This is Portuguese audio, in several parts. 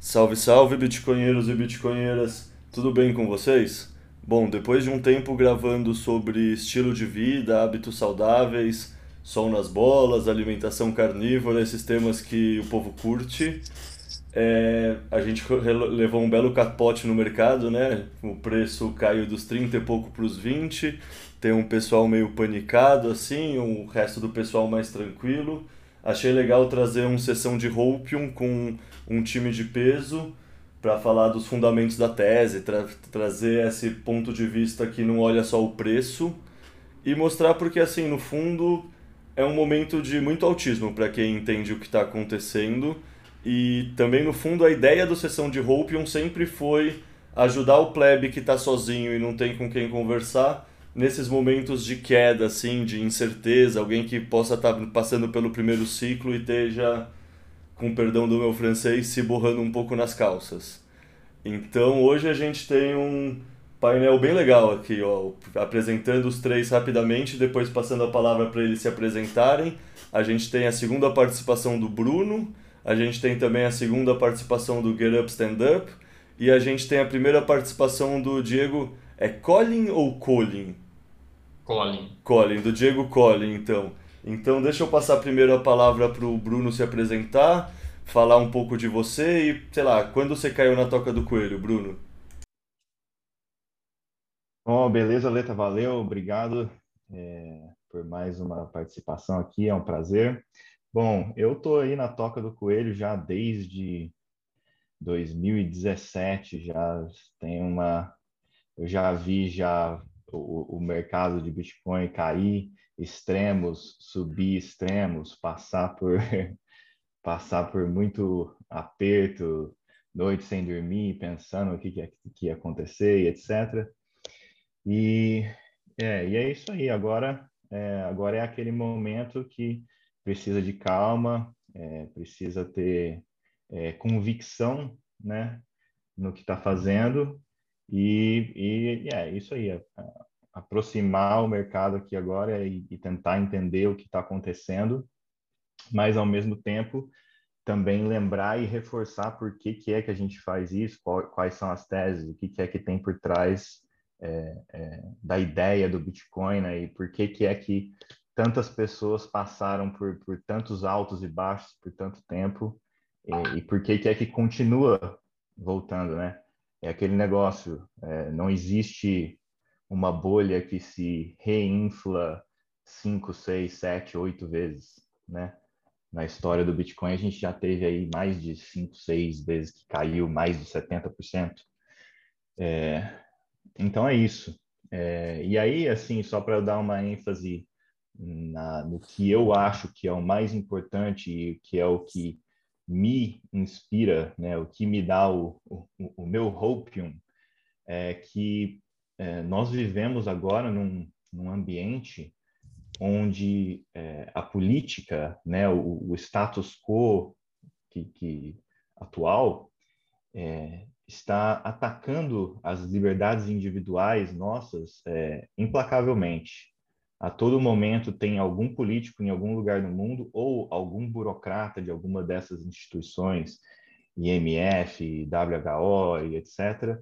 Salve, salve, bitcoinheiros e bitcoinheiras! Tudo bem com vocês? Bom, depois de um tempo gravando sobre estilo de vida, hábitos saudáveis, sol nas bolas, alimentação carnívora, esses temas que o povo curte, é, a gente levou um belo capote no mercado, né? O preço caiu dos 30 e pouco para os 20, tem um pessoal meio panicado assim, o resto do pessoal mais tranquilo. Achei legal trazer uma sessão de Hopium com um time de peso para falar dos fundamentos da tese, tra trazer esse ponto de vista que não olha só o preço e mostrar porque assim no fundo é um momento de muito autismo para quem entende o que está acontecendo e também no fundo a ideia do sessão de Hopium sempre foi ajudar o plebe que está sozinho e não tem com quem conversar nesses momentos de queda assim de incerteza alguém que possa estar tá passando pelo primeiro ciclo e esteja com perdão do meu francês, se borrando um pouco nas calças. Então hoje a gente tem um painel bem legal aqui, ó, apresentando os três rapidamente, depois passando a palavra para eles se apresentarem. A gente tem a segunda participação do Bruno, a gente tem também a segunda participação do Get Up Stand Up e a gente tem a primeira participação do Diego. É Colin ou Colin? Colin. Colin, do Diego Colin, então. Então, deixa eu passar primeiro a palavra para o Bruno se apresentar, falar um pouco de você e, sei lá, quando você caiu na toca do coelho, Bruno? Bom, beleza, Leta, valeu, obrigado é, por mais uma participação aqui, é um prazer. Bom, eu tô aí na toca do coelho já desde 2017, já tem uma, eu já vi já o, o mercado de Bitcoin cair extremos, subir extremos, passar por passar por muito aperto, noite sem dormir, pensando o que, que, que ia acontecer, etc. E é, e é isso aí. Agora é, agora é aquele momento que precisa de calma, é, precisa ter é, convicção, né, no que está fazendo e, e é isso aí aproximar o mercado aqui agora e, e tentar entender o que está acontecendo, mas ao mesmo tempo também lembrar e reforçar por que, que é que a gente faz isso, qual, quais são as teses, o que, que é que tem por trás é, é, da ideia do Bitcoin né, e por que, que é que tantas pessoas passaram por, por tantos altos e baixos por tanto tempo e, e por que, que é que continua voltando, né? É aquele negócio, é, não existe uma bolha que se reinfla 5, 6, 7, 8 vezes, né? Na história do Bitcoin, a gente já teve aí mais de 5, 6 vezes que caiu mais de 70%. É, então é isso. É, e aí, assim, só para dar uma ênfase na, no que eu acho que é o mais importante e que é o que me inspira, né, o que me dá o, o, o meu hopium, é que é, nós vivemos agora num, num ambiente onde é, a política, né, o, o status quo que, que atual é, está atacando as liberdades individuais nossas é, implacavelmente. A todo momento tem algum político em algum lugar do mundo ou algum burocrata de alguma dessas instituições, IMF, WHO e etc.,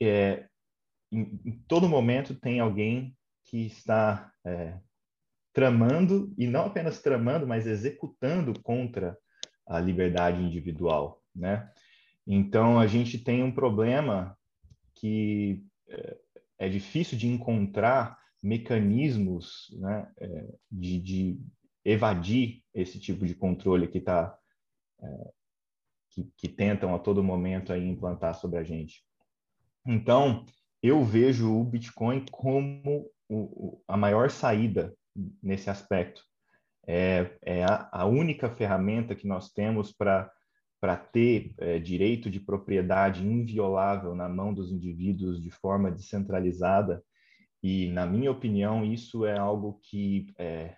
é, em, em todo momento tem alguém que está é, tramando, e não apenas tramando, mas executando contra a liberdade individual, né? Então, a gente tem um problema que é, é difícil de encontrar mecanismos né, é, de, de, evadir esse tipo de controle que, tá, é, que, que tentam a todo momento aí implantar sobre a gente. Então, eu vejo o Bitcoin como o, a maior saída nesse aspecto. É, é a, a, única ferramenta que nós temos para para ter é, direito de propriedade inviolável na mão dos indivíduos de forma descentralizada. E, na minha opinião, isso é algo que é,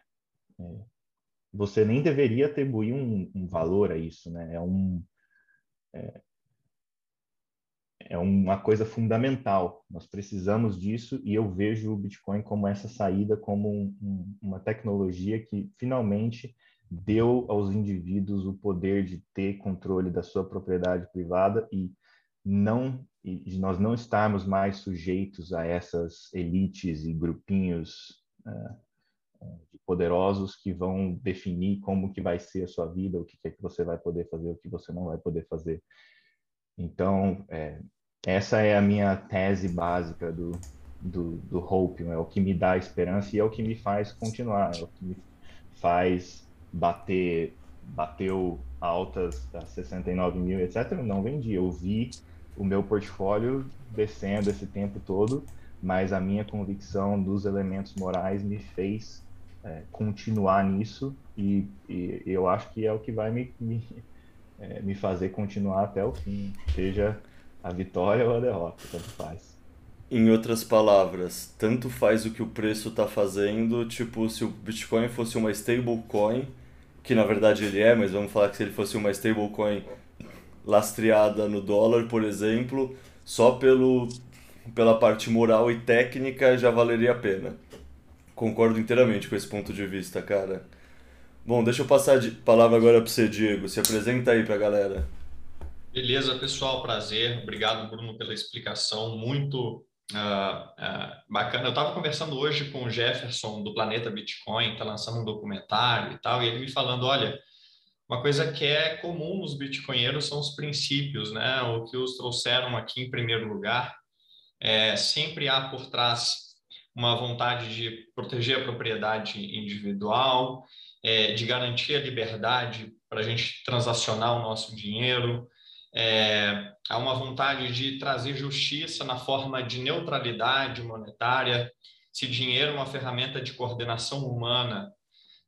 é, você nem deveria atribuir um, um valor a isso, né? É um é, é uma coisa fundamental. Nós precisamos disso e eu vejo o Bitcoin como essa saída, como um, um, uma tecnologia que finalmente deu aos indivíduos o poder de ter controle da sua propriedade privada e não e nós não estarmos mais sujeitos a essas elites e grupinhos uh, de poderosos que vão definir como que vai ser a sua vida, o que é que você vai poder fazer, o que você não vai poder fazer. Então, é, essa é a minha tese básica do, do, do Hope, é o que me dá esperança e é o que me faz continuar, é o que me faz bater, bateu altas a 69 mil, etc. Não vendi, eu vi o meu portfólio descendo esse tempo todo, mas a minha convicção dos elementos morais me fez é, continuar nisso e, e, eu acho que é o que vai me, me, é, me fazer continuar até o fim, seja a vitória ou a derrota, tanto faz. Em outras palavras, tanto faz o que o preço está fazendo, tipo, se o Bitcoin fosse uma stablecoin, que na verdade ele é, mas vamos falar que se ele fosse uma stablecoin lastreada no dólar, por exemplo, só pelo, pela parte moral e técnica já valeria a pena. Concordo inteiramente com esse ponto de vista, cara. Bom, deixa eu passar a palavra agora para você, Diego. Se apresenta aí para a galera. Beleza, pessoal, prazer. Obrigado, Bruno, pela explicação. Muito Uh, bacana. Eu estava conversando hoje com o Jefferson do Planeta Bitcoin, está lançando um documentário e tal, e ele me falando: olha, uma coisa que é comum nos bitcoinheiros são os princípios, né? O que os trouxeram aqui em primeiro lugar. É, sempre há por trás uma vontade de proteger a propriedade individual, é, de garantir a liberdade para a gente transacionar o nosso dinheiro. É, há uma vontade de trazer justiça na forma de neutralidade monetária. Se dinheiro é uma ferramenta de coordenação humana,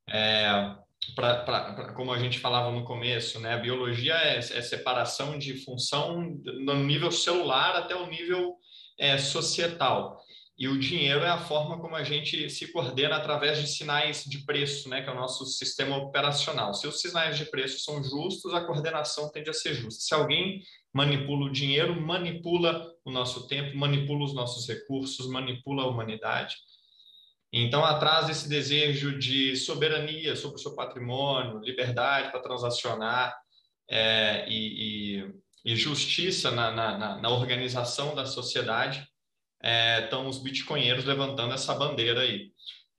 é, pra, pra, como a gente falava no começo, né? A biologia é, é separação de função no nível celular até o nível é, societal. E o dinheiro é a forma como a gente se coordena através de sinais de preço, né, que é o nosso sistema operacional. Se os sinais de preço são justos, a coordenação tende a ser justa. Se alguém manipula o dinheiro, manipula o nosso tempo, manipula os nossos recursos, manipula a humanidade. Então, atrás desse desejo de soberania sobre o seu patrimônio, liberdade para transacionar é, e, e, e, justiça na, na, na, organização da sociedade, é, estão os bitcoinheiros levantando essa bandeira aí.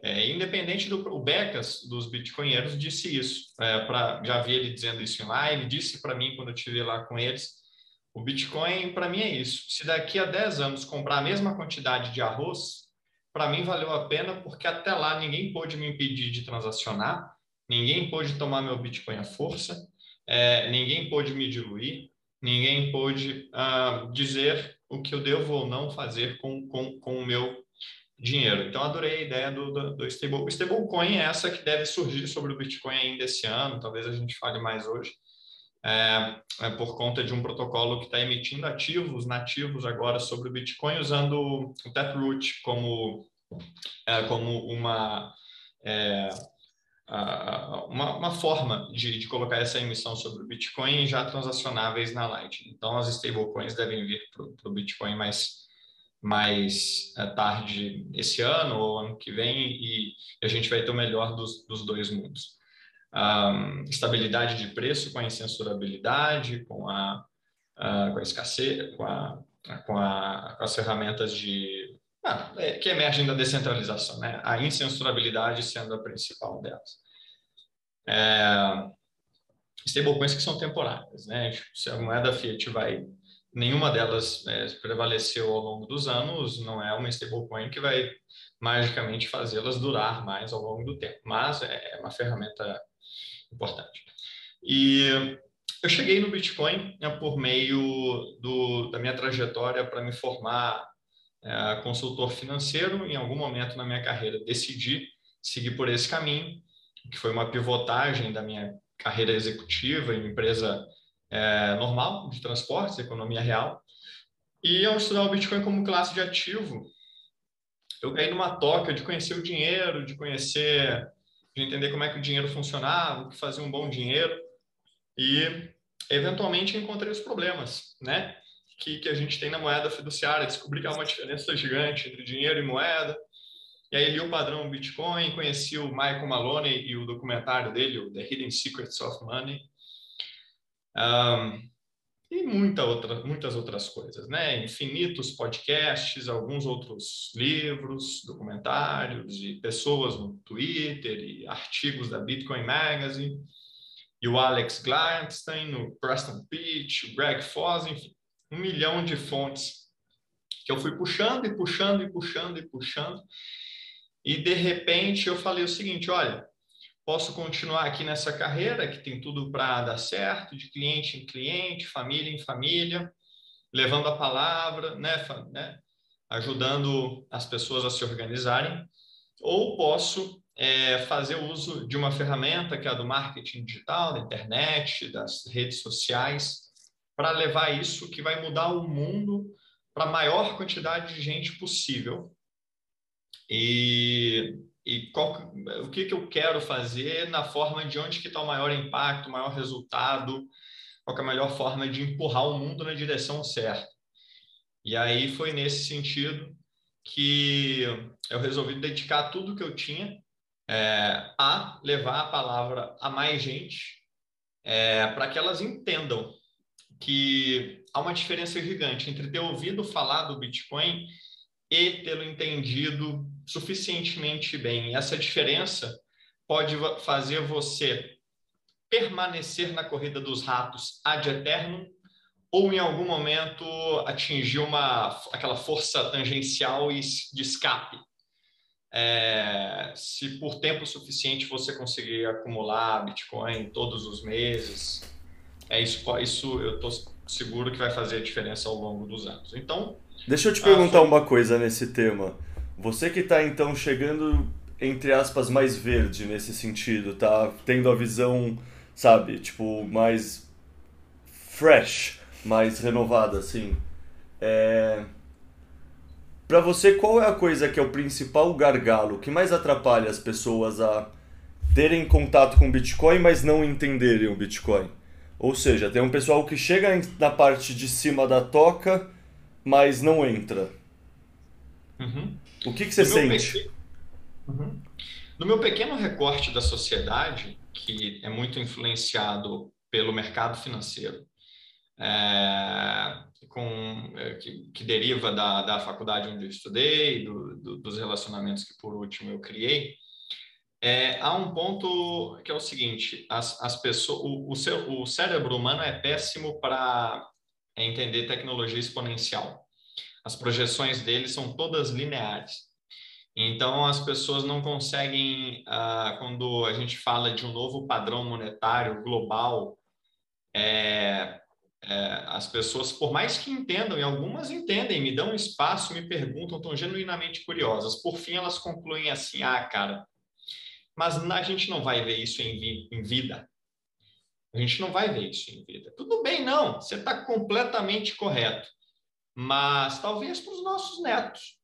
É, independente do o Becas dos bitcoinheiros disse isso, é, pra, já vi ele dizendo isso em ele disse para mim quando eu estive lá com eles, o Bitcoin para mim é isso, se daqui a 10 anos comprar a mesma quantidade de arroz, para mim valeu a pena porque até lá ninguém pôde me impedir de transacionar, ninguém pôde tomar meu Bitcoin à força, é, ninguém pôde me diluir, ninguém pôde uh, dizer o que eu devo ou não fazer com, com, com o meu dinheiro. Então, adorei a ideia do, do, do stable. O stablecoin é essa que deve surgir sobre o Bitcoin ainda esse ano, talvez a gente fale mais hoje, é, é por conta de um protocolo que está emitindo ativos nativos agora sobre o Bitcoin, usando o Taproot como, é, como uma, é, uma, uma, forma de, de, colocar essa emissão sobre o Bitcoin já transacionáveis na Lightning. Então, as stablecoins devem vir para o Bitcoin mais, mais é, tarde esse ano ou ano que vem e a gente vai ter o melhor dos, dos dois mundos um, estabilidade de preço com a incensurabilidade, com a, com a escassez, com, a, com, a, com as ferramentas de ah, é, que emergem da descentralização, né? A incensurabilidade sendo a principal delas. É, stablecoins que são temporárias, né? Se a moeda fiat vai nenhuma delas é, prevaleceu ao longo dos anos, não é uma stablecoin que vai magicamente fazê-las durar mais ao longo do tempo, mas é, é uma ferramenta importante. E eu cheguei no Bitcoin né, por meio do, da minha trajetória para me formar é, consultor financeiro. Em algum momento na minha carreira decidi seguir por esse caminho, que foi uma pivotagem da minha carreira executiva em empresa é, normal de transportes, economia real. E ao estudar o Bitcoin como classe de ativo, eu caí numa toca de conhecer o dinheiro, de conhecer de entender como é que o dinheiro funcionava, o que fazia um bom dinheiro e eventualmente encontrei os problemas, né? Que, que a gente tem na moeda fiduciária, descobri que há uma diferença gigante entre dinheiro e moeda. E aí li o padrão Bitcoin, conheci o Michael Maloney e o documentário dele, o The Hidden Secrets of Money. Um, e muita outra, muitas outras coisas, né? Infinitos podcasts, alguns outros livros, documentários e pessoas no Twitter e artigos da Bitcoin Magazine e o Alex Gladstein, o Preston Pitch, o Greg Foss, enfim, um milhão de fontes que eu fui puxando e puxando e puxando e puxando. E de repente eu falei o seguinte, olha, posso continuar aqui nessa carreira que tem tudo para dar certo, de cliente em cliente, família em família, levando a palavra, né, né, ajudando as pessoas a se organizarem, ou posso é, fazer uso de uma ferramenta que é a do marketing digital, da internet, das redes sociais, para levar isso que vai mudar o mundo para a maior quantidade de gente possível. E e qual, o que, que eu quero fazer na forma de onde que está o maior impacto, o maior resultado, qual é a melhor forma de empurrar o mundo na direção certa. E aí foi nesse sentido que eu resolvi dedicar tudo que eu tinha é, a levar a palavra a mais gente, é, para que elas entendam que há uma diferença gigante entre ter ouvido falar do Bitcoin e tê-lo entendido suficientemente bem. Essa diferença pode fazer você permanecer na corrida dos ratos ad eternum ou em algum momento atingir uma aquela força tangencial e de escape. É, se por tempo suficiente você conseguir acumular Bitcoin todos os meses, é isso, isso eu estou seguro que vai fazer a diferença ao longo dos anos. Então, Deixa eu te perguntar ah, uma coisa nesse tema. Você que está então chegando, entre aspas, mais verde nesse sentido, tá tendo a visão, sabe, tipo, mais fresh, mais renovada, assim. É... Para você, qual é a coisa que é o principal gargalo que mais atrapalha as pessoas a terem contato com Bitcoin, mas não entenderem o Bitcoin? Ou seja, tem um pessoal que chega na parte de cima da toca mas não entra. Uhum. O que, que você sente? Uhum. No meu pequeno recorte da sociedade, que é muito influenciado pelo mercado financeiro, é, com, é, que, que, deriva da, da faculdade onde eu estudei, do, do, dos relacionamentos que por último eu criei, é, há um ponto que é o seguinte: as, as pessoas, o, o, seu, o cérebro humano é péssimo para é entender tecnologia exponencial. As projeções dele são todas lineares. Então, as pessoas não conseguem, ah, quando a gente fala de um novo padrão monetário global, é, é, as pessoas, por mais que entendam, e algumas entendem, me dão espaço, me perguntam, estão genuinamente curiosas. Por fim, elas concluem assim: ah, cara, mas a gente não vai ver isso em, em vida. A gente não vai ver isso em vida. Tudo bem, não, você está completamente correto. Mas talvez para os nossos netos.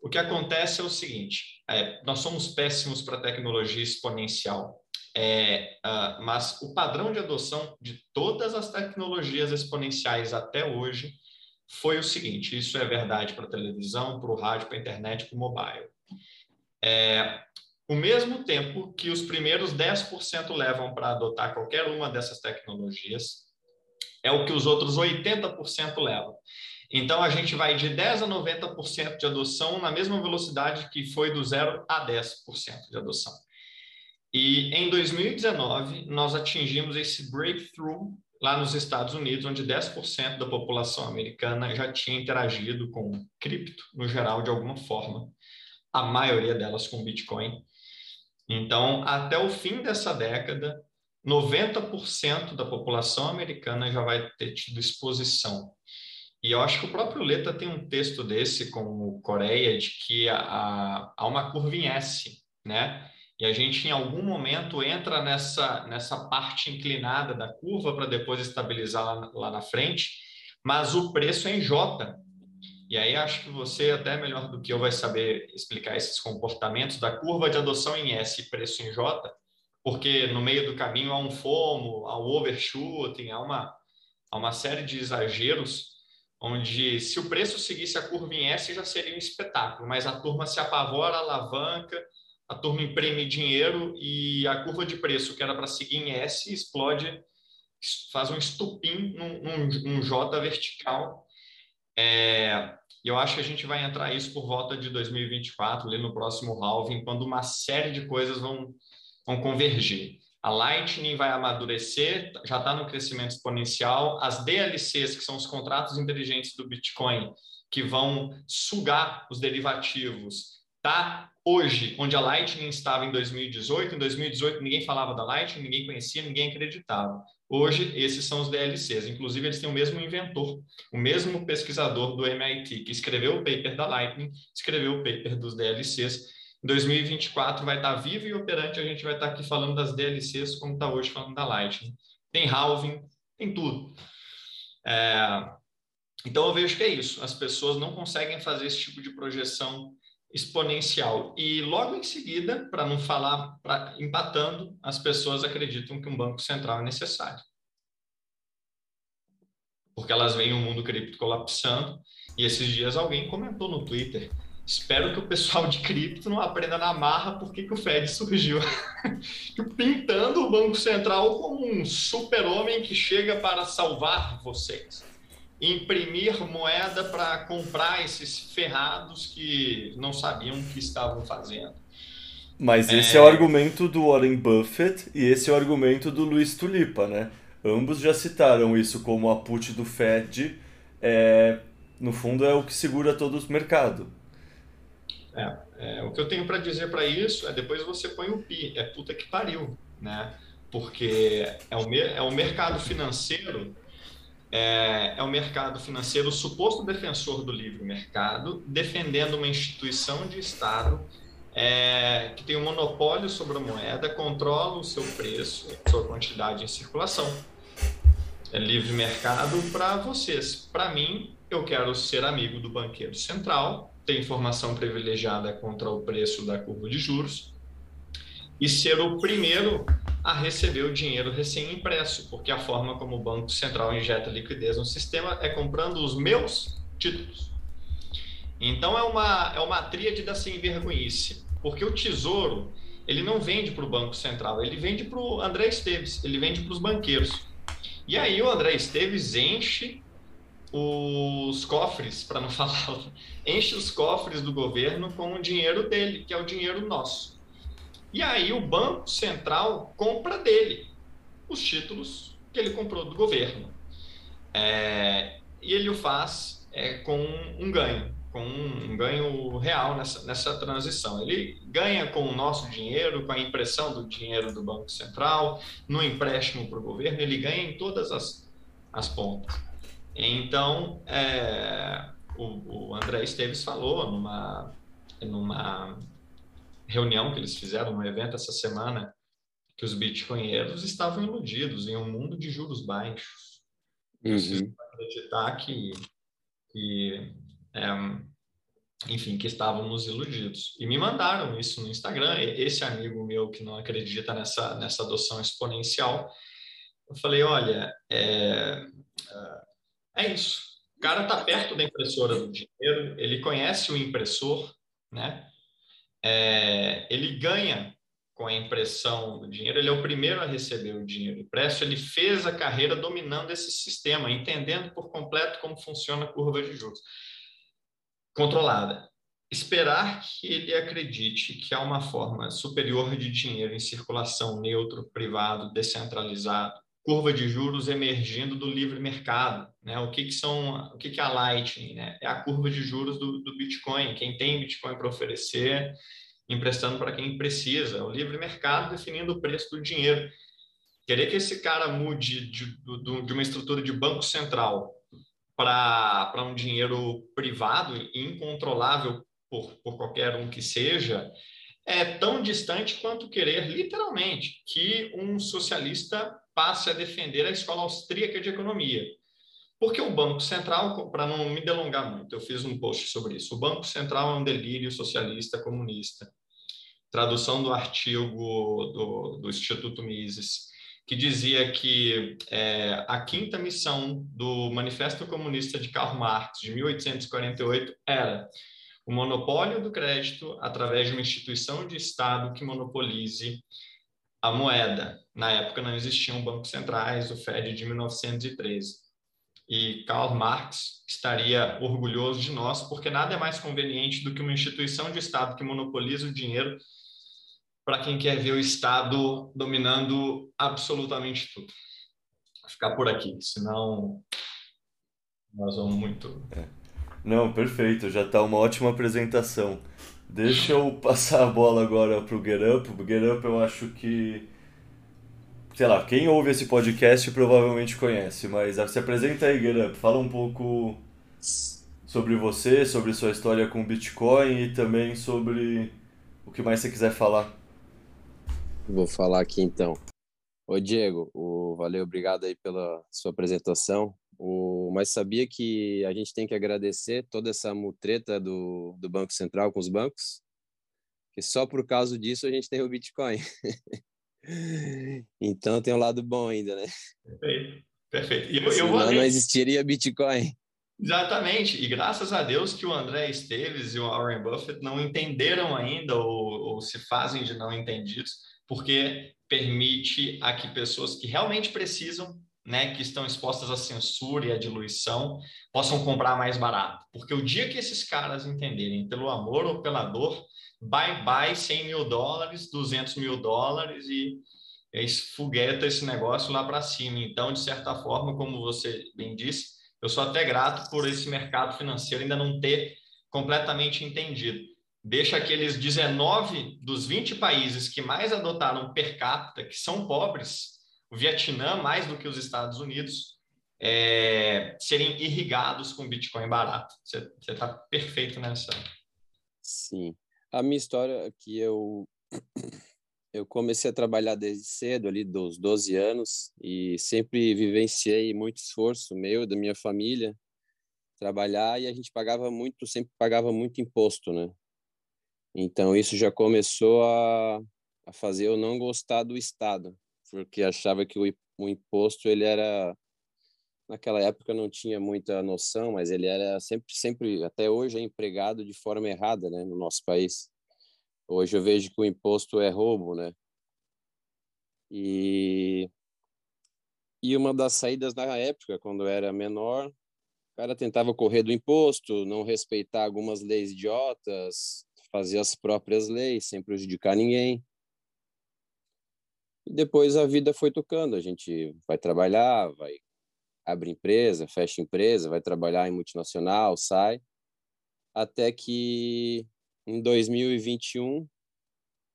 O que acontece é o seguinte: é, nós somos péssimos para tecnologia exponencial. É, uh, mas o padrão de adoção de todas as tecnologias exponenciais até hoje foi o seguinte: isso é verdade para televisão, para o rádio, para a internet, para o mobile. É, o mesmo tempo que os primeiros 10% levam para adotar qualquer uma dessas tecnologias, é o que os outros 80% levam. Então, a gente vai de 10% a 90% de adoção na mesma velocidade que foi do 0 a 10% de adoção. E em 2019, nós atingimos esse breakthrough lá nos Estados Unidos, onde 10% da população americana já tinha interagido com cripto, no geral, de alguma forma, a maioria delas com Bitcoin. Então, até o fim dessa década, 90% da população americana já vai ter tido exposição. E eu acho que o próprio Leta tem um texto desse com Coreia de que há uma curva em S, né? E a gente, em algum momento, entra nessa, nessa parte inclinada da curva para depois estabilizar lá, lá na frente, mas o preço é em J. E aí acho que você, até melhor do que eu, vai saber explicar esses comportamentos da curva de adoção em S e preço em J, porque no meio do caminho há um FOMO, há um overshooting, há uma, há uma série de exageros onde se o preço seguisse a curva em S já seria um espetáculo, mas a turma se apavora, alavanca, a turma imprime dinheiro e a curva de preço que era para seguir em S explode, faz um estupim num, num, num J vertical. É, eu acho que a gente vai entrar isso por volta de 2024, ali no próximo halving, quando uma série de coisas vão, vão convergir. A Lightning vai amadurecer, já está no crescimento exponencial. As DLCs, que são os contratos inteligentes do Bitcoin, que vão sugar os derivativos, tá hoje onde a Lightning estava em 2018. Em 2018 ninguém falava da Lightning, ninguém conhecia, ninguém acreditava. Hoje esses são os DLCs. Inclusive eles têm o mesmo inventor, o mesmo pesquisador do MIT que escreveu o paper da Lightning, escreveu o paper dos DLCs 2024 vai estar vivo e operante, a gente vai estar aqui falando das DLCs, como está hoje falando da Lightning. Tem halving, tem tudo. É, então eu vejo que é isso. As pessoas não conseguem fazer esse tipo de projeção exponencial. E logo em seguida, para não falar, pra, empatando, as pessoas acreditam que um banco central é necessário. Porque elas veem o mundo cripto colapsando. E esses dias alguém comentou no Twitter Espero que o pessoal de cripto não aprenda na marra porque que o Fed surgiu. Pintando o Banco Central como um super-homem que chega para salvar vocês. Imprimir moeda para comprar esses ferrados que não sabiam o que estavam fazendo. Mas esse é... é o argumento do Warren Buffett e esse é o argumento do Luiz Tulipa, né? Ambos já citaram isso como a put do Fed. É, no fundo, é o que segura todo o mercado. É, é, o que eu tenho para dizer para isso é depois você põe o pi, é puta que pariu, né? Porque é o, é o mercado financeiro, é, é o mercado financeiro, o suposto defensor do livre mercado, defendendo uma instituição de Estado é, que tem um monopólio sobre a moeda, controla o seu preço, sua quantidade em circulação. É livre mercado para vocês. Para mim, eu quero ser amigo do banqueiro central, ter informação privilegiada contra o preço da curva de juros e ser o primeiro a receber o dinheiro recém-impresso, porque a forma como o Banco Central injeta liquidez no sistema é comprando os meus títulos. Então é uma, é uma tríade da sem vergonhice, porque o Tesouro ele não vende para o Banco Central, ele vende para o André Esteves, ele vende para os banqueiros. E aí o André Esteves enche os cofres, para não falar, enche os cofres do governo com o dinheiro dele, que é o dinheiro nosso. E aí o Banco Central compra dele os títulos que ele comprou do governo. É, e ele o faz é, com um ganho, com um ganho real nessa, nessa transição. Ele ganha com o nosso dinheiro, com a impressão do dinheiro do Banco Central, no empréstimo para o governo, ele ganha em todas as, as pontas. Então, é, o, o, André Esteves falou numa, numa reunião que eles fizeram, no evento essa semana, que os bitcoinheiros estavam iludidos em um mundo de juros baixos. Uhum. acreditar que, que é, enfim, que estávamos iludidos. E me mandaram isso no Instagram. Esse amigo meu que não acredita nessa, nessa adoção exponencial, eu falei, olha, é, é isso. O cara está perto da impressora do dinheiro, ele conhece o impressor, né? É, ele ganha com a impressão do dinheiro, ele é o primeiro a receber o dinheiro impresso, ele fez a carreira dominando esse sistema, entendendo por completo como funciona a curva de juros. Controlada. Esperar que ele acredite que há uma forma superior de dinheiro em circulação neutro, privado, descentralizado, curva de juros emergindo do livre mercado, né? O que que são, o que que é a Lightning, né? É a curva de juros do, do Bitcoin. Quem tem Bitcoin para oferecer, emprestando para quem precisa. O livre mercado definindo o preço do dinheiro. Querer que esse cara mude de, de, de uma estrutura de banco central para um dinheiro privado e incontrolável por, por qualquer um que seja, é tão distante quanto querer, literalmente, que um socialista passe a defender a escola austríaca de economia. Porque o Banco Central, para não me delongar muito, eu fiz um post sobre isso. O Banco Central é um delírio socialista comunista. Tradução do artigo do, do Instituto Mises, que dizia que é, a quinta missão do Manifesto Comunista de Karl Marx, de 1848, era o monopólio do crédito através de uma instituição de Estado que monopolize a moeda. Na época não existiam bancos centrais, o Fed de 1913 e Karl Marx estaria orgulhoso de nós, porque nada é mais conveniente do que uma instituição de Estado que monopoliza o dinheiro para quem quer ver o Estado dominando absolutamente tudo. Vou ficar por aqui, senão nós vamos muito. É. Não, perfeito, já está uma ótima apresentação. Deixa eu passar a bola agora para o Get Up. O Get eu acho que sei lá, quem ouve esse podcast provavelmente conhece, mas se apresenta aí, Guilherme, fala um pouco sobre você, sobre sua história com Bitcoin e também sobre o que mais você quiser falar. Vou falar aqui então. Ô Diego, o, valeu, obrigado aí pela sua apresentação. O, mas sabia que a gente tem que agradecer toda essa mutreta do, do Banco Central com os bancos? Que só por causa disso a gente tem o Bitcoin. Então tem um lado bom ainda, né? Perfeito, perfeito. E eu, eu vou não existiria Bitcoin. Exatamente, e graças a Deus que o André Esteves e o Warren Buffett não entenderam ainda ou, ou se fazem de não entendidos, porque permite a que pessoas que realmente precisam, né, que estão expostas à censura e à diluição, possam comprar mais barato. Porque o dia que esses caras entenderem pelo amor ou pela dor, bye bye 100 mil dólares, 200 mil dólares e esfogueta esse negócio lá para cima. Então, de certa forma, como você bem disse, eu sou até grato por esse mercado financeiro ainda não ter completamente entendido. Deixa aqueles 19 dos 20 países que mais adotaram per capita, que são pobres, o Vietnã mais do que os Estados Unidos, é, serem irrigados com Bitcoin barato. Você está perfeito nessa. Sim. A minha história é que eu eu comecei a trabalhar desde cedo, ali dos 12 anos, e sempre vivenciei muito esforço meu da minha família trabalhar e a gente pagava muito, sempre pagava muito imposto, né? Então isso já começou a, a fazer eu não gostar do Estado, porque achava que o, imposto ele era naquela época não tinha muita noção, mas ele era sempre, sempre, até hoje é empregado de forma errada, né, no nosso país. Hoje eu vejo que o imposto é roubo, né? E e uma das saídas na época, quando eu era menor, o cara tentava correr do imposto, não respeitar algumas leis idiotas, fazer as próprias leis sem prejudicar ninguém. E depois a vida foi tocando, a gente vai trabalhar, vai abre empresa, fecha empresa, vai trabalhar em multinacional, sai, até que em 2021,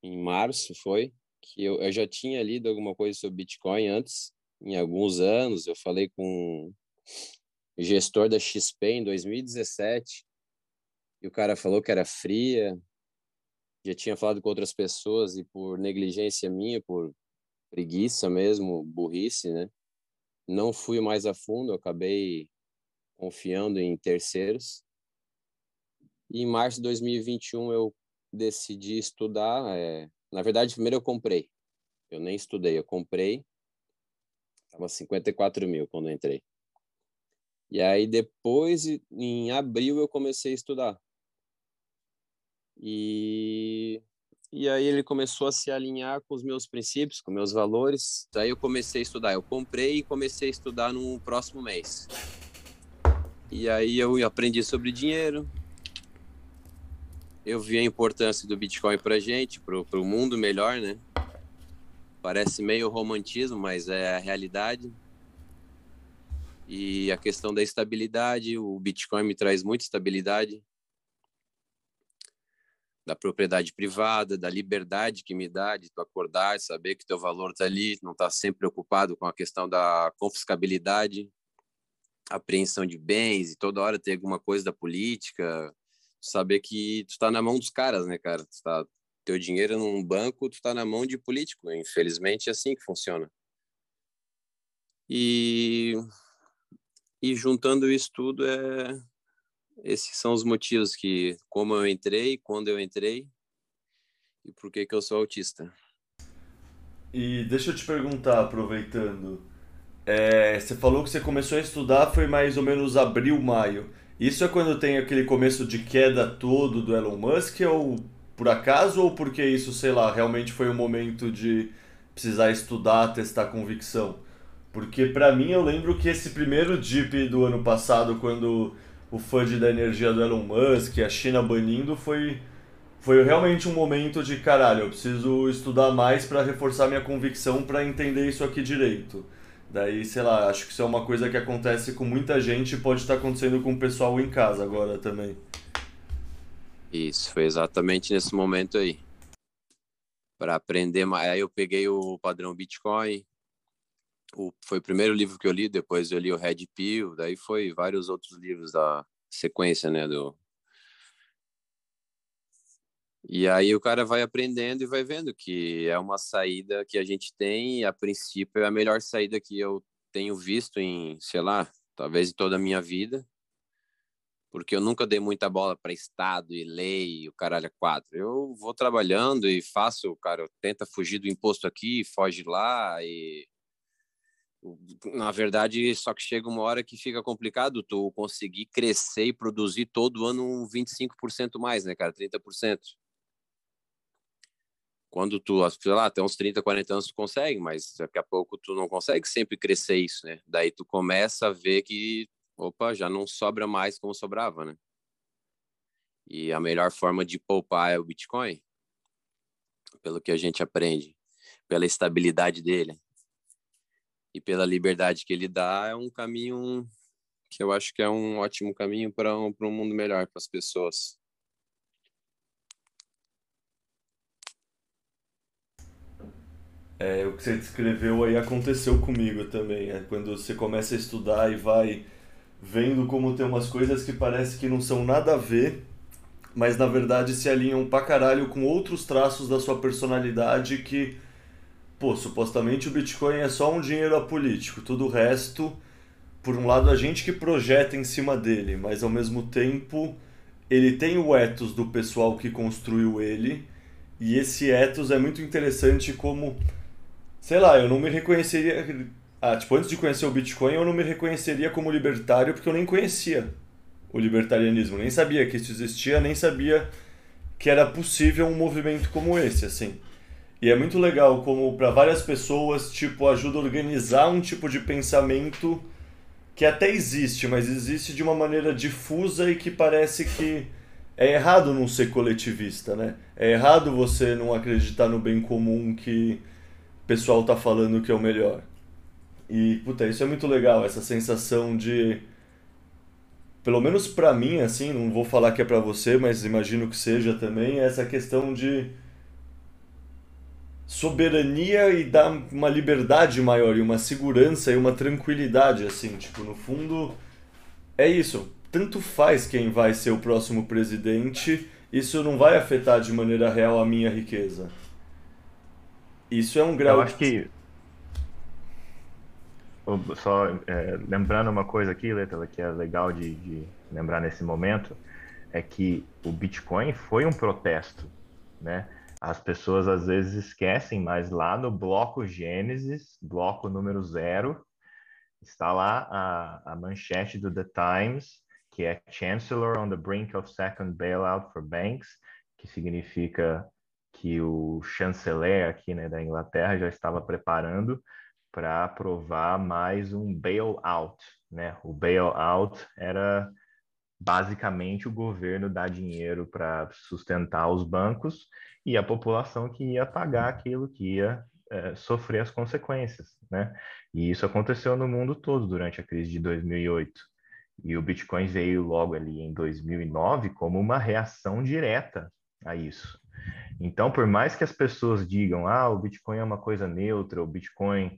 em março foi, que eu, eu já tinha lido alguma coisa sobre Bitcoin antes, em alguns anos, eu falei com o gestor da XP em 2017, e o cara falou que era fria, já tinha falado com outras pessoas e por negligência minha, por preguiça mesmo, burrice, né? não fui mais a fundo, acabei confiando em terceiros. E em março de 2021 eu decidi estudar. É... Na verdade, primeiro eu comprei. Eu nem estudei, eu comprei. Estava 54 mil quando entrei. E aí depois, em abril, eu comecei a estudar. E e aí ele começou a se alinhar com os meus princípios, com meus valores. Daí eu comecei a estudar. Eu comprei e comecei a estudar no próximo mês. E aí eu aprendi sobre dinheiro. Eu vi a importância do Bitcoin para gente, para o mundo melhor, né? Parece meio romantismo, mas é a realidade. E a questão da estabilidade, o Bitcoin me traz muita estabilidade da propriedade privada, da liberdade que me dá de tu acordar, saber que teu valor está ali, não tá sempre preocupado com a questão da confiscabilidade, apreensão de bens e toda hora ter alguma coisa da política, saber que tu está na mão dos caras, né, cara? Tu tá, teu dinheiro num banco, tu está na mão de político. Infelizmente é assim que funciona. E E juntando isso tudo, é... esses são os motivos que, como eu entrei, quando eu entrei e por que, que eu sou autista. E deixa eu te perguntar, aproveitando, é, você falou que você começou a estudar foi mais ou menos abril, maio. Isso é quando tem aquele começo de queda todo do Elon Musk ou por acaso ou porque isso, sei lá, realmente foi um momento de precisar estudar, testar convicção? Porque para mim eu lembro que esse primeiro dip do ano passado, quando o FUD da energia do Elon Musk, a China banindo, foi foi realmente um momento de caralho, eu preciso estudar mais para reforçar minha convicção para entender isso aqui direito. Daí, sei lá, acho que isso é uma coisa que acontece com muita gente e pode estar acontecendo com o pessoal em casa agora também. Isso, foi exatamente nesse momento aí. Para aprender mais. Aí eu peguei o padrão Bitcoin. O, foi o primeiro livro que eu li, depois eu li o Red Pill, daí foi vários outros livros da sequência, né, do, e aí o cara vai aprendendo e vai vendo que é uma saída que a gente tem, e a princípio é a melhor saída que eu tenho visto em, sei lá, talvez em toda a minha vida, porque eu nunca dei muita bola para Estado e lei, o caralho é quatro. Eu vou trabalhando e faço, cara, tenta fugir do imposto aqui, foge lá e na verdade, só que chega uma hora que fica complicado tu conseguir crescer e produzir todo ano um 25% mais, né, cara? 30% quando tu, sei lá, até uns 30, 40 anos tu consegue, mas daqui a pouco tu não consegue sempre crescer isso, né? Daí tu começa a ver que, opa, já não sobra mais como sobrava, né? E a melhor forma de poupar é o Bitcoin, pelo que a gente aprende, pela estabilidade dele e pela liberdade que ele dá, é um caminho que eu acho que é um ótimo caminho para um, um mundo melhor para as pessoas. É, o que você descreveu aí aconteceu comigo também. É quando você começa a estudar e vai vendo como tem umas coisas que parece que não são nada a ver, mas na verdade se alinham pra caralho com outros traços da sua personalidade que, pô, supostamente o Bitcoin é só um dinheiro apolítico, tudo o resto, por um lado, a gente que projeta em cima dele, mas ao mesmo tempo ele tem o ethos do pessoal que construiu ele, e esse ethos é muito interessante como sei lá, eu não me reconheceria. Ah, tipo, antes de conhecer o Bitcoin, eu não me reconheceria como libertário porque eu nem conhecia o libertarianismo, nem sabia que isso existia, nem sabia que era possível um movimento como esse, assim. E é muito legal como para várias pessoas, tipo, ajuda a organizar um tipo de pensamento que até existe, mas existe de uma maneira difusa e que parece que é errado não ser coletivista, né? É errado você não acreditar no bem comum que pessoal tá falando que é o melhor. E, puta, isso é muito legal, essa sensação de. Pelo menos para mim, assim, não vou falar que é para você, mas imagino que seja também, essa questão de soberania e dar uma liberdade maior e uma segurança e uma tranquilidade, assim, tipo, no fundo é isso. Tanto faz quem vai ser o próximo presidente, isso não vai afetar de maneira real a minha riqueza. Isso é um grau. Eu acho que. Só é, lembrando uma coisa aqui, Letra, que é legal de, de, lembrar nesse momento, é que o Bitcoin foi um protesto, né? As pessoas às vezes esquecem, mas lá no bloco Gênesis, bloco número zero, está lá a, a manchete do The Times, que é Chancellor on the brink of second bailout for banks, que significa que o chanceler aqui né, da Inglaterra já estava preparando para aprovar mais um bailout. Né? O bailout era basicamente o governo dar dinheiro para sustentar os bancos e a população que ia pagar aquilo que ia é, sofrer as consequências, né? E isso aconteceu no mundo todo durante a crise de 2008. E o Bitcoin veio logo ali em 2009 como uma reação direta a isso. Então, por mais que as pessoas digam, ah, o Bitcoin é uma coisa neutra, o Bitcoin,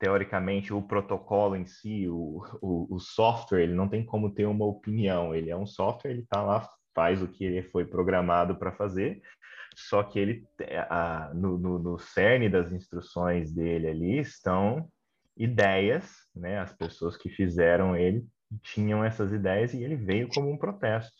teoricamente, o protocolo em si, o, o, o software, ele não tem como ter uma opinião. Ele é um software, ele está lá, faz o que ele foi programado para fazer, só que ele, a, no, no, no cerne das instruções dele ali estão ideias, né? As pessoas que fizeram ele tinham essas ideias e ele veio como um protesto.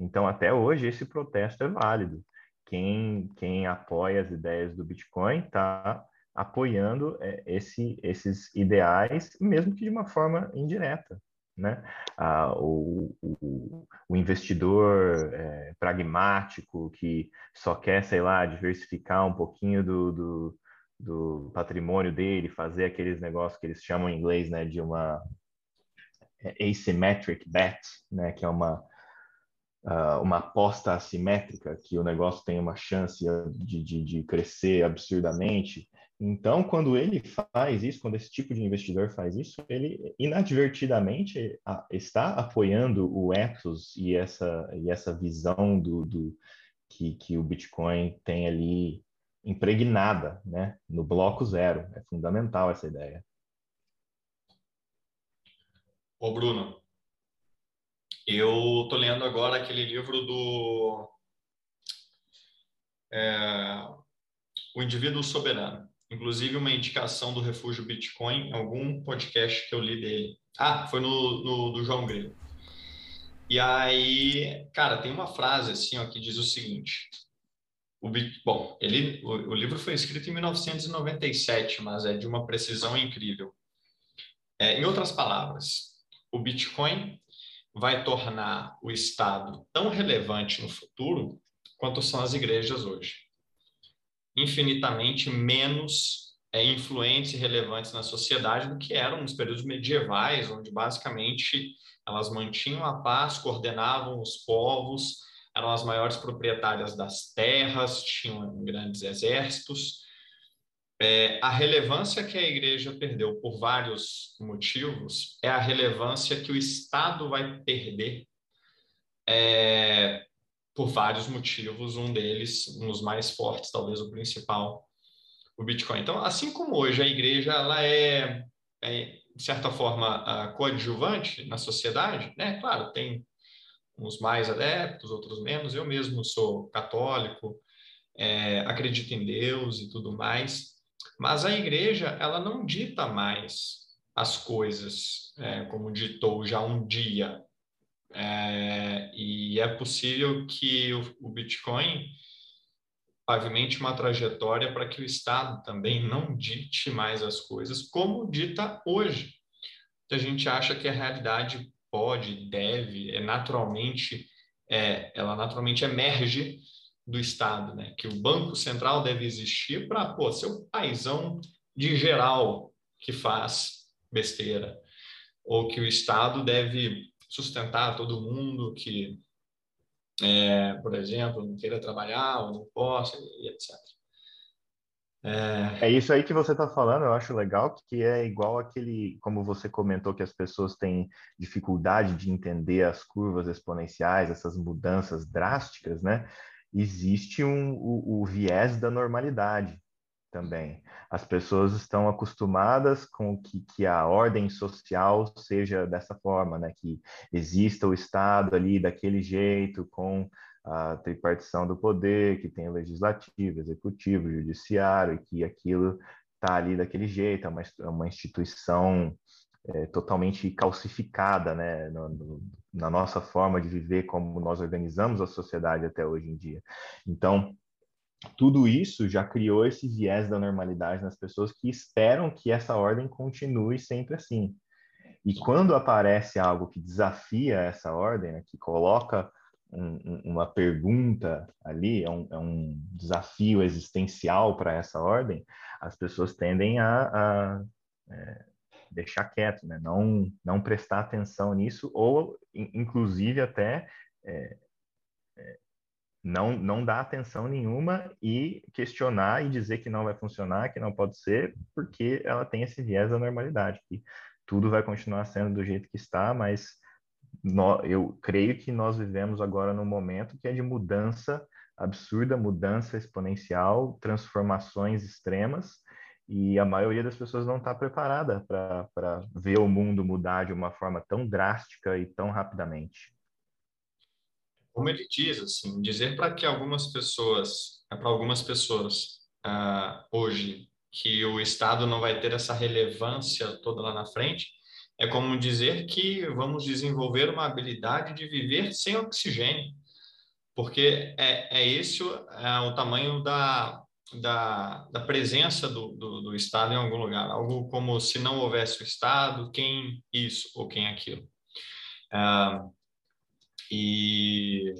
Então, até hoje, esse protesto é válido. Quem, quem apoia as ideias do Bitcoin está apoiando é, esse, esses ideais, mesmo que de uma forma indireta. Né? Ah, o, o, o, investidor é, pragmático que só quer, sei lá, diversificar um pouquinho do, do, do, patrimônio dele, fazer aqueles negócios que eles chamam em inglês né, de uma é, asymmetric bet, né, que é uma, uh, uma aposta assimétrica, que o negócio tem uma chance de, de, de crescer absurdamente. Então, quando ele faz isso, quando esse tipo de investidor faz isso, ele inadvertidamente está apoiando o ethos e essa, e essa visão do, do que, que o Bitcoin tem ali impregnada né, no bloco zero. É fundamental essa ideia. Ô, Bruno, eu estou lendo agora aquele livro do é, O Indivíduo Soberano. Inclusive, uma indicação do Refúgio Bitcoin algum podcast que eu li dele. Ah, foi no, no do João Grego. E aí, cara, tem uma frase assim ó, que diz o seguinte: o, bom, ele, o, o, livro foi escrito em 1997, mas é de uma precisão incrível. É, em outras palavras, o Bitcoin vai tornar o Estado tão relevante no futuro quanto são as igrejas hoje infinitamente menos é, influentes e relevantes na sociedade do que eram nos períodos medievais, onde basicamente elas mantinham a paz, coordenavam os povos, eram as maiores proprietárias das terras, tinham grandes exércitos. É, a relevância que a igreja perdeu por vários motivos é a relevância que o Estado vai perder é, por vários motivos, um deles, um dos mais fortes, talvez o principal, o Bitcoin. Então, assim como hoje a igreja ela é, é de certa forma, coadjuvante na sociedade, né? Claro, tem uns mais adeptos, outros menos. Eu mesmo sou católico, é, acredito em Deus e tudo mais, mas a igreja ela não dita mais as coisas é, como ditou já um dia é, e é possível que o, o Bitcoin pavimente uma trajetória para que o Estado também não dite mais as coisas como dita hoje. A gente acha que a realidade pode, deve, é naturalmente, é, ela naturalmente emerge do Estado, né? Que o Banco Central deve existir para, ser o paizão de geral que faz besteira, ou que o Estado deve sustentar todo mundo que, é, por exemplo, não queira trabalhar ou não possa, e etc. É... é isso aí que você está falando, eu acho legal, que é igual aquele, como você comentou, que as pessoas têm dificuldade de entender as curvas exponenciais, essas mudanças drásticas, né? Existe um, o, o viés da normalidade também. As pessoas estão acostumadas com que, que a ordem social seja dessa forma, né? Que exista o Estado ali daquele jeito, com a tripartição do poder, que tem o legislativo, executivo, judiciário, e que aquilo está ali daquele jeito, é uma, é uma instituição é, totalmente calcificada, né? No, no, na nossa forma de viver, como nós organizamos a sociedade até hoje em dia. Então, tudo isso já criou esse viés da normalidade nas pessoas que esperam que essa ordem continue sempre assim. E quando aparece algo que desafia essa ordem, né, que coloca um, uma pergunta ali, é um, é um desafio existencial para essa ordem, as pessoas tendem a, a é, deixar quieto, né? não, não prestar atenção nisso, ou inclusive até é, não, não dar atenção nenhuma e questionar e dizer que não vai funcionar, que não pode ser, porque ela tem esse viés da normalidade, que tudo vai continuar sendo do jeito que está, mas no, eu creio que nós vivemos agora num momento que é de mudança absurda, mudança exponencial, transformações extremas, e a maioria das pessoas não está preparada para ver o mundo mudar de uma forma tão drástica e tão rapidamente como ele diz, assim, dizer para que algumas pessoas, é para algumas pessoas uh, hoje, que o Estado não vai ter essa relevância toda lá na frente, É como dizer que vamos desenvolver uma habilidade de viver sem oxigênio, porque é, é esse é o tamanho da, da, da presença do, do, do, Estado em algum lugar. Algo como se não houvesse o Estado, quem isso ou quem aquilo. Ah, e,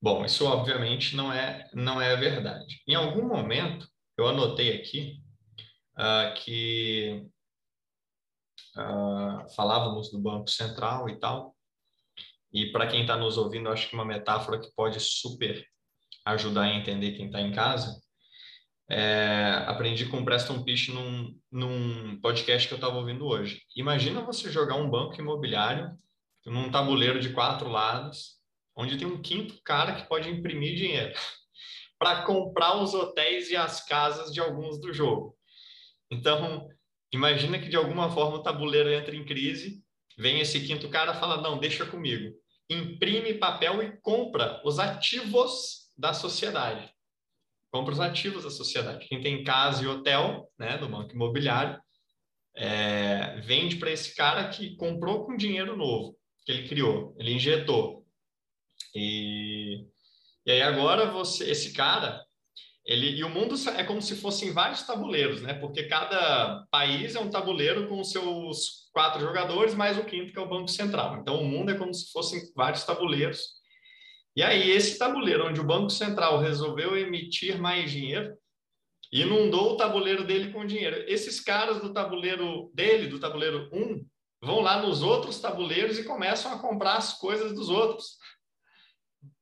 bom, isso obviamente não é, não é verdade. Em algum momento, eu anotei aqui uh, que uh, falávamos do Banco Central e tal, e para quem está nos ouvindo, acho que uma metáfora que pode super ajudar a entender quem está em casa. É, aprendi com o Preston Pish num, num podcast que eu estava ouvindo hoje. Imagina você jogar um banco imobiliário num tabuleiro de quatro lados, onde tem um quinto cara que pode imprimir dinheiro para comprar os hotéis e as casas de alguns do jogo. Então, imagina que de alguma forma o tabuleiro entra em crise, vem esse quinto cara fala: "Não, deixa comigo". Imprime papel e compra os ativos da sociedade. Compra os ativos da sociedade. Quem tem casa e hotel, né, do banco imobiliário, é, vende para esse cara que comprou com dinheiro novo que ele criou, ele injetou. E, e aí agora você, esse cara, ele e o mundo é como se fossem vários tabuleiros, né? Porque cada país é um tabuleiro com seus quatro jogadores mais o quinto que é o banco central. Então o mundo é como se fossem vários tabuleiros. E aí esse tabuleiro onde o banco central resolveu emitir mais dinheiro inundou o tabuleiro dele com dinheiro. Esses caras do tabuleiro dele, do tabuleiro 1, vão lá nos outros tabuleiros e começam a comprar as coisas dos outros.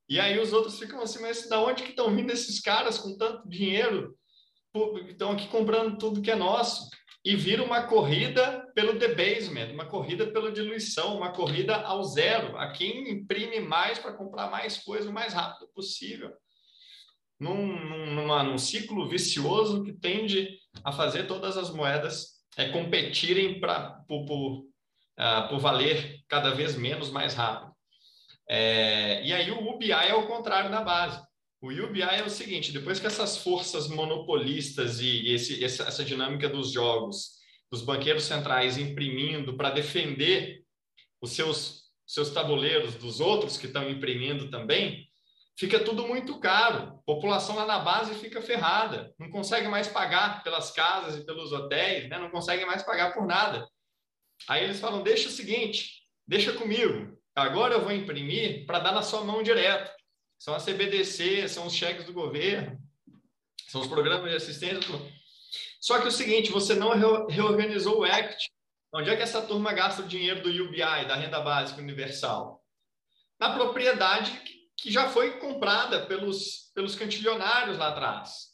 E aí os outros ficam assim, mas da onde que estão vindo esses caras com tanto dinheiro? Estão aqui comprando tudo que é nosso. E vira uma corrida pelo debasement, uma corrida pela diluição, uma corrida ao zero, a quem imprime mais para comprar mais coisa o mais rápido possível. Num, numa, num ciclo vicioso que tende a fazer todas as moedas é, competirem pra, por, por, uh, por valer cada vez menos mais rápido. É, e aí o UBI é o contrário da base. O UBI é o seguinte: depois que essas forças monopolistas e esse, essa, essa dinâmica dos jogos, dos banqueiros centrais imprimindo para defender os seus, seus tabuleiros dos outros que estão imprimindo também, fica tudo muito caro. A população lá na base fica ferrada, não consegue mais pagar pelas casas e pelos hotéis, né? não consegue mais pagar por nada. Aí eles falam: deixa o seguinte, deixa comigo. Agora eu vou imprimir para dar na sua mão direto. São as CBDC, são os cheques do governo, são os programas de assistência. Só que o seguinte, você não reorganizou o ACT. Onde é que essa turma gasta o dinheiro do UBI, da renda básica universal? Na propriedade que já foi comprada pelos, pelos cantilionários lá atrás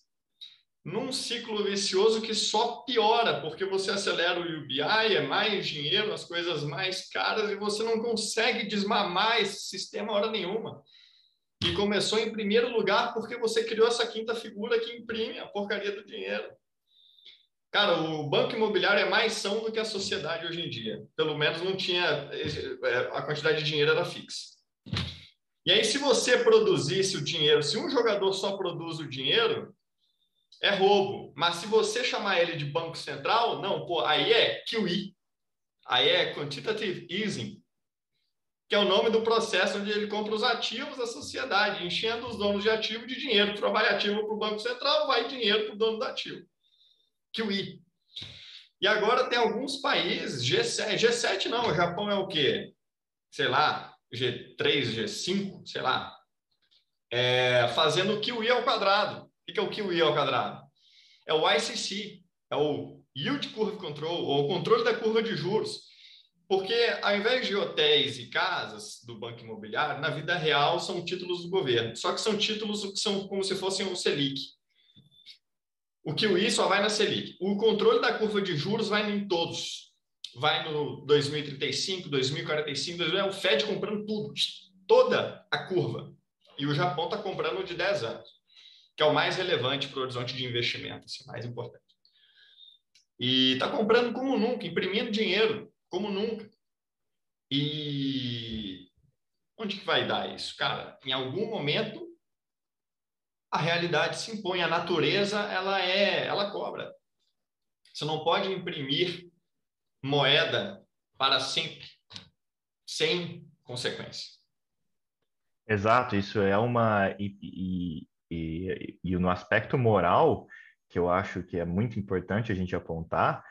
num ciclo vicioso que só piora, porque você acelera o UBI, é mais dinheiro, as coisas mais caras, e você não consegue desmamar esse sistema hora nenhuma. E começou em primeiro lugar porque você criou essa quinta figura que imprime a porcaria do dinheiro. Cara, o banco imobiliário é mais são do que a sociedade hoje em dia. Pelo menos não tinha. É, a quantidade de dinheiro era fixa. E aí, se você produzisse o dinheiro, se um jogador só produz o dinheiro, é roubo. Mas se você chamar ele de Banco Central, não, pô, aí é QE. Aí é Quantitative Easing, que é o nome do processo onde ele compra os ativos da sociedade, enchendo os donos de ativo de dinheiro. Vai ativo para o Banco Central, vai dinheiro para o dono do ativo. QE. E agora tem alguns países, G7, G7 não, o Japão é o quê? Sei lá, G3, G5, sei lá, é, fazendo QE ao quadrado. O que é o QE ao quadrado? É o ICC, é o Yield Curve Control, ou o controle da curva de juros. Porque, ao invés de hotéis e casas do banco imobiliário, na vida real são títulos do governo. Só que são títulos que são como se fossem o Selic. O QI só vai na Selic. O controle da curva de juros vai em todos. Vai no 2035, 2045, 2045 é o Fed comprando tudo, toda a curva. E o Japão está comprando de 10 anos que é o mais relevante para o horizonte de investimento, assim, mais importante. E está comprando como nunca, imprimindo dinheiro como nunca. E onde que vai dar isso? Cara, em algum momento a realidade se impõe, a natureza ela é, ela cobra. Você não pode imprimir moeda para sempre, sem consequência. Exato, isso é uma. E, e, e, no aspecto moral, que eu acho que é muito importante a gente apontar,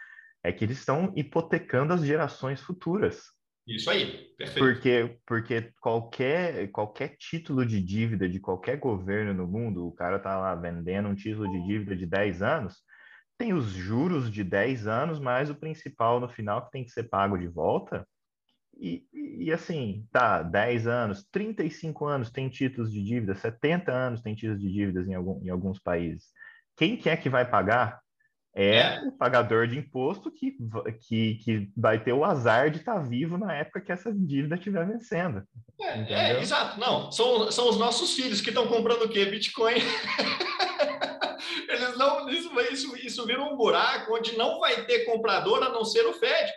é que eles estão hipotecando as gerações futuras. Isso aí, perfeito. Porque, porque qualquer, qualquer título de dívida de qualquer governo no mundo, o cara tá lá vendendo um título de dívida de 10 anos, tem os juros de 10 anos, mais o principal no final que tem que ser pago de volta. E, e, assim, tá, 10 anos, 35 anos tem títulos de dívida, 70 anos tem títulos de dívidas em, algum, em alguns países. Quem que é que vai pagar? É, é, o pagador de imposto que, que, que vai ter o azar de estar tá vivo na época que essa dívida estiver vencendo. É, é, exato. Não, são, são os nossos filhos que estão comprando o quê? Bitcoin. Eles não, isso, isso, isso vira um buraco onde não vai ter comprador a não ser o Fed.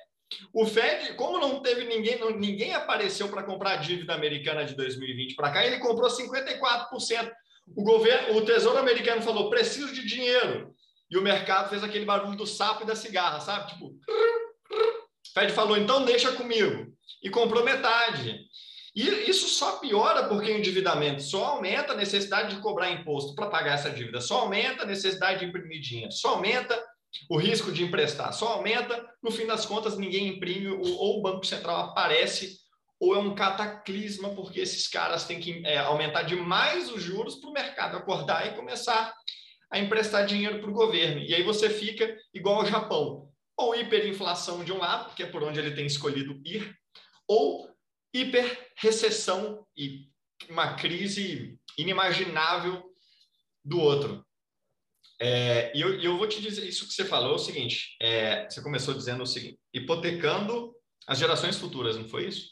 O Fed, como não teve ninguém, não, ninguém apareceu para comprar a dívida americana de 2020 para cá, ele comprou 54%. O governo, o Tesouro americano falou: preciso de dinheiro. E o mercado fez aquele barulho do sapo e da cigarra, sabe? Tipo, Fed falou: então deixa comigo. E comprou metade. E isso só piora porque o endividamento só aumenta a necessidade de cobrar imposto para pagar essa dívida, só aumenta a necessidade de imprimir dinheiro, só aumenta o risco de emprestar só aumenta, no fim das contas, ninguém imprime, ou o Banco Central aparece, ou é um cataclisma, porque esses caras têm que é, aumentar demais os juros para o mercado acordar e começar a emprestar dinheiro para o governo. E aí você fica igual ao Japão, ou hiperinflação de um lado, que é por onde ele tem escolhido ir, ou hiperrecessão e uma crise inimaginável do outro. É, e eu, eu, vou te dizer, isso que você falou é o seguinte: é, você começou dizendo o seguinte, hipotecando as gerações futuras, não foi isso?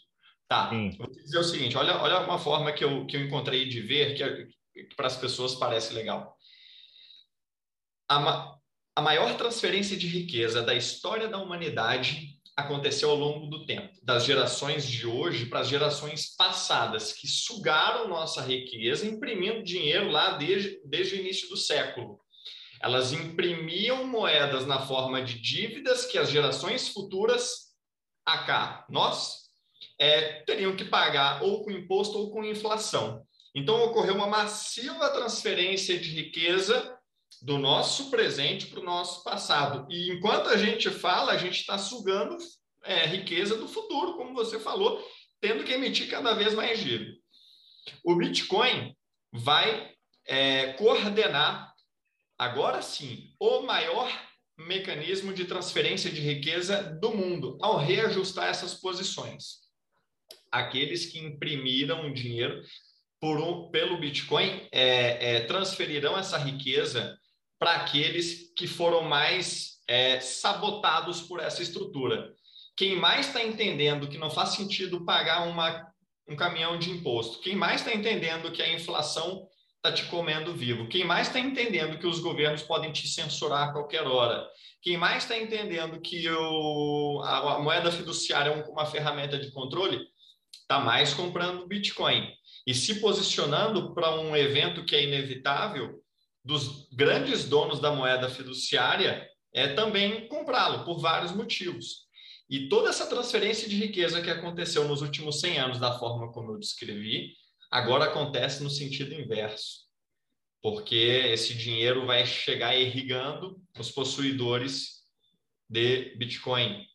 Tá. Sim. Vou te dizer o seguinte: olha, olha uma forma que eu, que eu encontrei de ver que, que para as pessoas parece legal. A, ma, a maior transferência de riqueza da história da humanidade aconteceu ao longo do tempo, das gerações de hoje para as gerações passadas, que sugaram nossa riqueza imprimindo dinheiro lá desde, desde o início do século. Elas imprimiam moedas na forma de dívidas que as gerações futuras, acá, nós, é, teriam que pagar ou com imposto ou com inflação. Então, ocorreu uma massiva transferência de riqueza do nosso presente para o nosso passado. E enquanto a gente fala, a gente está sugando é, riqueza do futuro, como você falou, tendo que emitir cada vez mais giro. O Bitcoin vai é, coordenar agora sim, o maior mecanismo de transferência de riqueza do mundo, ao reajustar essas posições. Aqueles que imprimiram dinheiro um, pelo Bitcoin é, é, transferirão essa riqueza para aqueles que foram mais é, sabotados por essa estrutura. Quem mais está entendendo que não faz sentido pagar uma, um caminhão de imposto, quem mais está entendendo que a inflação está te comendo vivo. Quem mais está entendendo que os governos podem te censurar a qualquer hora? Quem mais está entendendo que o, a, a, moeda fiduciária é uma ferramenta de controle? Está mais comprando Bitcoin. E se posicionando para um evento que é inevitável, dos grandes donos da moeda fiduciária, é também comprá-lo, por vários motivos. E toda essa transferência de riqueza que aconteceu nos últimos 100 anos, da forma como eu descrevi, Agora acontece no sentido inverso, porque esse dinheiro vai chegar irrigando os possuidores de Bitcoin.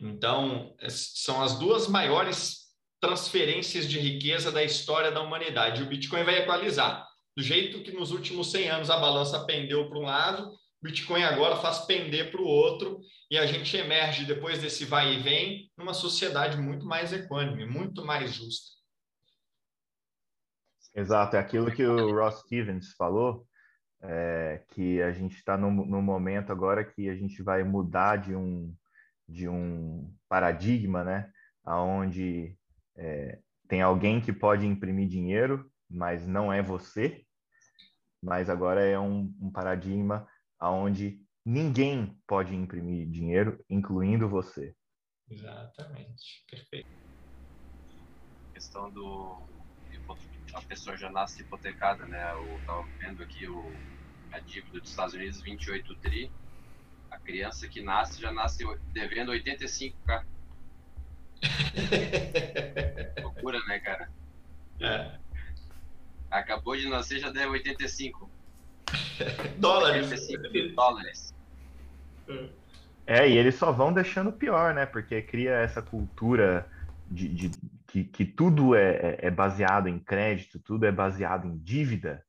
Então, são as duas maiores transferências de riqueza da história da humanidade. O Bitcoin vai equalizar. Do jeito que nos últimos 100 anos a balança pendeu para um lado, Bitcoin agora faz pender para o outro e a gente emerge depois desse vai e vem numa sociedade muito mais equânime, muito mais justa. Exato, é aquilo que o Ross Stevens falou, é, que a gente está num, num momento agora que a gente vai mudar de um, de um paradigma, né? Onde é, tem alguém que pode imprimir dinheiro, mas não é você, mas agora é um, um paradigma onde ninguém pode imprimir dinheiro, incluindo você. Exatamente, perfeito. A questão do a pessoa já nasce hipotecada, né? Eu estava vendo aqui o, a dívida dos Estados Unidos, 28 tri. A criança que nasce já nasce devendo 85k. Loucura, né, cara? É. Acabou de nascer, já deve 85. Dólares. 85 dólares. É, e eles só vão deixando pior, né? Porque cria essa cultura de, de que, que, tudo é, é, é baseado em crédito, tudo é baseado em dívida.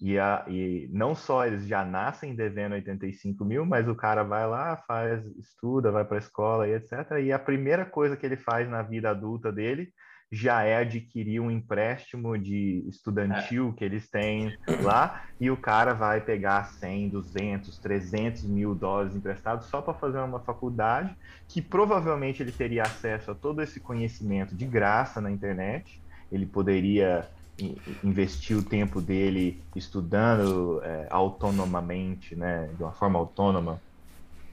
E, a, e não só eles já nascem devendo 85 mil, mas o cara vai lá, faz, estuda, vai para a escola e etc. E a primeira coisa que ele faz na vida adulta dele já é adquirir um empréstimo de estudantil é. que eles têm lá e o cara vai pegar 100, 200, 300 mil dólares emprestados só para fazer uma faculdade que provavelmente ele teria acesso a todo esse conhecimento de graça na internet. Ele poderia investir o tempo dele estudando é, autonomamente, né, de uma forma autônoma,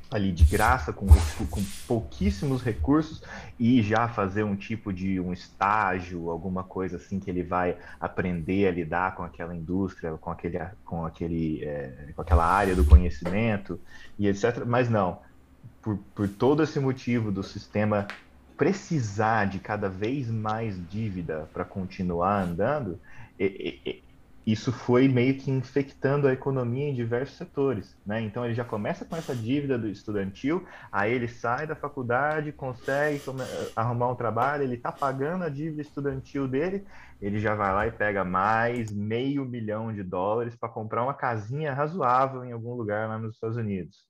ali de graça, com, com pouquíssimos recursos, e já fazer um tipo de um estágio, alguma coisa assim que ele vai aprender a lidar com aquela indústria, com, aquele, com, aquele, é, com aquela área do conhecimento, e etc. Mas não, por, por todo esse motivo do sistema precisar de cada vez mais dívida para continuar andando, isso foi meio que infectando a economia em diversos setores, né? Então ele já começa com essa dívida do estudantil, aí ele sai da faculdade, consegue arrumar um trabalho, ele está pagando a dívida estudantil dele, ele já vai lá e pega mais meio milhão de dólares para comprar uma casinha razoável em algum lugar lá nos Estados Unidos.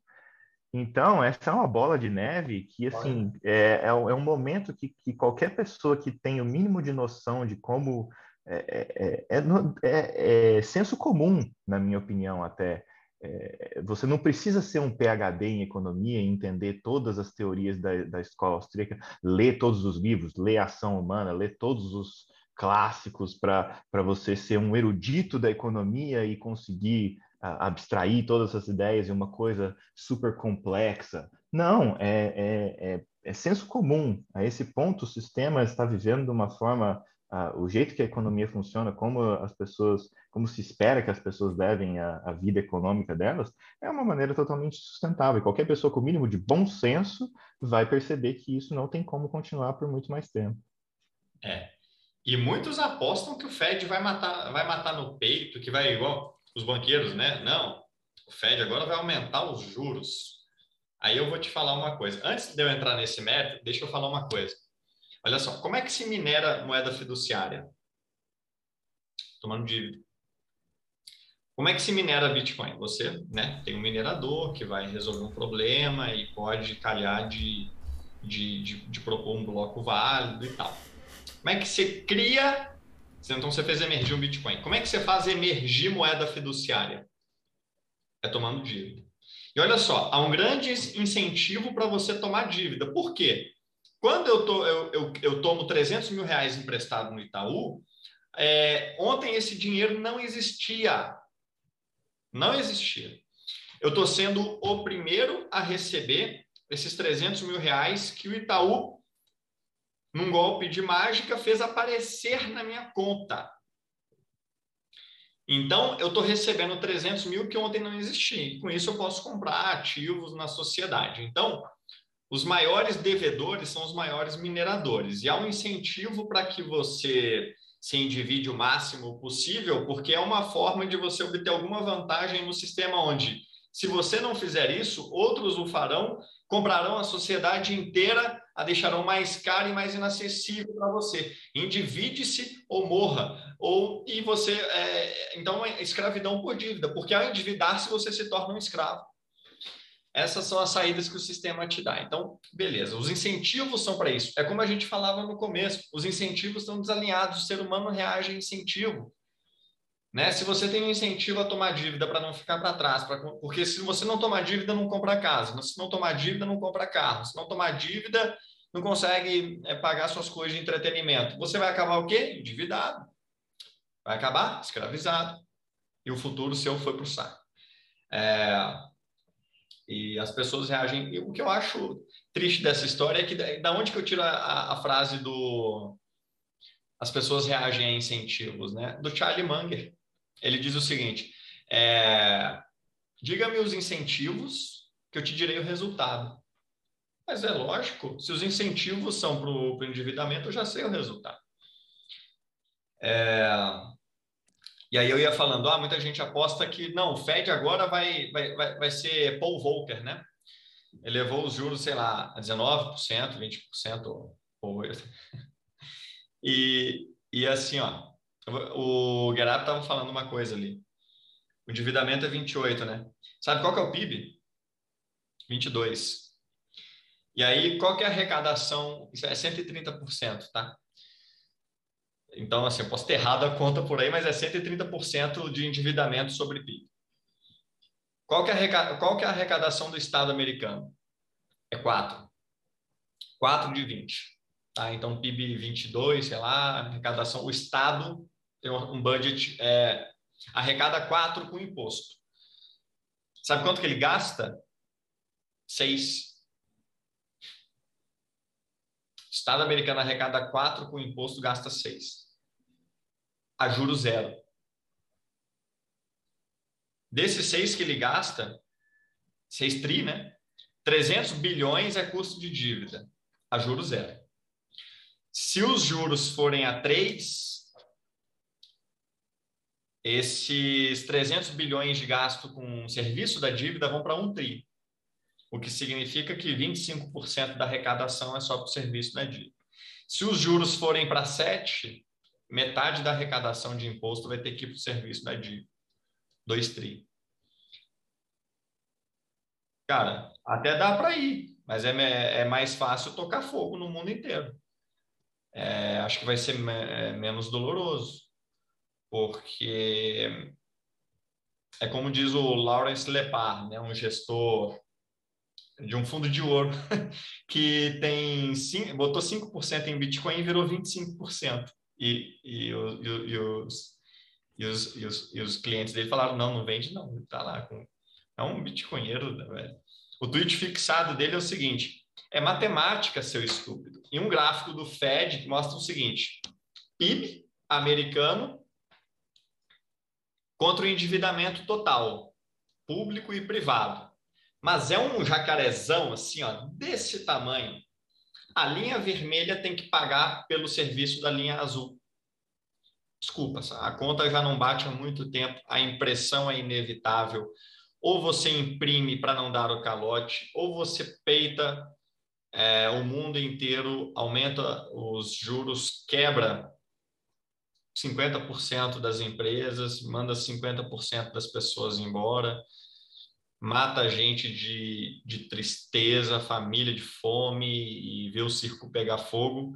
Então, essa é uma bola de neve que, assim, é, é, um momento que, que qualquer pessoa que tem o mínimo de noção de como é, é, é, é, senso comum, na minha opinião, até. você não precisa ser um PhD em economia e entender todas as teorias da, da escola austríaca, ler todos os livros, ler Ação Humana, ler todos os clássicos para você ser um erudito da economia e conseguir abstrair todas essas ideias em uma coisa super complexa. Não, é, é, é, é senso comum. A esse ponto, o sistema está vivendo de uma forma, o jeito que a economia funciona, como as pessoas, como se espera que as pessoas levem a, a vida econômica delas, é uma maneira totalmente sustentável. Qualquer pessoa com o mínimo de bom senso vai perceber que isso não tem como continuar por muito mais tempo. É. E muitos apostam que o Fed vai matar, vai matar no peito, que vai igual os banqueiros, né? Não, o Fed agora vai aumentar os juros. Aí eu vou te falar uma coisa. Antes de eu entrar nesse mérito, deixa eu falar uma coisa. Olha só, como é que se minera moeda fiduciária? Tomando dívida. Como é que se minera Bitcoin? Você né, tem um minerador que vai resolver um problema e pode calhar de, de, de, de propor um bloco válido e tal. Como é que você cria então você fez emergir um Bitcoin. Como é que você faz emergir moeda fiduciária? É tomando dívida. E olha só, há um grande incentivo para você tomar dívida. Por quê? Quando eu, tô, eu, eu, eu tomo 300 mil reais emprestado no Itaú, é, ontem esse dinheiro não existia. Não existia. Eu estou sendo o primeiro a receber esses 300 mil reais que o Itaú num golpe de mágica, fez aparecer na minha conta. Então, eu estou recebendo 300 mil que ontem não existia. Com isso, eu posso comprar ativos na sociedade. Então, os maiores devedores são os maiores mineradores. E há um incentivo para que você se endivide o máximo possível, porque é uma forma de você obter alguma vantagem no sistema onde, se você não fizer isso, outros o farão, comprarão a sociedade inteira a deixarão mais caro e mais inacessível para você. Endivide-se ou morra. Ou, e você. É, então, é escravidão por dívida, porque ao endividar-se, você se torna um escravo. Essas são as saídas que o sistema te dá. Então, beleza. Os incentivos são para isso. É como a gente falava no começo: os incentivos estão desalinhados. O ser humano reage a incentivo. Né? Se você tem um incentivo a tomar dívida para não ficar para trás, pra, porque se você não tomar dívida, não compra casa, se não tomar dívida, não compra carro, se não tomar dívida, não consegue é, pagar suas coisas de entretenimento. Você vai acabar o quê? Endividado. Vai acabar escravizado. E o futuro seu foi para o saco. É, e as pessoas reagem. E o que eu acho triste dessa história é que da onde que eu tiro a, a frase do as pessoas reagem a incentivos, né? Do Charlie Munger. Ele diz o seguinte: é, diga-me os incentivos que eu te direi o resultado. Mas é lógico, se os incentivos são para o endividamento, eu já sei o resultado. É... E aí eu ia falando, ah, muita gente aposta que não, o Fed agora vai, vai, vai, vai ser Paul Volcker, né? Elevou os juros, sei lá, a 19%, 20% ou. E, e assim, ó, o Gerard estava falando uma coisa ali. O endividamento é 28, né? Sabe qual que é o PIB? 22. E aí, qual que é a arrecadação? Isso é 130%, tá? Então, assim, eu posso ter errado a conta por aí, mas é 130% de endividamento sobre PIB. Qual que, é a qual que é a arrecadação do Estado americano? É 4. 4 de 20. Tá? Então, PIB 22, sei lá, arrecadação. O Estado tem um budget, é, arrecada 4 com imposto. Sabe quanto que ele gasta? 6. Estado americano arrecada 4 com imposto, gasta 6. A juro zero. Desses 6 que ele gasta, 6 tri, né? 300 bilhões é custo de dívida, a juro zero. Se os juros forem a 3, esses 300 bilhões de gasto com serviço da dívida vão para um tri, o que significa que 25% da arrecadação é só para o serviço da dívida. Se os juros forem para 7, metade da arrecadação de imposto vai ter que ir para o serviço da dívida. 2 tri. Cara, até dá para ir, mas é, é mais fácil tocar fogo no mundo inteiro. É, acho que vai ser me, é, menos doloroso porque é como diz o Lawrence Lepar, né, um gestor de um fundo de ouro que tem botou 5% em Bitcoin e virou 25%. E, e, o, e, os, e, os, e, os, e os clientes dele falaram, não, não vende não, tá lá com... É um bitcoinheiro, né, velho. O tweet fixado dele é o seguinte, é matemática, seu estúpido. E um gráfico do Fed que mostra o seguinte, PIB americano contra o endividamento total, público e privado. Mas é um jacarezão assim, ó, desse tamanho. A linha vermelha tem que pagar pelo serviço da linha azul. Desculpa, a conta já não bate há muito tempo, a impressão é inevitável. Ou você imprime para não dar o calote, ou você peita é, o mundo inteiro, aumenta os juros, quebra 50% das empresas, manda 50% das pessoas embora, mata a gente de, de tristeza, família de fome e vê o circo pegar fogo,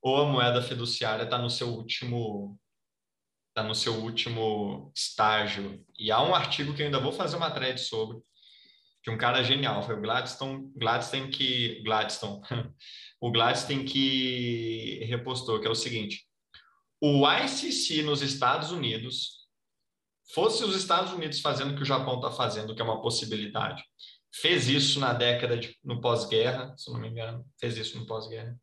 ou a moeda fiduciária está no seu último está no seu último estágio. E há um artigo que eu ainda vou fazer uma thread sobre, de um cara genial, foi o Gladstone, Gladstone que Gladstone, o Gladstone que repostou, que é o seguinte: o ICC nos Estados Unidos, fosse os Estados Unidos fazendo o que o Japão está fazendo, que é uma possibilidade, fez isso na década de, no pós-guerra, se não me engano, fez isso no pós-guerra.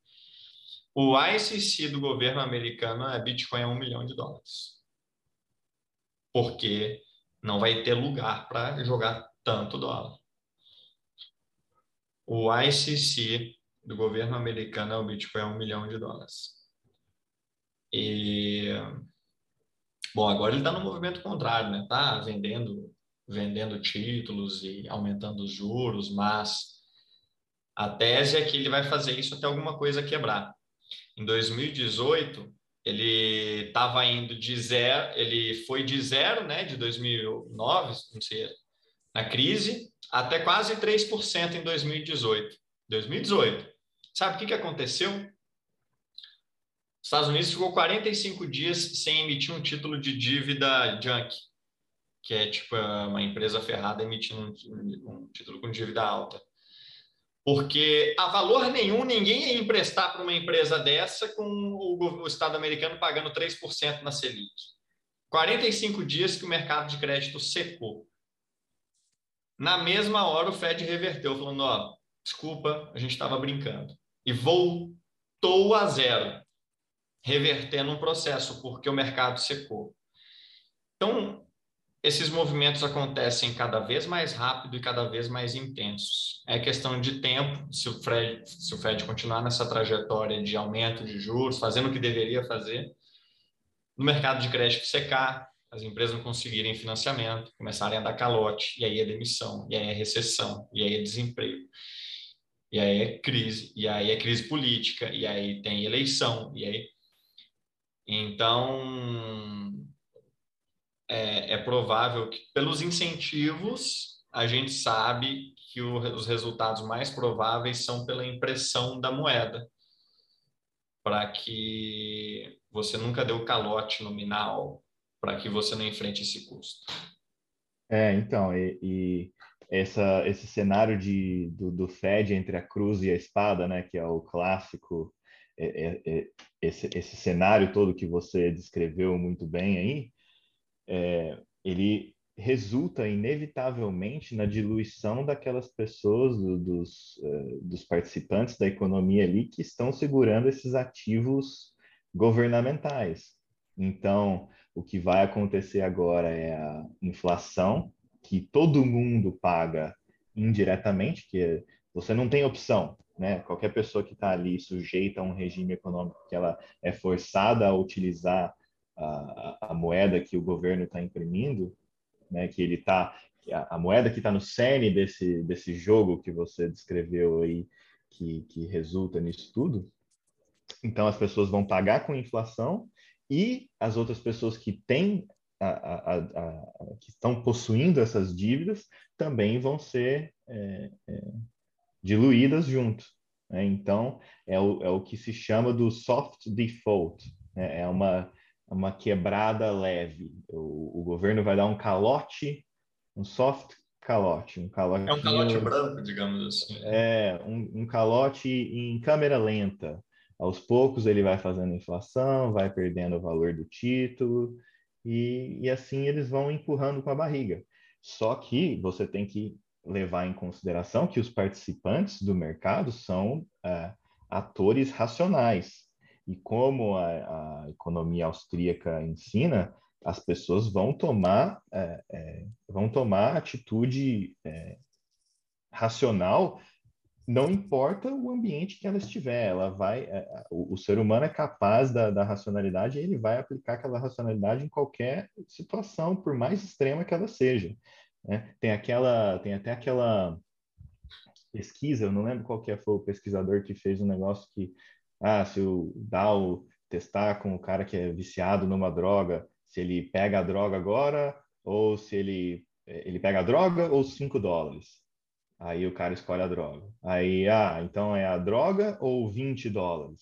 O ICC do governo americano é Bitcoin a um milhão de dólares. Porque não vai ter lugar para jogar tanto dólar. O ICC do governo americano é o Bitcoin a um milhão de dólares. E bom, agora ele está no movimento contrário, né? Tá vendendo, vendendo títulos e aumentando os juros, mas a tese é que ele vai fazer isso até alguma coisa quebrar. Em 2018, ele estava indo de zero, ele foi de zero, né, de 2009, não sei, na crise, até quase 3% em 2018. 2018. Sabe o que, que aconteceu? Estados Unidos ficou 45 dias sem emitir um título de dívida junk, que é tipo uma empresa ferrada emitindo um, um título com dívida alta. Porque a valor nenhum ninguém ia emprestar para uma empresa dessa com o, o Estado americano pagando 3% na Selic. 45 dias que o mercado de crédito secou. Na mesma hora, o Fed reverteu, falando: ó, desculpa, a gente estava brincando. E voltou a zero revertendo um processo, porque o mercado secou. Então, esses movimentos acontecem cada vez mais rápido e cada vez mais intensos. É questão de tempo, se o Fred, se o Fed continuar nessa trajetória de aumento de juros, fazendo o que deveria fazer, no mercado de crédito secar, as empresas não conseguirem financiamento, começarem a dar calote, e aí é demissão, e aí é recessão, e aí é desemprego, e aí é crise, e aí é crise política, e aí tem eleição, e aí então é, é provável que, pelos incentivos, a gente sabe que o, os resultados mais prováveis são pela impressão da moeda, para que você nunca dê o calote nominal, para que você não enfrente esse custo. É, então, e, e essa, esse cenário de, do, do, Fed entre a cruz e a espada, né, que é o clássico, esse, esse cenário todo que você descreveu muito bem aí, é, ele resulta inevitavelmente na diluição daquelas pessoas, do, dos, dos participantes da economia ali que estão segurando esses ativos governamentais. Então, o que vai acontecer agora é a inflação, que todo mundo paga indiretamente, que você não tem opção, né? Qualquer pessoa que está ali sujeita a um regime econômico que ela é forçada a utilizar a, a moeda que o governo está imprimindo, né, que ele está a, a, moeda que está no cerne desse desse jogo que você descreveu aí, que, que resulta nisso tudo. Então as pessoas vão pagar com inflação e as outras pessoas que têm a, a, que estão possuindo essas dívidas também vão ser é, é, diluídas junto. Né? Então, é o, é o que se chama do soft default. Né? É uma uma quebrada leve. O, o, governo vai dar um calote, um soft calote, um calote. É um calote branco, digamos assim. É, um, um calote em câmera lenta. Aos poucos ele vai fazendo inflação, vai perdendo o valor do título, e, e assim eles vão empurrando com a barriga. Só que você tem que levar em consideração que os participantes do mercado são é, atores racionais. E como a, a economia austríaca ensina, as pessoas vão tomar, é, é, vão tomar atitude é, racional, não importa o ambiente que ela estiver, ela vai, é, o, o, ser humano é capaz da, da racionalidade e ele vai aplicar aquela racionalidade em qualquer situação, por mais extrema que ela seja. Né? Tem aquela, tem até aquela pesquisa, eu não lembro qual que é, foi o pesquisador que fez um negócio que ah, se o Dow testar com o cara que é viciado numa droga, se ele pega a droga agora ou se ele ele pega a droga ou 5 dólares. Aí o cara escolhe a droga. Aí, ah, então é a droga ou 20 dólares?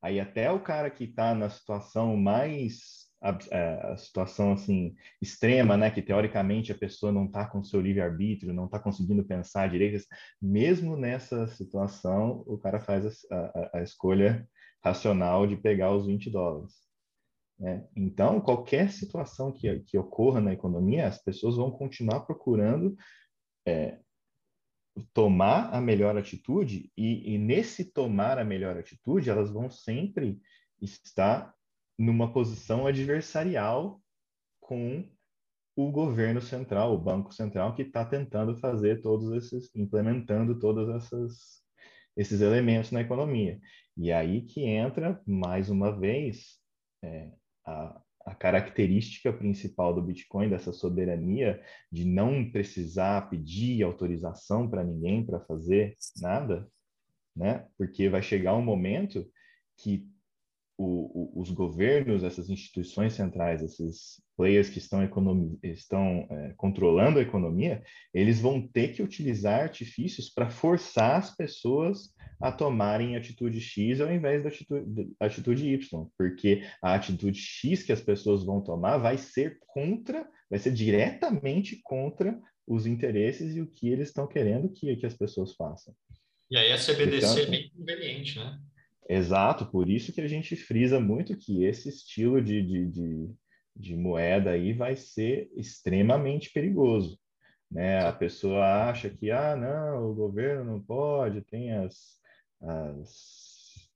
Aí até o cara que está na situação mais a, é, a, situação assim extrema, né, que teoricamente a pessoa não está com seu livre arbítrio, não está conseguindo pensar direito, mesmo nessa situação o cara faz a, a, a escolha racional de pegar os 20 dólares. Né? Então, qualquer situação que, que ocorra na economia, as pessoas vão continuar procurando é, tomar a melhor atitude, e, e, nesse tomar a melhor atitude, elas vão sempre estar numa posição adversarial com o governo central, o Banco Central, que está tentando fazer todos esses, implementando todos essas, esses elementos na economia. E aí que entra, mais uma vez, é, a, a característica principal do Bitcoin, dessa soberania, de não precisar pedir autorização para ninguém para fazer nada, né? Porque vai chegar um momento que o, o, os governos, essas instituições centrais, esses players que estão, estão é, controlando a economia, eles vão ter que utilizar artifícios para forçar as pessoas a tomarem atitude X ao invés da atitude, atitude Y, porque a atitude X que as pessoas vão tomar vai ser contra, vai ser diretamente contra os interesses e o que eles estão querendo que, que as pessoas façam. E aí a CBDC é bem conveniente, né? Exato, por isso que a gente frisa muito que esse estilo de, de, de, de moeda aí vai ser extremamente perigoso. Né? A pessoa acha que, ah, não, o governo não pode, tem as, as,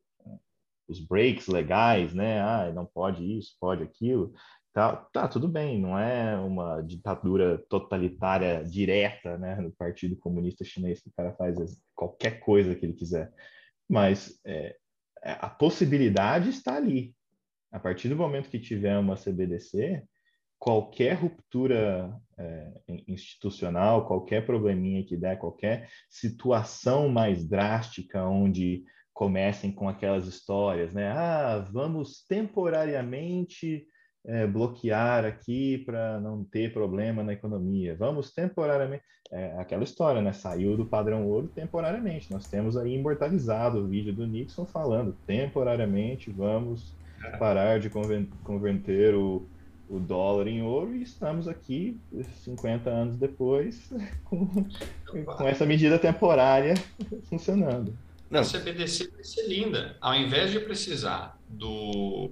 os breaks legais, né? Ah, não pode isso, pode aquilo. Tá, tá, tudo bem, não é uma ditadura totalitária direta, né, no Partido Comunista Chinês, que o cara faz qualquer coisa que ele quiser. Mas é a possibilidade está ali. A partir do momento que tiver uma CBDC, qualquer ruptura é, institucional, qualquer probleminha que der, qualquer situação mais drástica onde comecem com aquelas histórias, né? Ah, vamos temporariamente é, bloquear aqui para não ter problema na economia. Vamos temporariamente. É, aquela história, né? Saiu do padrão ouro temporariamente. Nós temos aí imortalizado o vídeo do Nixon falando temporariamente vamos é. parar de converter o, o dólar em ouro e estamos aqui 50 anos depois com, com essa medida temporária funcionando. Não. A CBDC vai ser linda. Ao invés de precisar do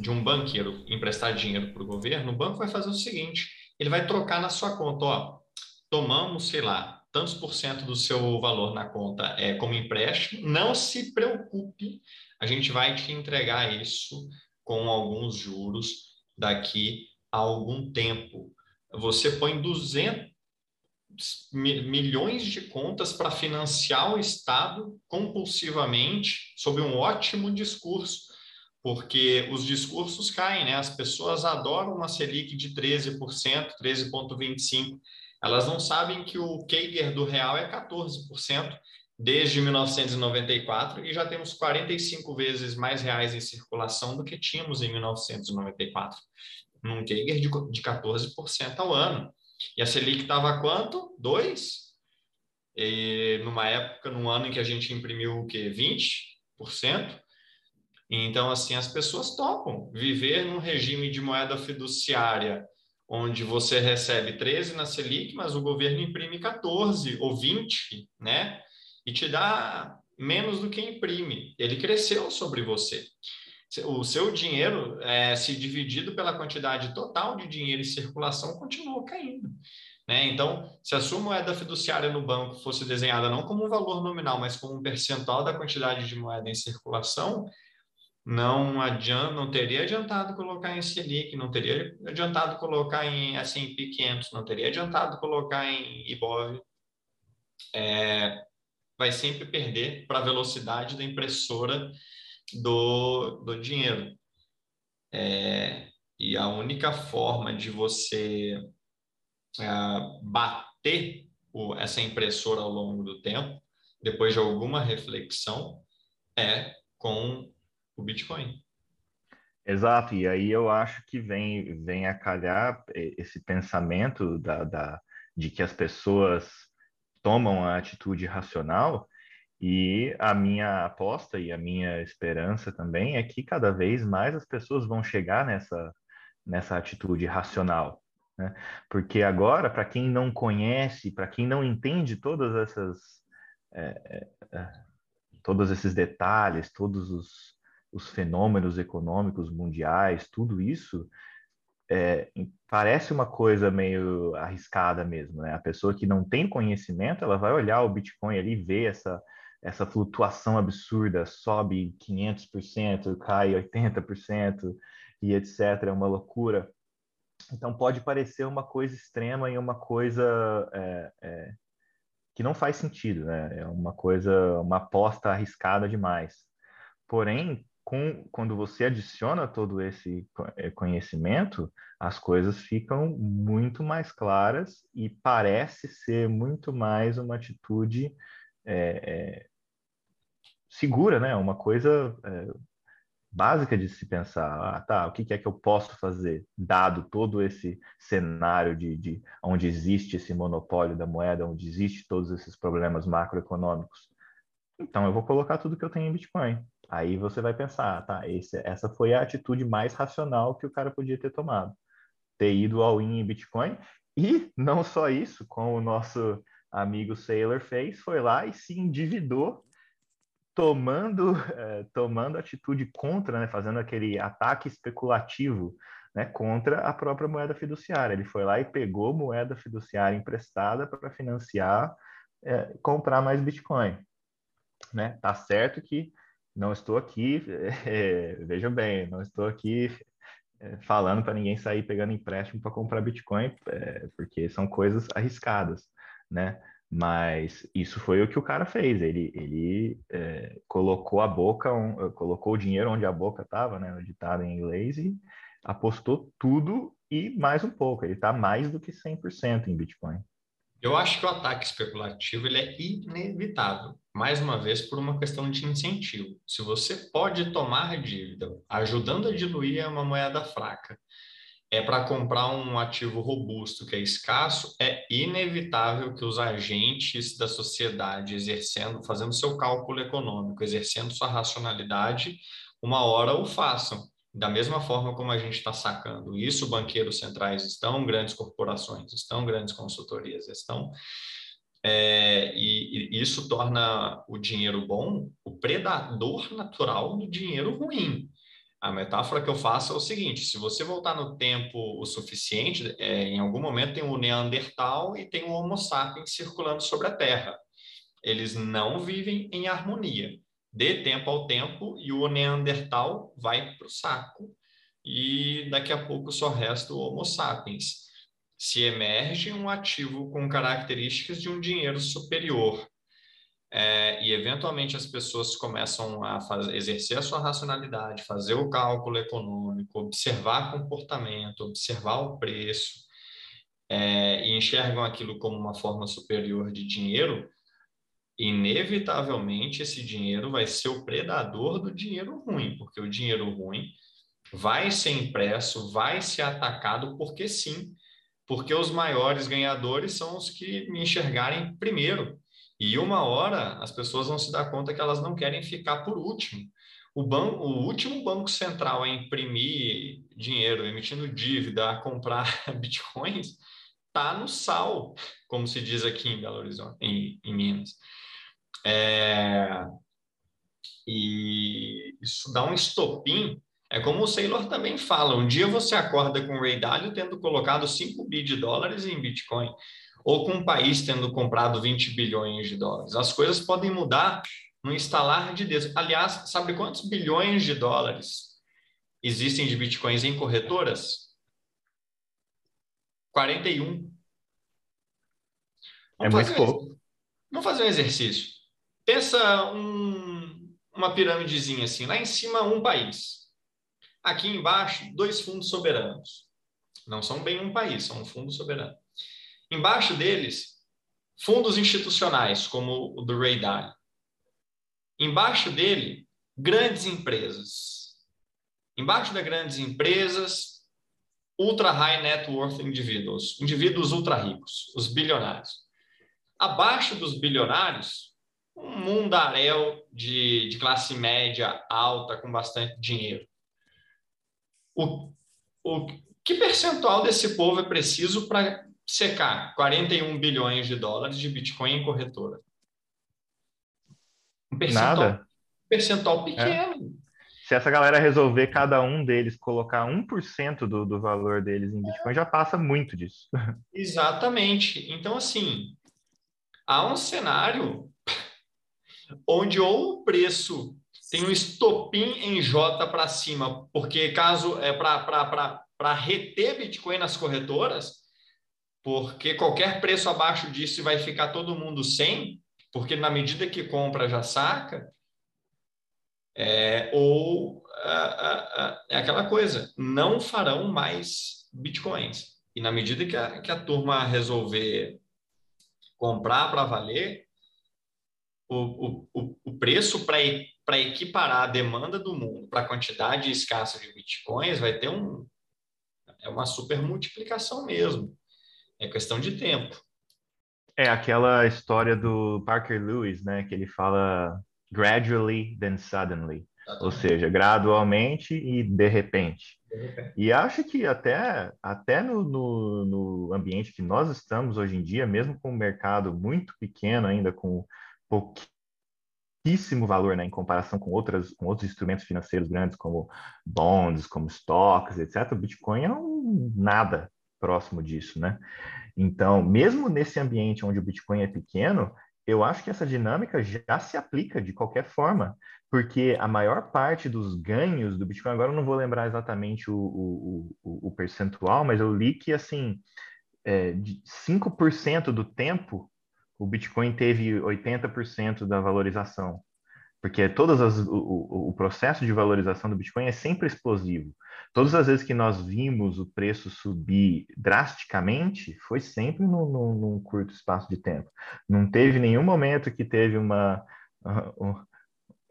de um banqueiro emprestar dinheiro para o governo, o banco vai fazer o seguinte: ele vai trocar na sua conta, ó, tomamos, sei lá, tantos por cento do seu valor na conta é como empréstimo, não se preocupe, a gente vai te entregar isso com alguns juros daqui a algum tempo. Você põe 200 milhões de contas para financiar o Estado compulsivamente sob um ótimo discurso porque os discursos caem, né? As pessoas adoram uma Selic de 13%, 13,25%. Elas não sabem que o Keiger do real é 14% desde 1994 e já temos 45 vezes mais reais em circulação do que tínhamos em 1994, num Keiger de, de 14% ao ano. E a Selic estava quanto? 2? E numa época, num ano em que a gente imprimiu o quê? 20%? Então, assim, as pessoas topam viver num regime de moeda fiduciária, onde você recebe 13 na Selic, mas o governo imprime 14 ou 20, né? E te dá menos do que imprime. Ele cresceu sobre você. O seu dinheiro, é, se dividido pela quantidade total de dinheiro em circulação, continua caindo. Né? Então, se a sua moeda fiduciária no banco fosse desenhada não como um valor nominal, mas como um percentual da quantidade de moeda em circulação, não adianta, não teria adiantado colocar em Selic, não teria adiantado colocar em S&P 500, não teria adiantado colocar em IBOV. É, vai sempre perder para a velocidade da impressora do, do dinheiro. É, e a única forma de você é, bater o, essa impressora ao longo do tempo, depois de alguma reflexão, é com o Bitcoin. Exato, e aí eu acho que vem, vem a calhar esse pensamento da, da, de que as pessoas tomam a atitude racional, e a minha aposta e a minha esperança também é que cada vez mais as pessoas vão chegar nessa, nessa atitude racional. Né? Porque agora, para quem não conhece, para quem não entende todas essas. É, é todos esses detalhes, todos os, os fenômenos econômicos mundiais, tudo isso, é, parece uma coisa meio arriscada mesmo, né? A pessoa que não tem conhecimento, ela vai olhar o Bitcoin ali e ver essa, essa flutuação absurda, sobe 500%, cai 80% e etc. É uma loucura. Então pode parecer uma coisa extrema e uma coisa é, é, que não faz sentido, né? É uma coisa, uma aposta arriscada demais. Porém, com, quando você adiciona todo esse eh, conhecimento, as coisas ficam muito mais claras e parece ser muito mais uma atitude é, é, segura, né? Uma coisa é, básica de se pensar. Ah, tá, o que é que eu posso fazer, dado todo esse cenário de, de onde existe esse monopólio da moeda, onde existe todos esses problemas macroeconômicos? Então, eu vou colocar tudo que eu tenho em Bitcoin. Aí você vai pensar, tá, esse, essa foi a atitude mais racional que o cara podia ter tomado. Ter ido ao in em Bitcoin. E não só isso, como o nosso amigo Sailor fez, foi lá e se endividou, tomando, eh, tomando atitude contra, né, fazendo aquele ataque especulativo né, contra a própria moeda fiduciária. Ele foi lá e pegou moeda fiduciária emprestada para financiar, eh, comprar mais Bitcoin. Né? Tá certo que não estou aqui, é, vejam bem, não estou aqui é, falando para ninguém sair pegando empréstimo para comprar Bitcoin, é, porque são coisas arriscadas, né? Mas isso foi o que o cara fez. Ele, ele é, colocou a boca, um, colocou o dinheiro onde a boca estava, né? No ditado em inglês e apostou tudo e mais um pouco. Ele está mais do que 100% em Bitcoin. Eu acho que o ataque especulativo ele é inevitável, mais uma vez por uma questão de incentivo. Se você pode tomar dívida, ajudando a diluir uma moeda fraca, é para comprar um ativo robusto que é escasso, é inevitável que os agentes da sociedade exercendo, fazendo seu cálculo econômico, exercendo sua racionalidade, uma hora o façam da mesma forma como a gente está sacando isso, banqueiros centrais estão, grandes corporações estão, grandes consultorias estão, é, e, e, isso torna o dinheiro bom o predador natural do dinheiro ruim. A metáfora que eu faço é o seguinte: se você voltar no tempo o suficiente, é, em algum momento tem o Neandertal e tem o Homo sapiens circulando sobre a Terra. Eles não vivem em harmonia dê tempo ao tempo e o Neandertal vai para o saco e daqui a pouco só resta o Homo sapiens. Se emerge um ativo com características de um dinheiro superior é, e eventualmente as pessoas começam a fazer, exercer a sua racionalidade, fazer o cálculo econômico, observar comportamento, observar o preço é, e enxergam aquilo como uma forma superior de dinheiro, inevitavelmente esse dinheiro vai ser o predador do dinheiro ruim, porque o dinheiro ruim vai ser impresso, vai ser atacado, porque sim, porque os maiores ganhadores são os que me enxergarem primeiro. E uma hora as pessoas vão se dar conta que elas não querem ficar por último. O, banco, o último banco central a imprimir dinheiro, emitindo dívida, a comprar bitcoins, está no sal, como se diz aqui em Belo Horizonte, em, em Minas. É, e isso dá um estopim. É como o Saylor também fala: um dia você acorda com o Ray Dalio tendo colocado 5 bi de dólares em Bitcoin, ou com um país tendo comprado 20 bilhões de dólares. As coisas podem mudar no instalar de dedos. Aliás, sabe quantos bilhões de dólares existem de Bitcoins em corretoras? 41. Vamos é muito pouco. Vamos fazer um exercício. Pensa um, uma piramidezinha assim, lá em cima um país. Aqui embaixo, dois fundos soberanos. Não são bem um país, são um fundo soberano. Embaixo deles, fundos institucionais, como o do Ray Dalio. Embaixo dele, grandes empresas. Embaixo das grandes empresas, ultra high net worth individuals, indivíduos ultra ricos, os bilionários. Abaixo dos bilionários, um mundaréu de, de classe média alta com bastante dinheiro. O, o que percentual desse povo é preciso para secar 41 bilhões de dólares de Bitcoin em corretora? Um percentual, Nada. percentual pequeno. É. Se essa galera resolver cada um deles colocar 1% do, do valor deles em Bitcoin, é. já passa muito disso. Exatamente. Então, assim, há um cenário onde ou o preço tem um estopim em J para cima, porque caso é para reter Bitcoin nas corretoras, porque qualquer preço abaixo disso vai ficar todo mundo sem, porque na medida que compra já saca, é, ou é aquela coisa, não farão mais bitcoins. E na medida que a, que a turma resolver comprar para valer, o, o, o preço para equiparar a demanda do mundo para a quantidade escassa de bitcoins vai ter um é uma super multiplicação mesmo. É questão de tempo. É aquela história do Parker Lewis, né, que ele fala gradually then suddenly, Exatamente. ou seja, gradualmente e de repente. de repente. E acho que até, até no, no, no ambiente que nós estamos hoje em dia, mesmo com o mercado muito pequeno ainda, com pouquíssimo valor né, em comparação com, outras, com outros instrumentos financeiros grandes, como bonds, como stocks, etc., o Bitcoin é um nada próximo disso, né? Então, mesmo nesse ambiente onde o Bitcoin é pequeno, eu acho que essa dinâmica já se aplica de qualquer forma, porque a maior parte dos ganhos do Bitcoin, agora eu não vou lembrar exatamente o, o, o, o percentual, mas eu li que, assim, é, de 5% do tempo, o Bitcoin teve 80% da valorização. Porque todas as, o, o, processo de valorização do Bitcoin é sempre explosivo. Todas as vezes que nós vimos o preço subir drasticamente, foi sempre num, num, curto espaço de tempo. Não teve nenhum momento que teve uma, um,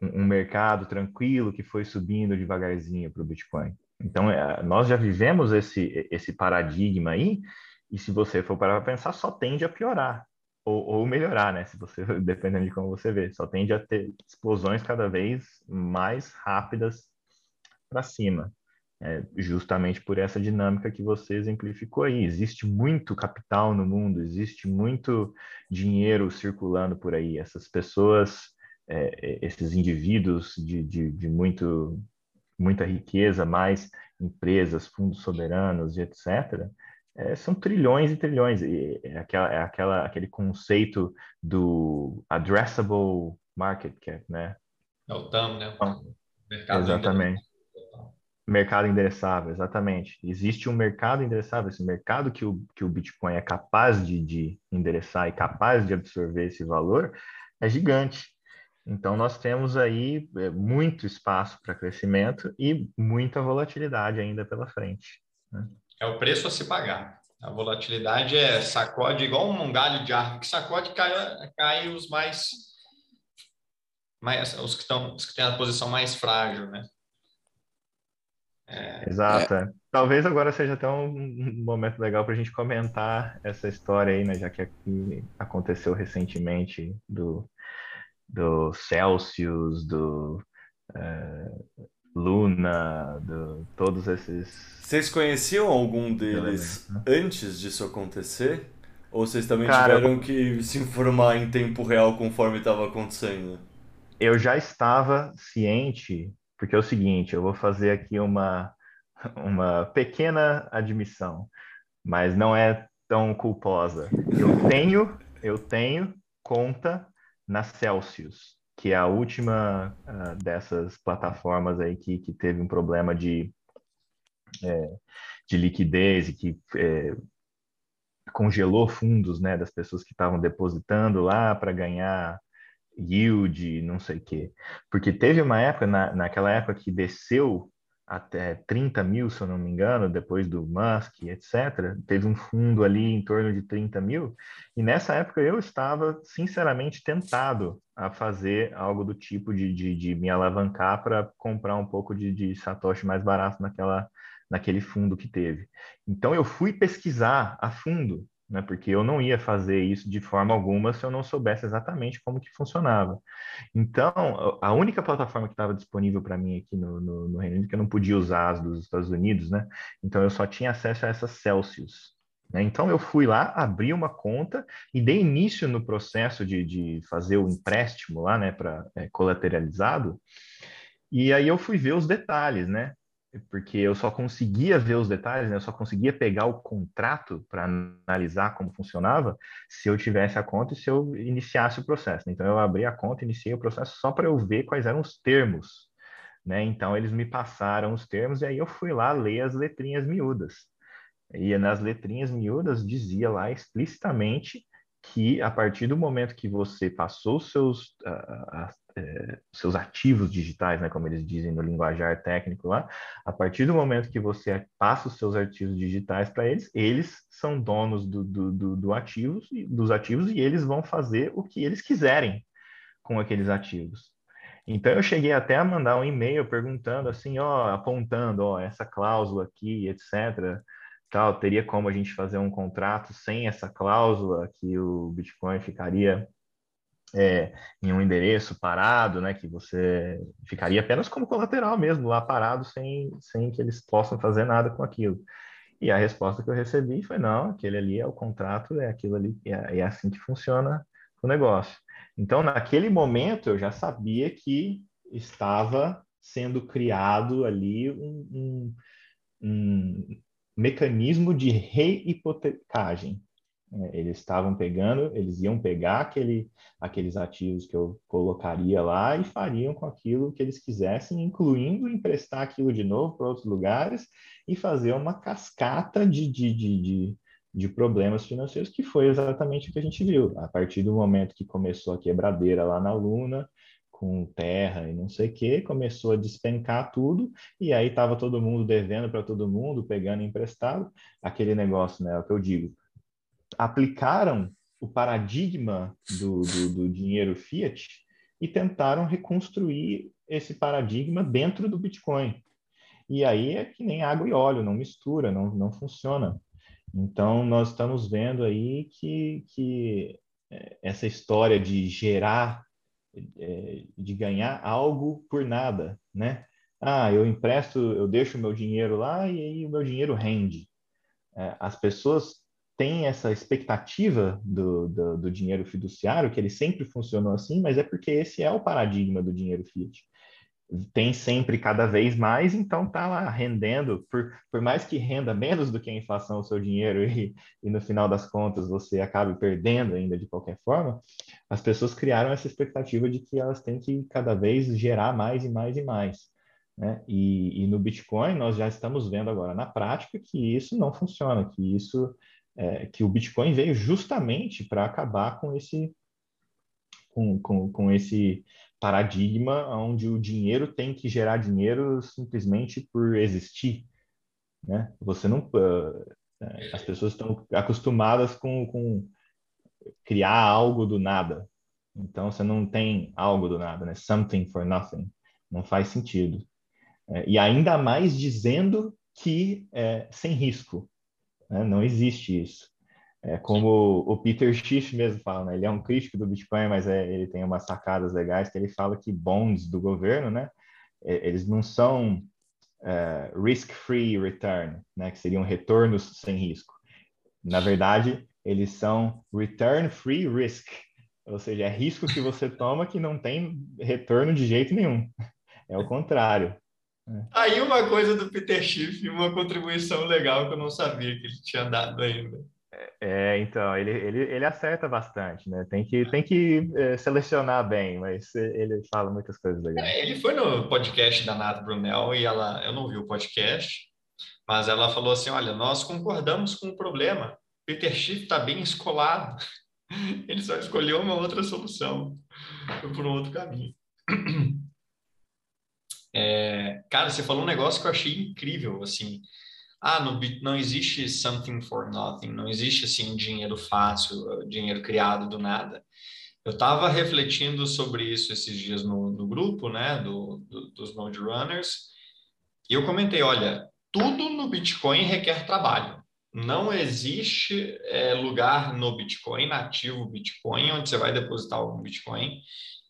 um mercado tranquilo que foi subindo devagarzinho para o Bitcoin. Então, é, nós já vivemos esse, esse paradigma aí, e se você for parar para pensar, só tende a piorar ou, ou, melhorar, né? Se você, dependendo de como você vê, só tende a ter explosões cada vez mais rápidas para cima. É, justamente por essa dinâmica que você exemplificou aí. Existe muito capital no mundo, existe muito dinheiro circulando por aí. Essas pessoas, é, esses indivíduos de, de, de muito, muita riqueza, mais empresas, fundos soberanos e etc., é, são trilhões e trilhões. E é, aquela, é aquela, aquele conceito do addressable market cap, né? É o TAM, né? Então, mercado exatamente. Mercado endereçável, exatamente. Existe um mercado endereçável, esse mercado que o, que o Bitcoin é capaz de, de endereçar e capaz de absorver esse valor é gigante. Então, nós temos aí é, muito espaço para crescimento e muita volatilidade ainda pela frente. Né? É o preço a se pagar. A volatilidade é sacode igual um galho de árvore que sacode cai, cai os mais, mais os que estão os que têm a posição mais frágil, né? É... Exato. É. Talvez agora seja até um momento legal para a gente comentar essa história aí, né? Já que aqui aconteceu recentemente do, do Celsius, do uh, Luna, do, todos esses. Vocês conheciam algum deles né? antes disso acontecer? Ou vocês também Cara, tiveram que se informar em tempo real conforme estava acontecendo? Eu já estava ciente, porque é o seguinte, eu vou fazer aqui uma, uma pequena admissão, mas não é tão culposa. Eu tenho, eu tenho conta na Celsius que é a última uh, dessas plataformas aí que, que teve um problema de, é, de liquidez e que é, congelou fundos né, das pessoas que estavam depositando lá para ganhar yield, não sei o quê. Porque teve uma época, na, naquela época que desceu até 30 mil, se eu não me engano, depois do Musk, etc. Teve um fundo ali em torno de 30 mil, e nessa época eu estava, sinceramente, tentado a fazer algo do tipo de, de, de me alavancar para comprar um pouco de, de Satoshi mais barato naquela, naquele fundo que teve. Então eu fui pesquisar a fundo né? Porque eu não ia fazer isso de forma alguma se eu não soubesse exatamente como que funcionava. Então, a única plataforma que estava disponível para mim aqui no, no, no, Reino Unido, que eu não podia usar as dos Estados Unidos, né? Então, eu só tinha acesso a essa Celsius. Né? Então, eu fui lá, abri uma conta e dei início no processo de, de fazer o empréstimo lá, né, para é, colateralizado. E aí eu fui ver os detalhes, né? Porque eu só conseguia ver os detalhes, né? eu só conseguia pegar o contrato para analisar como funcionava se eu tivesse a conta e se eu iniciasse o processo. Então eu abri a conta, iniciei o processo só para eu ver quais eram os termos, né? Então eles me passaram os termos e aí eu fui lá ler as letrinhas miúdas. E nas letrinhas miúdas dizia lá explicitamente que a partir do momento que você passou seus, uh, uh, seus ativos digitais, né, como eles dizem no linguajar técnico lá, a partir do momento que você passa os seus ativos digitais para eles, eles são donos do, do, do, do ativos, dos ativos e eles vão fazer o que eles quiserem com aqueles ativos. Então eu cheguei até a mandar um e-mail perguntando assim, ó, apontando, ó, essa cláusula aqui, etc tal, teria como a gente fazer um contrato sem essa cláusula que o Bitcoin ficaria é, em um endereço parado, né, que você ficaria apenas como colateral mesmo, lá parado, sem, sem que eles possam fazer nada com aquilo. E a resposta que eu recebi foi, não, aquele ali é o contrato, é aquilo ali, é, é assim que funciona o negócio. Então, naquele momento, eu já sabia que estava sendo criado ali um, um, um mecanismo de reipotecagem. Né? Eles estavam pegando, eles iam pegar aquele, aqueles ativos que eu colocaria lá e fariam com aquilo que eles quisessem, incluindo emprestar aquilo de novo para outros lugares e fazer uma cascata de, de, de, de, de problemas financeiros, que foi exatamente o que a gente viu. A partir do momento que começou a quebradeira lá na Luna, com terra e não sei o que, começou a despencar tudo, e aí estava todo mundo devendo para todo mundo, pegando emprestado, aquele negócio, né, é o que eu digo, aplicaram o paradigma do, do, do dinheiro fiat e tentaram reconstruir esse paradigma dentro do Bitcoin. E aí é que nem água e óleo, não mistura, não, não funciona. Então, nós estamos vendo aí que, que é, essa história de gerar, é, de ganhar algo por nada, né? Ah, eu empresto, eu deixo meu dinheiro lá e aí o meu dinheiro rende. É, as pessoas tem essa expectativa do, do, do, dinheiro fiduciário, que ele sempre funcionou assim, mas é porque esse é o paradigma do dinheiro fiat. Tem sempre cada vez mais, então tá lá rendendo, por, por mais que renda menos do que a inflação o seu dinheiro e, e no final das contas você acabe perdendo ainda de qualquer forma, as pessoas criaram essa expectativa de que elas têm que cada vez gerar mais e mais e mais. Né? E, e no Bitcoin nós já estamos vendo agora na prática que isso não funciona, que isso é, que o Bitcoin veio justamente para acabar com esse, com, com, com esse paradigma onde o dinheiro tem que gerar dinheiro simplesmente por existir. Né? Você não, uh, as pessoas estão acostumadas com, com criar algo do nada. Então você não tem algo do nada, né? Something for nothing. Não faz sentido. É, e ainda mais dizendo que é sem risco. Né? Não existe isso. É como o Peter Schiff mesmo fala, né? ele é um crítico do Bitcoin, mas é, ele tem umas sacadas legais que ele fala que bonds do governo, né? Eles não são é, risk-free return, né? que seriam retornos sem risco. Na verdade, eles são return-free risk, ou seja, é risco que você toma que não tem retorno de jeito nenhum. É o contrário. É. Aí uma coisa do Peter Schiff, uma contribuição legal que eu não sabia que ele tinha dado ainda. É, então, ele, ele, ele acerta bastante, né? Tem que, tem que é, selecionar bem, mas ele fala muitas coisas legais. É, ele foi no podcast da Nath Brunel e ela, eu não vi o podcast, mas ela falou assim, olha, nós concordamos com o problema. Peter Schiff está bem escolado. Ele só escolheu uma outra solução. Foi por um outro caminho. É, cara, você falou um negócio que eu achei incrível, assim. Ah, no, não existe something for nothing, não existe assim dinheiro fácil, dinheiro criado do nada. Eu estava refletindo sobre isso esses dias no, no grupo, né, do, do, dos Node Runners, e eu comentei, olha, tudo no Bitcoin requer trabalho. Não existe é, lugar no Bitcoin, nativo Bitcoin, onde você vai depositar algum Bitcoin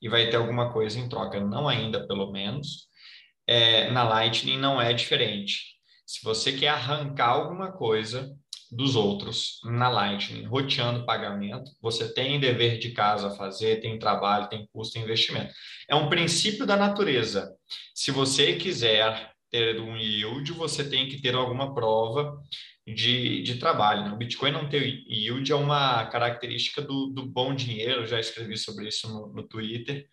e vai ter alguma coisa em troca. Não ainda, pelo menos é, na Lightning não é diferente. Se você quer arrancar alguma coisa dos outros na Lightning, roteando pagamento, você tem dever de casa a fazer, tem trabalho, tem custo e investimento. É um princípio da natureza. Se você quiser ter um yield, você tem que ter alguma prova de, de trabalho. Né? O Bitcoin não ter yield é uma característica do, do bom dinheiro, já escrevi sobre isso no, no Twitter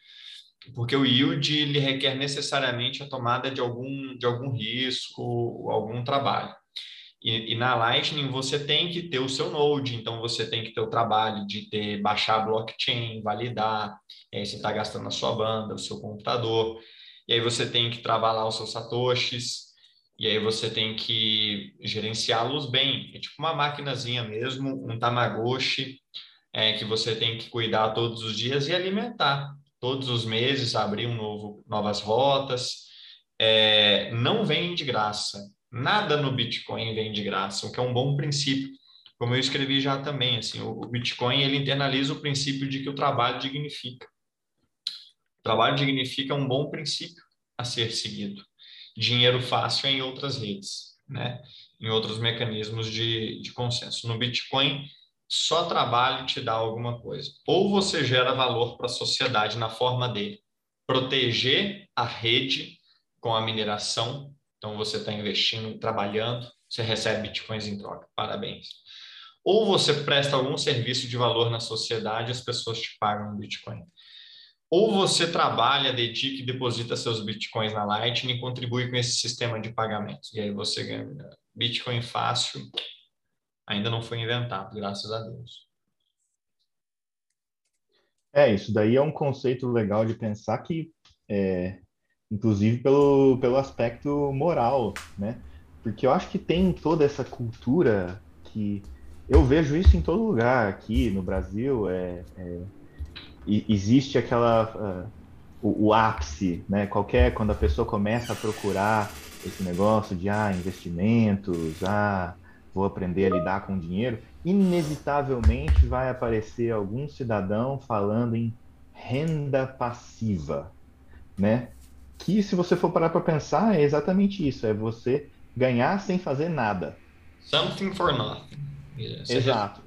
porque o yield ele requer necessariamente a tomada de algum, de algum risco, algum trabalho. E, e, na Lightning você tem que ter o seu node, então você tem que ter o trabalho de ter baixar a blockchain, validar, aí você está gastando a sua banda, o seu computador, e aí você tem que lá os seus satoshis, e aí você tem que gerenciá-los bem. É tipo uma maquinazinha mesmo, um Tamagotchi, é, que você tem que cuidar todos os dias e alimentar todos os meses abrir um novo, novas rotas. É, não vem de graça. Nada no Bitcoin vem de graça, o que é um bom princípio. Como eu escrevi já também, assim, o, Bitcoin ele internaliza o princípio de que o trabalho dignifica. O trabalho dignifica é um bom princípio a ser seguido. Dinheiro fácil é em outras redes, né? em outros mecanismos de, de consenso. No Bitcoin, só trabalho te dá alguma coisa. Ou você gera valor para a sociedade na forma de proteger a rede com a mineração, então você está investindo, trabalhando, você recebe bitcoins em troca. Parabéns. Ou você presta algum serviço de valor na sociedade, as pessoas te pagam Bitcoin. Ou você trabalha, dedica e deposita seus Bitcoins na Lightning e contribui com esse sistema de pagamentos. E aí você ganha Bitcoin fácil. Ainda não foi inventado, graças a Deus. É, isso daí é um conceito legal de pensar que, é, inclusive pelo, pelo aspecto moral, né? Porque eu acho que tem toda essa cultura que eu vejo isso em todo lugar aqui no Brasil. É, é existe aquela uh, o, o, ápice, né? Qualquer quando a pessoa começa a procurar esse negócio de ah investimentos, ah vou aprender a lidar com dinheiro, inevitavelmente vai aparecer algum cidadão falando em renda passiva, né? Que se você for parar para pensar é exatamente isso, é você ganhar sem fazer nada. Something for nothing. Exato.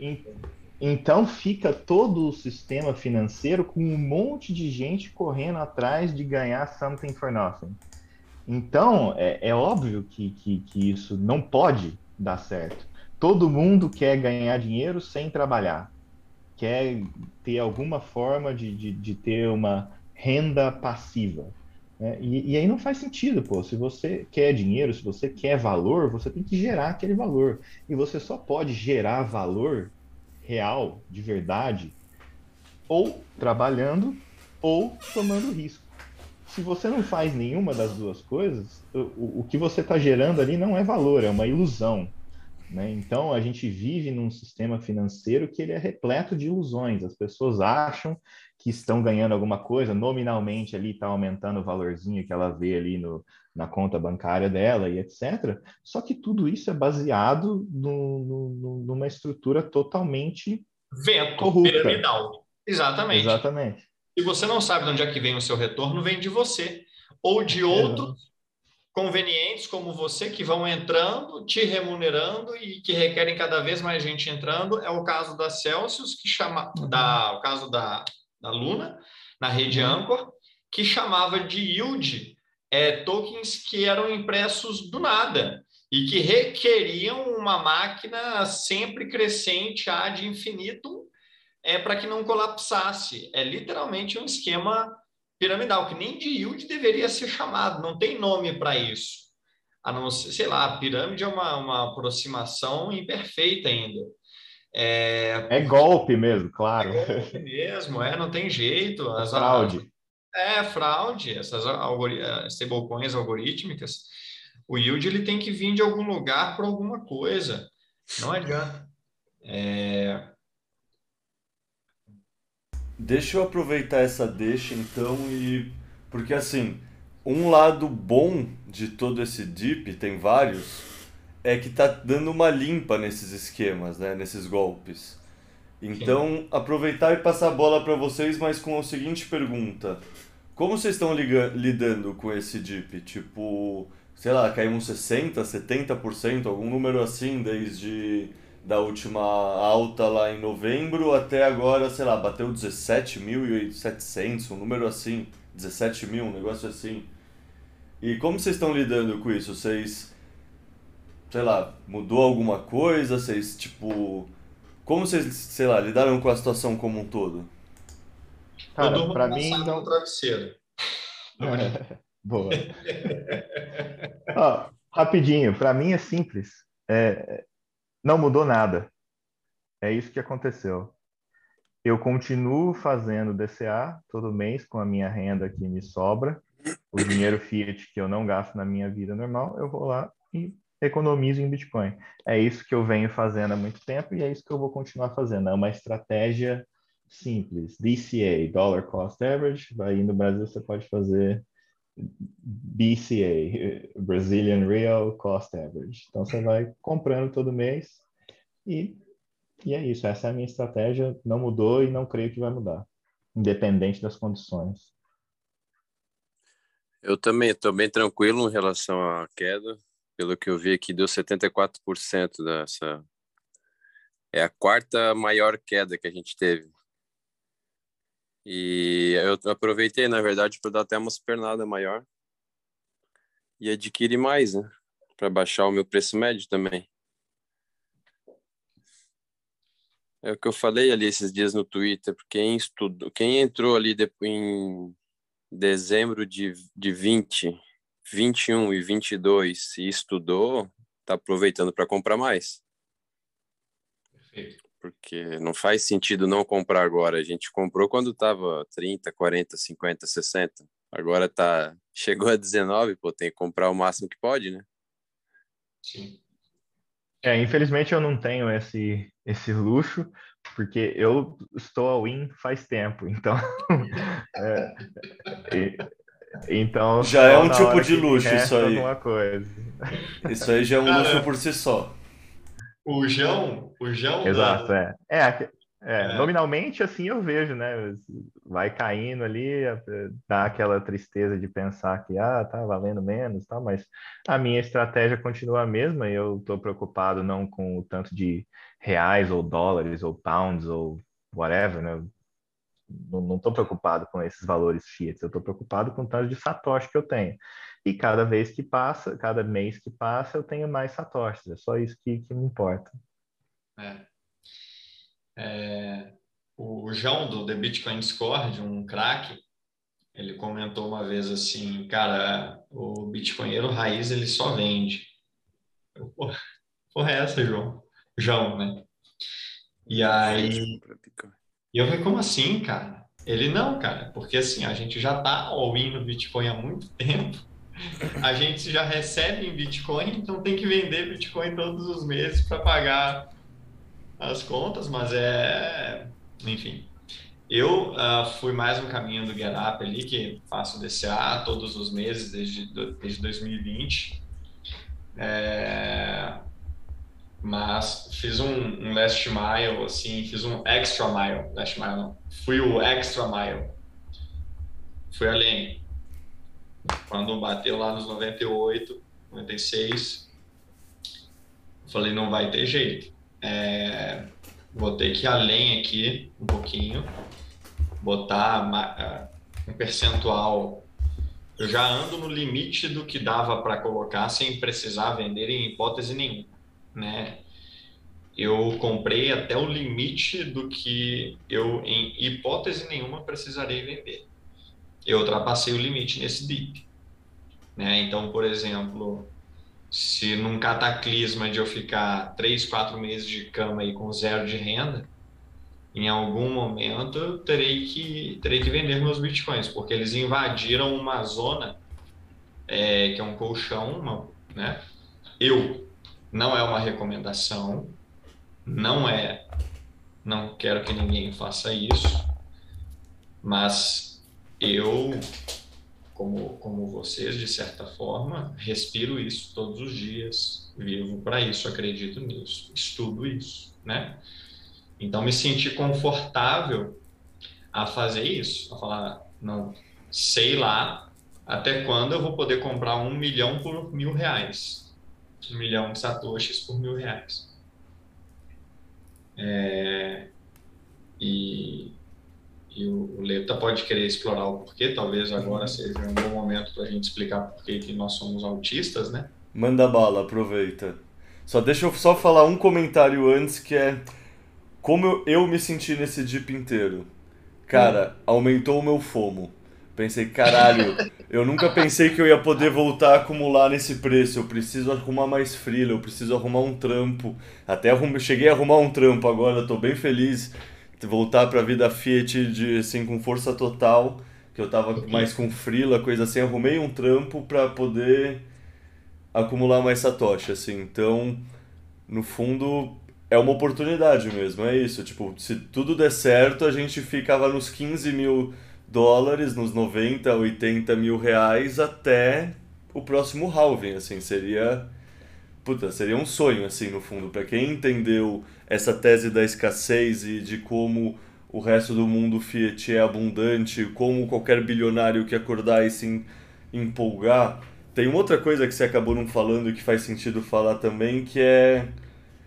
Então fica todo o sistema financeiro com um monte de gente correndo atrás de ganhar something for nothing. Então é, é óbvio que, que, que isso não pode dar certo. Todo mundo quer ganhar dinheiro sem trabalhar, quer ter alguma forma de, de, de ter uma renda passiva. Né? E, e, aí não faz sentido, pô. Se você quer dinheiro, se você quer valor, você tem que gerar aquele valor. E você só pode gerar valor real, de verdade, ou trabalhando ou tomando risco. Se você não faz nenhuma das duas coisas, o, o que você está gerando ali não é valor, é uma ilusão. Né? Então, a gente vive num sistema financeiro que ele é repleto de ilusões. As pessoas acham que estão ganhando alguma coisa, nominalmente ali está aumentando o valorzinho que ela vê ali no, na conta bancária dela e etc. Só que tudo isso é baseado no, no, numa estrutura totalmente Vento, corrupta. piramidal. Exatamente. Exatamente. Se você não sabe de onde é que vem o seu retorno, vem de você ou de outros convenientes como você que vão entrando, te remunerando e que requerem cada vez mais gente entrando. É o caso da Celsius, que chama uhum. da, o caso da, da Luna, na rede uhum. Anchor, que chamava de yield é, tokens que eram impressos do nada e que requeriam uma máquina sempre crescente ad infinitum é, para que não colapsasse. É literalmente um esquema piramidal, que nem de yield deveria ser chamado, não tem nome para isso. A não ser, sei lá, a pirâmide é uma, uma aproximação imperfeita ainda. É, é golpe mesmo, claro. É golpe mesmo, é, não tem jeito. As, fraude. É, fraude, essas algori stablecoins algorítmicas. O yield ele tem que vir de algum lugar para alguma coisa. Não adianta. É, Deixa eu aproveitar essa deixa então e. Porque assim, um lado bom de todo esse dip, tem vários, é que tá dando uma limpa nesses esquemas, né? Nesses golpes. Então, aproveitar e passar a bola para vocês, mas com a seguinte pergunta. Como vocês estão lidando com esse dip? Tipo, sei lá, caiu uns 60%, 70%, algum número assim, desde da última alta lá em novembro até agora, sei lá, bateu 17.700, um número assim, 17 mil, um negócio assim. E como vocês estão lidando com isso? Vocês, sei lá, mudou alguma coisa? Vocês, tipo, como vocês, sei lá, lidaram com a situação como um todo? Cara, para mim não travesseiro. Boa. Ó, rapidinho, para mim é simples. É, não mudou nada. É isso que aconteceu. Eu continuo fazendo DCA todo mês com a minha renda que me sobra. O dinheiro fiat que eu não gasto na minha vida normal, eu vou lá e economizo em Bitcoin. É isso que eu venho fazendo há muito tempo e é isso que eu vou continuar fazendo. É uma estratégia simples. DCA, Dollar Cost Average. Aí no Brasil você pode fazer BCA, Brazilian Real Cost Average. Então você vai comprando todo mês e, e é isso. Essa é a minha estratégia. Não mudou e não creio que vai mudar, independente das condições. Eu também estou bem tranquilo em relação à queda. Pelo que eu vi aqui, deu 74% dessa. É a quarta maior queda que a gente teve. E eu aproveitei, na verdade, para dar até uma supernada maior e adquirir mais, né? Para baixar o meu preço médio também. É o que eu falei ali esses dias no Twitter, quem estudou, quem entrou ali em dezembro de, de 20, 21 e 22 e estudou, tá aproveitando para comprar mais. Perfeito. Porque não faz sentido não comprar agora. A gente comprou quando tava 30, 40, 50, 60. Agora tá chegou a 19, pô, tem que comprar o máximo que pode, né? Sim. É, infelizmente eu não tenho esse, esse luxo, porque eu estou ao win faz tempo, então. é, e, então já é um tipo de luxo isso aí. Coisa. Isso aí já é um Cara, luxo por si só. O João, o João. Exato, da... é. é. É, é, nominalmente assim eu vejo, né? Vai caindo ali, dá aquela tristeza de pensar que ah, tá valendo menos, tal, mas a minha estratégia continua a mesma e eu estou preocupado não com o tanto de reais ou dólares ou pounds ou whatever, né? Não estou preocupado com esses valores fiat, eu estou preocupado com o tanto de satoshi que eu tenho. E cada vez que passa, cada mês que passa, eu tenho mais satoshis. É só isso que, que me importa. É. É, o João do The Bitcoin Discord, um craque, ele comentou uma vez assim, cara, o bitcoinheiro raiz ele só vende. Eu, porra, porra é essa, João? João, né? E aí. E eu falei, como assim, cara? Ele não, cara, porque assim, a gente já tá all-in no Bitcoin há muito tempo. A gente já recebe em Bitcoin, então tem que vender Bitcoin todos os meses para pagar as contas, mas é. Enfim. Eu uh, fui mais um caminho do GetUp ali, que faço DCA todos os meses desde, desde 2020. É, mas fiz um, um, last mile, assim, fiz um extra mile. Last mile não. Fui o extra mile. Fui além. Quando bateu lá nos 98, 96, falei, não vai ter jeito é, vou ter que ir além aqui um pouquinho, botar um percentual. Eu já ando no limite do que dava para colocar sem precisar vender em hipótese nenhuma, né? Eu comprei até o limite do que eu, em hipótese nenhuma, precisarei vender. Eu ultrapassei o limite nesse dip. Né? Então, por exemplo, se num cataclisma de eu ficar três, quatro meses de cama aí com zero de renda, em algum momento eu terei que, terei que vender meus bitcoins, porque eles invadiram uma zona é, que é um colchão, uma, né? Eu não é uma recomendação, não é, não quero que ninguém faça isso, mas eu como, como vocês, de certa forma, respiro isso todos os dias, vivo para isso, acredito nisso, estudo isso, né? Então, me senti confortável a fazer isso, a falar, não, sei lá até quando eu vou poder comprar um milhão por mil reais, um milhão de satoshis por mil reais. É, e, e o, Leta pode querer explorar o porquê, talvez agora uhum. seja um bom momento para a gente explicar por que nós somos autistas, né? Manda bala, aproveita. Só deixa eu só falar um comentário antes que é como eu, eu me senti nesse dip inteiro. Cara, hum. aumentou o meu fomo. Pensei, caralho, eu nunca pensei que eu ia poder voltar a acumular nesse preço. Eu preciso arrumar mais freela, eu preciso arrumar um trampo. Até arrum... cheguei a arrumar um trampo agora, tô bem feliz voltar para a vida Fiat de assim com força total, que eu tava mais com frila, coisa assim, arrumei um trampo para poder acumular mais satoshi, assim. Então, no fundo, é uma oportunidade mesmo, é isso. Tipo, se tudo der certo, a gente ficava nos 15 mil dólares, nos 90, 80 mil reais até o próximo halving, assim, seria... Puta, seria um sonho, assim, no fundo. para quem entendeu essa tese da escassez e de como o resto do mundo Fiat é abundante, como qualquer bilionário que acordar e se empolgar. Tem uma outra coisa que você acabou não falando e que faz sentido falar também, que é.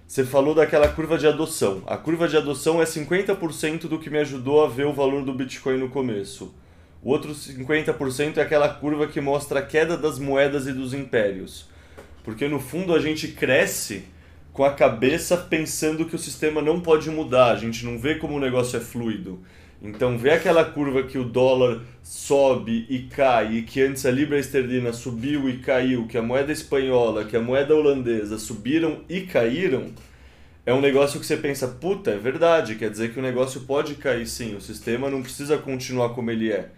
Você falou daquela curva de adoção. A curva de adoção é 50% do que me ajudou a ver o valor do Bitcoin no começo. O outro 50% é aquela curva que mostra a queda das moedas e dos impérios. Porque no fundo a gente cresce com a cabeça pensando que o sistema não pode mudar, a gente não vê como o negócio é fluido. Então, vê aquela curva que o dólar sobe e cai, e que antes a libra esterlina subiu e caiu, que a moeda espanhola, que a moeda holandesa subiram e caíram, é um negócio que você pensa, puta, é verdade, quer dizer que o negócio pode cair sim, o sistema não precisa continuar como ele é.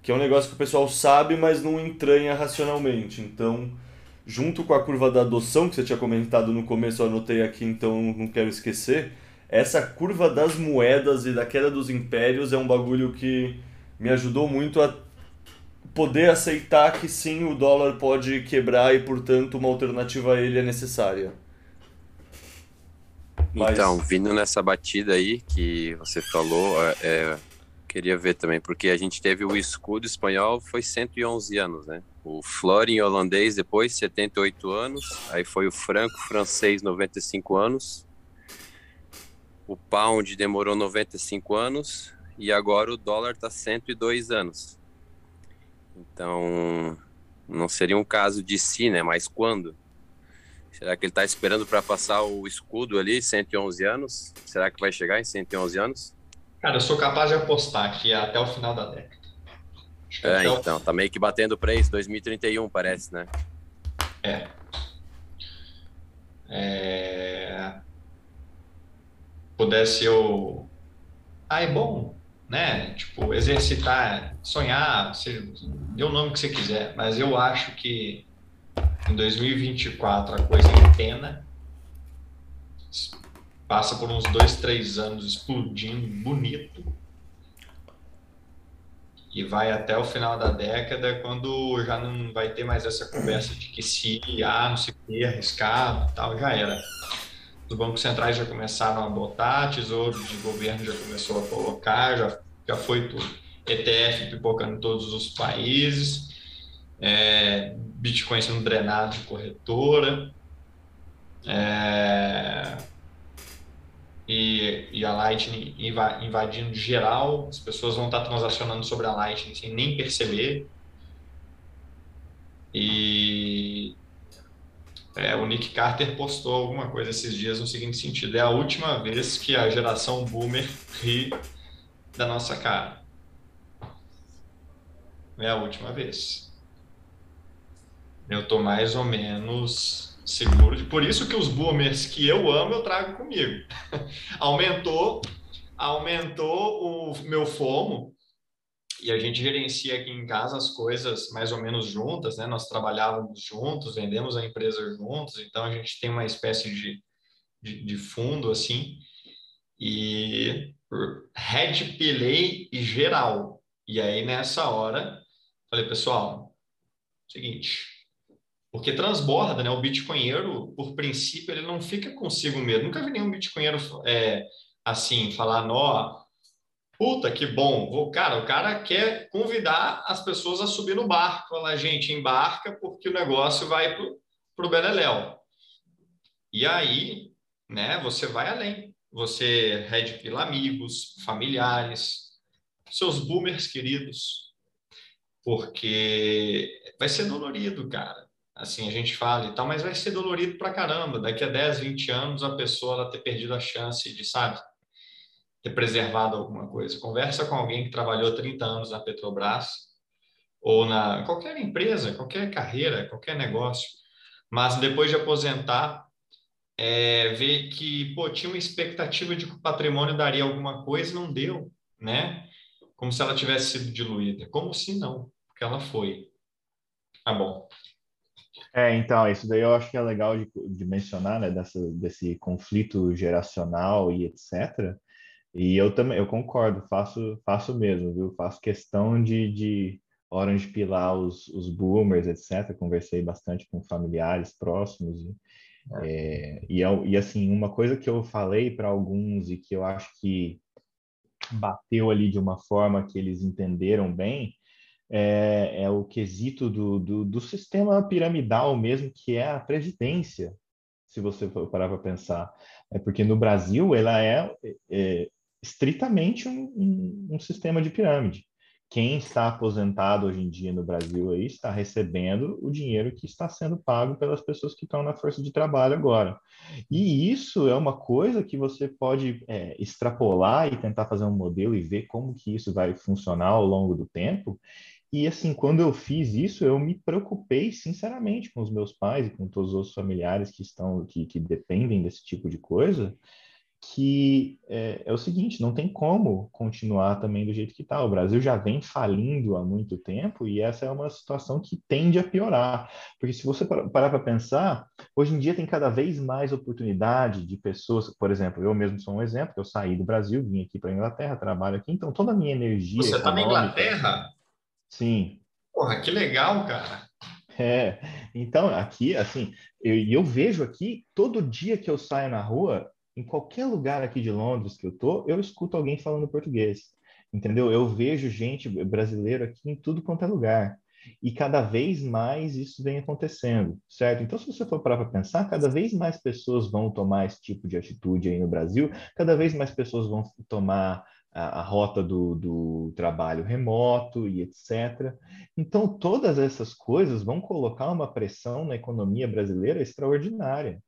Que é um negócio que o pessoal sabe, mas não entranha racionalmente. Então, junto com a curva da adoção que você tinha comentado no começo, eu anotei aqui, então não quero esquecer essa curva das moedas e da queda dos impérios é um bagulho que me ajudou muito a poder aceitar que sim, o dólar pode quebrar e, portanto, uma alternativa a ele é necessária. Mas... Então, vindo nessa batida aí que você falou, é, é queria ver também, porque a gente teve o escudo espanhol, foi 111 anos, né? O florin holandês depois, 78 anos, aí foi o franco francês, 95 anos, o pound demorou 95 anos e agora o dólar está 102 anos. Então, não seria um caso de si, né? Mas quando? Será que ele está esperando para passar o escudo ali, 111 anos? Será que vai chegar em 111 anos? Cara, eu sou capaz de apostar que até o final da década. É, então, tá meio que batendo preço, 2031 parece, né? É. É pudesse eu. Ah, é bom, né? Tipo, exercitar, sonhar, seja, dê o nome que você quiser, mas eu acho que em 2024 a coisa empena, passa por uns dois, três anos explodindo bonito e vai até o final da década, quando já não vai ter mais essa conversa de que se, ah, não se que, arriscado tal, já era os bancos centrais já começaram a botar, tesouro de governo já começou a colocar, já, já foi tudo. ETF pipocando em todos os países, é, Bitcoin sendo drenado de corretora, é, e, e, a Lightning invadindo geral, as pessoas vão estar transacionando sobre a Lightning sem nem perceber. E é, o Nick Carter postou alguma coisa esses dias no seguinte sentido: é a última vez que a geração boomer ri da nossa cara. É a última vez. Eu tô mais ou menos seguro. Por isso que os boomers que eu amo, eu trago comigo. aumentou, aumentou o meu fomo e a gente gerencia aqui em casa as coisas mais ou menos juntas, né? Nós trabalhávamos juntos, vendemos a empresa juntos, então a gente tem uma espécie de, de, de fundo assim e red pilei e geral. E aí nessa hora falei pessoal, seguinte, porque transborda, né? O bitcoinheiro, por princípio, ele não fica consigo mesmo. Nunca vi nenhum bitcoinheiro é, assim falar, nó Puta, que bom. Vou, cara, o cara quer convidar as pessoas a subir no barco. Falar, gente, embarca porque o negócio vai pro, pro Beleléu. E aí, né, você vai além. Você red pila amigos, familiares, seus boomers queridos. Porque vai ser dolorido, cara. Assim, a gente fala e tal, mas vai ser dolorido pra caramba. Daqui a 10, 20 anos, a pessoa ela ter perdido a chance de, sabe, ter preservado alguma coisa. Conversa com alguém que trabalhou 30 anos na Petrobras ou na qualquer empresa, qualquer carreira, qualquer negócio, mas depois de aposentar, é, ver que pô, tinha uma expectativa de que o patrimônio daria alguma coisa e não deu, né? Como se ela tivesse sido diluída. Como se não, porque ela foi. Tá bom. É, então, isso daí eu acho que é legal de, de mencionar, né, dessa, desse conflito geracional e etc. E eu também, eu concordo, faço, faço mesmo, viu? Faço questão de, de orange pilar os, os boomers, etc. Conversei bastante com familiares próximos. E, é, e, e assim, uma coisa que eu falei para alguns e que eu acho que bateu ali de uma forma que eles entenderam bem é, é o quesito do, do, do, sistema piramidal mesmo, que é a presidência, se você parar para pensar. É porque no Brasil ela é, é estritamente um, um, um sistema de pirâmide, quem está aposentado hoje em dia no Brasil aí está recebendo o dinheiro que está sendo pago pelas pessoas que estão na força de trabalho agora. E isso é uma coisa que você pode é, extrapolar e tentar fazer um modelo e ver como que isso vai funcionar ao longo do tempo. E assim, quando eu fiz isso, eu me preocupei sinceramente com os meus pais e com todos os outros familiares que estão que, que dependem desse tipo de coisa que é, é, o seguinte, não tem como continuar também do jeito que está. O Brasil já vem falindo há muito tempo e essa é uma situação que tende a piorar. Porque se você parar para pensar, hoje em dia tem cada vez mais oportunidade de pessoas, por exemplo, eu mesmo sou um exemplo, eu saí do Brasil, vim aqui para a Inglaterra, trabalho aqui, então toda a minha energia... Você está na Inglaterra? Sim. Porra, que legal, cara. É, então aqui, assim, eu, eu vejo aqui, todo dia que eu saio na rua, em qualquer lugar aqui de Londres que eu tô, eu escuto alguém falando português, entendeu? Eu vejo gente brasileira aqui em tudo quanto é lugar. E cada vez mais isso vem acontecendo, certo? Então, se você for parar para pensar, cada vez mais pessoas vão tomar esse tipo de atitude aí no Brasil, cada vez mais pessoas vão tomar a, a rota do, do trabalho remoto e etc. Então, todas essas coisas vão colocar uma pressão na economia brasileira extraordinária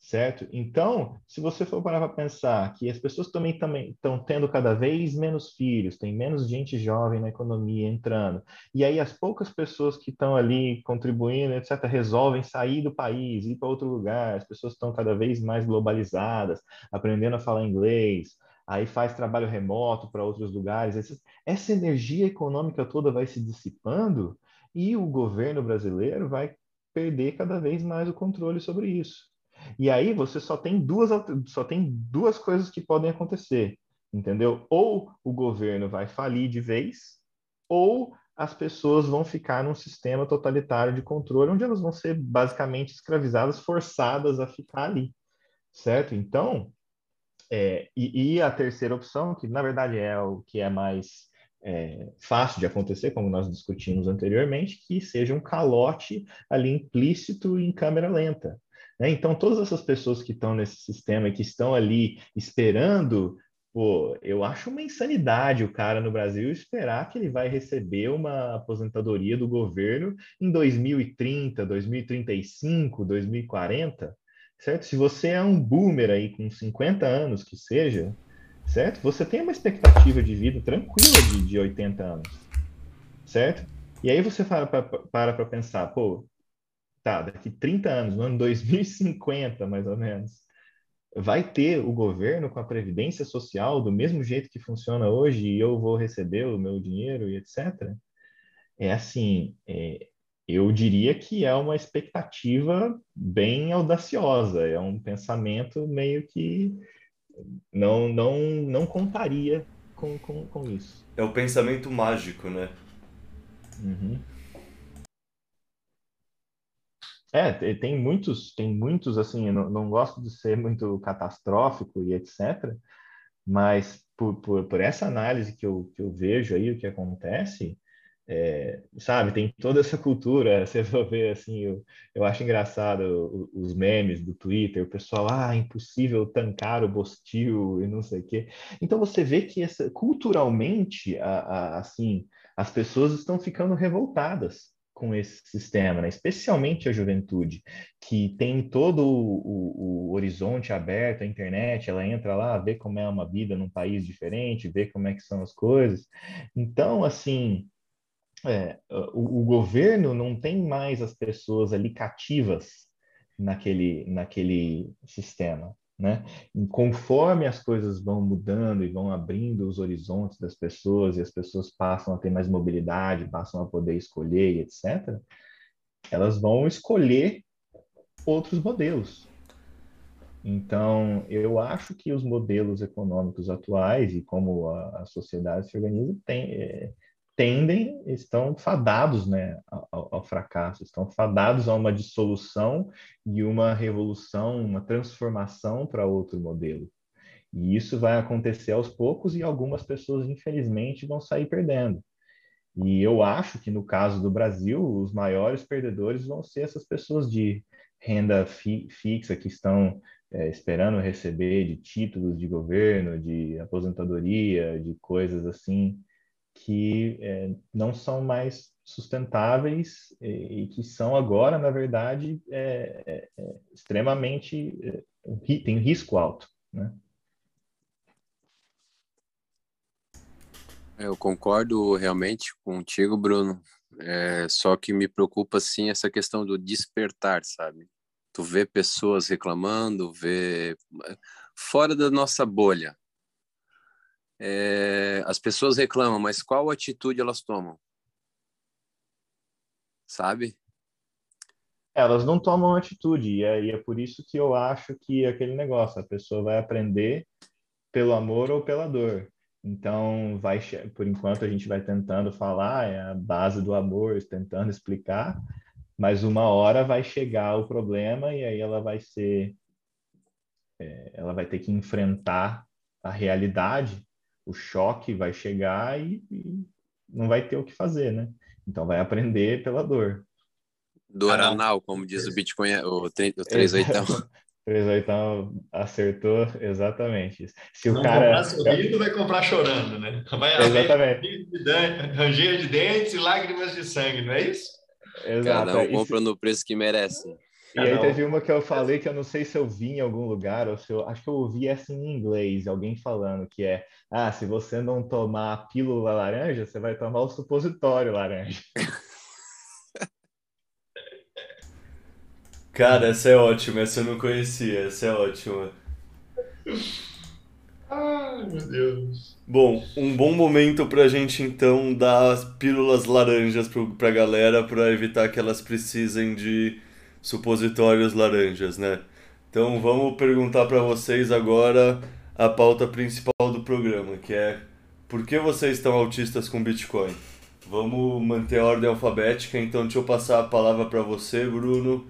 certo? Então, se você for parar para pensar que as pessoas também estão tendo cada vez menos filhos, tem menos gente jovem na economia entrando, e aí as poucas pessoas que estão ali contribuindo, etc., resolvem sair do país, ir para outro lugar, as pessoas estão cada vez mais globalizadas, aprendendo a falar inglês, aí faz trabalho remoto para outros lugares, essa energia econômica toda vai se dissipando e o governo brasileiro vai perder cada vez mais o controle sobre isso. E aí você só tem duas, só tem duas coisas que podem acontecer, entendeu? Ou o governo vai falir de vez, ou as pessoas vão ficar num sistema totalitário de controle, onde elas vão ser basicamente escravizadas, forçadas a ficar ali, certo? Então, é, e, e, a terceira opção, que na verdade é o que é mais é, fácil de acontecer, como nós discutimos anteriormente, que seja um calote ali implícito em câmera lenta, né? Então, todas essas pessoas que estão nesse sistema e que estão ali esperando, pô, eu acho uma insanidade o cara no Brasil esperar que ele vai receber uma aposentadoria do governo em 2030, 2035, 2040, certo? Se você é um boomer aí com 50 anos que seja, certo? Você tem uma expectativa de vida tranquila de, de 80 anos, certo? E aí você para para pensar, pô, tá, daqui 30 anos, no ano 2050, mais ou menos, vai ter o governo com a previdência social do mesmo jeito que funciona hoje e eu vou receber o meu dinheiro e etc. É assim, é, eu diria que é uma expectativa bem audaciosa, é um pensamento meio que não não não contaria com, com, com isso. É o pensamento mágico, né? Uhum. É, tem muitos, tem muitos, assim, não, não gosto de ser muito catastrófico e etc., mas por, por, por, essa análise que eu, que eu vejo aí, o que acontece, é, sabe, tem toda essa cultura, você vai ver, assim, eu, eu acho engraçado os memes do Twitter, o pessoal, ah, impossível tancar o Bostil e não sei o quê. Então você vê que essa, culturalmente, a, a, assim, as pessoas estão ficando revoltadas, com esse sistema, né? especialmente a juventude, que tem todo o, o, o, horizonte aberto, a internet, ela entra lá, vê como é uma vida num país diferente, vê como é que são as coisas. Então, assim, é, o, o, governo não tem mais as pessoas ali cativas naquele, naquele sistema. Né? E conforme as coisas vão mudando e vão abrindo os horizontes das pessoas e as pessoas passam a ter mais mobilidade, passam a poder escolher, etc., elas vão escolher outros modelos. Então, eu acho que os modelos econômicos atuais e como a, a sociedade se organiza tem, é, tendem, estão fadados né, ao, ao, fracasso, estão fadados a uma dissolução e uma revolução, uma transformação para outro modelo. E isso vai acontecer aos poucos e algumas pessoas, infelizmente, vão sair perdendo. E eu acho que no caso do Brasil, os maiores perdedores vão ser essas pessoas de renda fi fixa que estão é, esperando receber de títulos de governo, de aposentadoria, de coisas assim, que é, não são mais sustentáveis e, e, que são agora, na verdade, é, é, é extremamente é, tem risco alto, né? Eu concordo realmente contigo, Bruno. É, só que me preocupa sim essa questão do despertar, sabe? Tu vê pessoas reclamando, vê fora da nossa bolha. É, as pessoas reclamam, mas qual atitude elas tomam? Sabe? Elas não tomam atitude, e é, e é por isso que eu acho que aquele negócio, a pessoa vai aprender pelo amor ou pela dor. Então, vai, por enquanto, a gente vai tentando falar, é a base do amor, tentando explicar, mas uma hora vai chegar o problema e aí ela vai ser, é, ela vai ter que enfrentar a realidade, o choque vai chegar e, e, não vai ter o que fazer, né? Então, vai aprender pela dor. Do Aranal, como diz o Bitcoin, o 38. Então acertou exatamente isso. Se o Não cara comprar sorrindo, vai comprar chorando, né? Vai exatamente. Ranger de dentes e lágrimas de sangue, não é isso? Exato. Cada um compra no preço que merece. E aí teve uma que eu falei que eu não sei se eu vi em algum lugar, ou se eu acho que eu ouvi essa em inglês, alguém falando que é ah, se você não tomar a pílula laranja, você vai tomar o supositório laranja. Cara, essa é ótima, essa eu não conhecia, essa é ótima. Ai, meu Deus. Bom, um bom momento pra gente então dar as pílulas laranjas pro, pra galera pra evitar que elas precisem de supositórios laranjas, né? Então vamos perguntar para vocês agora a pauta principal do programa, que é por que vocês estão autistas com Bitcoin? Vamos manter a ordem alfabética, então deixa eu passar a palavra para você, Bruno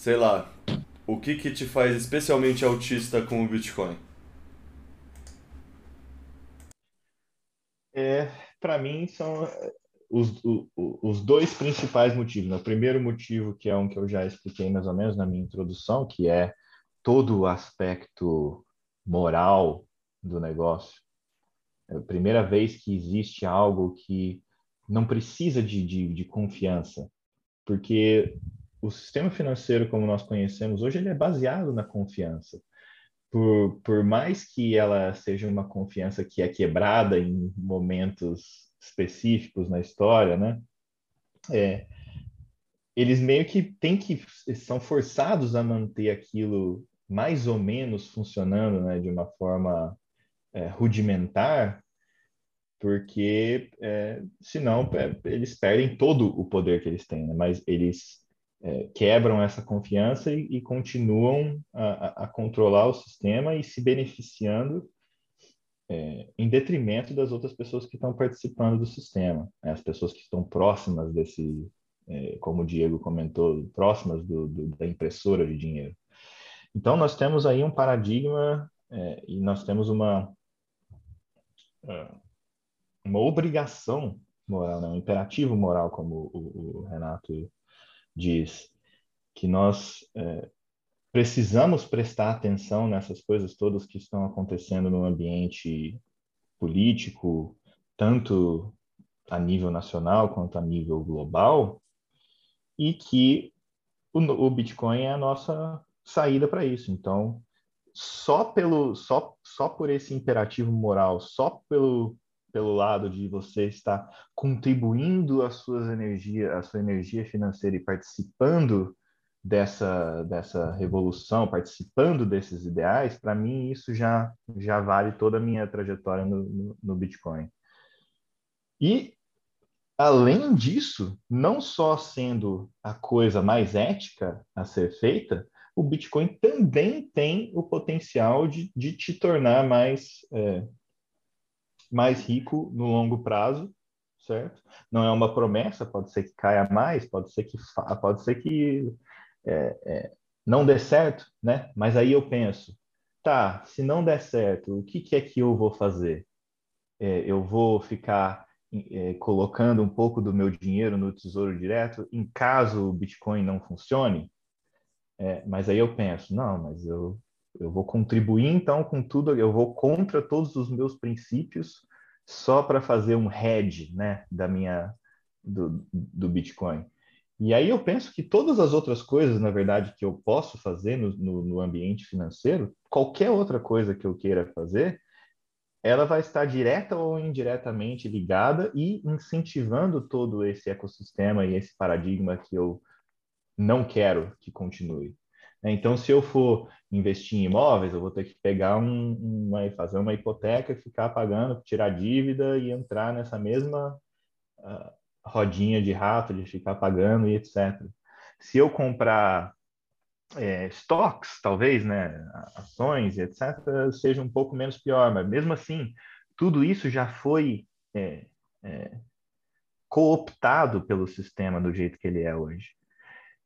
sei lá, o que que te faz especialmente autista com o Bitcoin? É, para mim são os, os, dois principais motivos. Né? O primeiro motivo, que é um que eu já expliquei mais ou menos na minha introdução, que é todo o aspecto moral do negócio. É a primeira vez que existe algo que não precisa de, de, de confiança, porque o sistema financeiro como nós conhecemos hoje ele é baseado na confiança. Por, por mais que ela seja uma confiança que é quebrada em momentos específicos na história, né? É, eles meio que têm que são forçados a manter aquilo mais ou menos funcionando, né, de uma forma é, rudimentar, porque é, senão é, eles perdem todo o poder que eles têm, né? mas eles é, quebram essa confiança e, e continuam a, a, controlar o sistema e se beneficiando é, em detrimento das outras pessoas que estão participando do sistema, né? as pessoas que estão próximas desse, é, como o Diego comentou, próximas do, do, da impressora de dinheiro. Então, nós temos aí um paradigma é, e nós temos uma, é, uma obrigação moral, né? um imperativo moral, como o, o Renato diz que nós é, precisamos prestar atenção nessas coisas todas que estão acontecendo no ambiente político, tanto a nível nacional quanto a nível global, e que o, o Bitcoin é a nossa saída para isso. Então, só pelo só só por esse imperativo moral, só pelo pelo lado de você estar contribuindo a suas energia, a sua energia financeira e participando dessa dessa revolução, participando desses ideais, para mim isso já já vale toda a minha trajetória no, no, no Bitcoin. E além disso, não só sendo a coisa mais ética a ser feita, o Bitcoin também tem o potencial de, de te tornar mais é, mais rico no longo prazo, certo? Não é uma promessa, pode ser que caia mais, pode ser que pode ser que é, é, não dê certo, né? Mas aí eu penso, tá, se não der certo, o que, que é que eu vou fazer? É, eu vou ficar é, colocando um pouco do meu dinheiro no tesouro direto em caso o Bitcoin não funcione? É, mas aí eu penso, não, mas eu eu vou contribuir então com tudo, eu vou contra todos os meus princípios só para fazer um hedge, né, da minha do, do Bitcoin. E aí eu penso que todas as outras coisas, na verdade, que eu posso fazer no, no, no ambiente financeiro, qualquer outra coisa que eu queira fazer, ela vai estar direta ou indiretamente ligada e incentivando todo esse ecossistema e esse paradigma que eu não quero que continue. Então, se eu for investir em imóveis, eu vou ter que pegar um, uma, fazer uma hipoteca, ficar pagando, tirar dívida e entrar nessa mesma uh, rodinha de rato, de ficar pagando e etc. Se eu comprar é, stocks, talvez, né, ações e etc., seja um pouco menos pior, mas mesmo assim, tudo isso já foi é, é, cooptado pelo sistema do jeito que ele é hoje.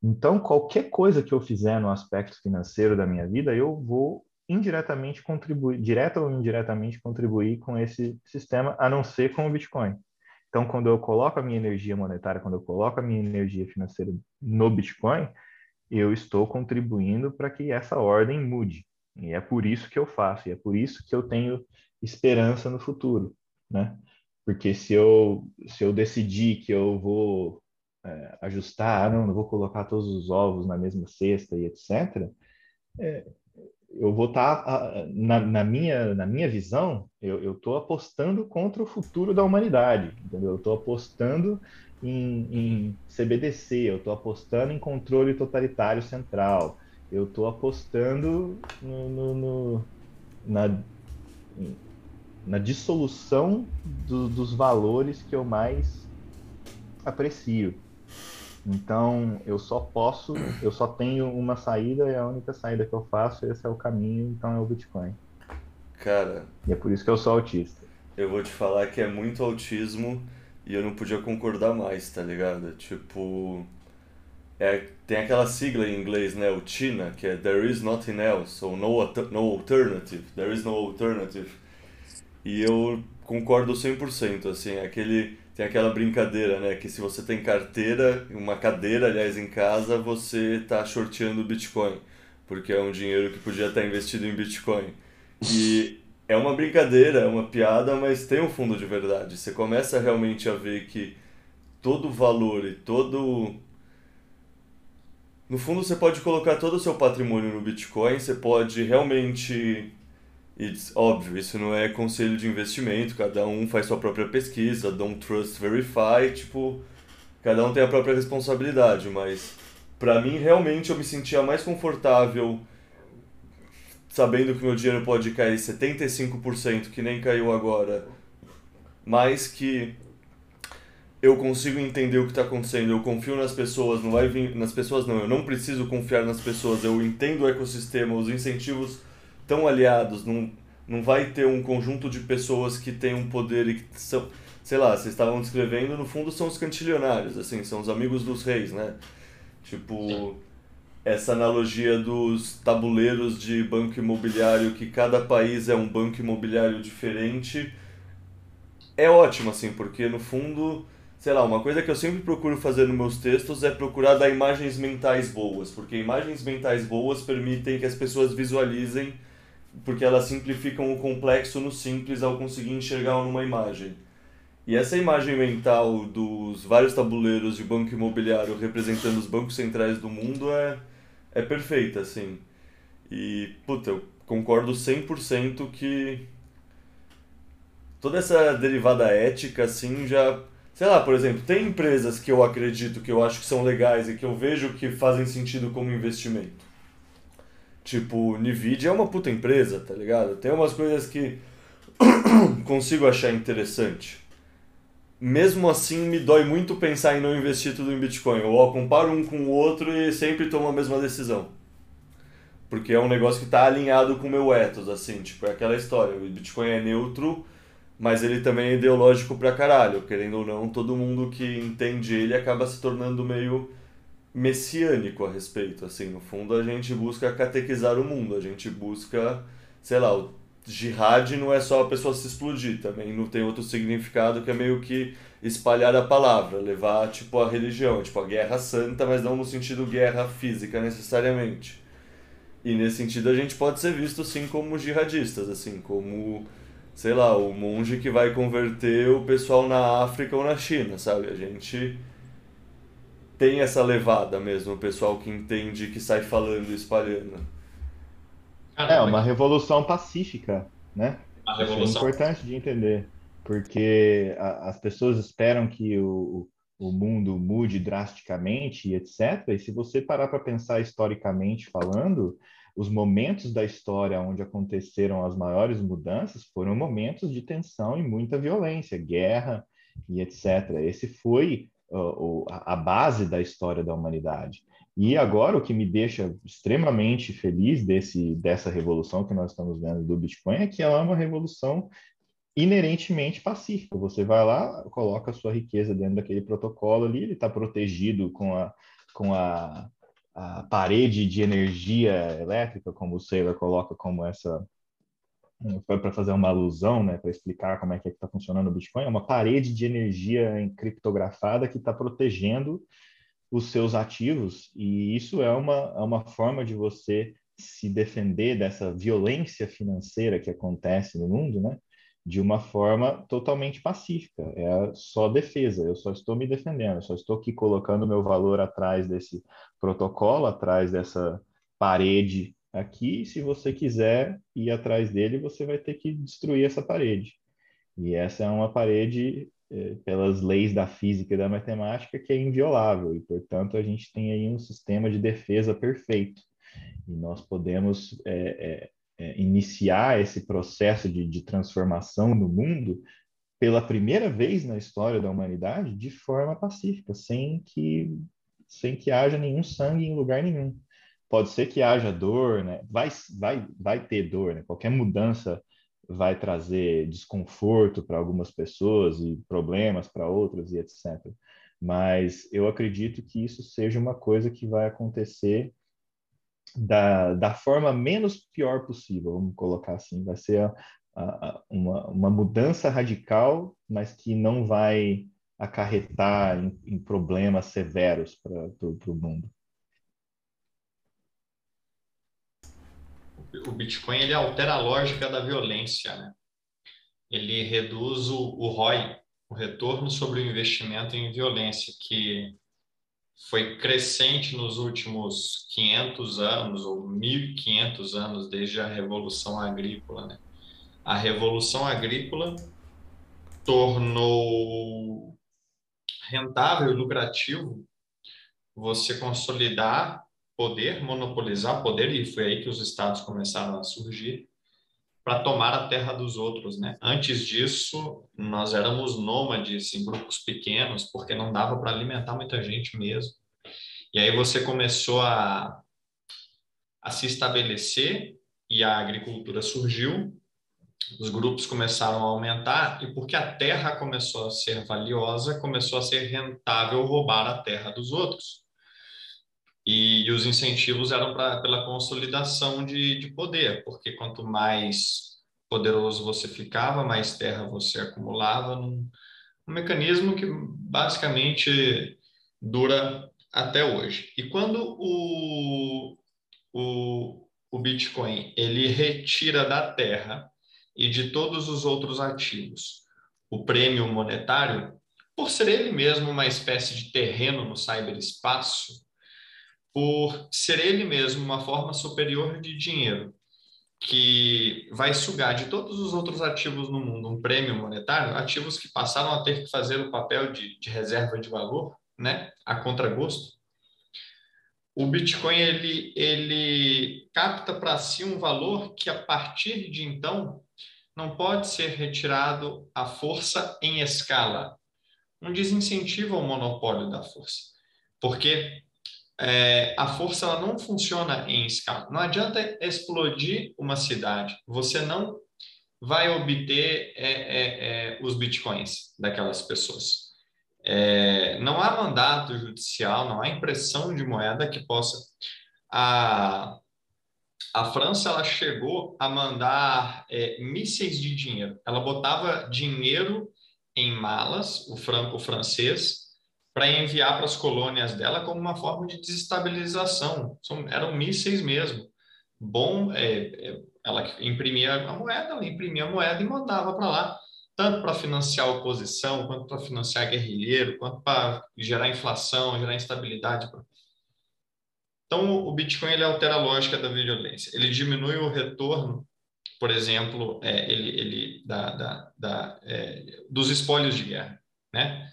Então, qualquer coisa que eu fizer no aspecto financeiro da minha vida, eu vou indiretamente contribuir, direta ou indiretamente contribuir com esse sistema, a não ser com o Bitcoin. Então, quando eu coloco a minha energia monetária, quando eu coloco a minha energia financeira no Bitcoin, eu estou contribuindo para que essa ordem mude. E é por isso que eu faço, e é por isso que eu tenho esperança no futuro, né? Porque se eu, se eu decidir que eu vou é, ajustar, ah, não, não vou colocar todos os ovos na mesma cesta e etc., é, eu vou estar, tá, na, na, minha, na minha visão, eu estou apostando contra o futuro da humanidade, entendeu? Eu estou apostando em, em CBDC, eu estou apostando em controle totalitário central, eu estou apostando no, no, no, na, na dissolução do, dos valores que eu mais aprecio. Então, eu só posso, eu só tenho uma saída e a única saída que eu faço, esse é o caminho, então é o Bitcoin. Cara. E é por isso que eu sou autista. Eu vou te falar que é muito autismo e eu não podia concordar mais, tá ligado? Tipo. É, tem aquela sigla em inglês, né? O TINA, que é There is nothing else, ou no, no alternative. There is no alternative. E eu concordo 100%, assim, aquele tem aquela brincadeira, né? Que se você tem carteira, uma cadeira, aliás, em casa, você está shorteando Bitcoin. Porque é um dinheiro que podia estar investido em Bitcoin. E é uma brincadeira, é uma piada, mas tem um fundo de verdade. Você começa realmente a ver que todo o valor e todo. No fundo, você pode colocar todo o seu patrimônio no Bitcoin, você pode realmente e, óbvio, isso não é conselho de investimento, cada um faz sua própria pesquisa, don't trust, verify, tipo, cada um tem a própria responsabilidade, mas para mim realmente eu me sentia mais confortável sabendo que meu dinheiro pode cair 75%, que nem caiu agora, mas que eu consigo entender o que está acontecendo, eu confio nas pessoas, não vai vir nas pessoas não, eu não preciso confiar nas pessoas, eu entendo o ecossistema, os incentivos tão aliados, não, não vai ter um conjunto de pessoas que têm um poder e que são, sei lá, vocês estavam descrevendo, no fundo são os cantilionários, assim, são os amigos dos reis, né? Tipo, essa analogia dos tabuleiros de banco imobiliário, que cada país é um banco imobiliário diferente, é ótimo, assim, porque no fundo, sei lá, uma coisa que eu sempre procuro fazer nos meus textos é procurar dar imagens mentais boas, porque imagens mentais boas permitem que as pessoas visualizem porque elas simplificam o complexo no simples ao conseguir enxergar numa imagem. E essa imagem mental dos vários tabuleiros de banco imobiliário representando os bancos centrais do mundo é, é perfeita, assim. E, puta, eu concordo 100% que toda essa derivada ética, assim, já... Sei lá, por exemplo, tem empresas que eu acredito, que eu acho que são legais e que eu vejo que fazem sentido como investimento. Tipo, Nvidia é uma puta empresa, tá ligado? Tem umas coisas que consigo achar interessante. Mesmo assim, me dói muito pensar em não investir tudo em Bitcoin. Eu ó, comparo um com o outro e sempre tomo a mesma decisão. Porque é um negócio que está alinhado com o meu ethos, assim, tipo, é aquela história. O Bitcoin é neutro, mas ele também é ideológico pra caralho. Querendo ou não, todo mundo que entende ele acaba se tornando meio messiânico a respeito, assim, no fundo a gente busca catequizar o mundo, a gente busca, sei lá, o jihad não é só a pessoa se explodir, também não tem outro significado que é meio que espalhar a palavra, levar tipo a religião, tipo a guerra santa, mas não no sentido guerra física necessariamente. E nesse sentido a gente pode ser visto sim como jihadistas, assim, como sei lá, o monge que vai converter o pessoal na África ou na China, sabe? A gente tem essa levada mesmo, o pessoal que entende, que sai falando e espalhando. É uma revolução pacífica, né? A é revolução. importante de entender, porque a- as pessoas esperam que o, o mundo mude drasticamente e etc. E se você parar para pensar historicamente falando, os momentos da história onde aconteceram as maiores mudanças foram momentos de tensão e muita violência, guerra e etc. Esse foi a base da história da humanidade. E agora o que me deixa extremamente feliz desse, dessa revolução que nós estamos vendo do Bitcoin é que ela é uma revolução inerentemente pacífica. Você vai lá, coloca a sua riqueza dentro daquele protocolo ali, ele está protegido com a, com a, a parede de energia elétrica, como o Saylor coloca como essa foi para fazer uma alusão, né, para explicar como é que está funcionando o Bitcoin, é uma parede de energia encriptografada que está protegendo os seus ativos, e isso é uma, é uma forma de você se defender dessa violência financeira que acontece no mundo, né? De uma forma totalmente pacífica. É só defesa. Eu só estou me defendendo. Eu só estou aqui colocando meu valor atrás desse protocolo, atrás dessa parede aqui. Se você quiser ir atrás dele, você vai ter que destruir essa parede. E essa é uma parede eh, pelas leis da física e da matemática que é inviolável e, portanto, a gente tem aí um sistema de defesa perfeito. E nós podemos é, é, iniciar esse processo de, de transformação no mundo pela primeira vez na história da humanidade de forma pacífica, sem que, sem que haja nenhum sangue em lugar nenhum. Pode ser que haja dor, né? vai, vai, vai ter dor, né? qualquer mudança vai trazer desconforto para algumas pessoas e problemas para outras e etc. Mas eu acredito que isso seja uma coisa que vai acontecer da, da forma menos pior possível, vamos colocar assim. Vai ser a, a, uma, uma mudança radical, mas que não vai acarretar em, em problemas severos para o mundo. O Bitcoin ele altera a lógica da violência, né? Ele reduz o, o ROI, o retorno sobre o investimento em violência, que foi crescente nos últimos 500 anos ou 1500 anos desde a revolução agrícola, né? A revolução agrícola tornou rentável e lucrativo você consolidar poder, monopolizar poder, e foi aí que os estados começaram a surgir, para tomar a terra dos outros, né? Antes disso, nós éramos nômades em grupos pequenos, porque não dava para alimentar muita gente mesmo. E aí você começou a, a se estabelecer e a agricultura surgiu, os grupos começaram a aumentar, e porque a terra começou a ser valiosa, começou a ser rentável roubar a terra dos outros. E, e os incentivos eram pra, pela consolidação de, de poder, porque quanto mais poderoso você ficava, mais terra você acumulava, num, um mecanismo que basicamente dura até hoje. E quando o, o, o Bitcoin ele retira da terra e de todos os outros ativos o prêmio monetário, por ser ele mesmo uma espécie de terreno no cyberespaço, por ser ele mesmo uma forma superior de dinheiro, que vai sugar de todos os outros ativos no mundo um prêmio monetário, ativos que passaram a ter que fazer o papel de, de reserva de valor, né, a contragosto. O Bitcoin ele, ele capta para si um valor que a partir de então não pode ser retirado à força em escala. Um desincentivo ao monopólio da força, porque é, a força ela não funciona em escala. Não adianta explodir uma cidade. Você não vai obter é, é, os bitcoins daquelas pessoas. não há mandato judicial, não há impressão de moeda que possa. A, a França ela chegou a mandar mísseis de dinheiro. Ela botava dinheiro em malas, o franco francês, para enviar para as colônias dela como uma forma de desestabilização. São, eram mísseis mesmo. Bom, é, é, ela imprimia a moeda, ela imprimia a moeda e mandava para lá, tanto para financiar oposição, quanto para financiar guerrilheiro, quanto para gerar inflação, gerar instabilidade. Então, o Bitcoin ele altera a lógica da violência. Ele diminui o retorno, por exemplo, é, ele, ele da, da, da é, dos espólios de guerra, né?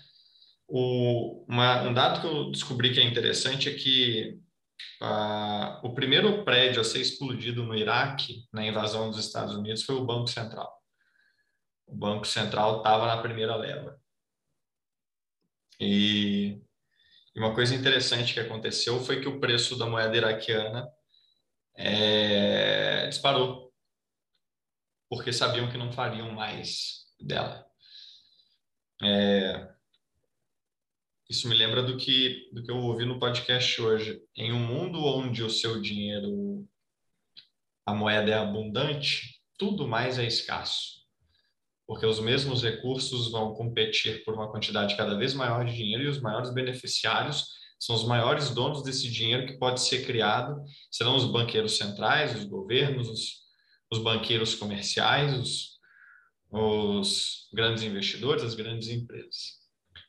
O, uma, um dado que eu descobri que é interessante é que o primeiro prédio a ser explodido no Iraque, na invasão dos Estados Unidos, foi o Banco Central. O Banco Central estava na primeira leva. E, e, uma coisa interessante que aconteceu foi que o preço da moeda iraquiana é, disparou, porque sabiam que não fariam mais dela. É, isso me lembra do que, do que eu ouvi no podcast hoje. Em um mundo onde o seu dinheiro, a moeda é abundante, tudo mais é escasso. Porque os mesmos recursos vão competir por uma quantidade cada vez maior de dinheiro e os maiores beneficiários são os maiores donos desse dinheiro que pode ser criado, serão os banqueiros centrais, os governos, os, os banqueiros comerciais, os, os grandes investidores, as grandes empresas.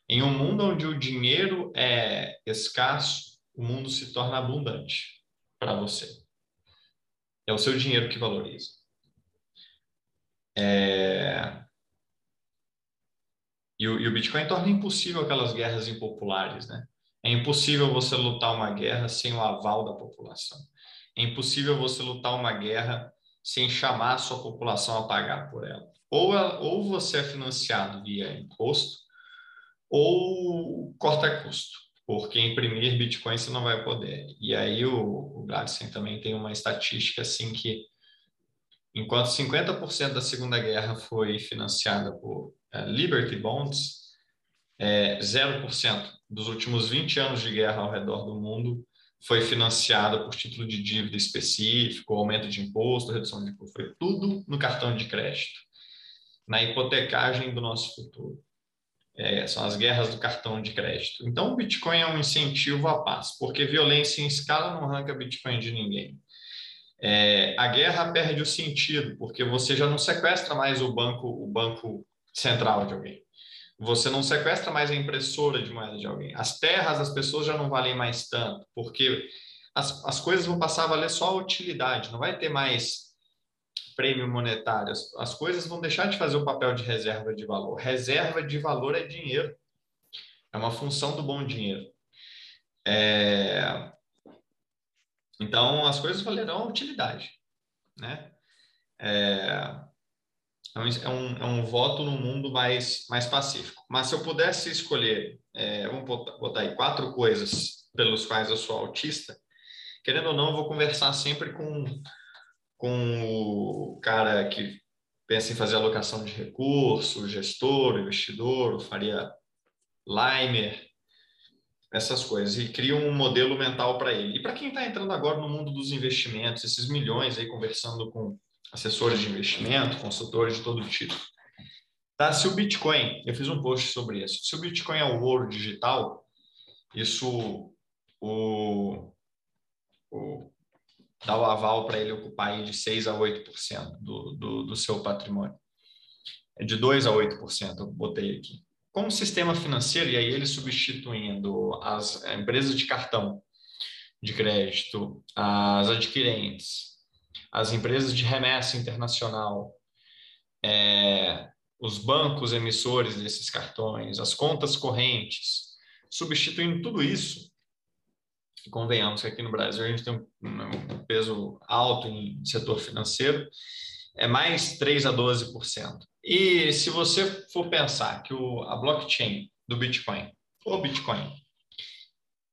Em um mundo onde o dinheiro é escasso, o mundo se torna abundante para você. É o seu dinheiro que valoriza. É... E, o, e o Bitcoin torna impossível aquelas guerras impopulares, né? É impossível você lutar uma guerra sem o aval da população. É impossível você lutar uma guerra sem chamar a sua população a pagar por ela. Ou, ou você é financiado via imposto, ou corta custo, porque imprimir Bitcoin você não vai poder. E aí o, o Gladstein também tem uma estatística assim que enquanto 50% da Segunda Guerra foi financiada por uh, Liberty Bonds, é, 0% dos últimos 20 anos de guerra ao redor do mundo foi financiada por título de dívida específico, aumento de imposto, redução de imposto, foi tudo no cartão de crédito, na hipotecagem do nosso futuro. É, são as guerras do cartão de crédito. Então, o Bitcoin é um incentivo à paz, porque violência em escala não arranca Bitcoin de ninguém. É, a guerra perde o sentido, porque você já não sequestra mais o banco, o banco central de alguém. Você não sequestra mais a impressora de moeda de alguém. As terras das pessoas já não valem mais tanto, porque as, as coisas vão passar a valer só a utilidade, não vai ter mais prêmio monetário. As, as coisas vão deixar de fazer o papel de reserva de valor. Reserva de valor é dinheiro. É uma função do bom dinheiro. É... Então, as coisas valerão a utilidade. Né? É... É um, é um voto num mundo mais, mais pacífico. Mas se eu pudesse escolher, é, vamos botar, botar aí quatro coisas pelos quais eu sou autista, querendo ou não, eu vou conversar sempre com com o cara que pensa em fazer alocação de recursos, gestor, investidor, Faria Leimer, essas coisas, e cria um modelo mental para ele. E para quem está entrando agora no mundo dos investimentos, esses milhões aí conversando com assessores de investimento, consultores de todo tipo. Tá, se o Bitcoin, eu fiz um post sobre isso, se o Bitcoin é o ouro digital, isso o, o dá o aval para ele ocupar aí de 6 a 8% do, do, do seu patrimônio. É de 2 a 8%, eu botei aqui. Como sistema financeiro, e aí ele substituindo as empresas de cartão de crédito, as adquirentes, as empresas de remessa internacional, é, os bancos emissores desses cartões, as contas correntes, substituindo tudo isso, convenhamos que aqui no Brasil a gente tem um, peso alto em setor financeiro, é mais 3 a 12%. E se você for pensar que o, a blockchain do Bitcoin, o Bitcoin,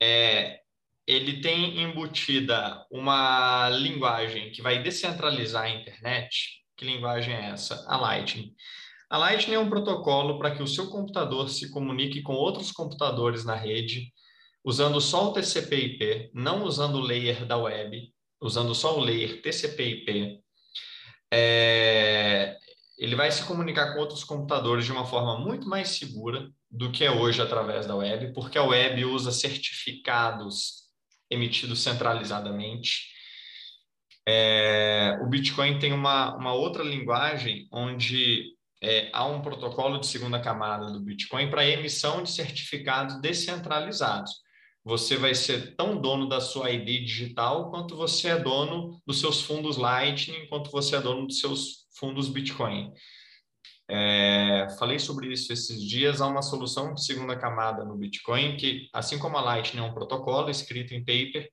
é, ele tem embutida uma linguagem que vai descentralizar a internet. Que linguagem é essa? A Lightning. A Lightning é um protocolo para que o seu computador se comunique com outros computadores na rede usando só o TCP/IP, não usando o layer da web, usando só o layer TCP/IP, é, ele vai se comunicar com outros computadores de uma forma muito mais segura do que é hoje através da web, porque a web usa certificados emitidos centralizadamente É, o Bitcoin tem uma, uma outra linguagem onde é, há um protocolo de segunda camada do Bitcoin para emissão de certificados descentralizados. Você vai ser tão dono da sua ID digital quanto você é dono dos seus fundos Lightning, quanto você é dono dos seus fundos Bitcoin. É, falei sobre isso esses dias. Há uma solução de segunda camada no Bitcoin que, assim como a Lightning é um protocolo escrito em paper,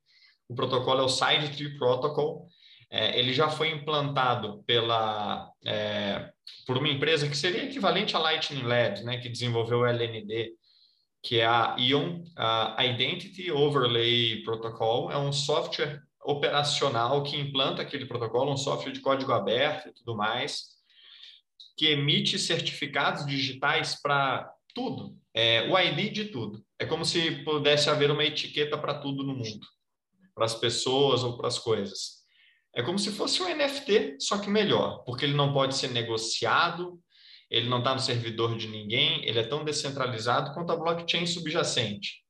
o protocolo é o Side Tree Protocol. É, ele já foi implantado pela, é, por uma empresa que seria equivalente à Lightning Labs, né, que desenvolveu o LND, que é a ION, a Identity Overlay Protocol. É um software operacional que implanta aquele protocolo, um software de código aberto e tudo mais, que emite certificados digitais para tudo, é, o ID de tudo. É como se pudesse haver uma etiqueta para tudo no mundo, para as pessoas ou para as coisas. É como se fosse um NFT, só que melhor, porque ele não pode ser negociado, ele não está no servidor de ninguém, ele é tão descentralizado quanto a blockchain subjacente.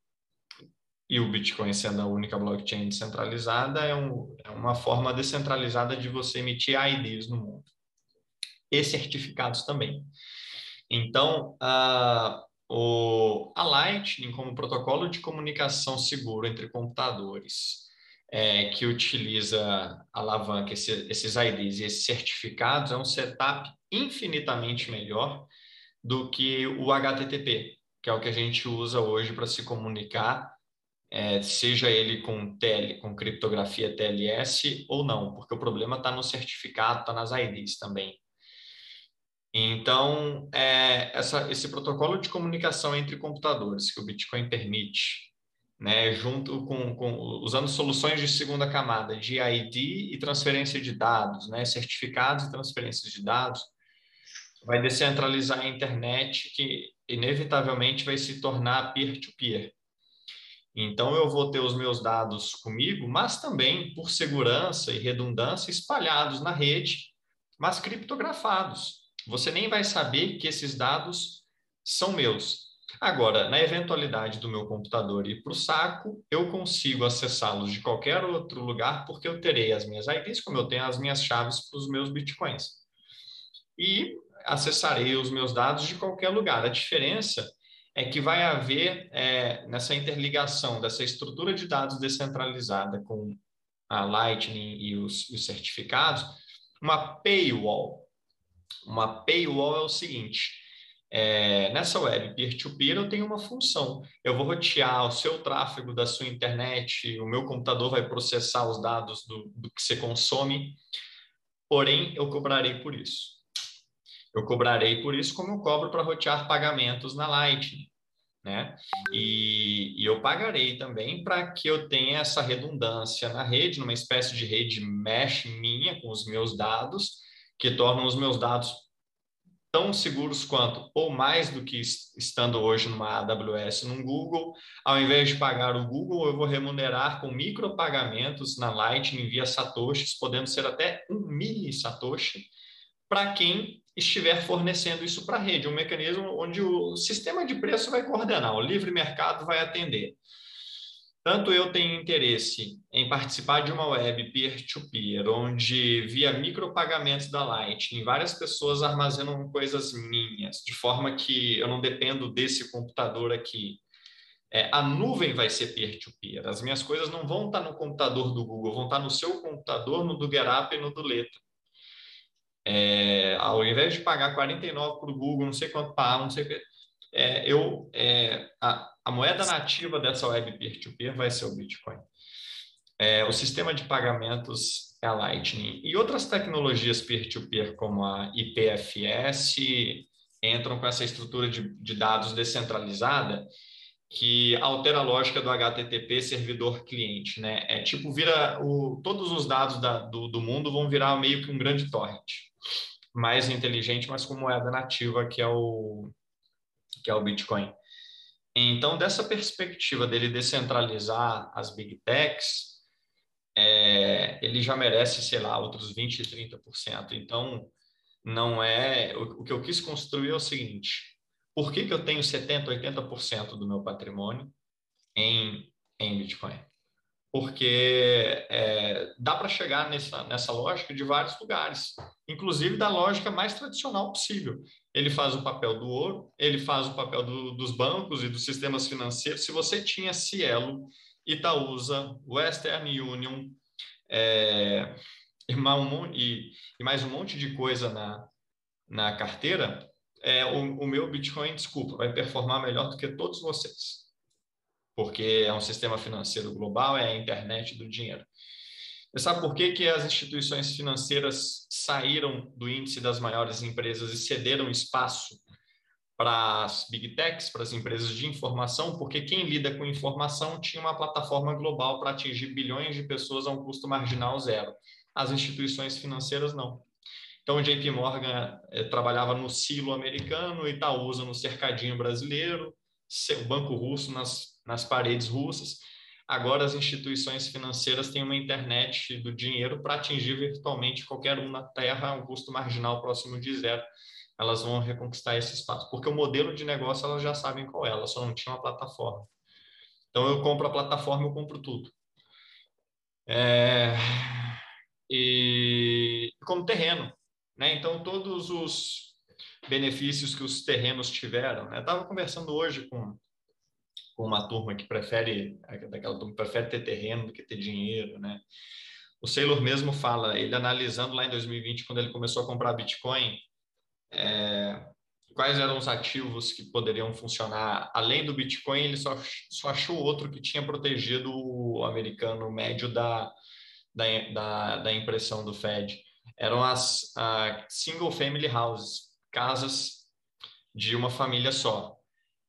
E o Bitcoin sendo a única blockchain descentralizada, é, um, é uma forma descentralizada de você emitir IDs no mundo. E certificados também. Então, a, o, a Lightning, como protocolo de comunicação seguro entre computadores, é, que utiliza alavanca, esse, esses IDs e esses certificados, é um setup infinitamente melhor do que o HTTP, que é o que a gente usa hoje para se comunicar, é, seja ele com, TL, com criptografia TLS ou não, porque o problema está no certificado, está nas IDs também. Então, é, essa, esse protocolo de comunicação entre computadores que o Bitcoin permite, né, junto com, com, usando soluções de segunda camada de ID e transferência de dados, né, certificados e transferências de dados, vai descentralizar a internet que inevitavelmente vai se tornar peer-to-peer. -peer. Então eu vou ter os meus dados comigo, mas também por segurança e redundância espalhados na rede, mas criptografados. Você nem vai saber que esses dados são meus. Agora, na eventualidade do meu computador ir para o saco, eu consigo acessá-los de qualquer outro lugar, porque eu terei as minhas IDs, como eu tenho as minhas chaves para os meus bitcoins. E acessarei os meus dados de qualquer lugar. A diferença é que vai haver, é, nessa interligação dessa estrutura de dados descentralizada com a Lightning e os, os certificados, uma paywall. Uma paywall é o seguinte é, nessa web peer-to-peer, -peer, eu tenho uma função. Eu vou rotear o seu tráfego da sua internet, o meu computador vai processar os dados do, do que você consome, porém, eu cobrarei por isso. Eu cobrarei por isso como eu cobro para rotear pagamentos na Lightning. Né? E, e eu pagarei também para que eu tenha essa redundância na rede, numa espécie de rede mesh minha com os meus dados, que tornam os meus dados tão seguros quanto, ou mais do que estando hoje numa AWS, num Google. Ao invés de pagar o Google, eu vou remunerar com micropagamentos na Lightning via satoshis, podendo ser até um mini satoshi, para quem estiver fornecendo isso para a rede, um mecanismo onde o sistema de preço vai coordenar, o livre mercado vai atender. Tanto eu tenho interesse em participar de uma web peer-to-peer, -peer, onde, via micropagamentos da Lightning, várias pessoas armazenam coisas minhas, de forma que eu não dependo desse computador aqui. É, a nuvem vai ser peer-to-peer. -peer. As minhas coisas não vão estar no computador do Google, vão estar no seu computador, no do GetUp e no do Letra. É, ao invés de pagar 49 para o Google, não sei quanto pagar, não sei o é, eu, é, a, a moeda nativa dessa web peer-to-peer -peer vai ser o Bitcoin. É, o sistema de pagamentos é a Lightning. E outras tecnologias peer-to-peer, -peer, como a IPFS, entram com essa estrutura de, de dados descentralizada que altera a lógica do HTTP servidor-cliente, né? É tipo vira o, todos os dados da, do, do mundo vão virar meio que um grande torrent, mais inteligente, mas com moeda nativa que é o que é o Bitcoin. Então, dessa perspectiva dele descentralizar as big techs, é, ele já merece, sei lá, outros 20%, 30%. Então, não é. O, o que eu quis construir é o seguinte: por que, que eu tenho 70%, 80% do meu patrimônio em, em Bitcoin? Porque é, dá para chegar nessa, nessa lógica de vários lugares, inclusive da lógica mais tradicional possível. Ele faz o papel do ouro, ele faz o papel do, dos bancos e dos sistemas financeiros. Se você tinha Cielo, Itaúsa, Western Union é, e, mais um monte de coisa na, na carteira, é, o, o meu Bitcoin, desculpa, vai performar melhor do que todos vocês porque é um sistema financeiro global, é a internet do dinheiro. Você sabe por que, que as instituições financeiras saíram do índice das maiores empresas e cederam espaço para as big techs, para as empresas de informação? Porque quem lida com informação tinha uma plataforma global para atingir bilhões de pessoas a um custo marginal zero. As instituições financeiras não. Então, JP Morgan eh, trabalhava no silo americano, Itaúsa no cercadinho brasileiro, o Banco Russo nas nas paredes russas. Agora, as instituições financeiras têm uma internet do dinheiro para atingir virtualmente qualquer um na Terra, um custo marginal próximo de zero. Elas vão reconquistar esse espaço, porque o modelo de negócio elas já sabem qual é, elas só não tinham uma plataforma. Então, eu compro a plataforma, eu compro tudo. É... E como terreno, né? Então, todos os benefícios que os terrenos tiveram. Né? Eu estava conversando hoje com com uma turma que prefere, daquela turma prefere ter terreno do que ter dinheiro, né? O Saylor mesmo fala, ele analisando lá em 2020, quando ele começou a comprar Bitcoin, é, quais eram os ativos que poderiam funcionar. Além do Bitcoin, ele só, só achou outro que tinha protegido o americano médio da, da, da, da impressão do Fed. Eram as single family houses, casas de uma família só.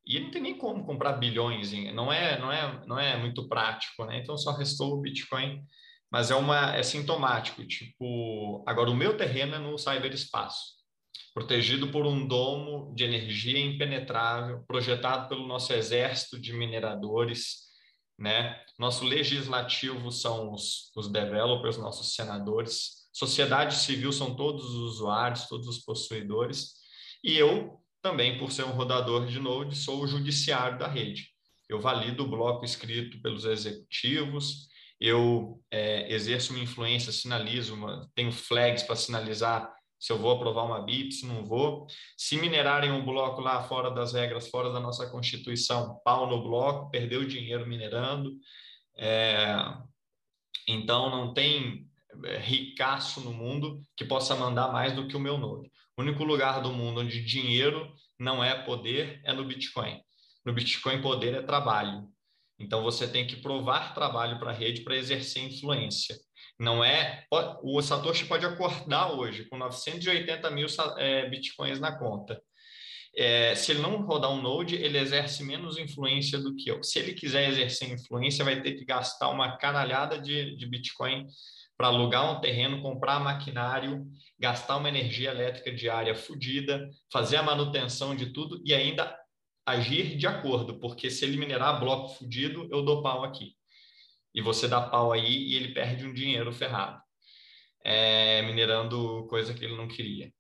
E não tem nem como comprar bilhões, não é, não é, não é muito prático, né? Então só restou o Bitcoin, mas é uma é sintomático, tipo, agora o meu terreno é no cyberespaço, protegido por um domo de energia impenetrável, projetado pelo nosso exército de mineradores, né? Nosso legislativo são os, os developers, nossos senadores, sociedade civil são todos os usuários, todos os possuidores, e eu também, por ser um rodador de Node, sou o judiciário da rede. Eu valido o bloco escrito pelos executivos, eu é, exerço uma influência, sinalizo, uma, tenho flags para sinalizar se eu vou aprovar uma BIP, se não vou. Se minerarem um bloco lá fora das regras, fora da nossa Constituição, pau no bloco, perdeu dinheiro minerando. É, então, não tem é, ricaço no mundo que possa mandar mais do que o meu node. O único lugar do mundo onde dinheiro não é poder é no Bitcoin. No Bitcoin, poder é trabalho. Então, você tem que provar trabalho para a rede para exercer influência. Não é. O Satoshi pode acordar hoje com 980 mil é, bitcoins na conta. É, se ele não rodar um node, ele exerce menos influência do que eu. Se ele quiser exercer influência, vai ter que gastar uma caralhada de, de bitcoin para alugar um terreno, comprar maquinário, gastar uma energia elétrica diária fodida, fazer a manutenção de tudo e ainda agir de acordo, porque se ele minerar bloco fudido, eu dou pau aqui. E você dá pau aí e ele perde um dinheiro ferrado, é, minerando coisa que ele não queria.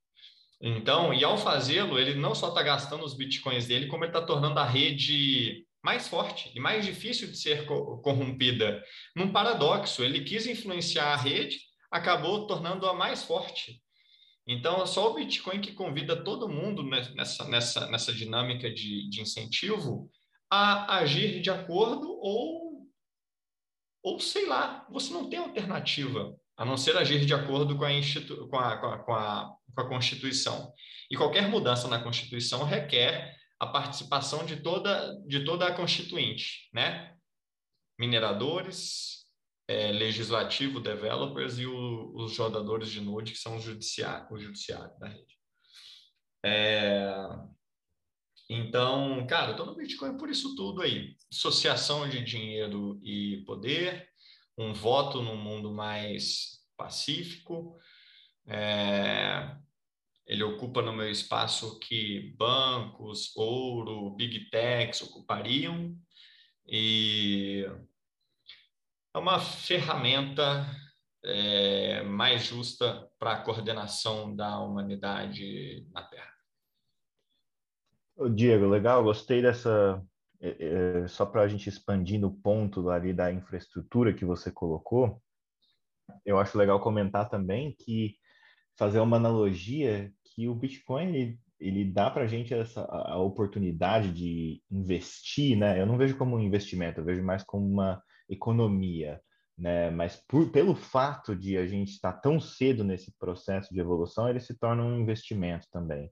Então, e ao fazê-lo, ele não só está gastando os bitcoins dele, como ele está tornando a rede mais forte e mais difícil de ser corrompida. Num paradoxo, ele quis influenciar a rede, acabou tornando-a mais forte. Então, é só o Bitcoin que convida todo mundo nessa, nessa, nessa dinâmica de, de incentivo a agir de acordo ou, ou, sei lá, você não tem alternativa a não ser agir de acordo com a, com a, com a, com a, com a Constituição. E qualquer mudança na Constituição requer a participação de toda, de toda a constituinte, né? Mineradores, é, legislativo, developers e o, os jogadores de Node, que são o judiciário, o judiciário da rede. É, então, cara, estou no Bitcoin por isso tudo aí. Associação de dinheiro e poder, um voto num mundo mais pacífico, é, ele ocupa no meu espaço que bancos, ouro, big techs ocupariam e é uma ferramenta é, mais justa para a coordenação da humanidade na Terra. Diego, legal, gostei dessa, é, é, só para a gente expandir no ponto ali da infraestrutura que você colocou, eu acho legal comentar também que fazer uma analogia que o Bitcoin ele, ele dá para a gente essa a oportunidade de investir, né? Eu não vejo como um investimento, eu vejo mais como uma economia, né? Mas por, pelo fato de a gente estar tão cedo nesse processo de evolução, ele se torna um investimento também,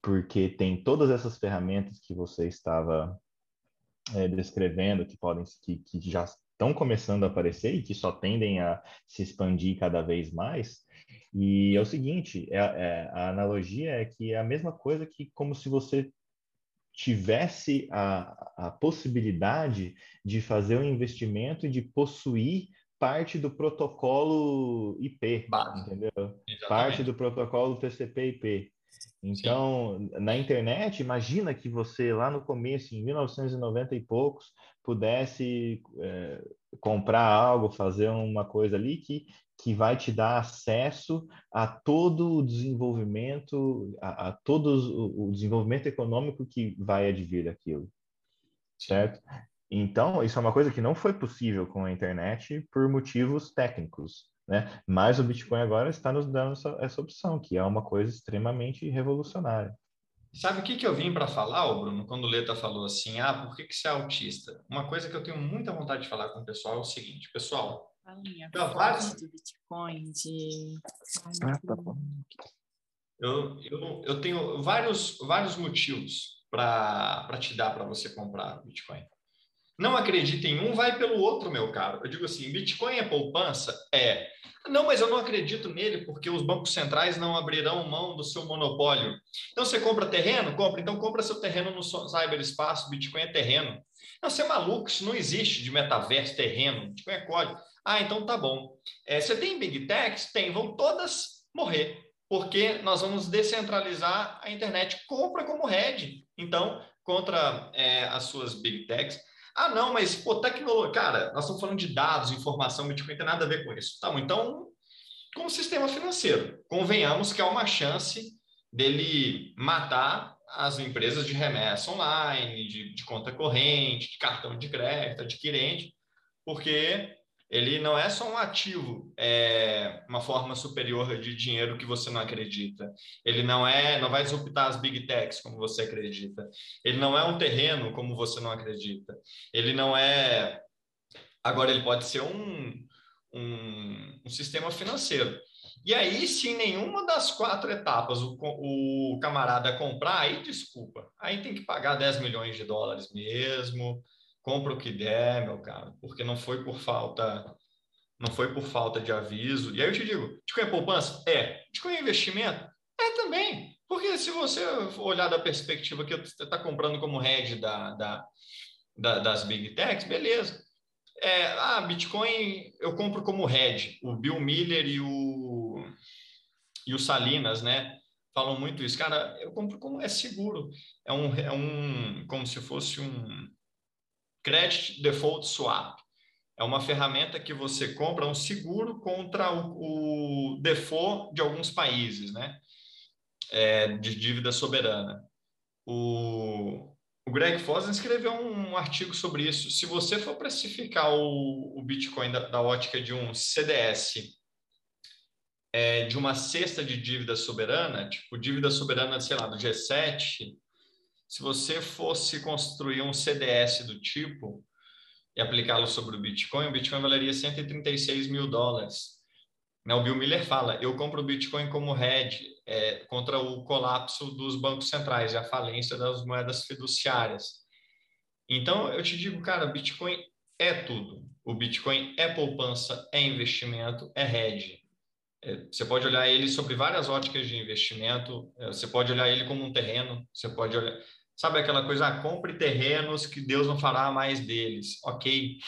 porque tem todas essas ferramentas que você estava é, descrevendo que podem que, que já estão começando a aparecer e que só tendem a se expandir cada vez mais. E é o seguinte, é, é, a analogia é que é a mesma coisa que como se você tivesse a, a possibilidade de fazer um investimento e de possuir parte do protocolo IP, Base. entendeu? Exatamente. Parte do protocolo TCP/IP. Então, Sim. na internet, imagina que você lá no começo, em 1990 e poucos, pudesse é, comprar algo, fazer uma coisa ali que, que vai te dar acesso a todo o desenvolvimento, a, a todo o, o desenvolvimento econômico que vai advir daquilo, certo? Então, isso é uma coisa que não foi possível com a internet por motivos técnicos, né? Mas o Bitcoin agora está nos dando essa, essa opção, que é uma coisa extremamente revolucionária. Sabe o que, que eu vim para falar, Bruno, quando o Leta falou assim, ah, por que, que você é autista? Uma coisa que eu tenho muita vontade de falar com o pessoal é o seguinte, pessoal, então, vários... do Bitcoin, de... Ah, tá bom. Eu, eu, eu tenho vários, vários motivos para te dar para você comprar Bitcoin. Não acredita em um, vai pelo outro, meu caro. Eu digo assim, Bitcoin é poupança? É. Não, mas eu não acredito nele porque os bancos centrais não abrirão mão do seu monopólio. Então você compra terreno? Compra. Então compra seu terreno no cyberespaço. Bitcoin é terreno. Não, você é maluco, isso não existe de metaverso, terreno. Bitcoin é código. Ah, então tá bom. É, você tem Big Techs? Tem, vão todas morrer. Porque nós vamos descentralizar a internet. Compra como head. Então, contra é, as suas Big Techs. Ah, não, mas, pô, tecnologia. Cara, nós estamos falando de dados, informação, Bitcoin tem nada a ver com isso. Tá, então, como sistema financeiro, convenhamos que há uma chance dele matar as empresas de remessa online, de, de conta corrente, de cartão de crédito, adquirente, porque ele não é só um ativo, é uma forma superior de dinheiro que você não acredita. Ele não é, não vai disruptar as big techs como você acredita. Ele não é um terreno como você não acredita. Ele não é. Agora ele pode ser um, um, um sistema financeiro. E aí, se em nenhuma das quatro etapas o, o camarada comprar, aí desculpa, aí tem que pagar 10 milhões de dólares mesmo compra o que der, meu cara, porque não foi por falta não foi por falta de aviso. E aí eu te digo, Bitcoin é poupança? É. Bitcoin é investimento? É também. Porque se você olhar da perspectiva que você está comprando como hedge da, da, da, das big techs, beleza. É, ah, Bitcoin eu compro como hedge. O Bill Miller e o, e o Salinas, né? Falam muito isso. Cara, eu compro como é seguro. É um, é um como se fosse um, Credit Default Swap. É uma ferramenta que você compra um seguro contra o, o default de alguns países, né? É, de dívida soberana. O, o Greg Foster escreveu um, um, artigo sobre isso. Se você for precificar o, o Bitcoin da, da, ótica de um CDS, é, de uma cesta de dívida soberana, tipo dívida soberana, sei lá, do G7, se você fosse construir um CDS do tipo e aplicá-lo sobre o Bitcoin, o Bitcoin valeria 136 mil dólares. Né, o Bill Miller fala: eu compro o Bitcoin como hedge é, contra o colapso dos bancos centrais e a falência das moedas fiduciárias. Então, eu te digo, cara, Bitcoin é tudo. O Bitcoin é poupança, é investimento, é hedge. É, você pode olhar ele sobre várias óticas de investimento. É, você pode olhar ele como um terreno. Você pode olhar. Sabe aquela coisa, ah, compre terrenos que Deus não fará mais deles. Ok.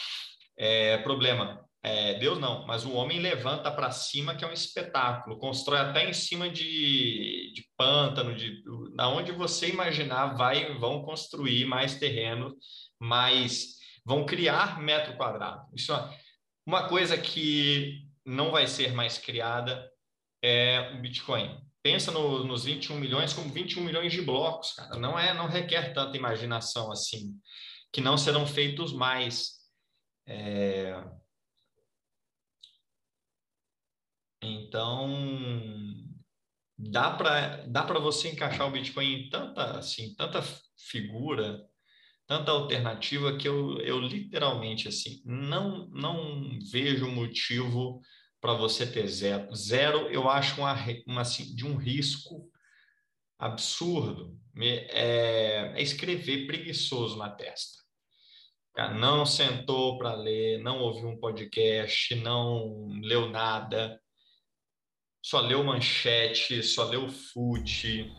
É, problema. É, Deus não, mas o homem levanta para cima, que é um espetáculo, constrói até em cima de, de pântano, de onde você imaginar, vai vão construir mais terreno, mais vão criar metro quadrado. Isso é uma coisa que não vai ser mais criada é o Bitcoin pensa no, nos 21 milhões como 21 milhões de blocos, cara. Não é, não requer tanta imaginação assim. que não serão feitos mais. É... Então, dá para dá para você encaixar o Bitcoin em tanta assim tanta figura tanta alternativa que eu, eu literalmente assim não não vejo motivo para você ter zero. Zero eu acho uma, uma assim, de um risco absurdo é, é escrever preguiçoso na testa. Não sentou para ler não ouviu um podcast não leu nada só leu manchete, só leu fute,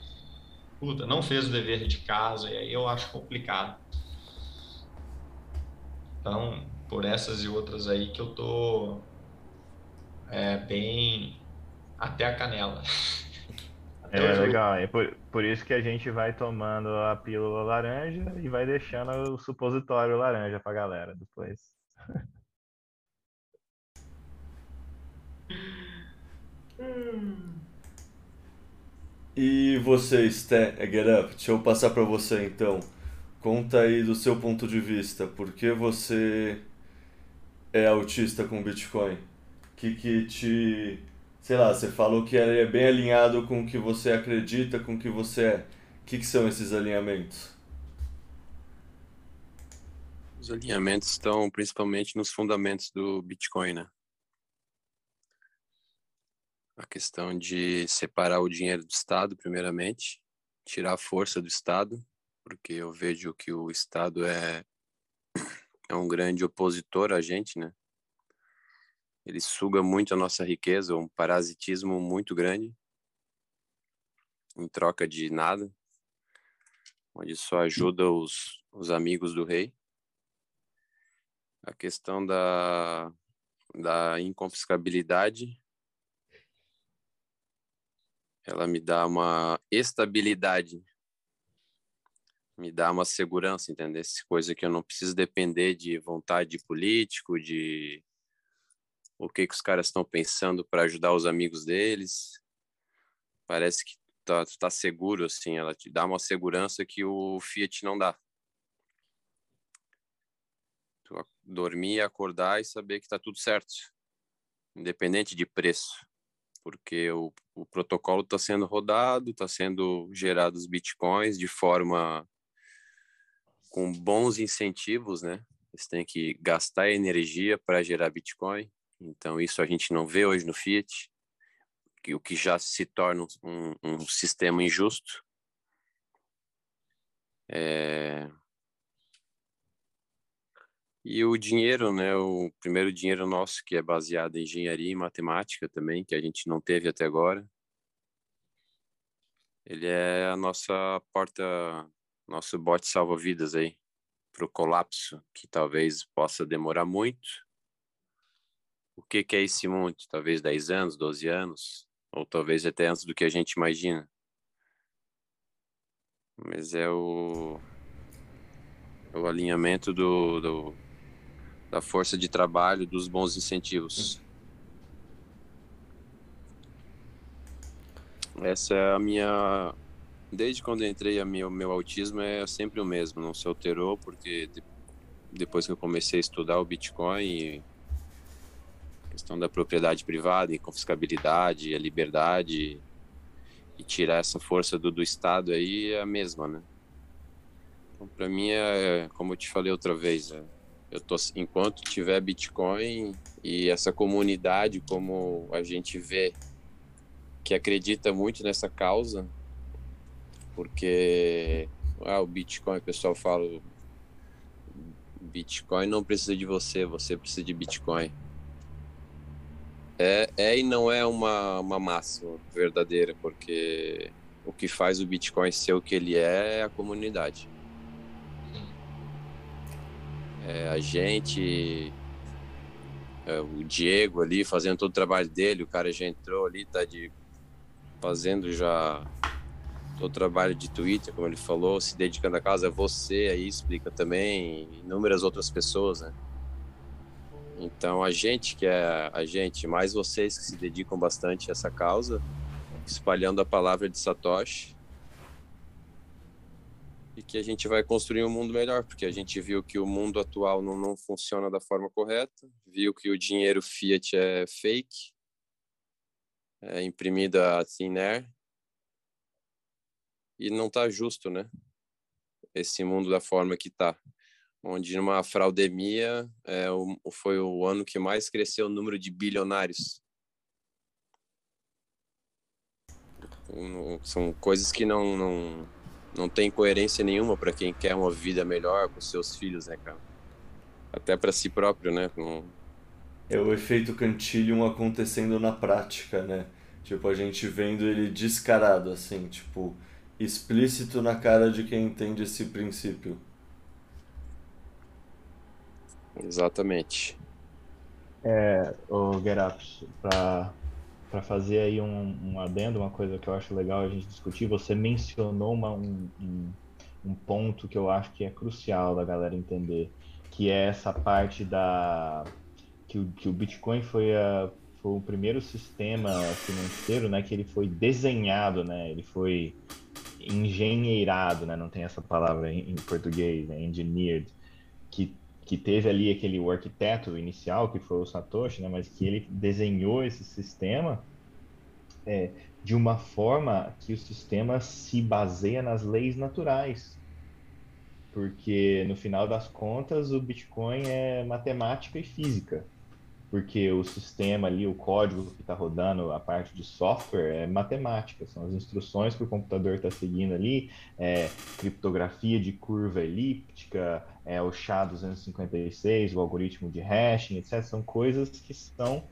puta, não fez o dever de casa, e aí eu acho complicado. Então, por essas e outras aí que eu tô é, bem até a canela. Até é legal, é por, por isso que a gente vai tomando a pílula laranja e vai deixando o supositório laranja pra galera depois. E você, Sté, é Get Up, deixa eu passar para você então. Conta aí do seu ponto de vista, por que você é autista com Bitcoin? Que que te... Sei lá, você falou que é bem alinhado com o que você acredita, com o que você é. O que, que são esses alinhamentos? Os alinhamentos estão principalmente nos fundamentos do Bitcoin, né? a questão de separar o dinheiro do Estado, primeiramente, tirar a força do Estado, porque eu vejo que o Estado é, é um grande opositor a gente, né? Ele suga muito a nossa riqueza, um parasitismo muito grande, em troca de nada, onde só ajuda os, os amigos do rei. A questão da, da inconfiscabilidade ela me dá uma estabilidade, me dá uma segurança, entendeu? Coisa que eu não preciso depender de vontade de político, de o que que os caras estão pensando para ajudar os amigos deles. Parece que tá, tá seguro, assim, ela te dá uma segurança que o Fiat não dá. Tu dormir, acordar e saber que tá tudo certo, independente de preço porque o, o protocolo está sendo rodado, está sendo gerados bitcoins de forma com bons incentivos, né? Você tem que gastar energia para gerar bitcoin, então isso a gente não vê hoje no Fiat, o que já se torna um, um sistema injusto. É, e o dinheiro, né, o primeiro dinheiro nosso, que é baseado em engenharia e matemática também, que a gente não teve até agora, ele é a nossa porta, nosso bote salva-vidas aí, para o colapso, que talvez possa demorar muito. O que, que é esse muito? Talvez 10 anos, 12 anos, ou talvez até antes do que a gente imagina. Mas é o, é o alinhamento do, do da força de trabalho, dos bons incentivos. Essa é a minha. Desde quando entrei, o meu, autismo é sempre o mesmo, não se alterou, porque de... depois que eu comecei a estudar o Bitcoin, a questão da propriedade privada, confiscabilidade, a liberdade, e tirar essa força do, do Estado aí é a mesma, né? Então, para mim, é, como eu te falei outra vez, é, eu tô enquanto tiver Bitcoin e essa comunidade como a gente vê que acredita muito nessa causa, porque ah, o Bitcoin, o pessoal fala Bitcoin não precisa de você, você precisa de Bitcoin. É, é e não é uma, uma máxima verdadeira, porque o que faz o Bitcoin ser o que ele é é a comunidade. É, a gente, é, o Diego ali fazendo todo o trabalho dele, o cara já entrou ali, tá de fazendo já todo o trabalho de Twitter, como ele falou, se dedicando a causa, você aí explica também, inúmeras outras pessoas, né? Então a gente que é a gente, mais vocês que se dedicam bastante a essa causa, espalhando a palavra de Satoshi, e que a gente vai construir um mundo melhor, porque a gente viu que o mundo atual não, não funciona da forma correta, viu que o dinheiro fiat é fake, é imprimido a thin air, e não está justo, né? Esse mundo da forma que está, onde numa fraudemia é, foi o ano que mais cresceu o número de bilionários. São coisas que não, não não tem coerência nenhuma para quem quer uma vida melhor com seus filhos, né, cara? Até para si próprio, né? Não... É o efeito Cantillon acontecendo na prática, né? Tipo, a gente vendo ele descarado, assim, tipo, explícito na cara de quem entende esse princípio. Exatamente. É, o para para fazer aí um, um adendo, uma coisa que eu acho legal a gente discutir, você mencionou uma, um, um, um ponto que eu acho que é crucial da galera entender, que é essa parte da que o, que o Bitcoin foi, a, foi o primeiro sistema financeiro, né, que ele foi desenhado, né, ele foi engenheirado, né, não tem essa palavra em, em português, né, engineered, que que teve ali aquele o arquiteto inicial, que foi o Satoshi, né, mas que ele desenhou esse sistema é, de uma forma que o sistema se baseia nas leis naturais. Porque, no final das contas, o Bitcoin é matemática e física porque o sistema ali, o código que está rodando, a parte de software, é matemática, são as instruções que o computador está seguindo ali, é, criptografia de curva elíptica, é, o SHA-256, o algoritmo de hashing, etc. São coisas que são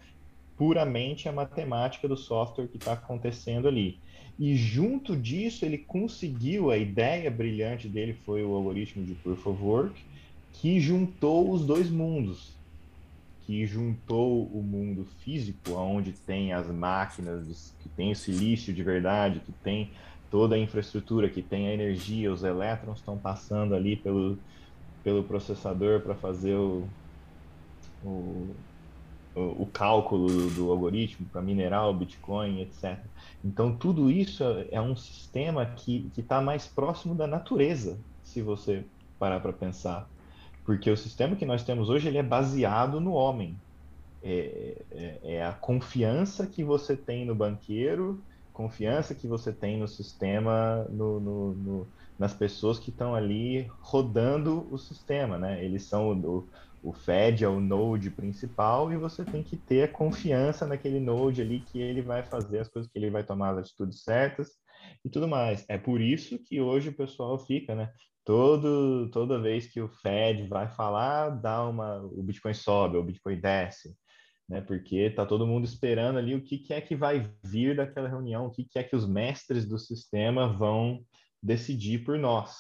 puramente a matemática do software que está acontecendo ali. E junto disso, ele conseguiu, a ideia brilhante dele foi o algoritmo de Proof of Work, que juntou os dois mundos, que juntou o mundo físico, onde tem as máquinas, que tem o silício de verdade, que tem toda a infraestrutura, que tem a energia, os elétrons estão passando ali pelo, pelo processador para fazer o, o, o, cálculo do, do algoritmo, para minerar o Bitcoin, etc. Então, tudo isso é um sistema que está mais próximo da natureza, se você parar para pensar. Porque o sistema que nós temos hoje ele é baseado no homem. É, é, é, a confiança que você tem no banqueiro, confiança que você tem no sistema, no, no, no, nas pessoas que estão ali rodando o sistema, né? Eles são o, o Fed é o node principal e você tem que ter a confiança naquele node ali que ele vai fazer as coisas, que ele vai tomar as atitudes certas e tudo mais. É por isso que hoje o pessoal fica, né? Todo, toda vez que o Fed vai falar, dá uma, o Bitcoin sobe, o Bitcoin desce, né? Porque tá todo mundo esperando ali o que, que é que vai vir daquela reunião, o que, que é que os mestres do sistema vão decidir por nós.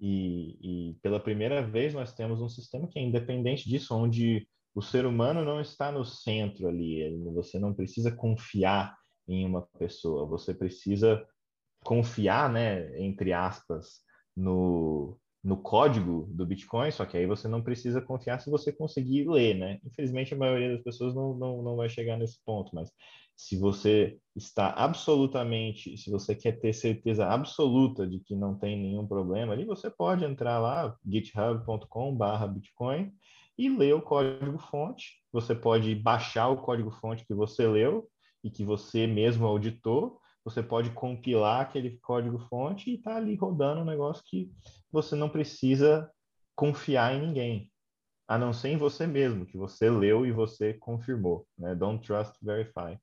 E, e pela primeira vez nós temos um sistema que é independente disso, onde o ser humano não está no centro ali. Você não precisa confiar em uma pessoa, você precisa confiar, né, entre aspas, no, no código do Bitcoin, só que aí você não precisa confiar se você conseguir ler, né? Infelizmente, a maioria das pessoas não, não, não vai chegar nesse ponto, mas se você está absolutamente, se você quer ter certeza absoluta de que não tem nenhum problema ali, você pode entrar lá, github.com/bitcoin e ler o código-fonte. Você pode baixar o código-fonte que você leu e que você mesmo auditou você pode compilar aquele código-fonte e tá ali rodando um negócio que você não precisa confiar em ninguém, a não ser em você mesmo, que você leu e você confirmou, né? Don't trust, verify.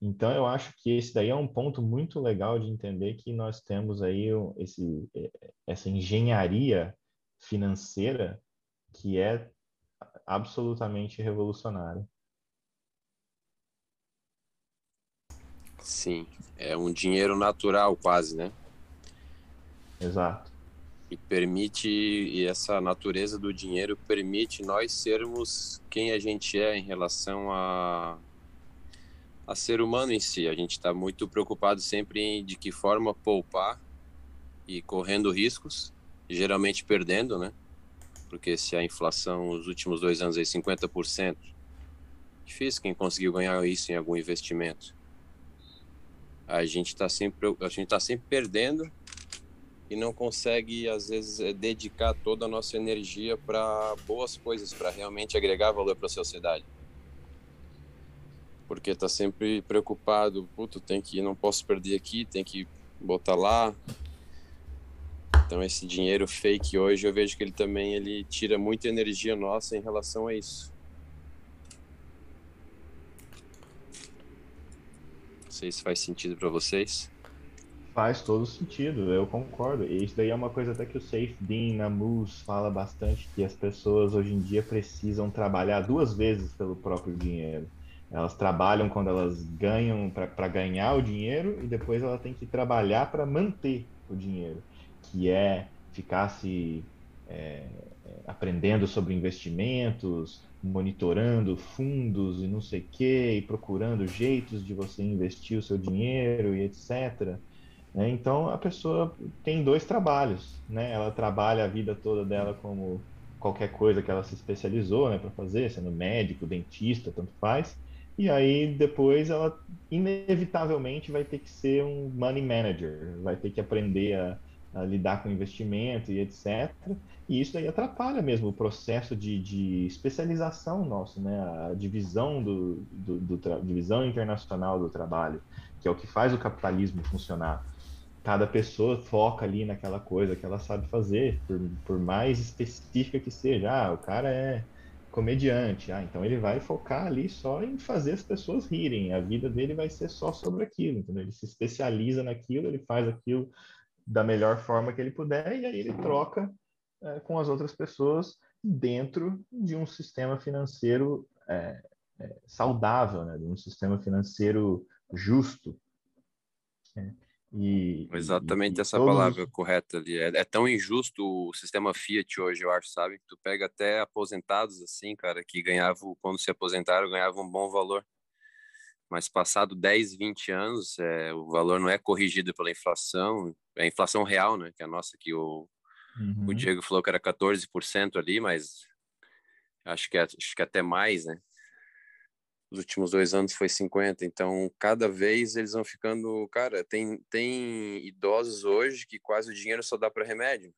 Então, eu acho que esse daí é um ponto muito legal de entender que nós temos aí esse, essa engenharia financeira que é absolutamente revolucionária. Sim, é um dinheiro natural quase, né? Exato. E permite, e essa natureza do dinheiro permite nós sermos quem a gente é em relação a, a ser humano em si. A gente está muito preocupado sempre em de que forma poupar e correndo riscos, geralmente perdendo, né? Porque se a inflação nos últimos dois anos é 50%, difícil quem conseguiu ganhar isso em algum investimento a gente está sempre a gente tá sempre perdendo e não consegue, às vezes, é, dedicar toda a nossa energia para boas coisas, para realmente agregar valor para a sociedade. Porque está sempre preocupado, puto, tem que, não posso perder aqui, tem que botar lá. Então esse dinheiro fake hoje, eu vejo que ele também ele tira muita energia nossa em relação a isso. Sei se faz sentido para vocês. Faz todo sentido, eu concordo. E isso daí é uma coisa até que o Safe Dean na Moose fala bastante, que as pessoas hoje em dia precisam trabalhar duas vezes pelo próprio dinheiro. Elas trabalham quando elas ganham para ganhar o dinheiro e depois ela tem que trabalhar para manter o dinheiro, que é ficar se é, aprendendo sobre investimentos, monitorando fundos e não sei o que, e procurando jeitos de você investir o seu dinheiro e etc. Né? Então a pessoa tem dois trabalhos, né? Ela trabalha a vida toda dela como qualquer coisa que ela se especializou, né, para fazer, sendo médico, dentista, tanto faz. E aí depois ela inevitavelmente vai ter que ser um money manager, vai ter que aprender a lidar com investimento e etc. E isso aí atrapalha mesmo o processo de, de especialização nosso, né? A divisão do, do, do divisão internacional do trabalho, que é o que faz o capitalismo funcionar cada pessoa foca ali naquela coisa que ela sabe fazer, por, por mais específica que seja. Ah, o cara é comediante, ah, então ele vai focar ali só em fazer as pessoas rirem. A vida dele vai ser só sobre aquilo, entendeu? Ele se especializa naquilo, ele faz aquilo da melhor forma que ele puder e aí ele troca é, com as outras pessoas dentro de um sistema financeiro é, é, saudável, né? de um sistema financeiro justo. É. E, Exatamente e, essa todos... palavra correta ali. É, é, tão injusto o sistema Fiat hoje, eu acho, sabe? Tu pega até aposentados assim, cara, que ganhavam, quando se aposentaram, ganhavam um bom valor. Mas passado 10, 20 anos, é, o valor não é corrigido pela inflação, é a inflação real, né? Que é a nossa, que o, uhum. o Diego falou que era 14% ali, mas acho que, é, acho que até mais, né? Os últimos dois anos foi 50, então cada vez eles vão ficando. Cara, tem, tem idosos hoje que quase o dinheiro só dá para remédio.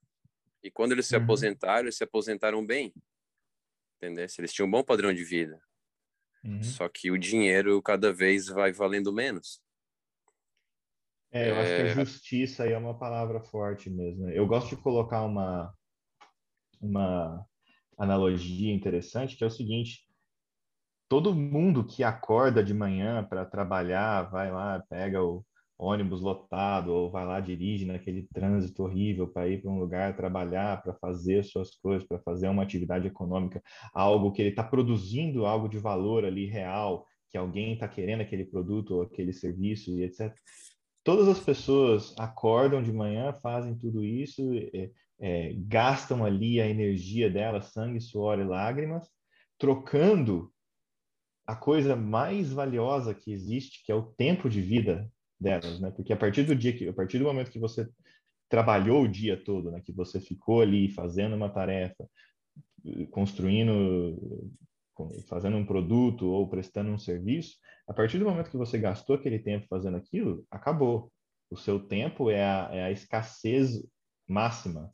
E quando eles se uhum. aposentaram, eles se aposentaram bem. Entendeu? Eles tinham um bom padrão de vida. Uhum. Só que o dinheiro cada vez vai valendo menos. É, eu é... acho que a é. justiça aí é uma palavra forte mesmo. Eu gosto de colocar uma, uma analogia interessante, que é o seguinte: todo mundo que acorda de manhã para trabalhar, vai lá, pega o ônibus lotado, ou vai lá, dirige naquele trânsito horrível para ir para um lugar trabalhar, para fazer suas coisas, para fazer uma atividade econômica, algo que ele está produzindo, algo de valor ali real, que alguém está querendo aquele produto ou aquele serviço e etc. Todas as pessoas acordam de manhã, fazem tudo isso, é, é, gastam ali a energia delas, sangue, suor e lágrimas, trocando a coisa mais valiosa que existe, que é o tempo de vida delas, né? Porque a partir do dia que, a partir do momento que você trabalhou o dia todo, né? Que você ficou ali fazendo uma tarefa, construindo, fazendo um produto ou prestando um serviço, a partir do momento que você gastou aquele tempo fazendo aquilo, acabou. O seu tempo é a, é a escassez máxima,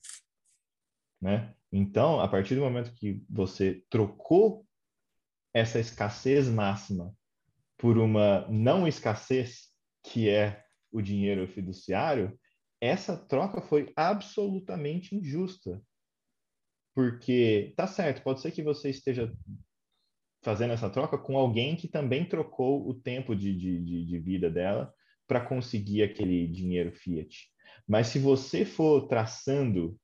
né? Então, a partir do momento que você trocou essa escassez máxima por uma não escassez, que é o dinheiro fiduciário, essa troca foi absolutamente injusta. Porque, tá certo, pode ser que você esteja fazendo essa troca com alguém que também trocou o tempo de, de, de vida dela para conseguir aquele dinheiro fiat. Mas se você for traçando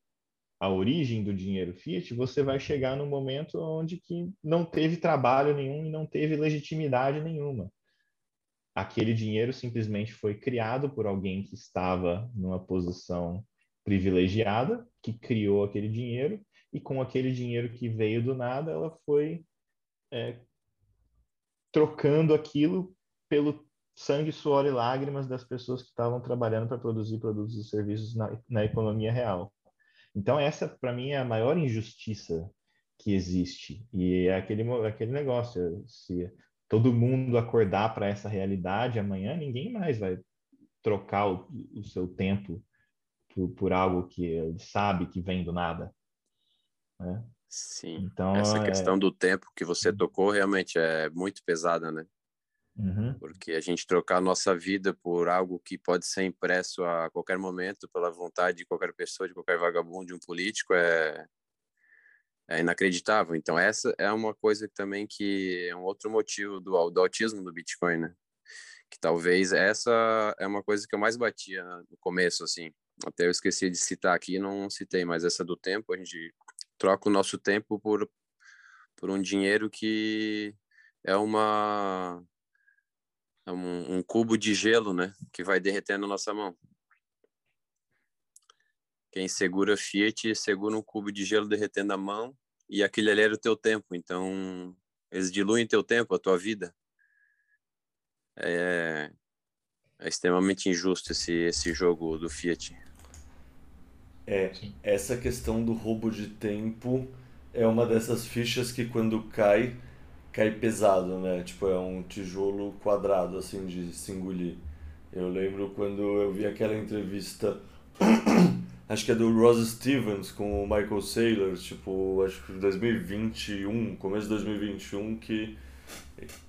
a origem do dinheiro fiat, você vai chegar num momento onde que não teve trabalho nenhum e não teve legitimidade nenhuma. Aquele dinheiro simplesmente foi criado por alguém que estava numa posição privilegiada, que criou aquele dinheiro, e com aquele dinheiro que veio do nada, ela foi é, trocando aquilo pelo sangue, suor e lágrimas das pessoas que estavam trabalhando para produzir produtos e serviços na, na economia real. Então, essa, para mim, é a maior injustiça que existe. E é aquele, aquele negócio: se todo mundo acordar para essa realidade amanhã, ninguém mais vai trocar o, o seu tempo por, por algo que ele sabe que vem do nada. Né? Sim. Então, essa é... questão do tempo que você uhum. tocou realmente é muito pesada, né? Uhum. Porque a gente trocar a nossa vida por algo que pode ser impresso a qualquer momento pela vontade de qualquer pessoa, de qualquer vagabundo, de um político, é, é inacreditável. Então essa é uma coisa também que é um outro motivo do, do autismo do Bitcoin, né? Que talvez essa é uma coisa que eu mais batia no começo, assim. Até eu esqueci de citar aqui, não citei, mas essa do tempo, a gente troca o nosso tempo por, por um dinheiro que é uma é um, um, cubo de gelo, né, que vai derretendo na nossa mão. Quem segura Fiat segura um cubo de gelo derretendo a mão e aquele ali era o teu tempo. Então eles diluem teu tempo, a tua vida. É, é extremamente injusto esse esse jogo do Fiat. É, essa questão do roubo de tempo é uma dessas fichas que quando cai cai pesado, né? Tipo, é um tijolo quadrado, assim, de se engolir. Eu lembro quando eu vi aquela entrevista, acho que é do Ross Stevens com o Michael Saylor, tipo, acho que 2021, começo de 2021, que,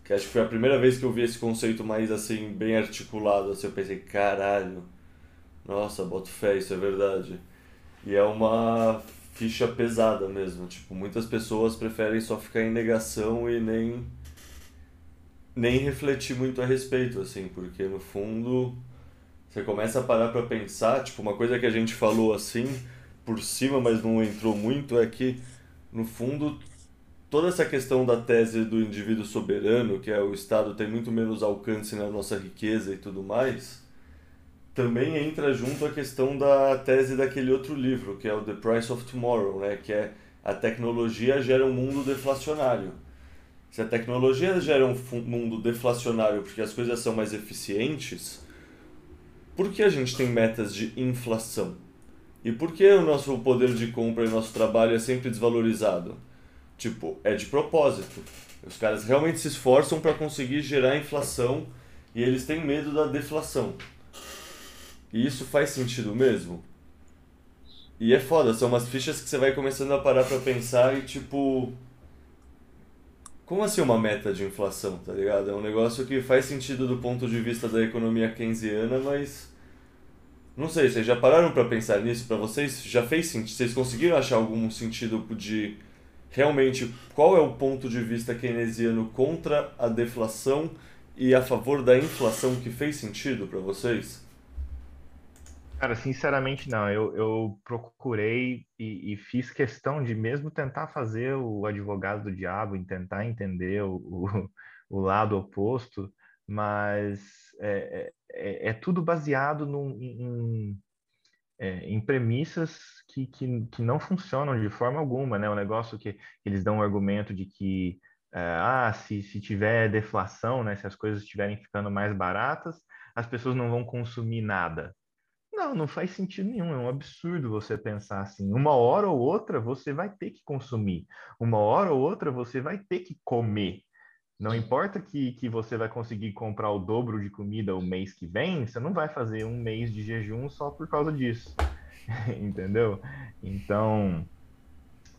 que acho que foi a primeira vez que eu vi esse conceito mais, assim, bem articulado, assim, eu pensei, caralho, nossa, boto fé, isso é verdade. E é uma ficha pesada mesmo. Tipo, muitas pessoas preferem só ficar em negação e nem nem refletir muito a respeito, assim, porque no fundo você começa a parar para pensar, tipo, uma coisa que a gente falou assim por cima, mas não entrou muito é que no fundo toda essa questão da tese do indivíduo soberano, que é o Estado tem muito menos alcance na nossa riqueza e tudo mais, também entra junto a questão da tese daquele outro livro, que é o The Price of Tomorrow, né? que é a tecnologia gera um mundo deflacionário. Se a tecnologia gera um mundo deflacionário porque as coisas são mais eficientes, por que a gente tem metas de inflação? E por que o nosso poder de compra e nosso trabalho é sempre desvalorizado? Tipo, é de propósito. Os caras realmente se esforçam para conseguir gerar inflação e eles têm medo da deflação. E isso faz sentido mesmo? E é foda, são umas fichas que você vai começando a parar pra pensar e tipo. Como assim uma meta de inflação, tá ligado? É um negócio que faz sentido do ponto de vista da economia keynesiana, mas. Não sei, vocês já pararam para pensar nisso? Para vocês já fez sentido? Vocês conseguiram achar algum sentido de realmente qual é o ponto de vista keynesiano contra a deflação e a favor da inflação que fez sentido para vocês? Cara, sinceramente não. Eu, eu procurei e, e, fiz questão de mesmo tentar fazer o advogado do diabo, em tentar entender o, o, o lado oposto, mas é, é, é tudo baseado num, em, é, em premissas que, que, que não funcionam de forma alguma, né? O negócio que eles dão um argumento de que é, ah, se, se tiver deflação, né, se as coisas estiverem ficando mais baratas, as pessoas não vão consumir nada. Não, não faz sentido nenhum. É um absurdo você pensar assim. Uma hora ou outra você vai ter que consumir. Uma hora ou outra você vai ter que comer. Não importa que, que você vai conseguir comprar o dobro de comida o mês que vem, você não vai fazer um mês de jejum só por causa disso. Entendeu? Então,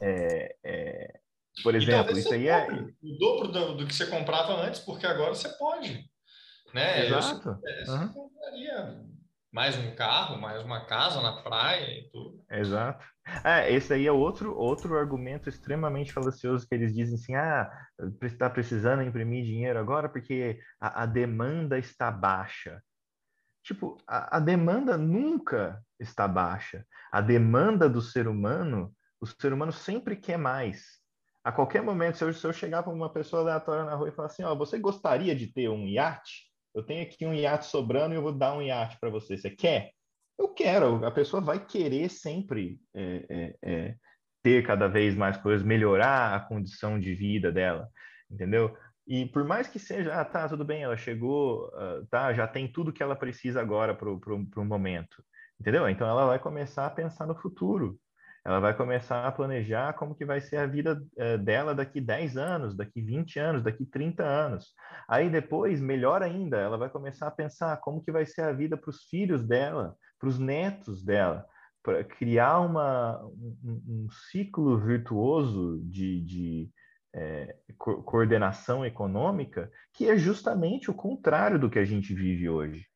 é, é, por exemplo, isso aí é. O dobro do, do, que você comprava antes, porque agora você pode. Né? Exato. Eu, é, você uhum. compraria mais um carro, mais uma casa na praia e tudo. Exato. É, esse aí é outro, outro argumento extremamente falacioso que eles dizem assim, ah, está precisando imprimir dinheiro agora porque a, a demanda está baixa. Tipo, a, a, demanda nunca está baixa. A demanda do ser humano, o ser humano sempre quer mais. A qualquer momento, se eu, se eu chegar para uma pessoa aleatória na rua e falar assim, ó, oh, você gostaria de ter um iate? Eu tenho aqui um iate sobrando e eu vou dar um iate para você. Você quer? Eu quero. A pessoa vai querer sempre é, é, é, ter cada vez mais coisas, melhorar a condição de vida dela, entendeu? E por mais que seja, ah, tá, tudo bem, ela chegou, uh, tá, já tem tudo que ela precisa agora para o momento, entendeu? Então ela vai começar a pensar no futuro ela vai começar a planejar como que vai ser a vida é, dela daqui 10 anos, daqui 20 anos, daqui 30 anos. Aí depois, melhor ainda, ela vai começar a pensar como que vai ser a vida para os filhos dela, para os netos dela. para criar uma, um, um, ciclo virtuoso de, de é, co coordenação econômica que é justamente o contrário do que a gente vive hoje.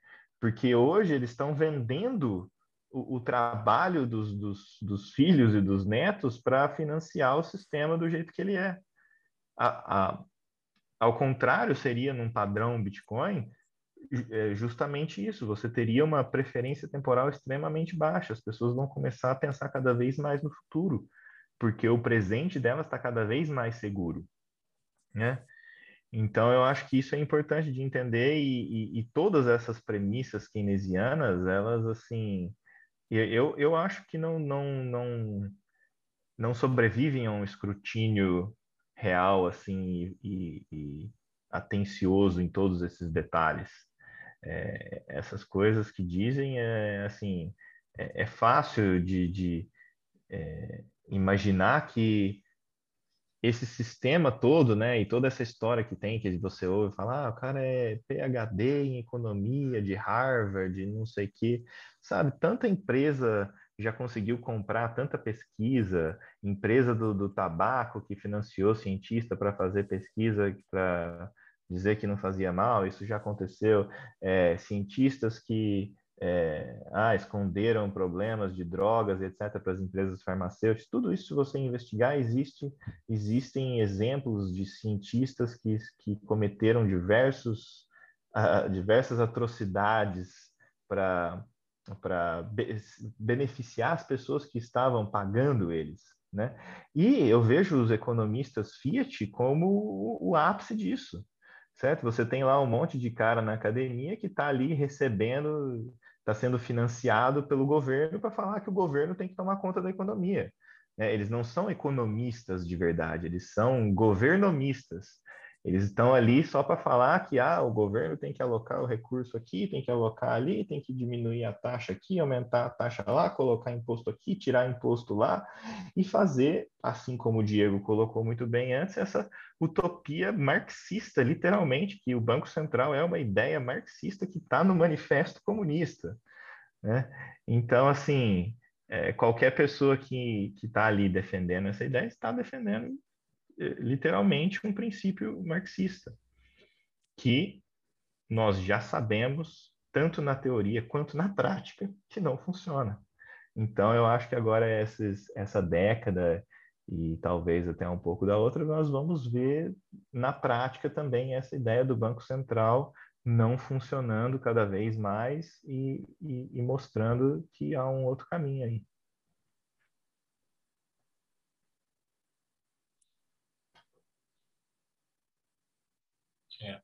Porque hoje eles estão vendendo o, o trabalho dos, dos, dos, filhos e dos netos para financiar o sistema do jeito que ele é. A, a, ao contrário, seria num padrão Bitcoin é justamente isso. Você teria uma preferência temporal extremamente baixa. As pessoas vão começar a pensar cada vez mais no futuro, porque o presente delas está cada vez mais seguro, né? Então, eu acho que isso é importante de entender e, e, e todas essas premissas keynesianas, elas, assim, eu, eu acho que não, não, não, não sobrevivem a um escrutínio real, assim, e, e atencioso em todos esses detalhes. É, essas coisas que dizem, é, assim, é, é fácil de, de é, imaginar que esse sistema todo, né, e toda essa história que tem, que você ouve falar, ah, o cara é PhD em economia de Harvard, não sei o quê, sabe? Tanta empresa já conseguiu comprar tanta pesquisa, empresa do, do tabaco que financiou cientista para fazer pesquisa para dizer que não fazia mal, isso já aconteceu, é, cientistas que é, ah, esconderam problemas de drogas, etc., para as empresas farmacêuticas. Tudo isso, se você investigar, existe, existem exemplos de cientistas que, que cometeram diversos, uh, diversas atrocidades para para be beneficiar as pessoas que estavam pagando eles, né? E eu vejo os economistas Fiat como o, o ápice disso, certo? Você tem lá um monte de cara na academia que está ali recebendo está sendo financiado pelo governo para falar que o governo tem que tomar conta da economia. Né? Eles não são economistas de verdade, eles são governomistas. Eles estão ali só para falar que ah, o governo tem que alocar o recurso aqui, tem que alocar ali, tem que diminuir a taxa aqui, aumentar a taxa lá, colocar imposto aqui, tirar imposto lá e fazer, assim como o Diego colocou muito bem antes, essa utopia marxista, literalmente, que o Banco Central é uma ideia marxista que está no Manifesto Comunista. Né? Então, assim, é, qualquer pessoa que está ali defendendo essa ideia está defendendo literalmente um princípio marxista, que nós já sabemos, tanto na teoria quanto na prática, que não funciona. Então, eu acho que agora esses, essa década e talvez até um pouco da outra, nós vamos ver na prática também essa ideia do Banco Central não funcionando cada vez mais e, e, e mostrando que há um outro caminho aí. É.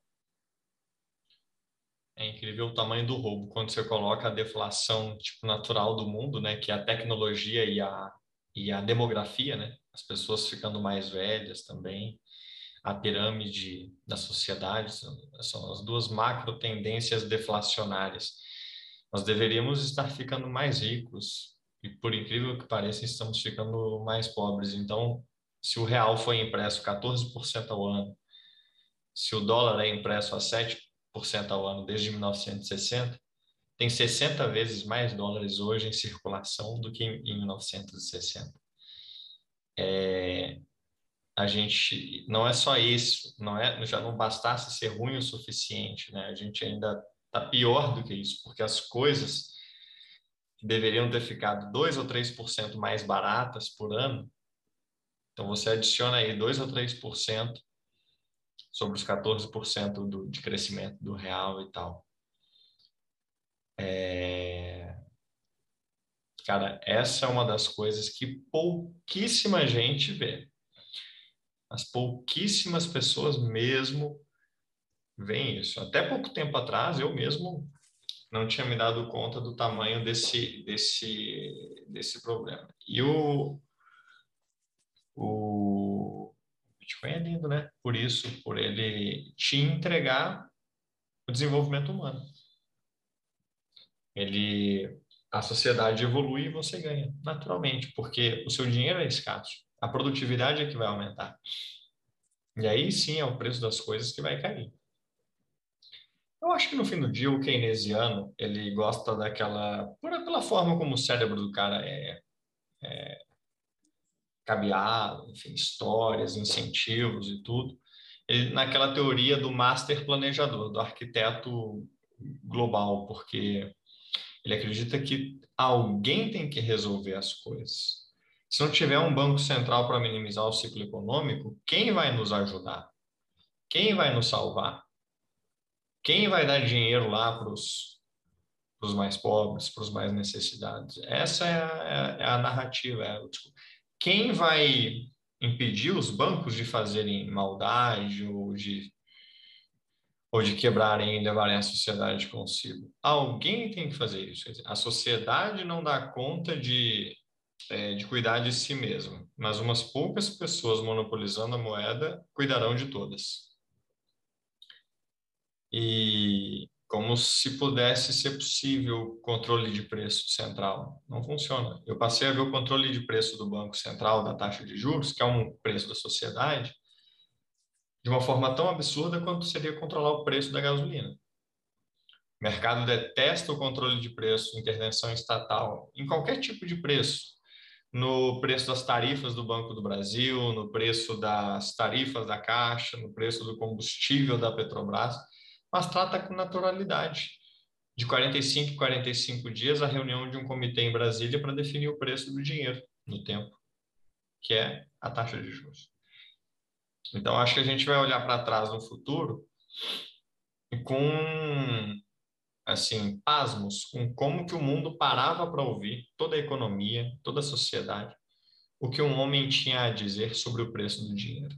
É incrível o tamanho do roubo quando você coloca a deflação tipo natural do mundo, né, que é a tecnologia e a e a demografia, né, as pessoas ficando mais velhas também, a pirâmide da sociedade são, são as duas macro tendências deflacionárias. Nós deveríamos estar ficando mais ricos e por incrível que pareça estamos ficando mais pobres. Então, se o real foi impresso 14% ao ano se o dólar é impresso a 7% ao ano desde 1960, tem 60 vezes mais dólares hoje em circulação do que em, 1960. É, a gente não é só isso, não é, já não bastasse ser ruim o suficiente, né? A gente ainda está pior do que isso, porque as coisas que deveriam ter ficado 2 ou 3% mais baratas por ano, então você adiciona aí 2 ou 3% sobre os 14% do, de crescimento do real e tal. É... Cara, essa é uma das coisas que pouquíssima gente vê. As pouquíssimas pessoas mesmo veem isso. Até pouco tempo atrás, eu mesmo não tinha me dado conta do tamanho desse, desse, desse problema. E o, o Bitcoin é lindo, né? Por isso, por ele te entregar o desenvolvimento humano. Ele, a sociedade evolui e você ganha, naturalmente, porque o seu dinheiro é escasso. A produtividade é que vai aumentar. E aí sim é o preço das coisas que vai cair. Eu acho que no fim do dia o keynesiano ele gosta daquela pela forma como o cérebro do cara é, é cabeado, enfim, histórias, incentivos e tudo. Ele, naquela teoria do master planejador, do arquiteto global, porque ele acredita que alguém tem que resolver as coisas. Se não tiver um banco central para minimizar o ciclo econômico, quem vai nos ajudar? Quem vai nos salvar? Quem vai dar dinheiro lá para os mais pobres, para os mais necessitados? Essa é a, é a narrativa. É, tipo, quem vai impedir os bancos de fazerem maldade ou de ou de quebrarem e levarem a sociedade consigo. Alguém tem que fazer isso. A sociedade não dá conta de, é, de cuidar de si mesma, mas umas poucas pessoas monopolizando a moeda cuidarão de todas. E como se pudesse ser possível controle de preço central. Não funciona. Eu passei a ver o controle de preço do Banco Central da taxa de juros, que é um preço da sociedade, de uma forma tão absurda quanto seria controlar o preço da gasolina. O mercado detesta o controle de preço, intervenção estatal, em qualquer tipo de preço. No preço das tarifas do Banco do Brasil, no preço das tarifas da Caixa, no preço do combustível da Petrobras, mas trata com naturalidade. De 45 em 45 dias, a reunião de um comitê em Brasília para definir o preço do dinheiro no tempo, que é a taxa de juros. Então, acho que a gente vai olhar para trás no futuro com, assim, pasmos com como que o mundo parava para ouvir toda a economia, toda a sociedade, o que um homem tinha a dizer sobre o preço do dinheiro.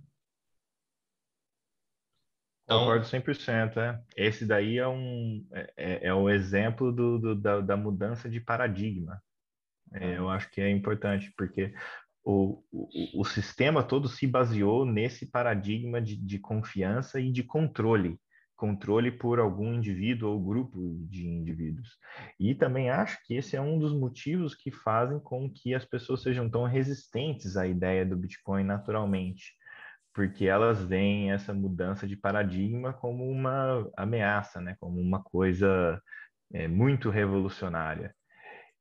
Então, Concordo 100%. É. Esse daí é um é, é, é o exemplo do, do da, da, mudança de paradigma. É, eu acho que é importante, porque o, o, o sistema todo se baseou nesse paradigma de, de confiança e de controle controle por algum indivíduo ou grupo de indivíduos. E também acho que esse é um dos motivos que fazem com que as pessoas sejam tão resistentes à ideia do Bitcoin naturalmente, porque elas veem essa mudança de paradigma como uma ameaça, né? como uma coisa é, muito revolucionária.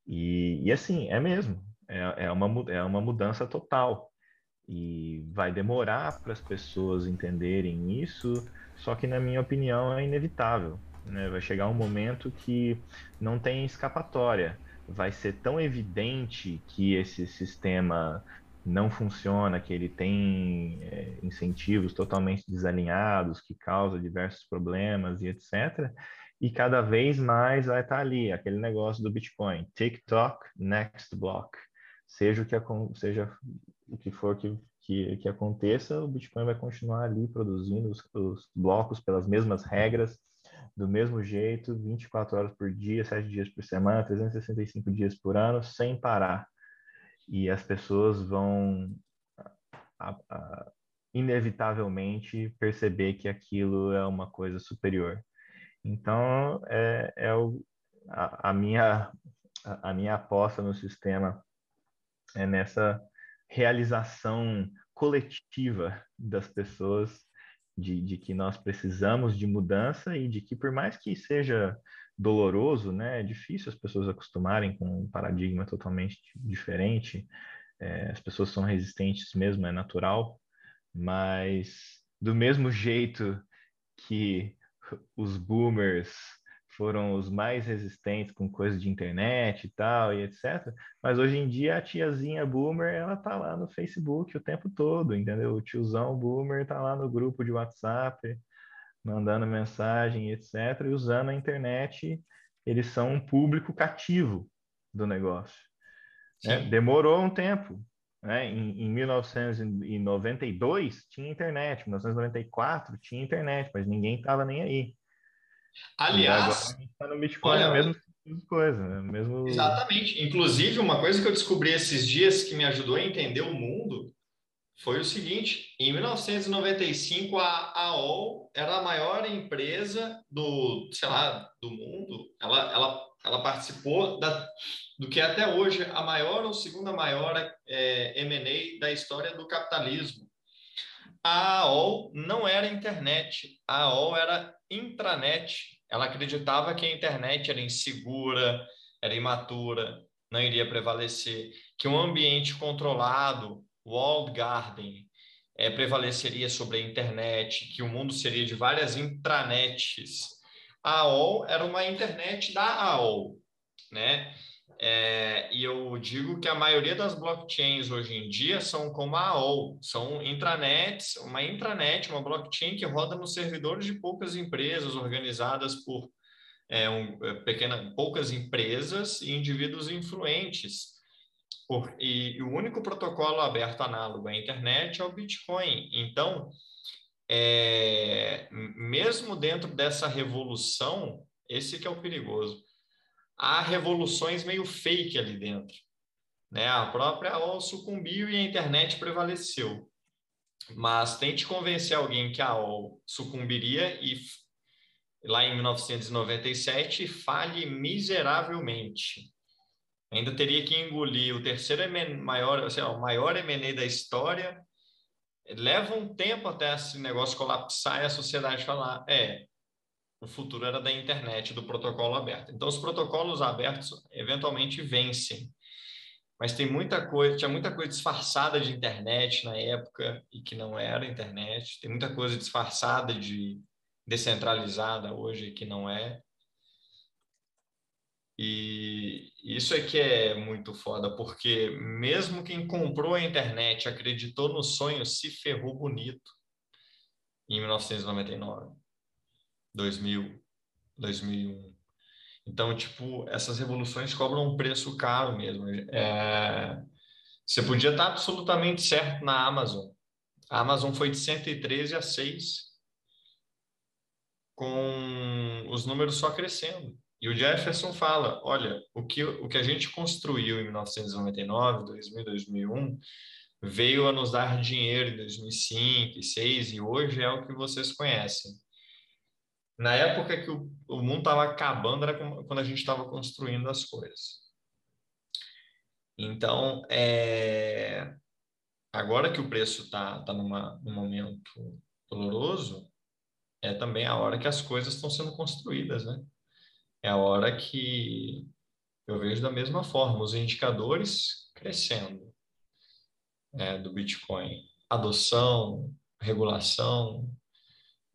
E, e assim, é mesmo é, é, uma, é uma mudança total. E vai demorar para as pessoas entenderem isso, só que, na minha opinião, é inevitável. Né? Vai chegar um momento que não tem escapatória. Vai ser tão evidente que esse sistema não funciona, que ele tem é, incentivos totalmente desalinhados, que causa diversos problemas e etc. E cada vez mais vai estar ali, aquele negócio do Bitcoin, TikTok, next block seja o que, seja o que for que, que, que aconteça, o Bitcoin vai continuar ali produzindo os, os, blocos pelas mesmas regras, do mesmo jeito, 24 horas por dia, 7 dias por semana, 365 dias por ano, sem parar. E as pessoas vão a, a, inevitavelmente perceber que aquilo é uma coisa superior. Então, é, é o, a, a minha, a minha aposta no sistema é nessa realização coletiva das pessoas de, de, que nós precisamos de mudança e de que por mais que seja doloroso, né, é difícil as pessoas acostumarem com um paradigma totalmente diferente, é, as pessoas são resistentes mesmo, é natural, mas do mesmo jeito que os boomers foram os mais resistentes com coisas de internet e tal e etc. Mas hoje em dia a tiazinha boomer, ela tá lá no Facebook o tempo todo, entendeu? O tiozão boomer tá lá no grupo de WhatsApp, mandando mensagem, etc. E usando a internet, eles são um público cativo do negócio. É, demorou um tempo. Né? Em, em 1992 tinha internet, em 1994 tinha internet, mas ninguém estava nem aí. Aliás, está no Bitcoin, olha, é a mesma coisa, né? mesmo... Exatamente. Inclusive, uma coisa que eu descobri esses dias que me ajudou a entender o mundo foi o seguinte: em 1995, a AOL era a maior empresa do, sei lá, do mundo. Ela, ela, ela participou da, do que é até hoje a maior ou segunda maior é, M&A da história do capitalismo. A AOL não era internet, a AOL era intranet. ela acreditava que a internet era insegura, era imatura, não iria prevalecer, que um ambiente controlado, walled garden, é, prevaleceria sobre a internet, que o mundo seria de várias intranets. A AOL era uma internet da AOL, né? É, e eu digo que a maioria das blockchains hoje em dia são como a AOL, são intranets, uma intranet, uma blockchain que roda nos servidores de poucas empresas organizadas por é, um, pequena, poucas empresas e indivíduos influentes. Por, e, e, o único protocolo aberto análogo à internet é o Bitcoin. Então, é, mesmo dentro dessa revolução, esse que é o perigoso há revoluções meio fake ali dentro. Né? A própria AOL sucumbiu e a internet prevaleceu. Mas tente convencer alguém que a AOL sucumbiria e lá em 1997 fale miseravelmente. Ainda teria que engolir o terceiro maior, assim, o maior M&A da história. Leva um tempo até esse negócio colapsar e a sociedade falar, é, o futuro era da internet, do protocolo aberto. Então, os protocolos abertos eventualmente vencem. Mas tem muita coisa, tinha muita coisa disfarçada de internet na época e que não era internet. Tem muita coisa disfarçada de descentralizada hoje que não é. E isso é que é muito foda, porque mesmo quem comprou a internet, acreditou no sonho, se ferrou bonito em 1999. 2000, 2001. Então, tipo, essas revoluções cobram um preço caro mesmo. É... Você podia estar absolutamente certo na Amazon. A Amazon foi de 113 a 6, com os números só crescendo. E o Jefferson fala: olha, o que, o que a gente construiu em 1999, 2000, 2001, veio a nos dar dinheiro em 2005, 2006 e hoje é o que vocês conhecem. Na época que o, o mundo estava acabando, era quando a gente estava construindo as coisas. Então, é... agora que o preço está tá numa, num momento doloroso, é também a hora que as coisas estão sendo construídas, né? É a hora que eu vejo da mesma forma, os indicadores crescendo é, do Bitcoin. Adoção, regulação,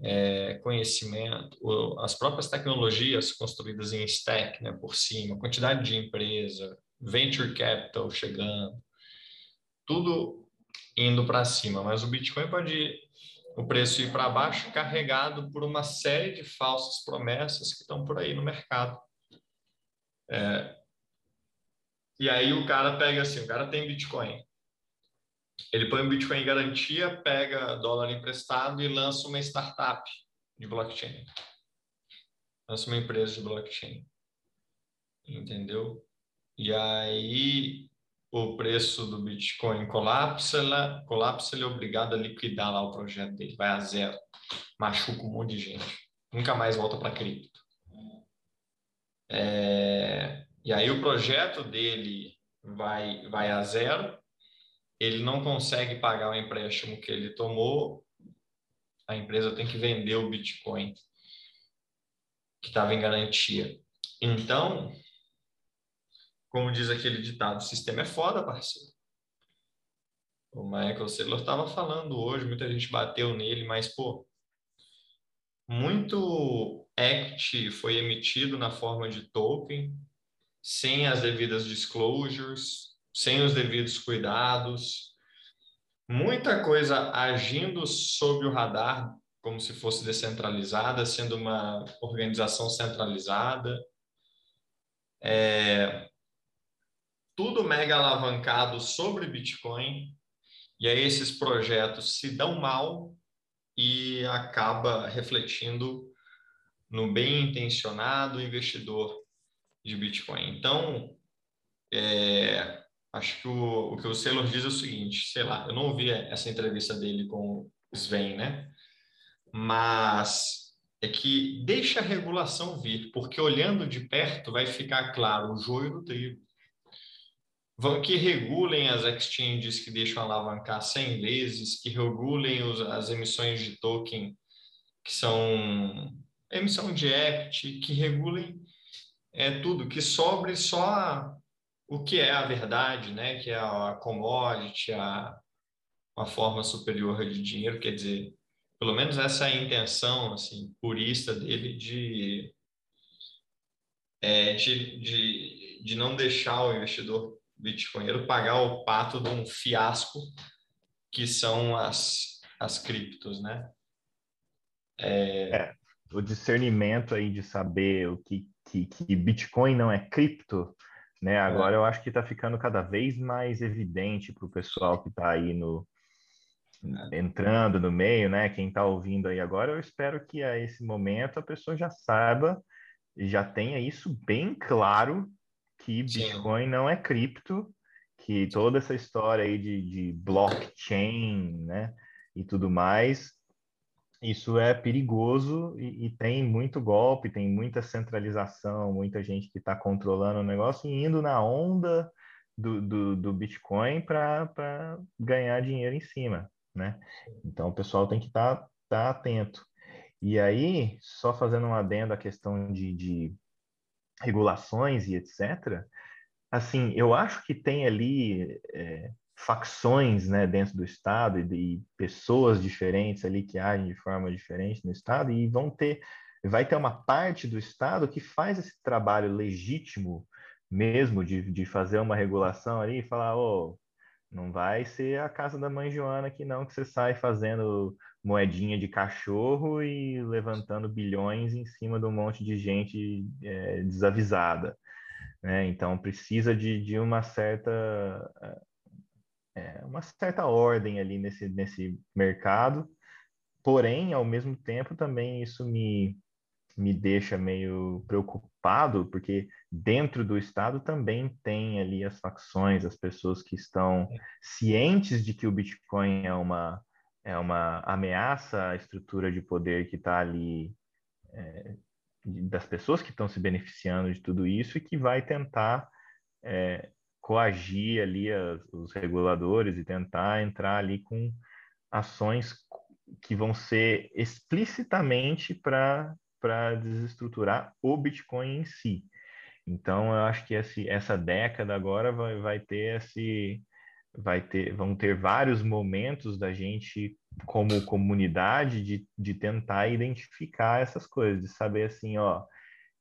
é, conhecimento, as próprias tecnologias construídas em stack, né, por cima, quantidade de empresa, venture capital chegando, tudo indo para cima, mas o Bitcoin pode o preço ir para baixo carregado por uma série de falsas promessas que estão por aí no mercado. É, e aí o cara pega assim, o cara tem Bitcoin, ele põe o Bitcoin em garantia, pega dólar emprestado e lança uma startup de blockchain. Lança uma empresa de blockchain. Entendeu? E aí o preço do Bitcoin colapsa, ela, colapsa, ele é obrigado a liquidar lá o projeto dele, vai a zero. Machuca um monte de gente. Nunca mais volta para cripto. É, e aí o projeto dele vai, vai a zero, ele não consegue pagar o empréstimo que ele tomou, a empresa tem que vender o Bitcoin que estava em garantia. Então, como diz aquele ditado, o sistema é foda, parceiro. O Michael Saylor estava falando hoje, muita gente bateu nele, mas, pô, muito ACT foi emitido na forma de token, sem as devidas disclosures, sem os devidos cuidados, muita coisa agindo sob o radar, como se fosse descentralizada, sendo uma organização centralizada. É, tudo mega alavancado sobre Bitcoin, e aí esses projetos se dão mal e acaba refletindo no bem intencionado investidor de Bitcoin. Então, é, acho que o, o que o Saylor diz é o seguinte, sei lá, eu não ouvi essa entrevista dele com o Sven, né? Mas é que deixa a regulação vir, porque olhando de perto vai ficar claro o joio do trigo. Vão que regulem as exchanges que deixam alavancar 100 vezes, que regulem os, as emissões de token que são emissão de equity, que regulem é, tudo, que sobre só o que é a verdade, né? que é a commodity, a, forma superior de dinheiro, quer dizer, pelo menos essa é a intenção assim, purista dele de, é, de, de, de não deixar o investidor bitcoinheiro pagar o pato de um fiasco que são as, as criptos, né? É... é... o discernimento aí de saber o que, que, que Bitcoin não é cripto, né? Agora é. eu acho que está ficando cada vez mais evidente para o pessoal que está aí no é. entrando no meio, né? Quem está ouvindo aí agora, eu espero que a esse momento a pessoa já saiba, já tenha isso bem claro que Bitcoin Sim. não é cripto, que toda essa história aí de, de blockchain, né? E tudo mais isso é perigoso e, e, tem muito golpe, tem muita centralização, muita gente que está controlando o negócio e indo na onda do, do, do Bitcoin para ganhar dinheiro em cima, né? Então o pessoal tem que estar tá, tá atento. E aí, só fazendo um adendo à questão de, de regulações e etc., assim, eu acho que tem ali é, facções né, dentro do Estado e de pessoas diferentes ali que agem de forma diferente no Estado e vão ter, vai ter uma parte do Estado que faz esse trabalho legítimo mesmo de, de fazer uma regulação ali e falar, oh, não vai ser a casa da mãe Joana aqui não, que você sai fazendo moedinha de cachorro e levantando bilhões em cima de um monte de gente é, desavisada. Né? Então precisa de, de uma certa é, uma certa ordem ali nesse, nesse mercado, porém, ao mesmo tempo, também isso me, me deixa meio preocupado, porque dentro do Estado também tem ali as facções, as pessoas que estão cientes de que o Bitcoin é uma, é uma ameaça à estrutura de poder que está ali, é, das pessoas que estão se beneficiando de tudo isso e que vai tentar é, coagir ali as, os reguladores e tentar entrar ali com ações que vão ser explicitamente para desestruturar o Bitcoin em si. Então, eu acho que esse, essa década agora vai, vai ter esse vai ter vão ter vários momentos da gente como comunidade de, de tentar identificar essas coisas, de saber assim, ó,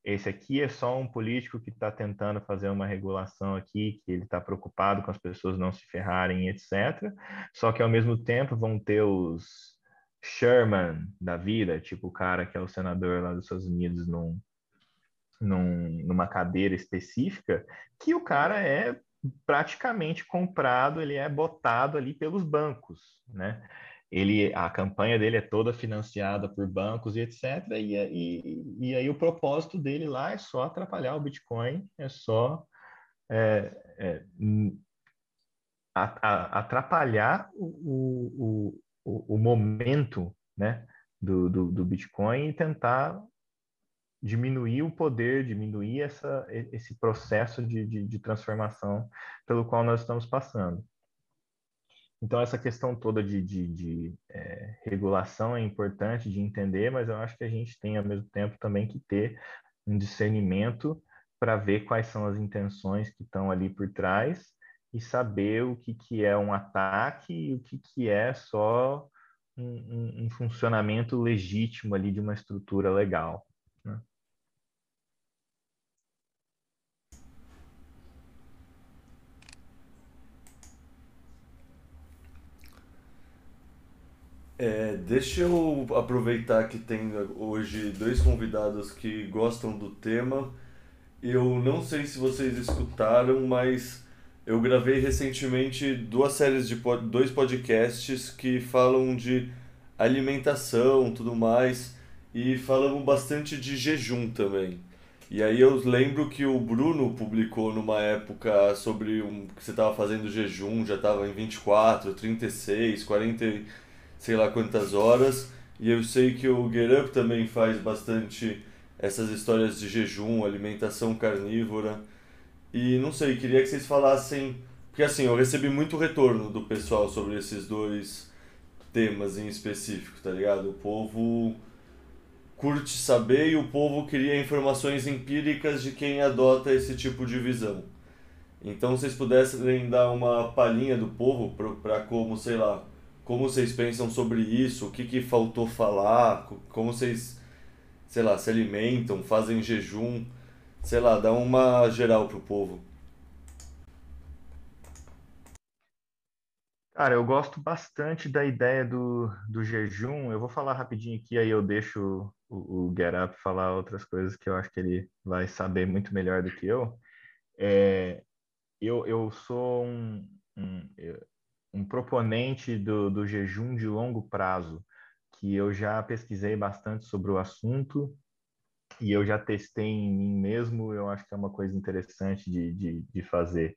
esse aqui é só um político que está tentando fazer uma regulação aqui, que ele está preocupado com as pessoas não se ferrarem, etc. Só que ao mesmo tempo vão ter os Sherman da vida, tipo o cara que é o senador lá dos Estados Unidos num, num, numa cadeira específica, que o cara é praticamente comprado, ele é botado ali pelos bancos, né? ele a campanha dele é toda financiada por bancos e etc. E, e, e aí o propósito dele lá é só atrapalhar o Bitcoin, é só é, é, atrapalhar o, o, o, o, momento né, do, do, do Bitcoin e tentar diminuir o poder, diminuir essa, esse processo de, de, de transformação pelo qual nós estamos passando. Então, essa questão toda de, de, de é, regulação é importante de entender, mas eu acho que a gente tem, ao mesmo tempo, também que ter um discernimento para ver quais são as intenções que estão ali por trás e saber o que, que é um ataque e o que, que é só um, um, um funcionamento legítimo ali de uma estrutura legal. Né? É, deixa eu aproveitar que tem hoje dois convidados que gostam do tema. Eu não sei se vocês escutaram, mas eu gravei recentemente duas séries de pod dois podcasts que falam de alimentação, tudo mais, e falamos bastante de jejum também. E aí eu lembro que o Bruno publicou numa época sobre um que você estava fazendo jejum, já estava em 24, 36, 40 sei lá quantas horas. E eu sei que o Get Up também faz bastante essas histórias de jejum, alimentação carnívora. E não sei, queria que vocês falassem. Porque assim, eu recebi muito retorno do pessoal sobre esses dois temas em específico, tá ligado? O povo curte saber e o povo queria informações empíricas de quem adota esse tipo de visão. Então, se vocês pudessem dar uma palhinha do povo para como, sei lá, como vocês pensam sobre isso, o que, que faltou falar, como vocês, sei lá, se alimentam, fazem jejum, sei lá, dá uma geral pro povo. Cara, eu gosto bastante da ideia do, do jejum. Eu vou falar rapidinho aqui, aí eu deixo o, o Get Up falar outras coisas que eu acho que ele vai saber muito melhor do que eu. É, eu, eu sou um, um, um proponente do, do jejum de longo prazo, que eu já pesquisei bastante sobre o assunto e eu já testei em mim mesmo. Eu acho que é uma coisa interessante de, de, de fazer.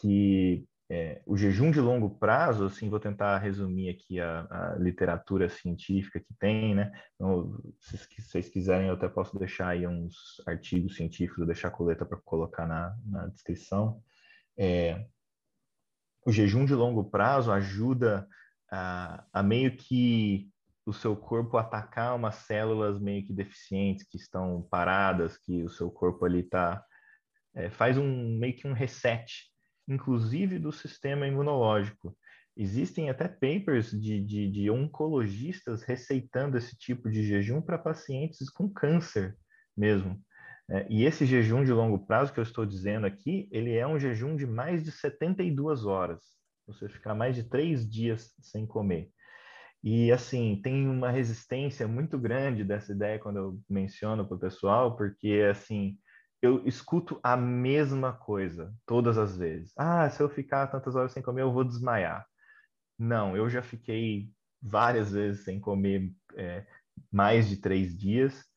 Que é, o jejum de longo prazo, assim, vou tentar resumir aqui a, a literatura científica que tem, né? Então, se, vocês quiserem, eu até posso deixar aí uns artigos científicos, deixar a coleta para colocar na, na descrição. É, o jejum de longo prazo ajuda a, a meio que o seu corpo atacar umas células meio que deficientes que estão paradas, que o seu corpo ali está é, faz um meio que um reset inclusive do sistema imunológico. Existem até papers de, de, de oncologistas receitando esse tipo de jejum para pacientes com câncer mesmo. É, e esse jejum de longo prazo que eu estou dizendo aqui, ele é um jejum de mais de 72 horas. Você ficar mais de três dias sem comer. E assim, tem uma resistência muito grande dessa ideia quando eu menciono para o pessoal, porque assim, eu escuto a mesma coisa todas as vezes. Ah, se eu ficar tantas horas sem comer, eu vou desmaiar. Não, eu já fiquei várias vezes sem comer é, mais de três dias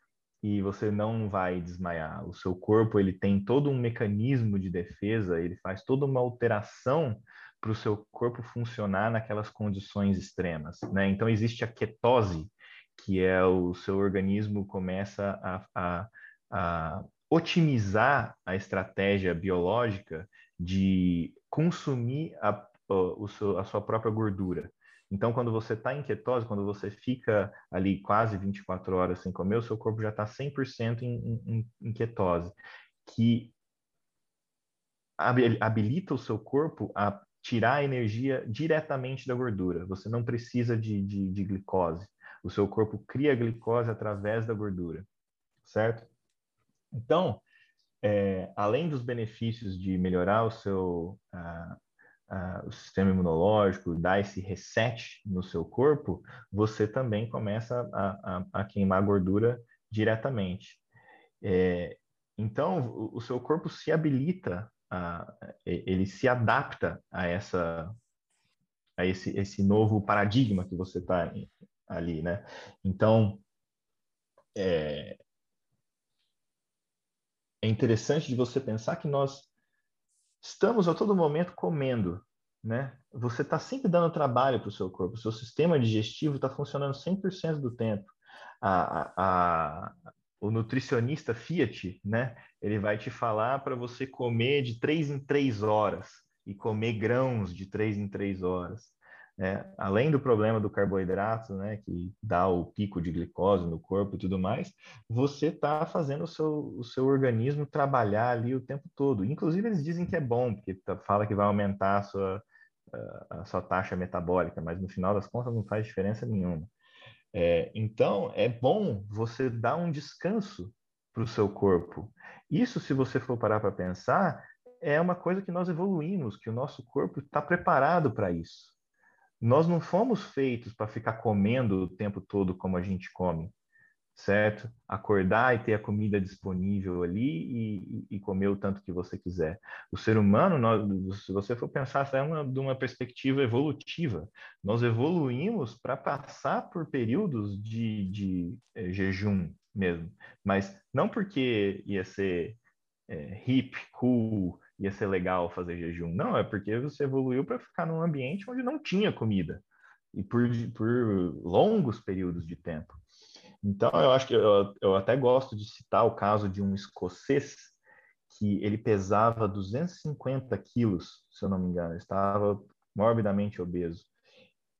e você não vai desmaiar. O seu corpo ele tem todo um mecanismo de defesa, ele faz toda uma alteração para o seu corpo funcionar naquelas condições extremas. Né? Então existe a ketose, que é o seu organismo começa a, a, a otimizar a estratégia biológica de consumir a, seu, a sua própria gordura. Então, quando você está em ketose, quando você fica ali quase 24 horas sem comer, o seu corpo já está 100% em, em, em ketose, que habilita o seu corpo a tirar a energia diretamente da gordura. Você não precisa de, de, de glicose. O seu corpo cria glicose através da gordura, certo? Então, é, além dos benefícios de melhorar o seu o sistema imunológico, dar esse reset no seu corpo, você também começa a, a, a queimar gordura diretamente. É, então, o, o, seu corpo se habilita, a, ele se adapta a essa a esse, esse novo paradigma que você está ali, né? Então, é, é interessante de você pensar que nós estamos a todo momento comendo, né? Você está sempre dando trabalho para o seu corpo, o seu sistema digestivo está funcionando 100% do tempo. A, a, a, o nutricionista Fiat, né? Ele vai te falar para você comer de três em três horas e comer grãos de três em três horas. É, além do problema do carboidrato, né, que dá o pico de glicose no corpo e tudo mais, você está fazendo o seu, o seu organismo trabalhar ali o tempo todo. Inclusive, eles dizem que é bom, porque tá, fala que vai aumentar a sua, a sua taxa metabólica, mas no final das contas não faz diferença nenhuma. É, então, é bom você dar um descanso para o seu corpo. Isso, se você for parar para pensar, é uma coisa que nós evoluímos, que o nosso corpo está preparado para isso. Nós não fomos feitos para ficar comendo o tempo todo como a gente come, certo? Acordar e ter a comida disponível ali e, e comer o tanto que você quiser. O ser humano, nós, se você for pensar, é uma, de uma perspectiva evolutiva. Nós evoluímos para passar por períodos de, de é, jejum mesmo, mas não porque ia ser é, hip, cool, ia ser legal fazer jejum. Não, é porque você evoluiu para ficar num ambiente onde não tinha comida e por, por longos períodos de tempo. Então, eu acho que eu, eu até gosto de citar o caso de um escocês que ele pesava 250 quilos, se eu não me engano, estava morbidamente obeso.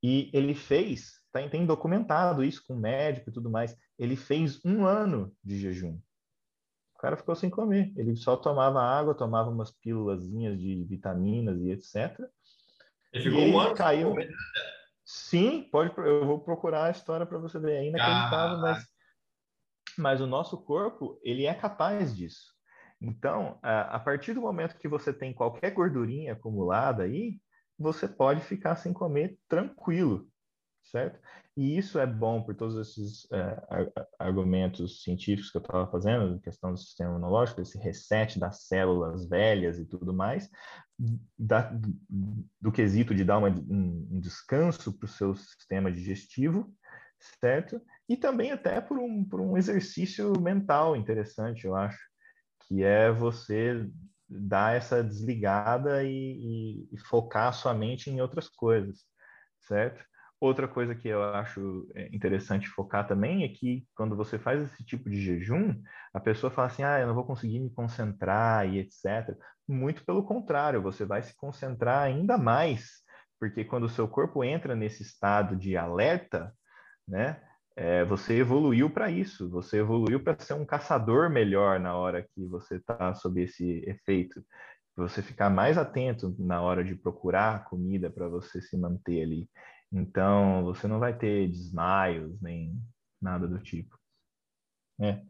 E ele fez, tá, tem documentado isso com médico e tudo mais, ele fez um ano de jejum. O cara ficou sem comer. Ele só tomava água, tomava umas pílulazinhas de vitaminas e etc. Ele ficou um ano caiu. Sim, pode. Eu vou procurar a história para você ver. É inacreditável, mas, mas o nosso corpo ele é capaz disso. Então, a partir do momento que você tem qualquer gordurinha acumulada aí, você pode ficar sem comer tranquilo, certo? E isso é bom por todos esses é, argumentos científicos que eu estava fazendo, questão do sistema imunológico, esse reset das células velhas e tudo mais, da, do quesito de dar uma, um, descanso para o seu sistema digestivo, certo? E também até por um, por um exercício mental interessante, eu acho que é você dar essa desligada e, e, e focar a sua mente em outras coisas, certo? Outra coisa que eu acho é, interessante focar também é que quando você faz esse tipo de jejum, a pessoa fala assim: ah, eu não vou conseguir me concentrar e etc. Muito pelo contrário, você vai se concentrar ainda mais, porque quando o seu corpo entra nesse estado de alerta, né, é, você evoluiu para isso, você evoluiu para ser um caçador melhor na hora que você está sob esse efeito. Você ficar mais atento na hora de procurar comida para você se manter ali. Então, você não vai ter desmaios nem nada do tipo. É.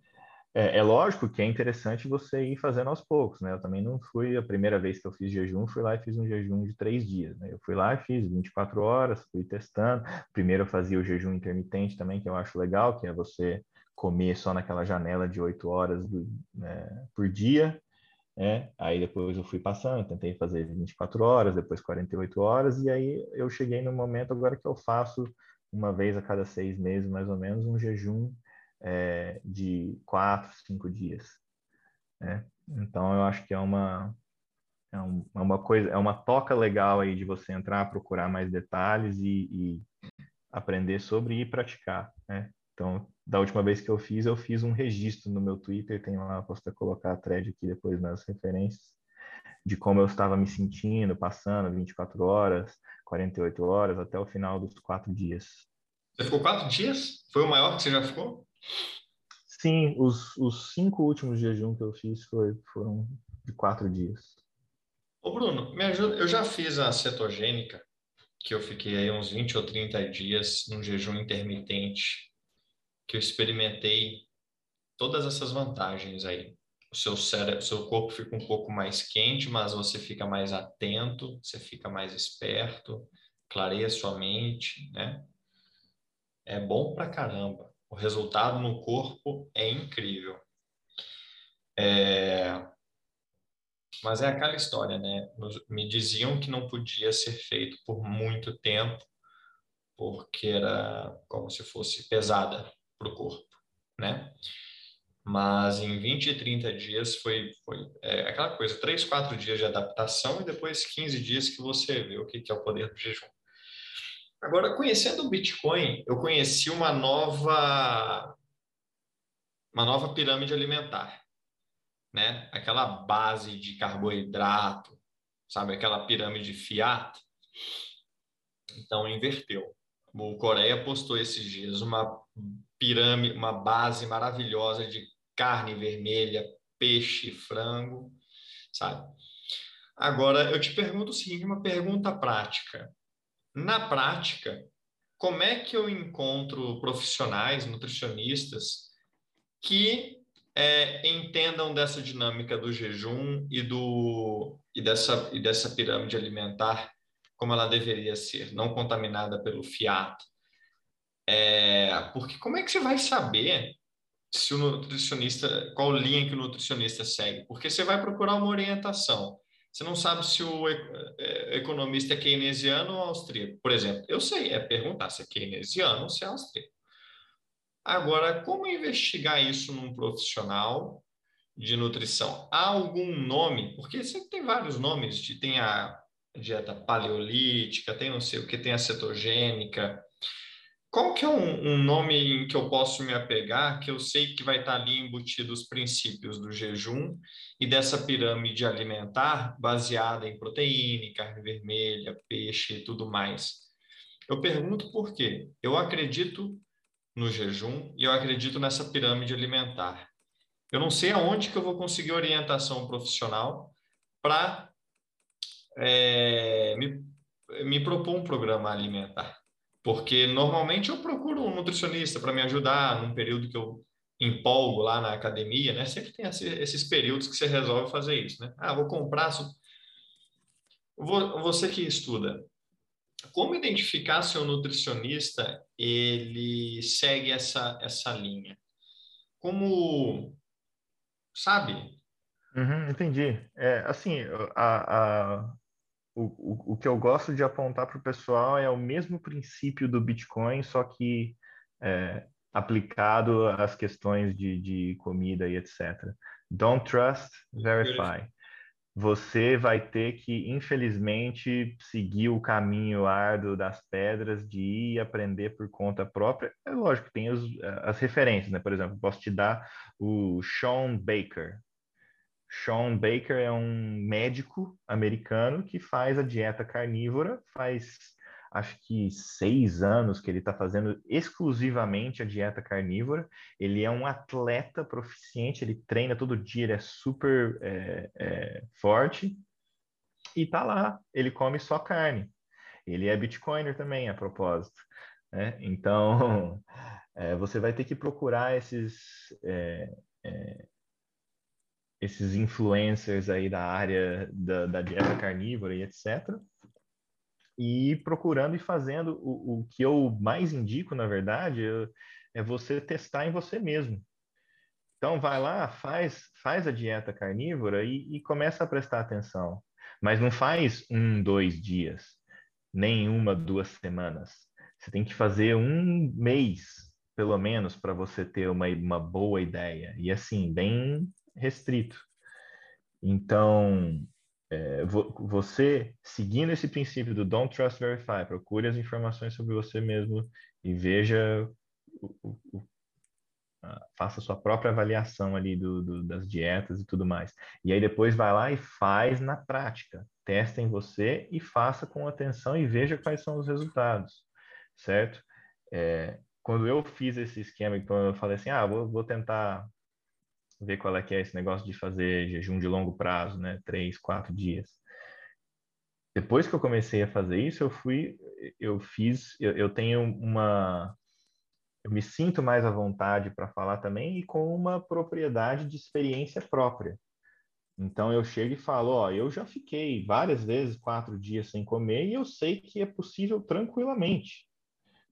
É, é, lógico que é interessante você ir fazendo aos poucos, né? Eu também não fui, a primeira vez que eu fiz jejum, fui lá e fiz um jejum de três dias, né? Eu fui lá e fiz 24 horas, fui testando. Primeiro eu fazia o jejum intermitente também, que eu acho legal, que é você comer só naquela janela de oito horas do, né, por dia, né? Aí depois eu fui passando, tentei fazer 24 horas, depois 48 horas, e aí eu cheguei no momento agora que eu faço uma vez a cada seis meses, mais ou menos, um jejum é, de quatro, cinco dias. Né? Então, eu acho que é uma, é, é, uma coisa, é uma toca legal aí de você entrar, procurar mais detalhes e, e aprender sobre e praticar. Né? Então, da última vez que eu fiz, eu fiz um registro no meu Twitter, tem lá, posso até colocar a thread aqui depois nas referências, de como eu estava me sentindo, passando 24 horas, 48 horas, até o final dos quatro dias. Você ficou quatro dias? Foi o maior que você já ficou? Sim, os, os cinco últimos jejum que eu fiz foi, foram de quatro dias. Ô Bruno, me ajuda. Eu já fiz a cetogênica, que eu fiquei aí uns 20 ou 30 dias num jejum intermitente, que eu experimentei todas essas vantagens aí. O seu cérebro, seu corpo fica um pouco mais quente, mas você fica mais atento, você fica mais esperto, clareia sua mente, né? É bom pra caramba. O resultado no corpo é incrível. É... Mas é aquela história, né? Me diziam que não podia ser feito por muito tempo, porque era como se fosse pesada para o corpo, né? Mas em 20 e 30 dias foi, foi é, aquela coisa, 3, 4 dias de adaptação e depois 15 dias que você vê o que, que é o poder do jejum. Agora, conhecendo o Bitcoin, eu conheci uma nova uma nova pirâmide alimentar, né? Aquela base de carboidrato, sabe? Aquela pirâmide fiat. Então inverteu. O Coreia postou esses dias uma pirâmide, uma base maravilhosa de carne vermelha, peixe, frango, sabe? Agora eu te pergunto o seguinte, uma pergunta prática. Na prática, como é que eu encontro profissionais, nutricionistas, que é, entendam dessa dinâmica do jejum e, do, e, dessa, e dessa pirâmide alimentar como ela deveria ser, não contaminada pelo fiato? É, porque como é que você vai saber se o nutricionista, qual linha que o nutricionista segue? Porque você vai procurar uma orientação. Você não sabe se o é, economista é keynesiano ou austríaco. Por exemplo, eu sei, é perguntar se é keynesiano ou se é austríaco. Agora, como investigar isso num profissional de nutrição? Há algum nome? Porque você tem vários nomes, tem a dieta paleolítica, tem não sei o que, tem a cetogênica, qual que é um, um, nome em que eu posso me apegar, que eu sei que vai estar ali embutido os princípios do jejum e dessa pirâmide alimentar baseada em proteína, carne vermelha, peixe e tudo mais? Eu pergunto por quê. Eu acredito no jejum e eu acredito nessa pirâmide alimentar. Eu não sei aonde que eu vou conseguir orientação profissional para é, me, me propor um programa alimentar. Porque normalmente eu procuro um nutricionista para me ajudar num período que eu empolgo lá na academia, né? Sempre tem esses períodos que você resolve fazer isso, né? Ah, vou comprar. Você que estuda, como identificar se o nutricionista ele segue essa essa linha? Como sabe? Uhum, entendi. É, assim, a, a, o, o, o que eu gosto de apontar para o pessoal é o mesmo princípio do Bitcoin, só que é, aplicado às questões de, de comida e etc. Don't trust, verify. Você vai ter que, infelizmente, seguir o caminho árduo das pedras, de ir aprender por conta própria. É lógico, tem os, as referências, né? Por exemplo, posso te dar o Sean Baker. Sean Baker é um médico americano que faz a dieta carnívora, faz acho que seis anos que ele está fazendo exclusivamente a dieta carnívora. Ele é um atleta proficiente, ele treina todo dia, ele é super é, é, forte e tá lá. Ele come só carne. Ele é bitcoiner também, a propósito. Né? Então, é, você vai ter que procurar esses é, é, esses influencers aí da área da, da dieta carnívora e etc e procurando e fazendo o, o que eu mais indico, na verdade, é você testar em você mesmo. Então, vai lá, faz, faz a dieta carnívora e, e começa a prestar atenção. Mas não faz um, dois dias, nem uma, duas semanas. Você tem que fazer um mês, pelo menos, para você ter uma, uma boa ideia. E assim, bem restrito. Então, é, você, seguindo esse princípio do Don't Trust Verify, procure as informações sobre você mesmo e veja, o, o, o, faça sua própria avaliação ali do, do, das dietas e tudo mais. E aí depois vai lá e faz na prática. Testa em você e faça com atenção e veja quais são os resultados, certo? É, quando eu fiz esse esquema, quando eu falei assim, ah, vou, vou tentar ver qual é que é esse negócio de fazer jejum de longo prazo, né? Três, quatro dias. Depois que eu comecei a fazer isso, eu fui, eu fiz, eu, eu tenho uma, eu me sinto mais à vontade para falar também e com uma propriedade de experiência própria. Então eu chego e falo, ó, eu já fiquei várias vezes quatro dias sem comer e eu sei que é possível tranquilamente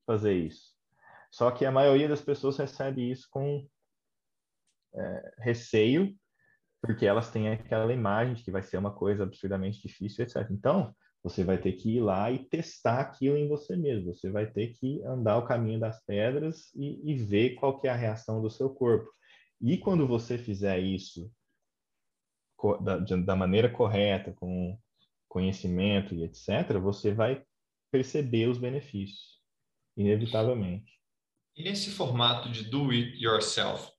fazer isso. Só que a maioria das pessoas recebe isso com é, receio, porque elas têm aquela imagem de que vai ser uma coisa absurdamente difícil, etc. Então, você vai ter que ir lá e testar aquilo em você mesmo. Você vai ter que andar o caminho das pedras e, e ver qual que é a reação do seu corpo. E quando você fizer isso da, da maneira correta, com conhecimento e etc., você vai perceber os benefícios, inevitavelmente. E nesse formato de do it yourself,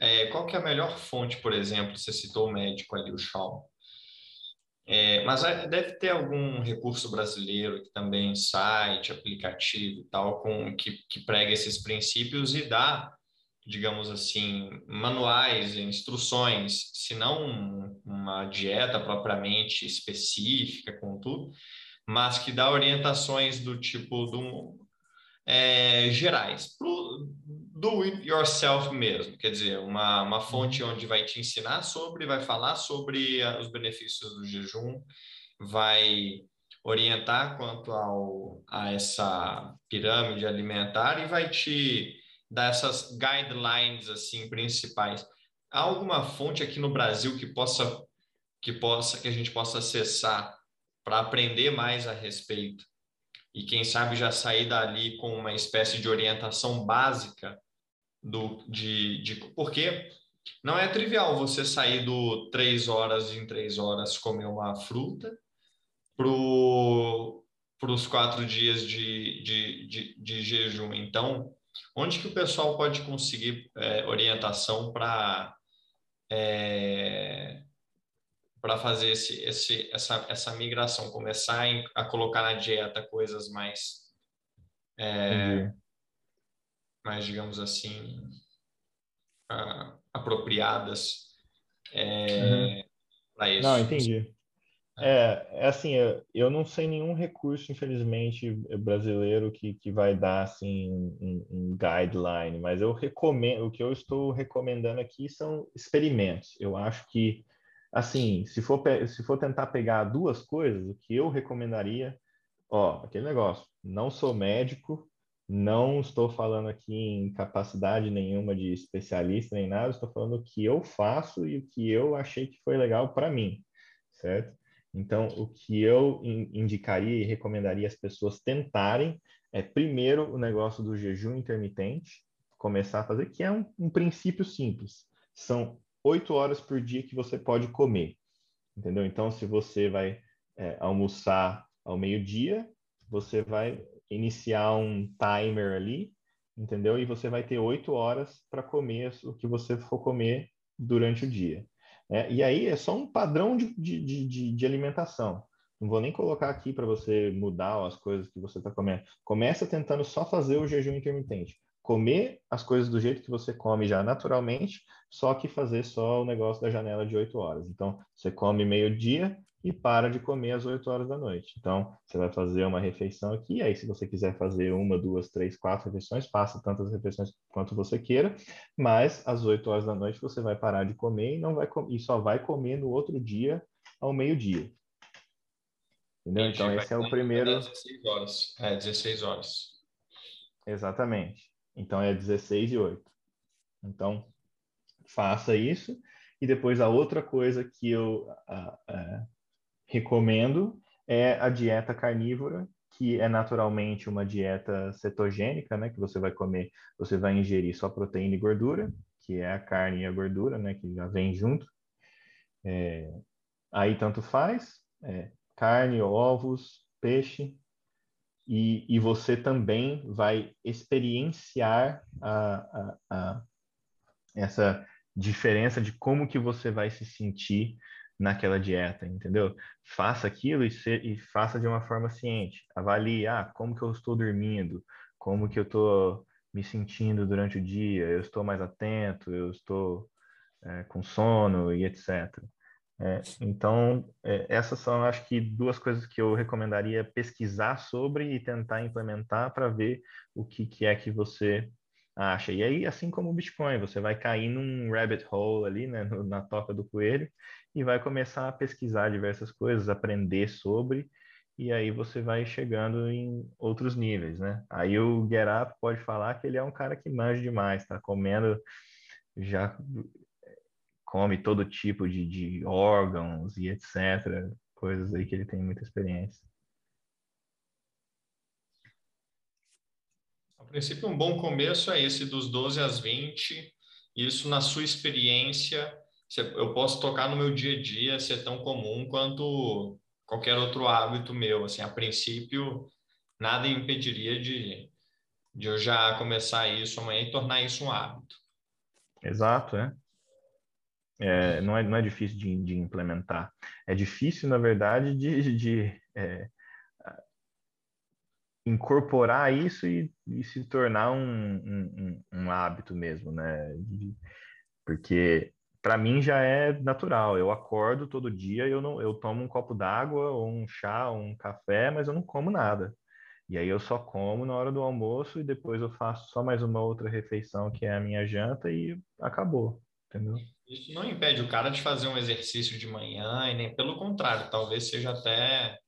é, qual que é a melhor fonte, por exemplo? Você citou o médico ali, o Shawn. É, mas deve ter algum recurso brasileiro que também site, aplicativo e tal, com, que, que prega esses princípios e dá, digamos assim, manuais, instruções, se não uma dieta propriamente específica com tudo, mas que dá orientações do tipo é, gerais, pro do it yourself mesmo, quer dizer, uma, uma fonte uhum. onde vai te ensinar sobre, vai falar sobre os benefícios do jejum, vai orientar quanto ao, a essa pirâmide alimentar e vai te dar essas guidelines assim principais. Há alguma fonte aqui no Brasil que possa que possa que a gente possa acessar para aprender mais a respeito e quem sabe já sair dali com uma espécie de orientação básica do, de, de porque não é trivial você sair do três horas em três horas comer uma fruta para os quatro dias de, de, de, de, jejum. Então, onde que o pessoal pode conseguir é, orientação para é, para fazer esse, esse, essa, essa migração, começar a colocar na dieta coisas mais. É... mais digamos assim, apropriadas é, uhum. para isso. Não, entendi. É, é assim, eu, eu não sei nenhum recurso, infelizmente, brasileiro que, que vai dar assim um, um guideline, mas eu recomendo, o que eu estou recomendando aqui são experimentos. Eu acho que, assim, se for, se for tentar pegar duas coisas, o que eu recomendaria, ó, aquele negócio, não sou médico, não estou falando aqui em capacidade nenhuma de especialista nem nada, estou falando o que eu faço e o que eu achei que foi legal para mim, certo? Então, o que eu indicaria e recomendaria as pessoas tentarem é, primeiro, o negócio do jejum intermitente, começar a fazer, que é um, um princípio simples. São oito horas por dia que você pode comer, entendeu? Então, se você vai é, almoçar ao meio-dia, você vai iniciar um timer ali, entendeu? E você vai ter oito horas para comer o que você for comer durante o dia. É, e aí é só um padrão de, de, de, de alimentação. Não vou nem colocar aqui para você mudar as coisas que você está comendo. Começa tentando só fazer o jejum intermitente. Comer as coisas do jeito que você come já naturalmente, só que fazer só o negócio da janela de 8 horas. Então, você come meio-dia, e para de comer às 8 horas da noite. Então, você vai fazer uma refeição aqui, aí se você quiser fazer uma, duas, três, quatro refeições, faça tantas refeições quanto você queira, mas às 8 horas da noite você vai parar de comer e não vai e só vai comer no outro dia ao meio-dia. Entendeu? Então, esse é o primeiro 16 horas. É, 16 horas. Exatamente. Então é 16 e 8. Então, faça isso. E depois a outra coisa que eu recomendo é a dieta carnívora, que é naturalmente uma dieta cetogênica, né? Que você vai comer, você vai ingerir só proteína e gordura, que é a carne e a gordura, né? Que já vem junto. É, aí tanto faz, é, carne, ovos, peixe, e, e, você também vai experienciar a, a, a, essa diferença de como que você vai se sentir naquela dieta, entendeu? Faça aquilo e, se, e faça de uma forma ciente. Avalie, ah, como que eu estou dormindo, como que eu estou me sentindo durante o dia, eu estou mais atento, eu estou é, com sono e etc. É, então, é, essas são, acho que, duas coisas que eu recomendaria pesquisar sobre e tentar implementar para ver o que, que é que você acha. E aí, assim como o Bitcoin, você vai cair num rabbit hole ali, né, na toca do coelho, e vai começar a pesquisar diversas coisas, aprender sobre, e aí você vai chegando em outros níveis, né? Aí o Get Up pode falar que ele é um cara que manja demais, tá comendo, já come todo tipo de, de órgãos e etc. Coisas aí que ele tem muita experiência. A princípio, um bom começo é esse dos 12 às 20. Isso, na sua experiência, eu posso tocar no meu dia a dia, ser tão comum quanto qualquer outro hábito meu. Assim, a princípio, nada impediria de, de eu já começar isso amanhã e tornar isso um hábito. Exato, é. É não, é não é difícil de, de implementar. É difícil, na verdade, de, de é, incorporar isso e, e se tornar um, um, um, hábito mesmo, né? Porque para mim já é natural. Eu acordo todo dia, eu não, eu tomo um copo d'água ou um chá, ou um café, mas eu não como nada. E aí eu só como na hora do almoço e depois eu faço só mais uma outra refeição que é a minha janta e acabou, entendeu? Isso não impede o cara de fazer um exercício de manhã e nem pelo contrário, talvez seja até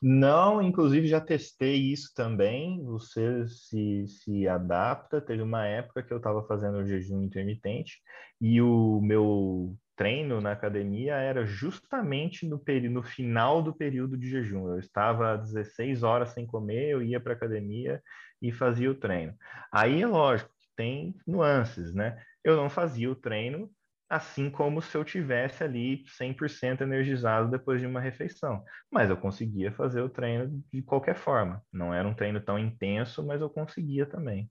não, inclusive já testei isso também. Você se, se adapta. Teve uma época que eu estava fazendo jejum intermitente e o meu treino na academia era justamente no, no final do período de jejum. Eu estava 16 horas sem comer, eu ia para a academia e fazia o treino. Aí é lógico que tem nuances, né? Eu não fazia o treino assim como se eu tivesse ali 100% energizado depois de uma refeição. Mas eu conseguia fazer o treino de qualquer forma. Não era um treino tão intenso, mas eu conseguia também.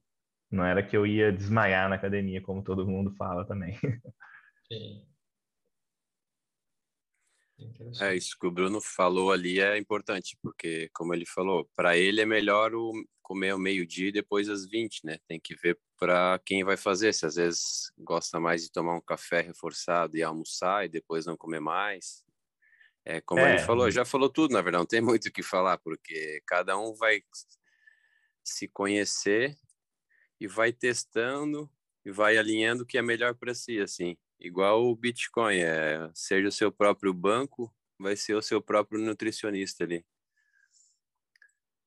Não era que eu ia desmaiar na academia, como todo mundo fala também. Sim. É, isso que o Bruno falou ali é importante, porque, como ele falou, para ele é melhor o comer ao meio-dia e depois às 20, né? Tem que ver para quem vai fazer, se às vezes gosta mais de tomar um café reforçado e almoçar e depois não comer mais. É, como é. ele falou, já falou tudo, na verdade, não tem muito o que falar, porque cada um vai se conhecer e vai testando e vai alinhando o que é melhor para si, assim. Igual o Bitcoin, é, seja o seu próprio banco, vai ser o seu próprio nutricionista ali.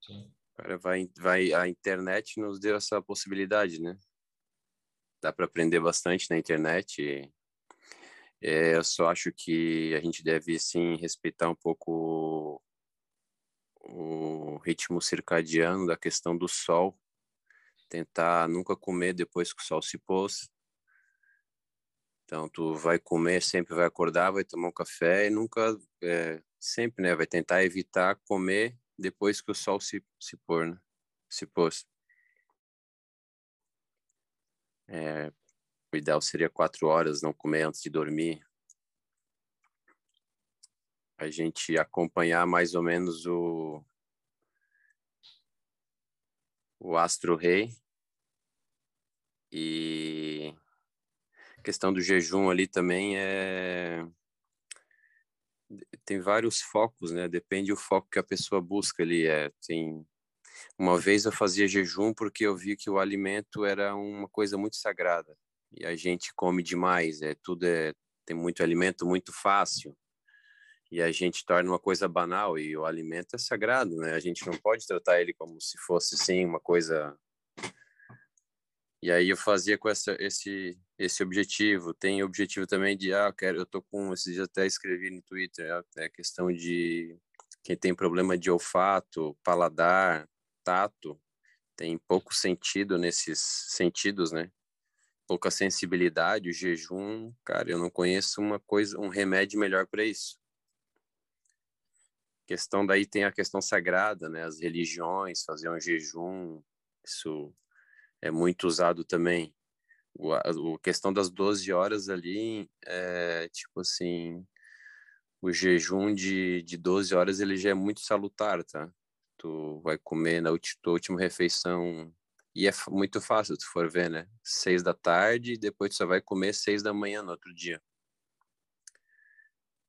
Sim. Cara, vai, vai, a internet nos deu essa possibilidade, né? Dá para aprender bastante na internet. É, eu só acho que a gente deve, sim, respeitar um pouco o ritmo circadiano da questão do sol. Tentar nunca comer depois que o sol se pôs então, tu vai comer, sempre vai acordar, vai tomar um café e nunca, é, sempre, né, vai tentar evitar comer depois que o sol se, se pôr, né? se pôs. É, o ideal seria quatro horas, não comer antes de dormir. A gente acompanhar mais ou menos o, o astro rei e questão do jejum ali também é tem vários focos, né? Depende do foco que a pessoa busca ali. É, tem uma vez eu fazia jejum porque eu vi que o alimento era uma coisa muito sagrada e a gente come demais. É tudo é tem muito alimento muito fácil e a gente torna uma coisa banal e o alimento é sagrado, né? A gente não pode tratar ele como se fosse sim uma coisa e aí eu fazia com essa, esse, esse objetivo. Tem objetivo também de, ah, eu quero, eu tô com, esses dias até escrevi no Twitter, é a questão de quem tem problema de olfato, paladar, tato, tem pouco sentido nesses sentidos, né? Pouca sensibilidade, o jejum, cara, eu não conheço uma coisa, um remédio melhor para isso. Questão daí tem a questão sagrada, né? As religiões, fazer um jejum, isso é muito usado também. O, a, questão das 12 horas ali, é, tipo assim, o jejum de, de 12 horas ele já é muito salutar, tá? Tu vai comer na tua última refeição e é muito fácil, se for ver, né? Seis da tarde e depois tu só vai comer seis da manhã no outro dia.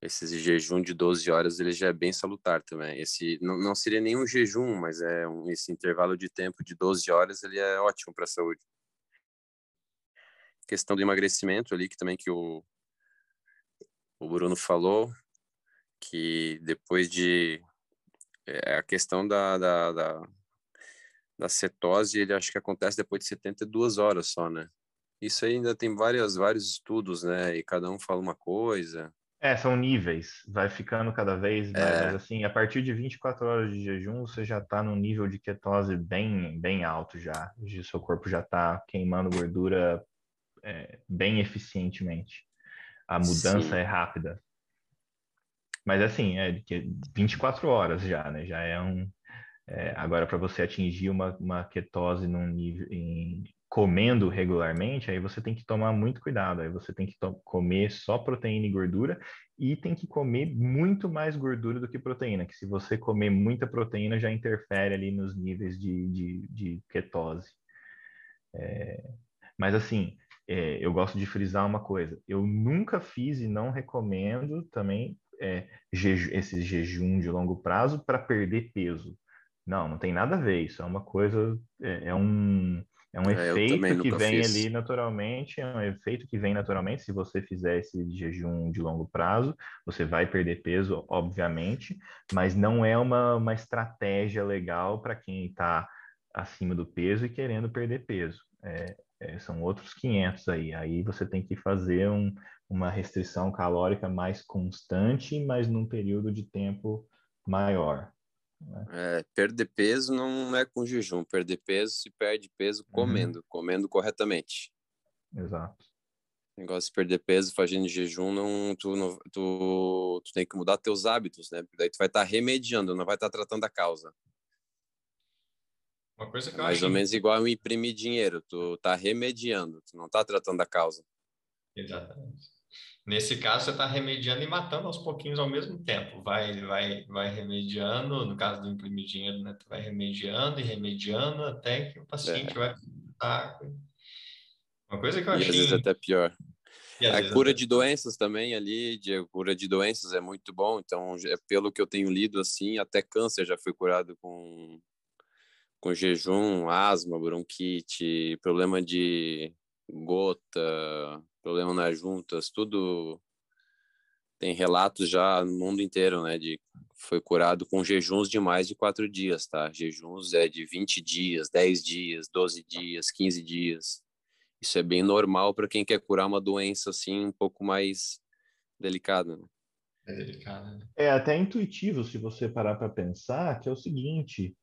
Esse jejum de 12 horas ele já é bem salutar também. Esse não, não seria nenhum jejum, mas é um, esse intervalo de tempo de 12 horas ele é ótimo para a saúde. Questão do emagrecimento ali que também que o o Bruno falou que depois de é, a questão da, da, da, da cetose ele acho que acontece depois de 72 horas só, né? Isso ainda tem várias, vários estudos, né? E cada um fala uma coisa. É, são níveis, vai ficando cada vez mais, é. assim, a partir de 24 horas de jejum, você já está num nível de ketose bem, bem alto já, o seu corpo já está queimando gordura é, bem eficientemente. A mudança Sim. é rápida. Mas assim, é de 24 horas já, né? Já é um. É, agora, para você atingir uma, uma ketose num nível, em, comendo regularmente, aí você tem que tomar muito cuidado. Aí você tem que comer só proteína e gordura e tem que comer muito mais gordura do que proteína, que se você comer muita proteína já interfere ali nos níveis de, de, de ketose. É, mas assim, é, eu gosto de frisar uma coisa: eu nunca fiz e não recomendo também é, jeju, esse jejum de longo prazo para perder peso. Não, não tem nada a ver. Isso é uma coisa, é, é um é um é, efeito que vem fiz. ali naturalmente, é um efeito que vem naturalmente. Se você fizer esse jejum de longo prazo, você vai perder peso, obviamente, mas não é uma, uma estratégia legal para quem está acima do peso e querendo perder peso. É, é, são outros 500 aí. Aí você tem que fazer um, uma restrição calórica mais constante, mas num período de tempo maior. É, perder peso não é com jejum, perder peso se perde peso uhum. comendo, uhum. comendo corretamente. Exato. O negócio de perder peso fazendo jejum, não, tu, não, tu, tu tem que mudar teus hábitos, né? Porque daí tu vai estar tá remediando, não vai estar tá tratando a causa. Uma coisa que é mais ou menos igual imprimir dinheiro, tu tá remediando, tu não tá tratando a causa. Exatamente. Nesse caso, você está remediando e matando aos pouquinhos ao mesmo tempo. Vai, vai, vai remediando, no caso do imprimir dinheiro, né? Tu vai remediando e remediando até que o paciente é. vai estar. Uma coisa que eu achei. E às vezes até pior. A cura de doenças também ali, de cura de doenças é muito bom. Então, é pelo que eu tenho lido assim, até câncer já foi curado com com jejum, asma, bronquite, problema de gota, problema nas juntas, tudo tem relatos já no mundo inteiro, né, de foi curado com jejuns de mais de quatro dias, tá? Jejuns é de 20 dias, 10 dias, 12 dias, 15 dias. Isso é bem normal para quem quer curar uma doença assim um pouco mais delicada. Né? É delicada. Né? É até intuitivo se você parar para pensar que é o seguinte: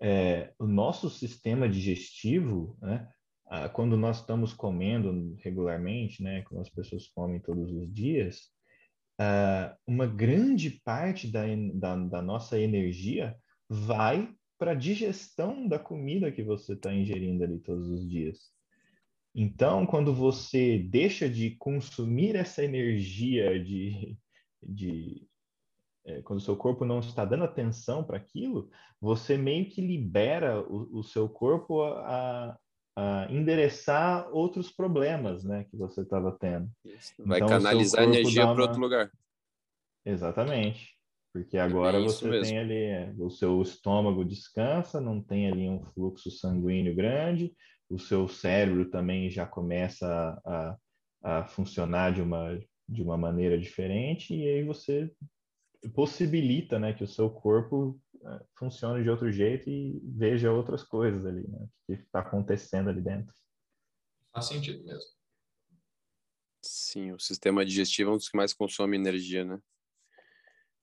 é, o nosso sistema digestivo, né, quando nós estamos comendo regularmente, né, quando as pessoas comem todos os dias, uma grande parte da, da, da nossa energia vai para a digestão da comida que você está ingerindo ali todos os dias. Então, quando você deixa de consumir essa energia de, de é, quando o seu corpo não está dando atenção para aquilo, você meio que libera o, o seu corpo a, a, endereçar outros problemas, né, que você estava tendo. Vai então, canalizar energia para uma... outro lugar. Exatamente. Porque agora é você mesmo. tem ali, é, o seu estômago descansa, não tem ali um fluxo sanguíneo grande, o seu cérebro também já começa a, a, a funcionar de uma, de uma maneira diferente, e aí você possibilita né, que o seu corpo é, funcione de outro jeito e veja outras coisas ali, né, o que está acontecendo ali dentro. Faz sentido mesmo. Sim, o sistema digestivo é um dos que mais consome energia, né?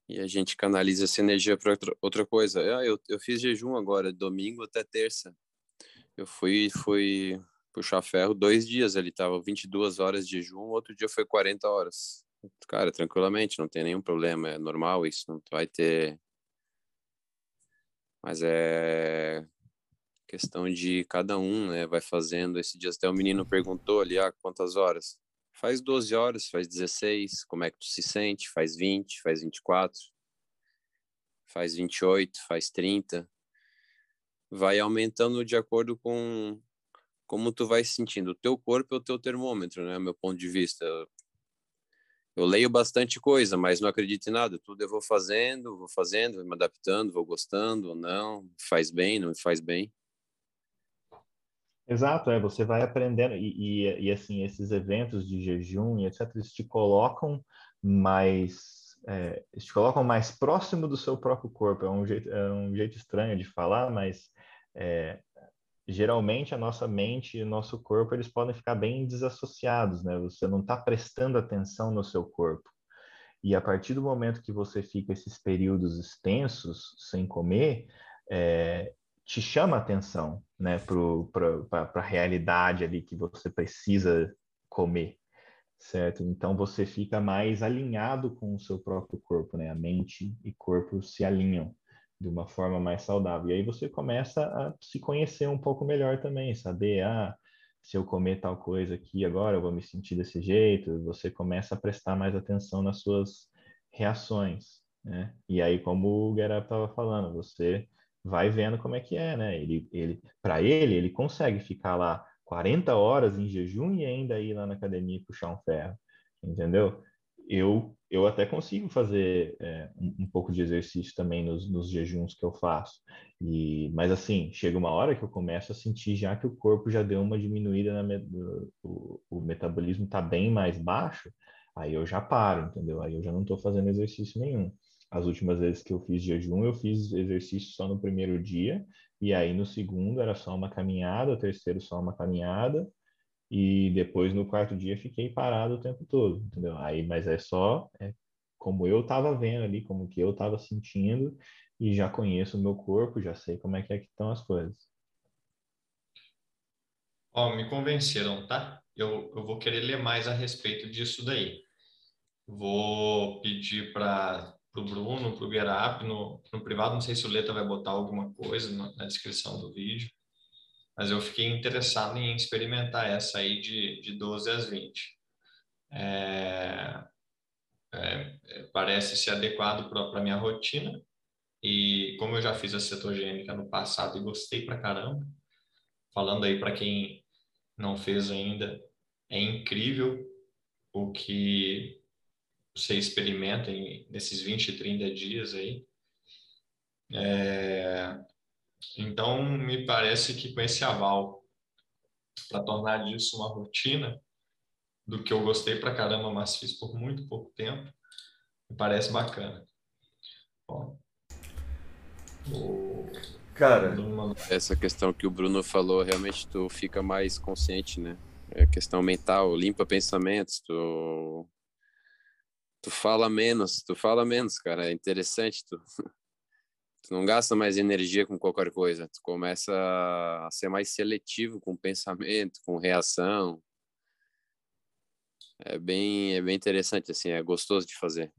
E a gente canaliza essa energia para outra, outra coisa. Eu, eu, eu fiz jejum agora, domingo até terça. Eu fui, fui puxar ferro dois dias ali, tava 22 horas de jejum, outro dia foi 40 horas cara, tranquilamente, não tem nenhum problema, é normal isso, não vai ter. Mas é questão de cada um, né? Vai fazendo. Esse dia até o menino perguntou ali, ah, quantas horas? Faz 12 horas, faz 16, como é que tu se sente? Faz 20, faz 24, faz 28, faz 30. Vai aumentando de acordo com como tu vai sentindo. O teu corpo é o teu termômetro, né? Meu ponto de vista eu leio bastante coisa, mas não acredito em nada. Tudo eu vou fazendo, vou fazendo, vou me adaptando, vou gostando ou não, faz bem, não faz bem. Exato, é, você vai aprendendo, e, e, e assim, esses eventos de jejum e etc., eles te colocam mais, é, te colocam mais próximo do seu próprio corpo, é um jeito, é um jeito estranho de falar, mas é, geralmente a nossa mente e o nosso corpo eles podem ficar bem desassociados, né? Você não está prestando atenção no seu corpo. E a partir do momento que você fica esses períodos extensos sem comer, é, te chama atenção, né, para a realidade ali que você precisa comer, certo? Então você fica mais alinhado com o seu próprio corpo, né? A mente e corpo se alinham de uma forma mais saudável. E aí você começa a se conhecer um pouco melhor também, saber, ah, se eu comer tal coisa aqui agora, eu vou me sentir desse jeito. Você começa a prestar mais atenção nas suas reações, né? E aí, como o Gerard estava falando, você vai vendo como é que é, né? Ele, ele, para ele, ele consegue ficar lá 40 horas em jejum e ainda ir lá na academia e puxar um ferro, entendeu? eu, eu até consigo fazer é, um, um, pouco de exercício também nos, nos jejuns que eu faço. E, mas assim, chega uma hora que eu começo a sentir já que o corpo já deu uma diminuída, na, o, o metabolismo está bem mais baixo, aí eu já paro, entendeu? Aí eu já não estou fazendo exercício nenhum. As últimas vezes que eu fiz jejum, eu fiz exercício só no primeiro dia, e aí no segundo era só uma caminhada, o terceiro só uma caminhada, e depois no quarto dia fiquei parado o tempo todo, entendeu? Aí, mas é só é, como eu estava vendo ali, como que eu estava sentindo e já conheço o meu corpo, já sei como é que, é que estão as coisas. Ó, me convenceram, tá? Eu, eu vou querer ler mais a respeito disso daí. Vou pedir para o Bruno, para o no, no privado, não sei se o Leta vai botar alguma coisa na, na descrição do vídeo, mas eu fiquei interessado em experimentar essa aí de, de 12 às 20. é, é, parece ser adequado para a minha rotina. E como eu já fiz a cetogênica no passado e gostei pra caramba, falando aí para quem não fez ainda, é incrível o que você experimenta em, nesses 20, 30 dias aí. É, então, me parece que com esse aval, para tornar disso uma rotina, do que eu gostei pra caramba, mas fiz por muito pouco tempo, me parece bacana. Bom, o... Cara, essa questão que o Bruno falou, realmente tu fica mais consciente, né? É questão mental, limpa pensamentos, tu tu fala menos, tu fala menos, cara, é interessante, tu tu não gasta mais energia com qualquer coisa, tu começa a ser mais seletivo com pensamento, com reação. É bem, é bem interessante, assim, é gostoso de fazer.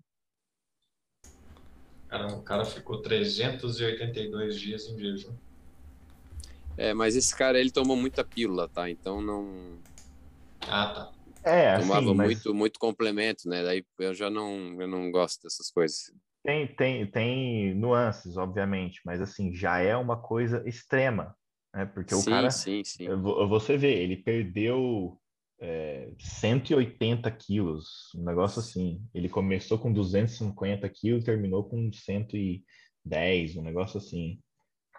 Cara, o cara ficou 382 dias em jejum. É, mas esse cara, ele tomou muita pílula, tá? Então não... Ah, tá. É, Tomava assim, mas... muito, muito complemento, né? Daí eu já não, eu não gosto dessas coisas. Tem, tem, tem nuances, obviamente, mas assim, já é uma coisa extrema, né? Porque o sim, cara, sim, sim. você vê, ele perdeu é, 180 quilos, um negócio assim. Ele começou com 250 quilos, terminou com 110, um negócio assim.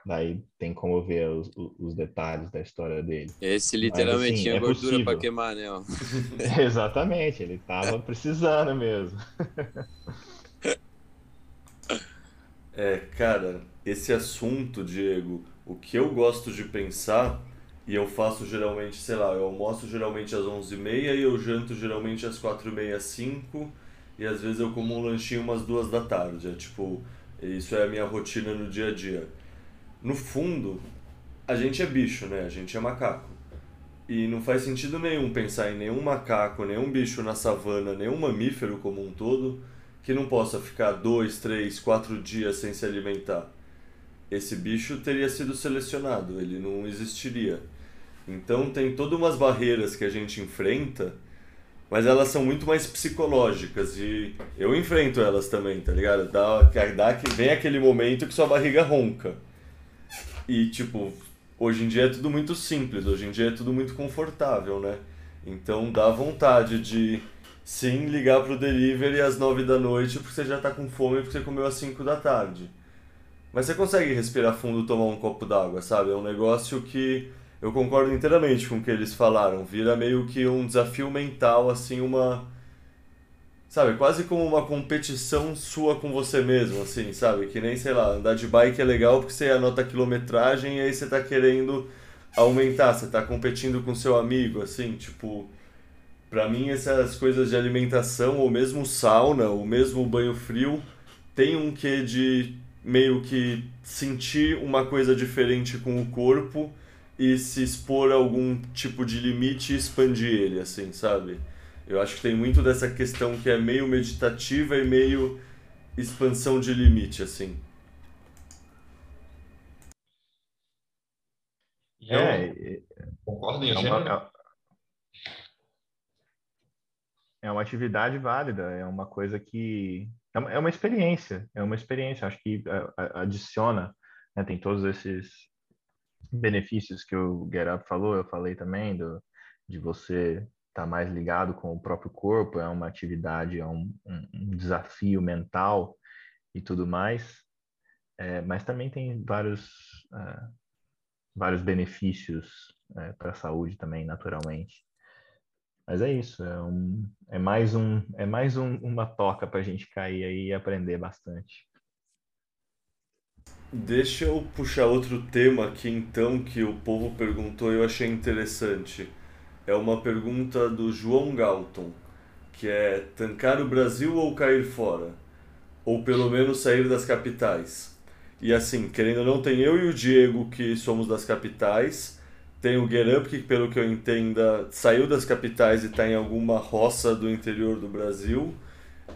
Daí tem como ver os, os detalhes da história dele. Esse literalmente Mas, assim, tinha é gordura para queimar, né? Exatamente, ele tava precisando mesmo. É, cara, esse assunto, Diego, o que eu gosto de pensar, e eu faço geralmente, sei lá, eu almoço geralmente às 11h30 e eu janto geralmente às 4h30, 5 e às vezes eu como um lanchinho umas duas da tarde. É tipo, isso é a minha rotina no dia a dia. No fundo, a gente é bicho, né? A gente é macaco. E não faz sentido nenhum pensar em nenhum macaco, nenhum bicho na savana, nenhum mamífero como um todo que não possa ficar dois, três, quatro dias sem se alimentar. Esse bicho teria sido selecionado, ele não existiria. Então tem todas umas barreiras que a gente enfrenta, mas elas são muito mais psicológicas e eu enfrento elas também, tá ligado? Dá, dá, vem aquele momento que sua barriga ronca. E tipo, hoje em dia é tudo muito simples, hoje em dia é tudo muito confortável, né? Então dá vontade de sim ligar pro delivery às 9 da noite porque você já tá com fome porque você comeu às 5 da tarde. Mas você consegue respirar fundo tomar um copo d'água, sabe? É um negócio que eu concordo inteiramente com o que eles falaram. Vira meio que um desafio mental, assim, uma. Sabe, quase como uma competição sua com você mesmo, assim, sabe? Que nem, sei lá, andar de bike é legal porque você anota a quilometragem e aí você tá querendo aumentar, você tá competindo com seu amigo, assim, tipo para mim, essas coisas de alimentação, ou mesmo sauna, ou mesmo banho frio, tem um quê de meio que sentir uma coisa diferente com o corpo e se expor a algum tipo de limite e expandir ele, assim, sabe? Eu acho que tem muito dessa questão que é meio meditativa e meio expansão de limite, assim. É, concordo em é uma, é uma atividade válida, é uma coisa que é uma é experiência, é uma experiência. Acho que adiciona, né, tem todos esses benefícios que o Get falou, eu falei também do de você estar tá mais ligado com o próprio corpo, é uma atividade, é um, um, um desafio mental e tudo mais. É, mas também tem vários uh, vários benefícios uh, para a saúde também, naturalmente. Mas é isso, é, um, é mais, um, é mais um, uma toca para a gente cair aí e aprender bastante. Deixa eu puxar outro tema aqui então que o povo perguntou e eu achei interessante. É uma pergunta do João Galton, que é tancar o Brasil ou cair fora? Ou pelo menos sair das capitais? E assim, querendo ou não, tem eu e o Diego que somos das capitais tem o Get Up, que pelo que eu entenda, saiu das capitais e está em alguma roça do interior do Brasil.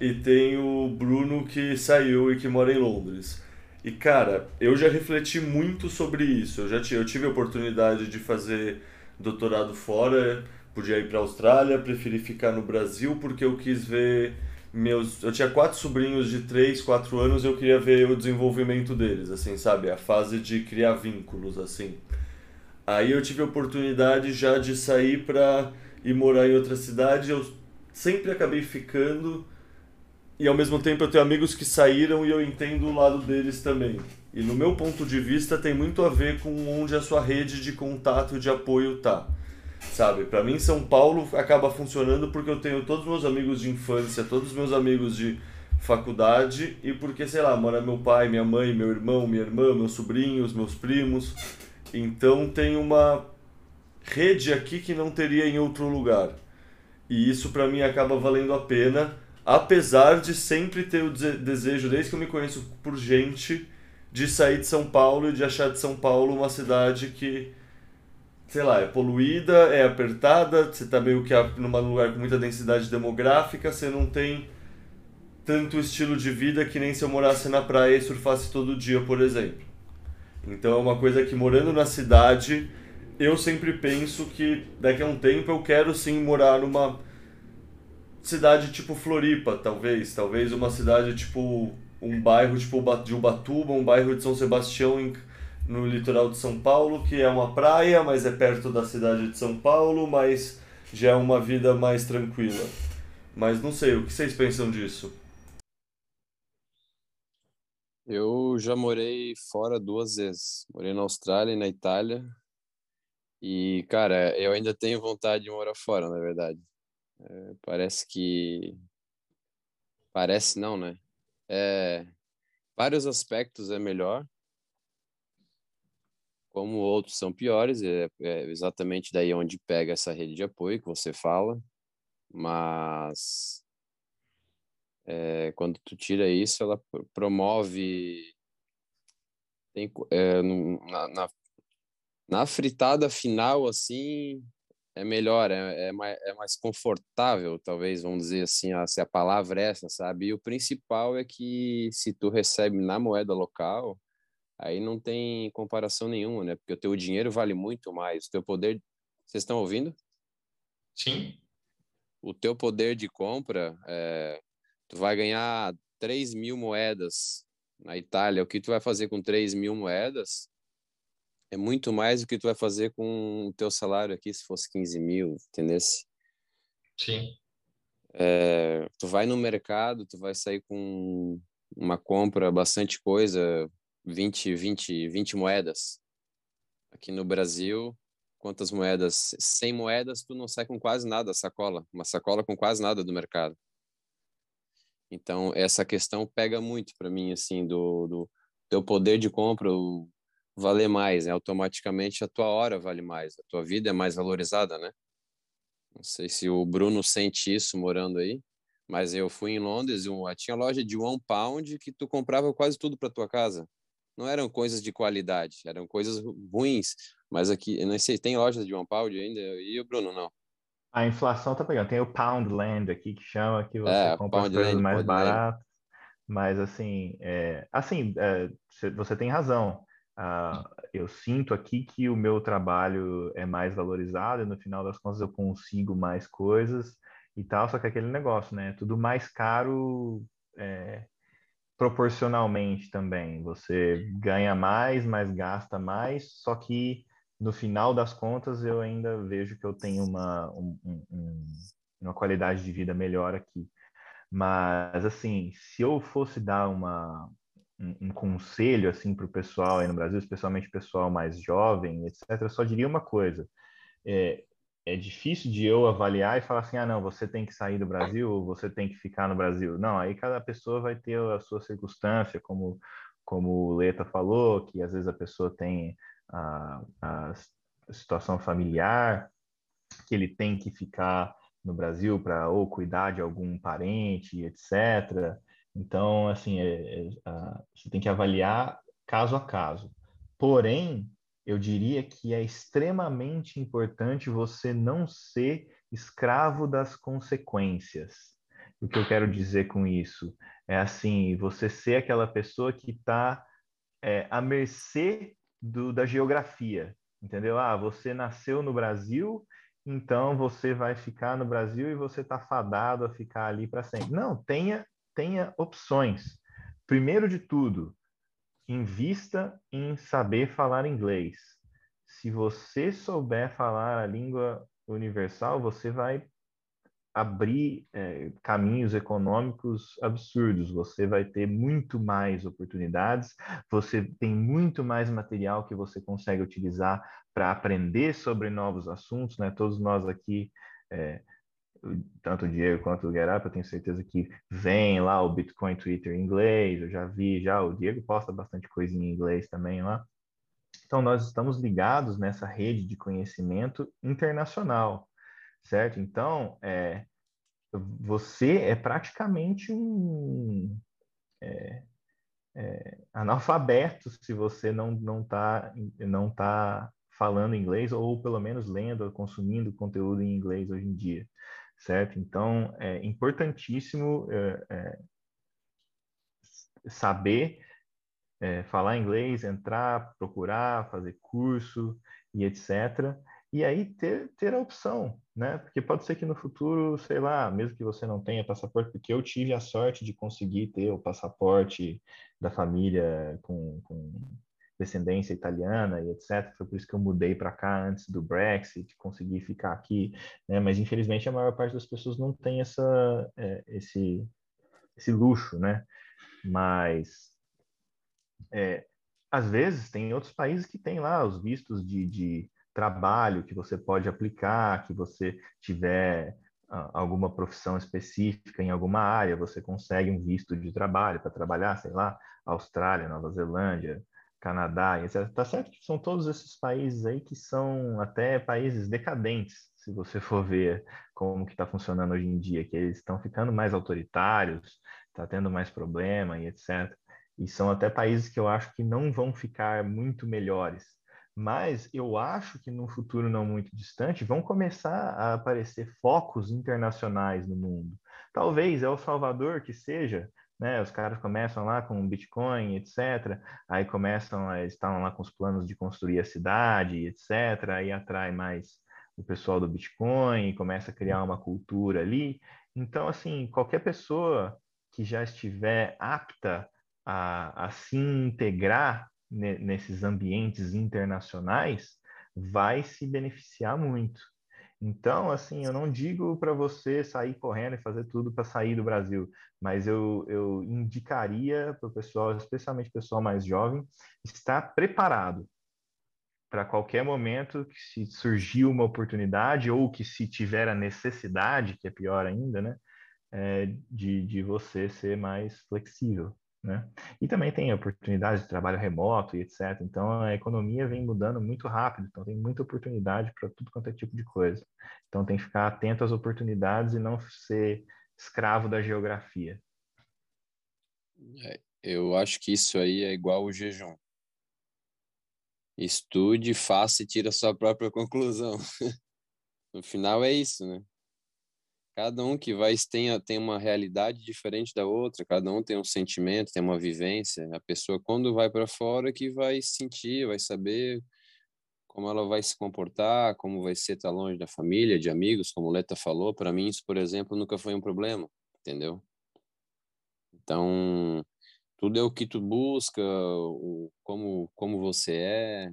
E tem o Bruno, que saiu e que mora em Londres. E cara, eu já refleti muito sobre isso. Eu já tive, eu tive a oportunidade de fazer doutorado fora. podia ir para a Austrália, preferi ficar no Brasil porque eu quis ver meus. Eu tinha quatro sobrinhos de 3, 4 anos eu queria ver o desenvolvimento deles, assim, sabe? A fase de criar vínculos, assim. Aí eu tive a oportunidade já de sair para ir morar em outra cidade. Eu sempre acabei ficando e ao mesmo tempo eu tenho amigos que saíram e eu entendo o lado deles também. E no meu ponto de vista tem muito a ver com onde a sua rede de contato e de apoio tá. Sabe? Para mim São Paulo acaba funcionando porque eu tenho todos os meus amigos de infância, todos os meus amigos de faculdade e porque, sei lá, mora meu pai, minha mãe, meu irmão, minha irmã, meus sobrinhos, meus primos. Então tem uma rede aqui que não teria em outro lugar. E isso para mim acaba valendo a pena, apesar de sempre ter o desejo, desde que eu me conheço por gente, de sair de São Paulo e de achar de São Paulo uma cidade que, sei lá, é poluída, é apertada, você está meio que num lugar com muita densidade demográfica, você não tem tanto estilo de vida que nem se eu morasse na praia e surfasse todo dia, por exemplo. Então é uma coisa que morando na cidade, eu sempre penso que daqui a um tempo eu quero sim morar numa cidade tipo Floripa, talvez, talvez uma cidade tipo um bairro tipo de Ubatuba, um bairro de São Sebastião em, no litoral de São Paulo, que é uma praia, mas é perto da cidade de São Paulo, mas já é uma vida mais tranquila. Mas não sei, o que vocês pensam disso? Eu já morei fora duas vezes. Morei na Austrália e na Itália. E, cara, eu ainda tenho vontade de morar fora, na verdade. É, parece que. Parece não, né? É, vários aspectos é melhor, como outros são piores, é, é, exatamente daí onde pega essa rede de apoio que você fala, mas é, quando tu tira isso, ela promove tem, é, na, na, na, fritada final, assim, é melhor, é, é, mais, é mais confortável, talvez, vamos dizer assim, se a palavra é essa, sabe? E o principal é que se tu recebe na moeda local, aí não tem comparação nenhuma, né? Porque o teu dinheiro vale muito mais, o teu poder... Vocês estão ouvindo? Sim. O teu poder de compra, é, tu vai ganhar 3 mil moedas na Itália, o que tu vai fazer com 3 mil moedas é muito mais do que tu vai fazer com o teu salário aqui se fosse 15 mil, entendeu? Sim. É, tu vai no mercado, tu vai sair com uma compra, bastante coisa, 20, 20, 20 moedas. Aqui no Brasil, quantas moedas? 100 moedas, tu não sai com quase nada, sacola. Uma sacola com quase nada do mercado. Então, essa questão pega muito para mim, assim, do, do teu poder de compra, valer mais, né? automaticamente a tua hora vale mais, a tua vida é mais valorizada, né? Não sei se o Bruno sente isso morando aí, mas eu fui em Londres e tinha loja de one pound que tu comprava quase tudo para tua casa. Não eram coisas de qualidade, eram coisas ruins. Mas aqui, eu não sei, tem lojas de one pound ainda? E o Bruno não? A inflação tá pegando. Tem o Poundland aqui que chama que você é, compra as coisas mais baratas. Mas assim, é, assim, é, você tem razão. Uh, eu sinto aqui que o meu trabalho é mais valorizado e no final das contas eu consigo mais coisas e tal, só que aquele negócio, né? Tudo mais caro é, proporcionalmente também. Você ganha mais, mas gasta mais, só que no final das contas eu ainda vejo que eu tenho uma, um, um, uma qualidade de vida melhor aqui. Mas, assim, se eu fosse dar uma, um, um conselho assim para o pessoal aí no Brasil, especialmente pessoal mais jovem, etc., eu só diria uma coisa. É, é difícil de eu avaliar e falar assim, ah, não, você tem que sair do Brasil ou você tem que ficar no Brasil. Não, aí cada pessoa vai ter a sua circunstância, como, como o Leta falou, que às vezes a pessoa tem a, a situação familiar, que ele tem que ficar no Brasil para ou cuidar de algum parente, etc. Então, assim, é, é, você tem que avaliar caso a caso. Porém, eu diria que é extremamente importante você não ser escravo das consequências. O que eu quero dizer com isso é assim, você ser aquela pessoa que está é, à mercê do, da geografia, entendeu? Ah, você nasceu no Brasil então você vai ficar no Brasil e você está fadado a ficar ali para sempre. Não, tenha, tenha opções. Primeiro de tudo, invista em saber falar inglês. Se você souber falar a língua universal, você vai abrir é, caminhos econômicos absurdos. Você vai ter muito mais oportunidades, você tem muito mais material que você consegue utilizar para aprender sobre novos assuntos, né? Todos nós aqui, é, tanto o Diego quanto o Gerap, eu tenho certeza que vem lá o Bitcoin Twitter em inglês, eu já vi, já o Diego posta bastante coisa em inglês também lá. Então, nós estamos ligados nessa rede de conhecimento internacional certo? Então, é, você é praticamente um é, é, analfabeto se você não não está não tá falando inglês ou pelo menos lendo consumindo conteúdo em inglês hoje em dia, certo? Então, é importantíssimo é, é, saber é, falar inglês, entrar, procurar, fazer curso e etc e aí ter, ter a opção, né? Porque pode ser que no futuro, sei lá, mesmo que você não tenha passaporte, porque eu tive a sorte de conseguir ter o passaporte da família com, com descendência italiana e etc. Foi por isso que eu mudei para cá antes do Brexit, consegui ficar aqui, né? Mas infelizmente a maior parte das pessoas não tem essa, é, esse, esse luxo, né? Mas é, às vezes tem outros países que têm lá os vistos de, de trabalho que você pode aplicar, que você tiver uh, alguma profissão específica em alguma área, você consegue um visto de trabalho para trabalhar, sei lá, Austrália, Nova Zelândia, Canadá, etc. Tá certo que são todos esses países aí que são até países decadentes, se você for ver como que está funcionando hoje em dia, que eles estão ficando mais autoritários, está tendo mais problema e etc. E são até países que eu acho que não vão ficar muito melhores mas eu acho que no futuro não muito distante vão começar a aparecer focos internacionais no mundo. Talvez El Salvador que seja, né? Os caras começam lá com Bitcoin, etc. Aí começam estão lá com os planos de construir a cidade, etc. Aí atrai mais o pessoal do Bitcoin, começa a criar uma cultura ali. Então, assim, qualquer pessoa que já estiver apta a, a se integrar nesses ambientes internacionais vai se beneficiar muito. Então, assim, eu não digo para você sair correndo e fazer tudo para sair do Brasil, mas eu, eu indicaria para o pessoal, especialmente o pessoal mais jovem, estar preparado para qualquer momento que se surgir uma oportunidade ou que se tiver a necessidade, que é pior ainda, né, é, de, de você ser mais flexível. Né? E também tem oportunidades de trabalho remoto e etc. Então a economia vem mudando muito rápido, então tem muita oportunidade para tudo quanto é tipo de coisa. Então tem que ficar atento às oportunidades e não ser escravo da geografia. É, eu acho que isso aí é igual o jejum. Estude, faça e tire a sua própria conclusão. no final é isso, né? Cada um que vai tem, tem uma realidade diferente da outra, cada um tem um sentimento, tem uma vivência. A pessoa, quando vai para fora, que vai sentir, vai saber como ela vai se comportar, como vai ser estar longe da família, de amigos, como o Leta falou. Para mim, isso, por exemplo, nunca foi um problema, entendeu? Então, tudo é o que tu busca, o, como, como você é,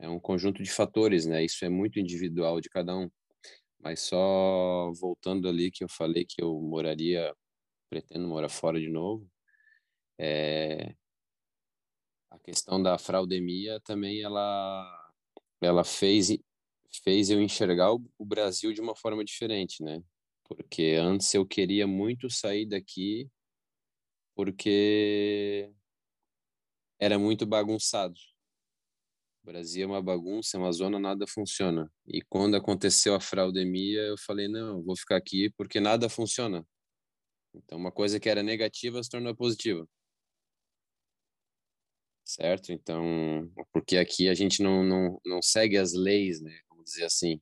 é um conjunto de fatores, né? Isso é muito individual de cada um. Mas só voltando ali que eu falei que eu moraria, pretendo morar fora de novo, é, a questão da fraudemia também ela, ela fez, fez eu enxergar o, Brasil de uma forma diferente, né? Porque antes eu queria muito sair daqui porque era muito bagunçado. Brasil é uma bagunça, é uma zona, nada funciona. E quando aconteceu a fraudemia, eu falei, não, vou ficar aqui porque nada funciona. Então, uma coisa que era negativa se tornou positiva. Certo? Então, porque aqui a gente não, não, não segue as leis, né? Vamos dizer assim.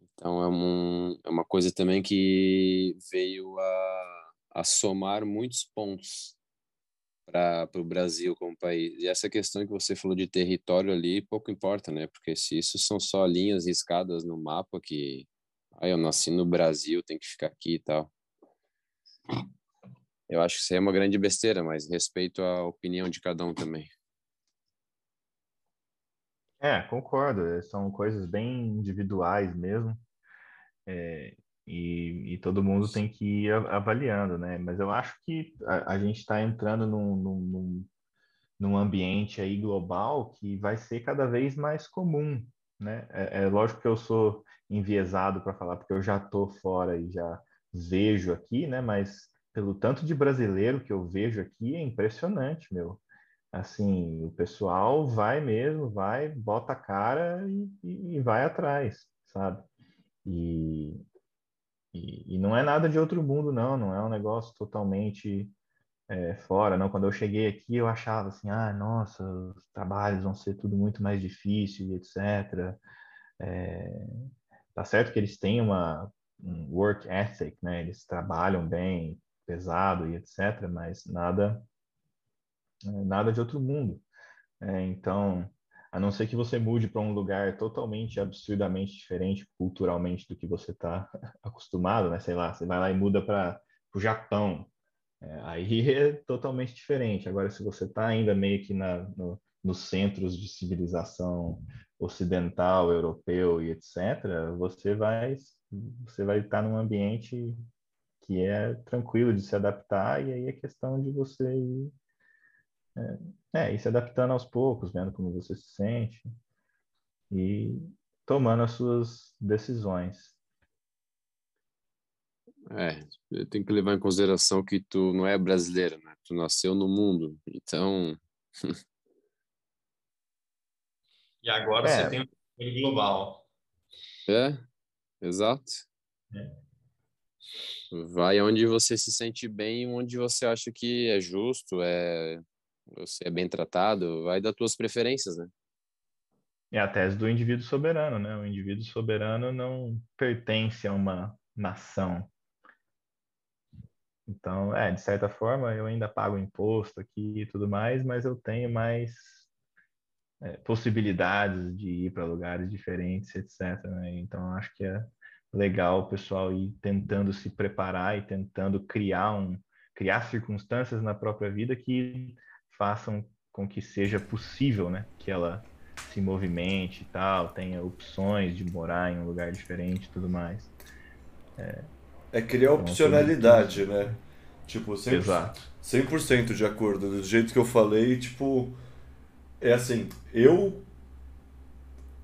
Então, é, um, é uma coisa também que veio a, a somar muitos pontos para o Brasil como país. E essa questão que você falou de território ali, pouco importa, né? Porque se isso são só linhas riscadas no mapa que ah, eu nasci no Brasil, tem que ficar aqui e tal. Eu acho que isso aí é uma grande besteira, mas respeito a opinião de cada um também. É, concordo. É, são coisas bem individuais mesmo. É, e, e, todo mundo tem que ir avaliando, né? Mas eu acho que a, a gente está entrando num, num, num, ambiente aí global que vai ser cada vez mais comum, né? É, é lógico que eu sou enviesado para falar, porque eu já estou fora e já vejo aqui, né? Mas pelo tanto de brasileiro que eu vejo aqui, é impressionante, meu. Assim, o pessoal vai mesmo, vai, bota a cara e, e, e vai atrás, sabe? E, e, e, não é nada de outro mundo, não, não é um negócio totalmente é, fora, não. Quando eu cheguei aqui, eu achava assim, ah, nossa, os trabalhos vão ser tudo muito mais difícil, etc. É, tá certo que eles têm uma um work ethic, né? Eles trabalham bem, pesado e etc. Mas nada, é, nada de outro mundo. É, então, a não ser que você mude para um lugar totalmente, absurdamente diferente culturalmente do que você está acostumado, né? Sei lá, você vai lá e muda para o Japão, é, aí é totalmente diferente. Agora, se você está ainda meio que na, no, nos centros de civilização ocidental, europeu e etc., você vai você vai estar tá num ambiente que é tranquilo de se adaptar e aí é questão de você ir é, é, ir se adaptando aos poucos, vendo como você se sente e tomando as suas decisões. É, tem que levar em consideração que tu não é brasileiro, né? Tu nasceu no mundo, então. e agora é. você tem um global. É, exato. É. Vai onde você se sente bem, onde você acha que é justo, é você é bem tratado, vai das tuas preferências, né? É a tese do indivíduo soberano, né? O indivíduo soberano não pertence a uma nação. Então, é, de certa forma, eu ainda pago imposto aqui e tudo mais, mas eu tenho mais é, possibilidades de ir para lugares diferentes, etc. Né? Então, acho que é legal o pessoal ir tentando se preparar e tentando criar um criar circunstâncias na própria vida que façam com que seja possível, né, que ela se movimente e tal, tenha opções de morar em um lugar diferente e tudo mais. É, é criar então, opcionalidade, né? Tipo, 100%, Exato. 100% de acordo. Do jeito que eu falei, tipo, é assim, eu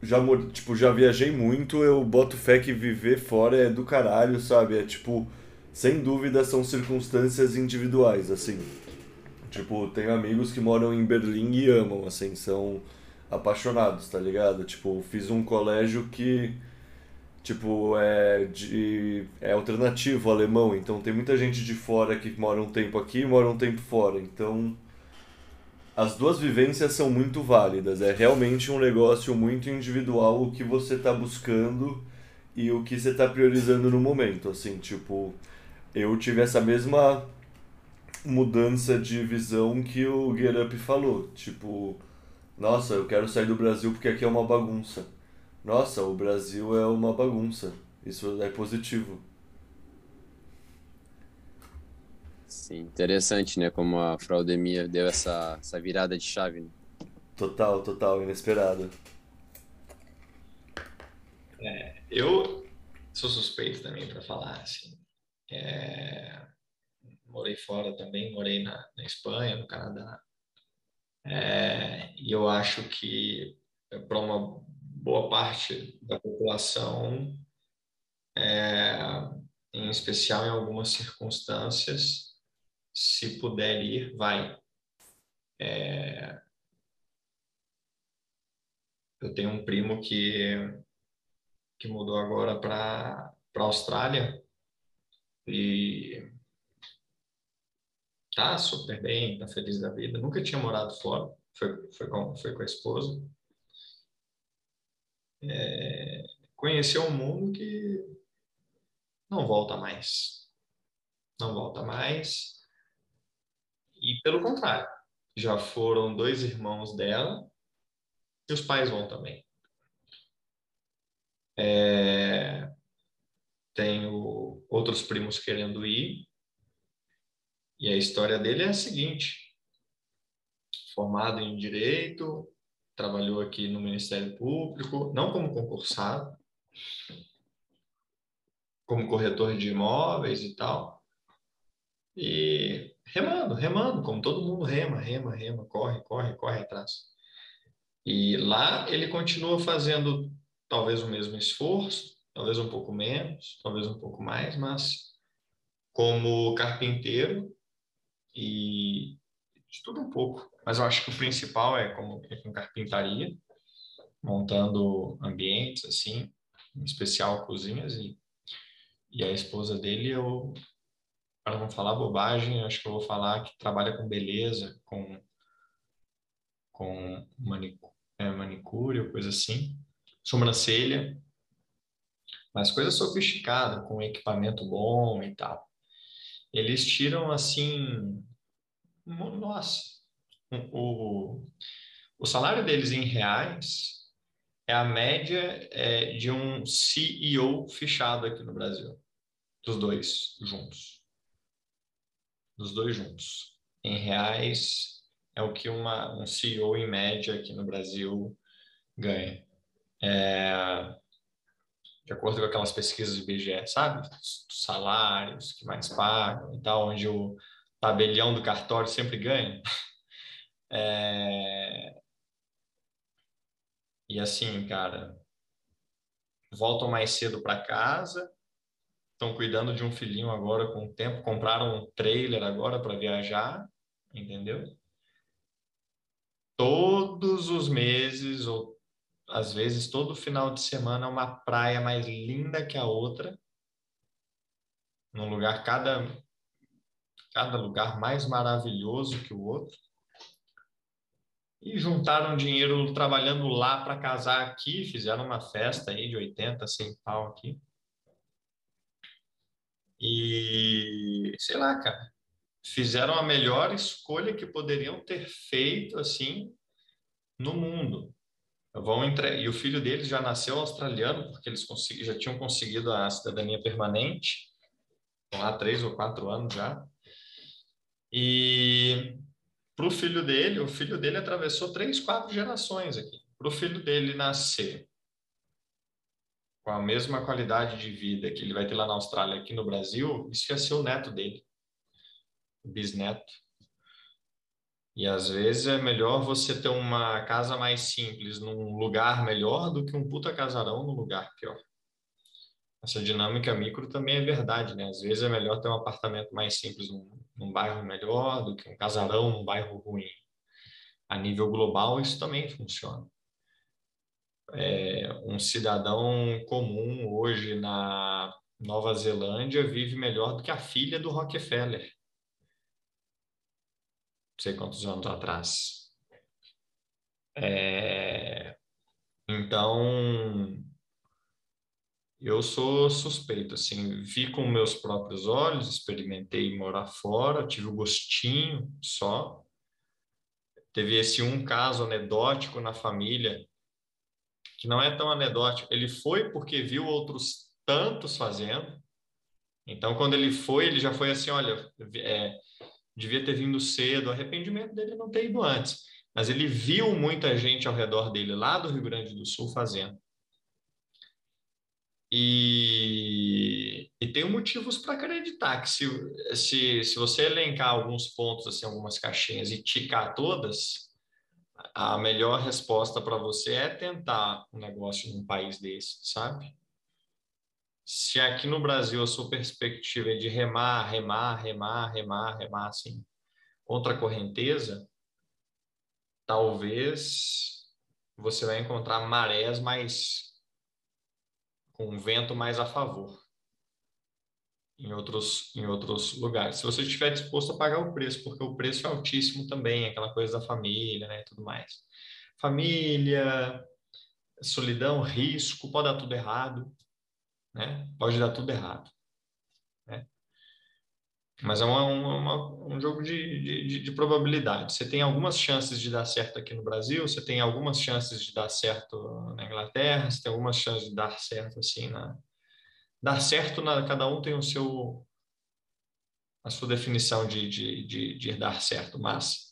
já, tipo, já viajei muito, eu boto fé que viver fora é do caralho, sabe? É tipo, sem dúvida são circunstâncias individuais, assim. Tipo, tenho amigos que moram em Berlim e amam, assim, são apaixonados, tá ligado? Tipo, fiz um colégio que, tipo, é de é alternativo, alemão, então tem muita gente de fora que mora um tempo aqui mora um tempo fora, então as duas vivências são muito válidas, é realmente um negócio muito individual o que você está buscando e o que você está priorizando no momento, assim, tipo, eu tive essa mesma mudança de visão que o Get Up falou. Tipo, nossa, eu quero sair do Brasil porque aqui é uma bagunça. Nossa, o Brasil é uma bagunça. Isso é positivo. Sim, interessante, né? Como a fraudemia deu essa, essa virada de chave. Né? Total, total, inesperado. É, eu sou suspeito também para falar, assim. É, morei fora também, morei na, na Espanha, no Canadá. É, e eu acho que para uma boa parte da população, é, em especial em algumas circunstâncias, se puder ir, vai. É, eu tenho um primo que, que mudou agora para a Austrália e tá super bem, tá feliz da vida. Nunca tinha morado fora, foi, foi, com, foi com a esposa. É, conheceu um mundo que não volta mais. Não volta mais. e pelo contrário, já foram dois irmãos dela e os pais vão também. É, tenho outros primos querendo ir. E a história dele é a seguinte: formado em direito, trabalhou aqui no Ministério Público, não como concursado, como corretor de imóveis e tal. E remando, remando, como todo mundo rema, rema, rema, corre, corre, corre atrás. E lá ele continua fazendo talvez o mesmo esforço, talvez um pouco menos, talvez um pouco mais, mas como carpinteiro e de tudo um pouco. Mas eu acho que o principal é como é com carpintaria, montando ambientes assim, em especial cozinhas e e a esposa dele eu para não falar bobagem, acho que eu vou falar que trabalha com beleza, com com manicure, é, manicure coisa assim, sobrancelha, mas coisa sofisticada, com equipamento bom e tal. Eles tiram assim, nossa, o, o salário deles em reais é a média é, de um CEO fechado aqui no Brasil, dos dois juntos. Dos dois juntos. Em reais é o que uma, um CEO em média aqui no Brasil ganha. É, de acordo com aquelas pesquisas do IBGE, sabe? Salários que mais pagam e tal, onde o tabelião do cartório sempre ganha. É... E assim, cara, voltam mais cedo para casa, estão cuidando de um filhinho agora com o tempo, compraram um trailer agora para viajar, entendeu? Todos os meses ou às vezes todo final de semana é uma praia mais linda que a outra, num lugar cada cada lugar mais maravilhoso que o outro. E juntaram dinheiro trabalhando lá para casar aqui, fizeram uma festa aí de 80, 100 pau aqui. E sei lá, cara, fizeram a melhor escolha que poderiam ter feito assim no mundo vão entre... e o filho deles já nasceu australiano porque eles consegui... já tinham conseguido a cidadania permanente há três ou quatro anos já e para o filho dele o filho dele atravessou três quatro gerações aqui para o filho dele nascer com a mesma qualidade de vida que ele vai ter lá na Austrália aqui no Brasil isso ia ser o neto dele o bisneto e às vezes é melhor você ter uma casa mais simples num lugar melhor do que um puta casarão num lugar pior. Essa dinâmica micro também é verdade, né? Às vezes é melhor ter um apartamento mais simples num, num bairro melhor do que um casarão num bairro ruim. A nível global, isso também funciona. É, um cidadão comum hoje na Nova Zelândia vive melhor do que a filha do Rockefeller sei quantos anos atrás. É, então, eu sou suspeito, assim, vi com meus próprios olhos, experimentei morar fora, tive o gostinho só. Teve esse um caso anedótico na família, que não é tão anedótico. Ele foi porque viu outros tantos fazendo. Então, quando ele foi, ele já foi assim, olha, é, devia ter vindo cedo, arrependimento dele não ter ido antes. Mas ele viu muita gente ao redor dele, lá do Rio Grande do Sul, fazendo. E, e tenho motivos para acreditar que se, se, se você elencar alguns pontos, assim, algumas caixinhas e ticar todas, a melhor resposta para você é tentar um negócio num país desse, sabe? se aqui no Brasil a sua perspectiva é de remar, remar, remar, remar, remar, assim, contra a correnteza, talvez você vai encontrar marés mais com vento mais a favor em outros em outros lugares. Se você estiver disposto a pagar o preço, porque o preço é altíssimo também, aquela coisa da família, né, e tudo mais. Família, solidão, risco, pode dar tudo errado né? Pode dar tudo errado. Mas é uma, uma, um jogo de, de, de, probabilidade. Você tem algumas chances de dar certo aqui no Brasil, você tem algumas chances de dar certo na Inglaterra, você tem algumas chances de dar certo assim na. Dar certo, na, cada um tem o seu a sua definição de, de, de, de dar certo, mas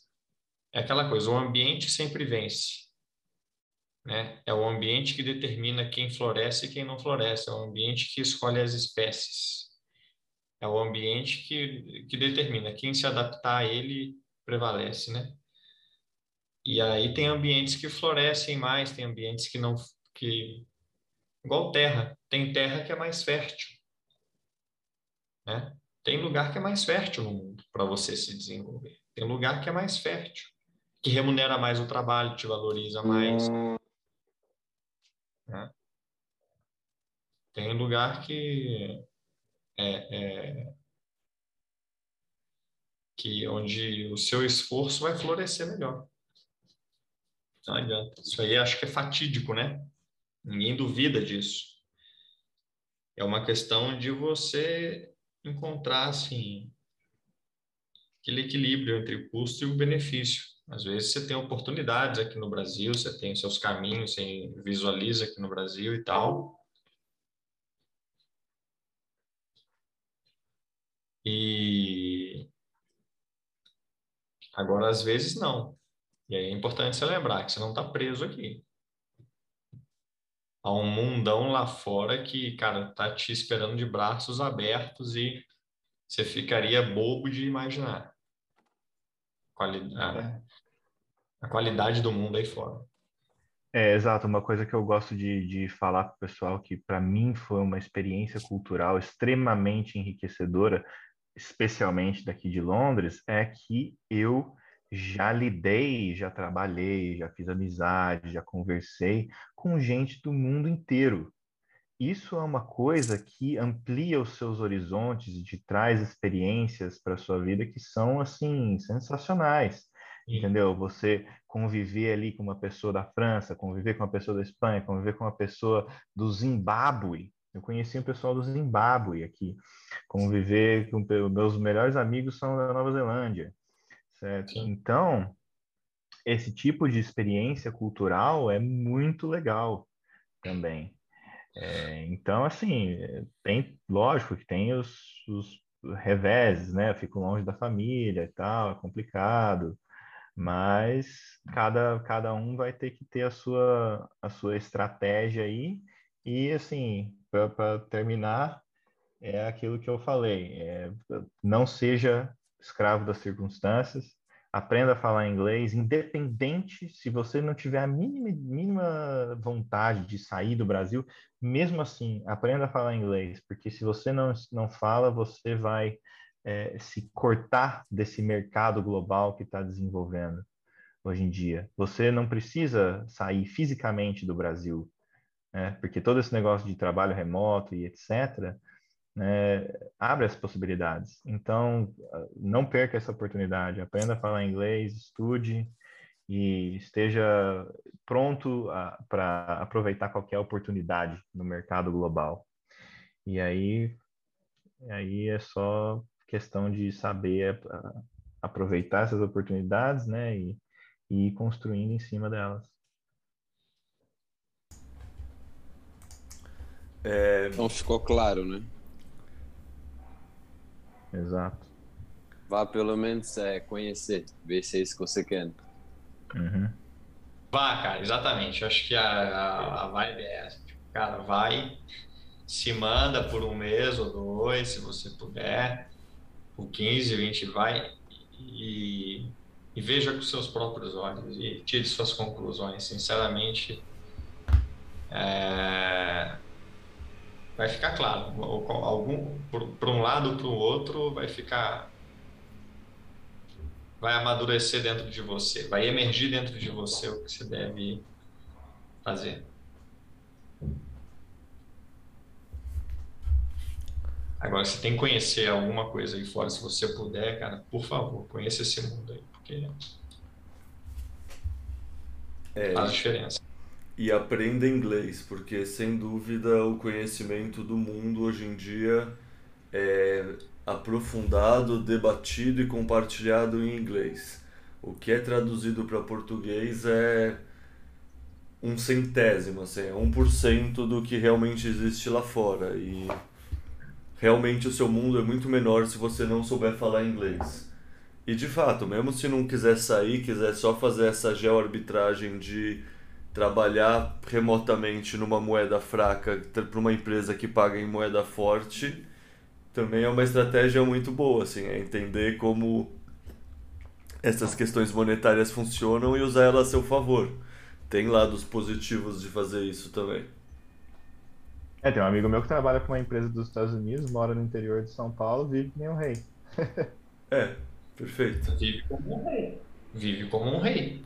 é aquela coisa, o ambiente sempre vence. Né? É o ambiente que determina quem floresce e quem não floresce, é o ambiente que escolhe as espécies. É o ambiente que, que determina quem se adaptar a ele prevalece, né? E aí tem ambientes que florescem mais, tem ambientes que não que igual terra, tem terra que é mais fértil, né? Tem lugar que é mais fértil no mundo para você se desenvolver. Tem lugar que é mais fértil, que remunera mais o trabalho, te valoriza mais. Né? Tem lugar que é, é, que onde o seu esforço vai florescer melhor. Não adianta. Isso aí acho que é fatídico, né? Ninguém duvida disso. É uma questão de você encontrar assim aquele equilíbrio entre o custo e o benefício. Às vezes você tem oportunidades aqui no Brasil, você tem seus caminhos, você visualiza aqui no Brasil e tal. E agora às vezes não. E aí é importante você lembrar que você não está preso aqui. Há um mundão lá fora que, cara, tá te esperando de braços abertos e você ficaria bobo de imaginar a, é. a qualidade do mundo aí fora. É, exato. Uma coisa que eu gosto de, de falar para o pessoal, que para mim foi uma experiência cultural extremamente enriquecedora, especialmente daqui de Londres, é que eu já lidei, já trabalhei, já fiz amizade, já conversei com gente do mundo inteiro. Isso é uma coisa que amplia os seus horizontes e te traz experiências para a sua vida que são, assim, sensacionais. Sim. Entendeu? Você conviver ali com uma pessoa da França, conviver com uma pessoa da Espanha, conviver com uma pessoa do Zimbábue. Eu conheci um pessoal do Zimbábue aqui. Conviver com meus melhores amigos são da Nova Zelândia certo? Sim. Então, esse tipo de experiência cultural é muito legal também. É, então, assim, tem, lógico que tem os, os reveses, né? Eu fico longe da família e tal, é complicado, mas cada, cada um vai ter que ter a sua, a sua estratégia aí. E, assim, para terminar, é aquilo que eu falei: é, não seja escravo das circunstâncias, aprenda a falar inglês, independente se você não tiver a mínima, mínima vontade de sair do Brasil, mesmo assim, aprenda a falar inglês, porque se você não, não fala, você vai é, se cortar desse mercado global que está desenvolvendo hoje em dia. Você não precisa sair fisicamente do Brasil, né? porque todo esse negócio de trabalho remoto e etc., né, abre as possibilidades. Então, não perca essa oportunidade. Aprenda a falar inglês, estude e esteja pronto para aproveitar qualquer oportunidade no mercado global. E aí, aí é só questão de saber aproveitar essas oportunidades, né, e, e ir construindo em cima delas. É... Então ficou claro, né? Exato. Vá pelo menos é, conhecer, ver se é isso que você quer. Uhum. Vá, cara, exatamente. Eu acho que a, a, a vibe é essa. Tipo, cara, vai, se manda por um mês ou dois, se você puder, por 15, 20, vai e, e veja com seus próprios olhos e tire suas conclusões. Sinceramente, é, vai ficar claro. Algum, para um lado ou para o outro, vai ficar. Vai amadurecer dentro de você, vai emergir dentro de você o que você deve fazer. Agora, se tem que conhecer alguma coisa aí fora, se você puder, cara, por favor, conheça esse mundo aí, porque é, faz diferença e aprenda inglês, porque sem dúvida o conhecimento do mundo hoje em dia é, aprofundado, debatido e compartilhado em inglês. O que é traduzido para português é um centésimo, assim, é 1% do que realmente existe lá fora. E realmente o seu mundo é muito menor se você não souber falar inglês. E de fato, mesmo se não quiser sair, quiser só fazer essa geoarbitragem de trabalhar remotamente numa moeda fraca para uma empresa que paga em moeda forte, também é uma estratégia muito boa, assim, é entender como essas questões monetárias funcionam e usar elas a seu favor. Tem lados positivos de fazer isso também. É, tem um amigo meu que trabalha com uma empresa dos Estados Unidos, mora no interior de São Paulo, vive que nem um rei. é, perfeito. Vive como um rei. Vive como um rei.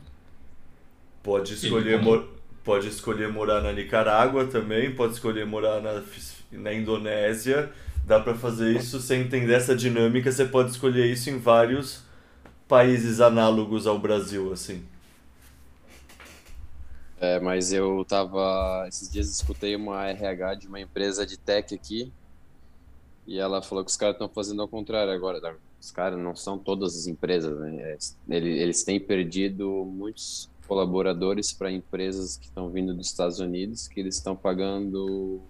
Pode escolher, como... pode escolher morar na Nicarágua também, pode escolher morar na, na Indonésia. Dá para fazer isso sem entender essa dinâmica. Você pode escolher isso em vários países análogos ao Brasil, assim. É, mas eu tava. Esses dias escutei uma RH de uma empresa de tech aqui. E ela falou que os caras estão fazendo ao contrário agora. Tá? Os caras não são todas as empresas, né? Eles, eles têm perdido muitos colaboradores para empresas que estão vindo dos Estados Unidos, que eles estão pagando.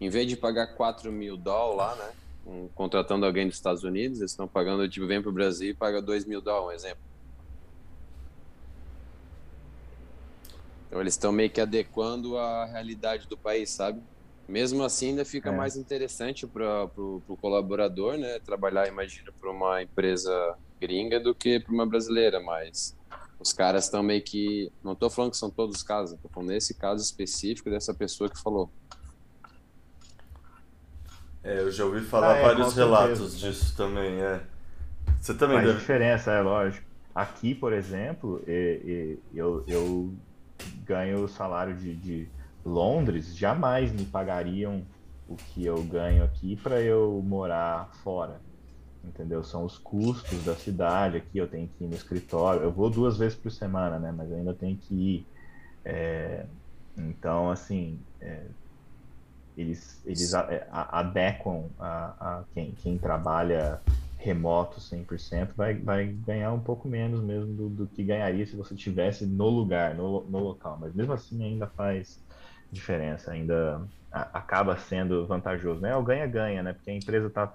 Em vez de pagar 4 mil dólares lá, né? Um, contratando alguém dos Estados Unidos, eles estão pagando, tipo, vem para o Brasil e paga 2 mil dólares, um exemplo. Então eles estão meio que adequando a realidade do país, sabe? Mesmo assim, ainda fica é. mais interessante para o colaborador, né? Trabalhar, imagina, para uma empresa gringa do que para uma brasileira, mas os caras estão meio que. Não estou falando que são todos os casos, estou falando nesse caso específico dessa pessoa que falou. É, eu já ouvi falar ah, é, vários relatos disso também, é. Você também Faz deve... diferença, é lógico. Aqui, por exemplo, eu, eu ganho o salário de, de Londres, jamais me pagariam o que eu ganho aqui para eu morar fora. Entendeu? São os custos da cidade aqui, eu tenho que ir no escritório. Eu vou duas vezes por semana, né? Mas ainda tenho que ir. É... Então, assim, é... eles, eles é, adequam a, a quem, quem trabalha remoto 100% vai, vai ganhar um pouco menos mesmo do, do que ganharia se você tivesse no lugar, no, no local. Mas mesmo assim ainda faz diferença, ainda a, acaba sendo vantajoso. Né? É o ganha-ganha, né? Porque a empresa está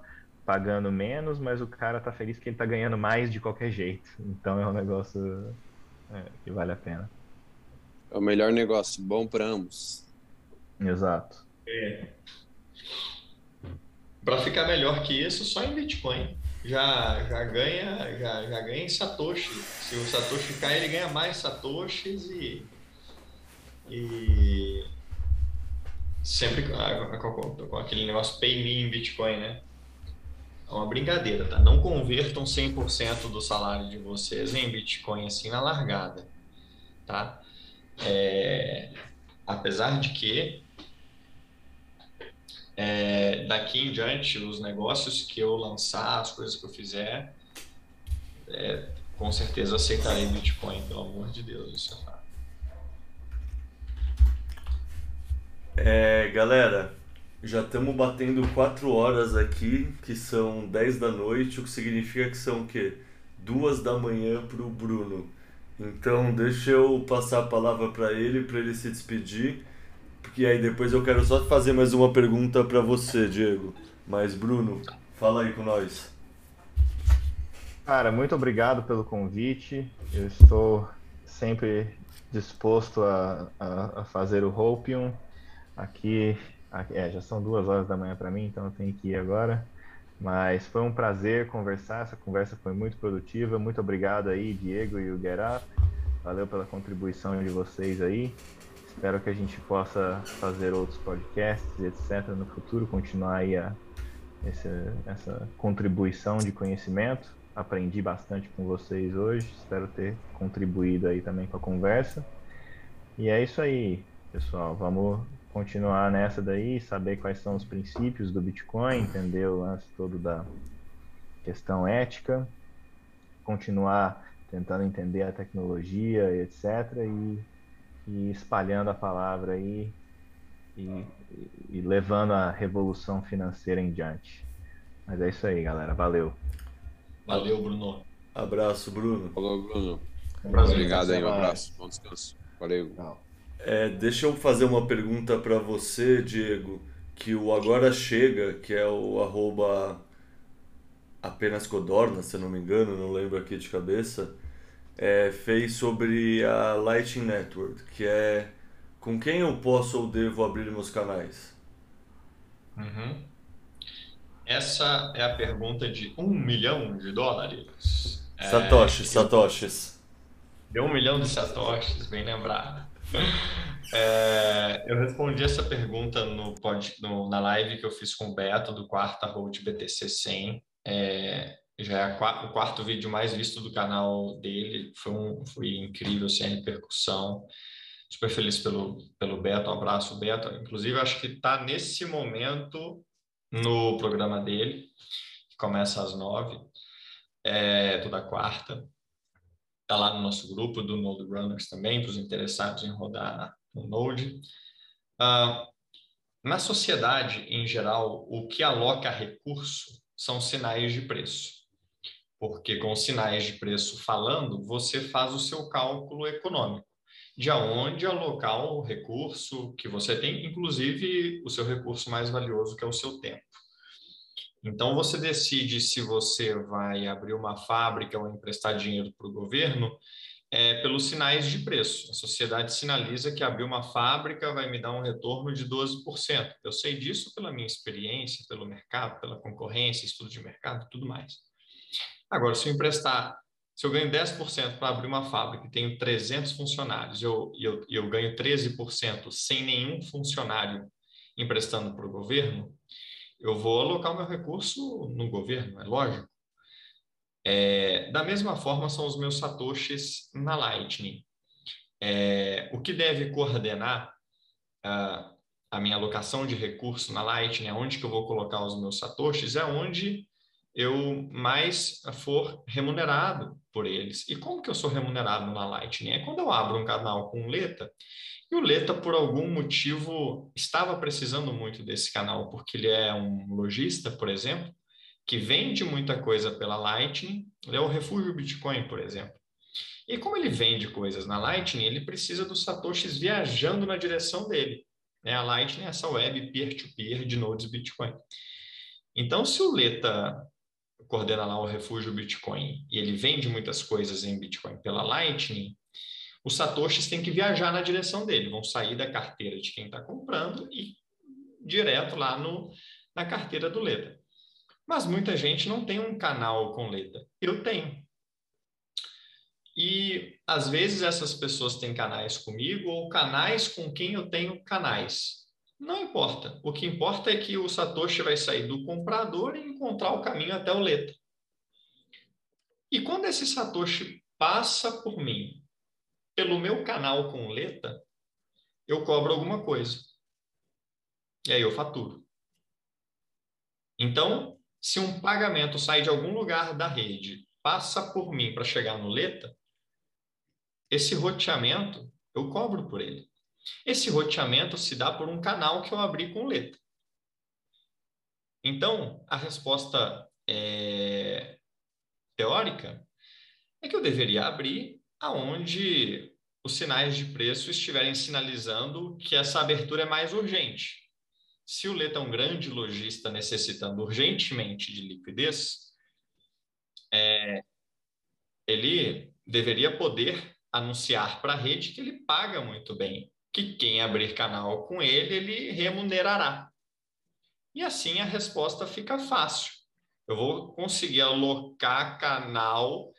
pagando menos, mas o cara está feliz que ele está ganhando mais de qualquer jeito. Então é um negócio é, que vale a pena. É o melhor negócio, bom para ambos. Exato. É. Para ficar melhor que isso, só em Bitcoin já, já ganha já, já ganha em Satoshi. Se o Satoshi cai, ele ganha mais Satoshis e, e sempre com, com aquele negócio pay me em Bitcoin, né? É uma brincadeira, tá? Não convertam 100% do salário de vocês em Bitcoin assim na largada, tá? É, apesar de que é, daqui em diante, os negócios que eu lançar, as coisas que eu fizer, é, com certeza aceitarei Bitcoin, pelo amor de Deus. Isso é, é galera, já estamos batendo 4 horas aqui, que são 10 da noite, o que significa que são o quê? 2 da manhã para o Bruno. Então, deixa eu passar a palavra para ele, para ele se despedir porque aí depois eu quero só fazer mais uma pergunta para você, Diego. Mas, Bruno, fala aí com nós. Cara, muito obrigado pelo convite. Eu estou sempre disposto a, a, a fazer o Hopium. Aqui, aqui é, já são duas horas da manhã para mim, então eu tenho que ir agora. Mas foi um prazer conversar. Essa conversa foi muito produtiva. Muito obrigado aí, Diego e o Get Up. Valeu pela contribuição de vocês aí. Espero que a gente possa fazer outros podcasts, etc., no futuro, continuar aí a, essa, essa contribuição de conhecimento. Aprendi bastante com vocês hoje, espero ter contribuído aí também com a conversa. E é isso aí, pessoal. Vamos continuar nessa daí, saber quais são os princípios do Bitcoin, entender o lance todo da questão ética, continuar tentando entender a tecnologia, etc. E e espalhando a palavra aí e, e, e levando a revolução financeira em diante. Mas é isso aí, galera. Valeu. Valeu, Bruno. Abraço, Bruno. Falou, Bruno. Um prazer. Obrigado aí, um abraço. Bom descanso. Valeu. Tchau. É, deixa eu fazer uma pergunta para você, Diego, que o Agora Chega, que é o arroba apenas Codorna, se não me engano, não lembro aqui de cabeça, é, fez sobre a Lightning Network, que é com quem eu posso ou devo abrir meus canais? Uhum. Essa é a pergunta de um milhão de dólares. É, Satoshi, Satoshis. Deu um milhão de satoshis, bem lembrado. É, eu respondi essa pergunta no, pod- no- na live que eu fiz com o Beto, do quarta Road BTC 100. É, já é a o quarto vídeo mais visto do canal dele. Foi, um, foi incrível, sem repercussão. Super feliz pelo, pelo Beto. Um abraço, Beto. Inclusive, acho que está nesse momento no programa dele, que começa às nove, é, toda quarta está lá no nosso grupo do Node Runners também, para os interessados em rodar no Node. Ah, na sociedade, em geral, o que aloca recurso são sinais de preço. Porque com sinais de preço falando, você faz o seu cálculo econômico de aonde alocar o recurso que você tem, inclusive o seu recurso mais valioso, que é o seu tempo. Então, você decide se você vai abrir uma fábrica ou emprestar dinheiro para o governo é, pelos sinais de preço. A sociedade sinaliza que abrir uma fábrica vai me dar um retorno de 12%. Eu sei disso pela minha experiência, pelo mercado, pela concorrência, estudo de mercado tudo mais. Agora, se eu emprestar, se eu ganho 10% para abrir uma fábrica e tenho 300 funcionários e eu, eu, eu ganho 13% sem nenhum funcionário emprestando para o governo, eu vou alocar meu recurso no governo, é lógico. É, da mesma forma são os meus satoshis na Lightning. É, o que deve coordenar a, a minha alocação de recurso na Lightning, aonde que eu vou colocar os meus satoshis, é onde eu mais for remunerado por eles. E como que eu sou remunerado na Lightning? É quando eu abro um canal com Leta e o Leta, por algum motivo, estava precisando muito desse canal, porque ele é um lojista, por exemplo, que vende muita coisa pela Lightning, ele é o refúgio Bitcoin, por exemplo. E como ele vende coisas na Lightning, ele precisa dos satoshis viajando na direção dele. Né? A Lightning é essa web peer-to-peer de nodes Bitcoin. Então, se o Leta coordena lá o refúgio Bitcoin e ele vende muitas coisas em Bitcoin pela Lightning, os satoshis têm que viajar na direção dele, vão sair da carteira de quem está comprando e direto lá no, na carteira do Leta. Mas muita gente não tem um canal com Leta. Eu tenho. E às vezes essas pessoas têm canais comigo ou canais com quem eu tenho canais. Não importa. O que importa é que o Satoshi vai sair do comprador e encontrar o caminho até o Leta. E quando esse Satoshi passa por mim, pelo meu canal com Leta, eu cobro alguma coisa. E aí eu faturo. Então, se um pagamento sai de algum lugar da rede, passa por mim para chegar no Leta, esse roteamento eu cobro por ele. Esse roteamento se dá por um canal que eu abri com Leta. Então, a resposta é, teórica é que eu deveria abrir aonde os sinais de preço estiverem sinalizando que essa abertura é mais urgente. Se o Leta é um grande lojista necessitando urgentemente de liquidez, é, ele deveria poder anunciar para a rede que ele paga muito bem, que quem abrir canal com ele, ele remunerará. E assim a resposta fica fácil. Eu vou conseguir alocar canal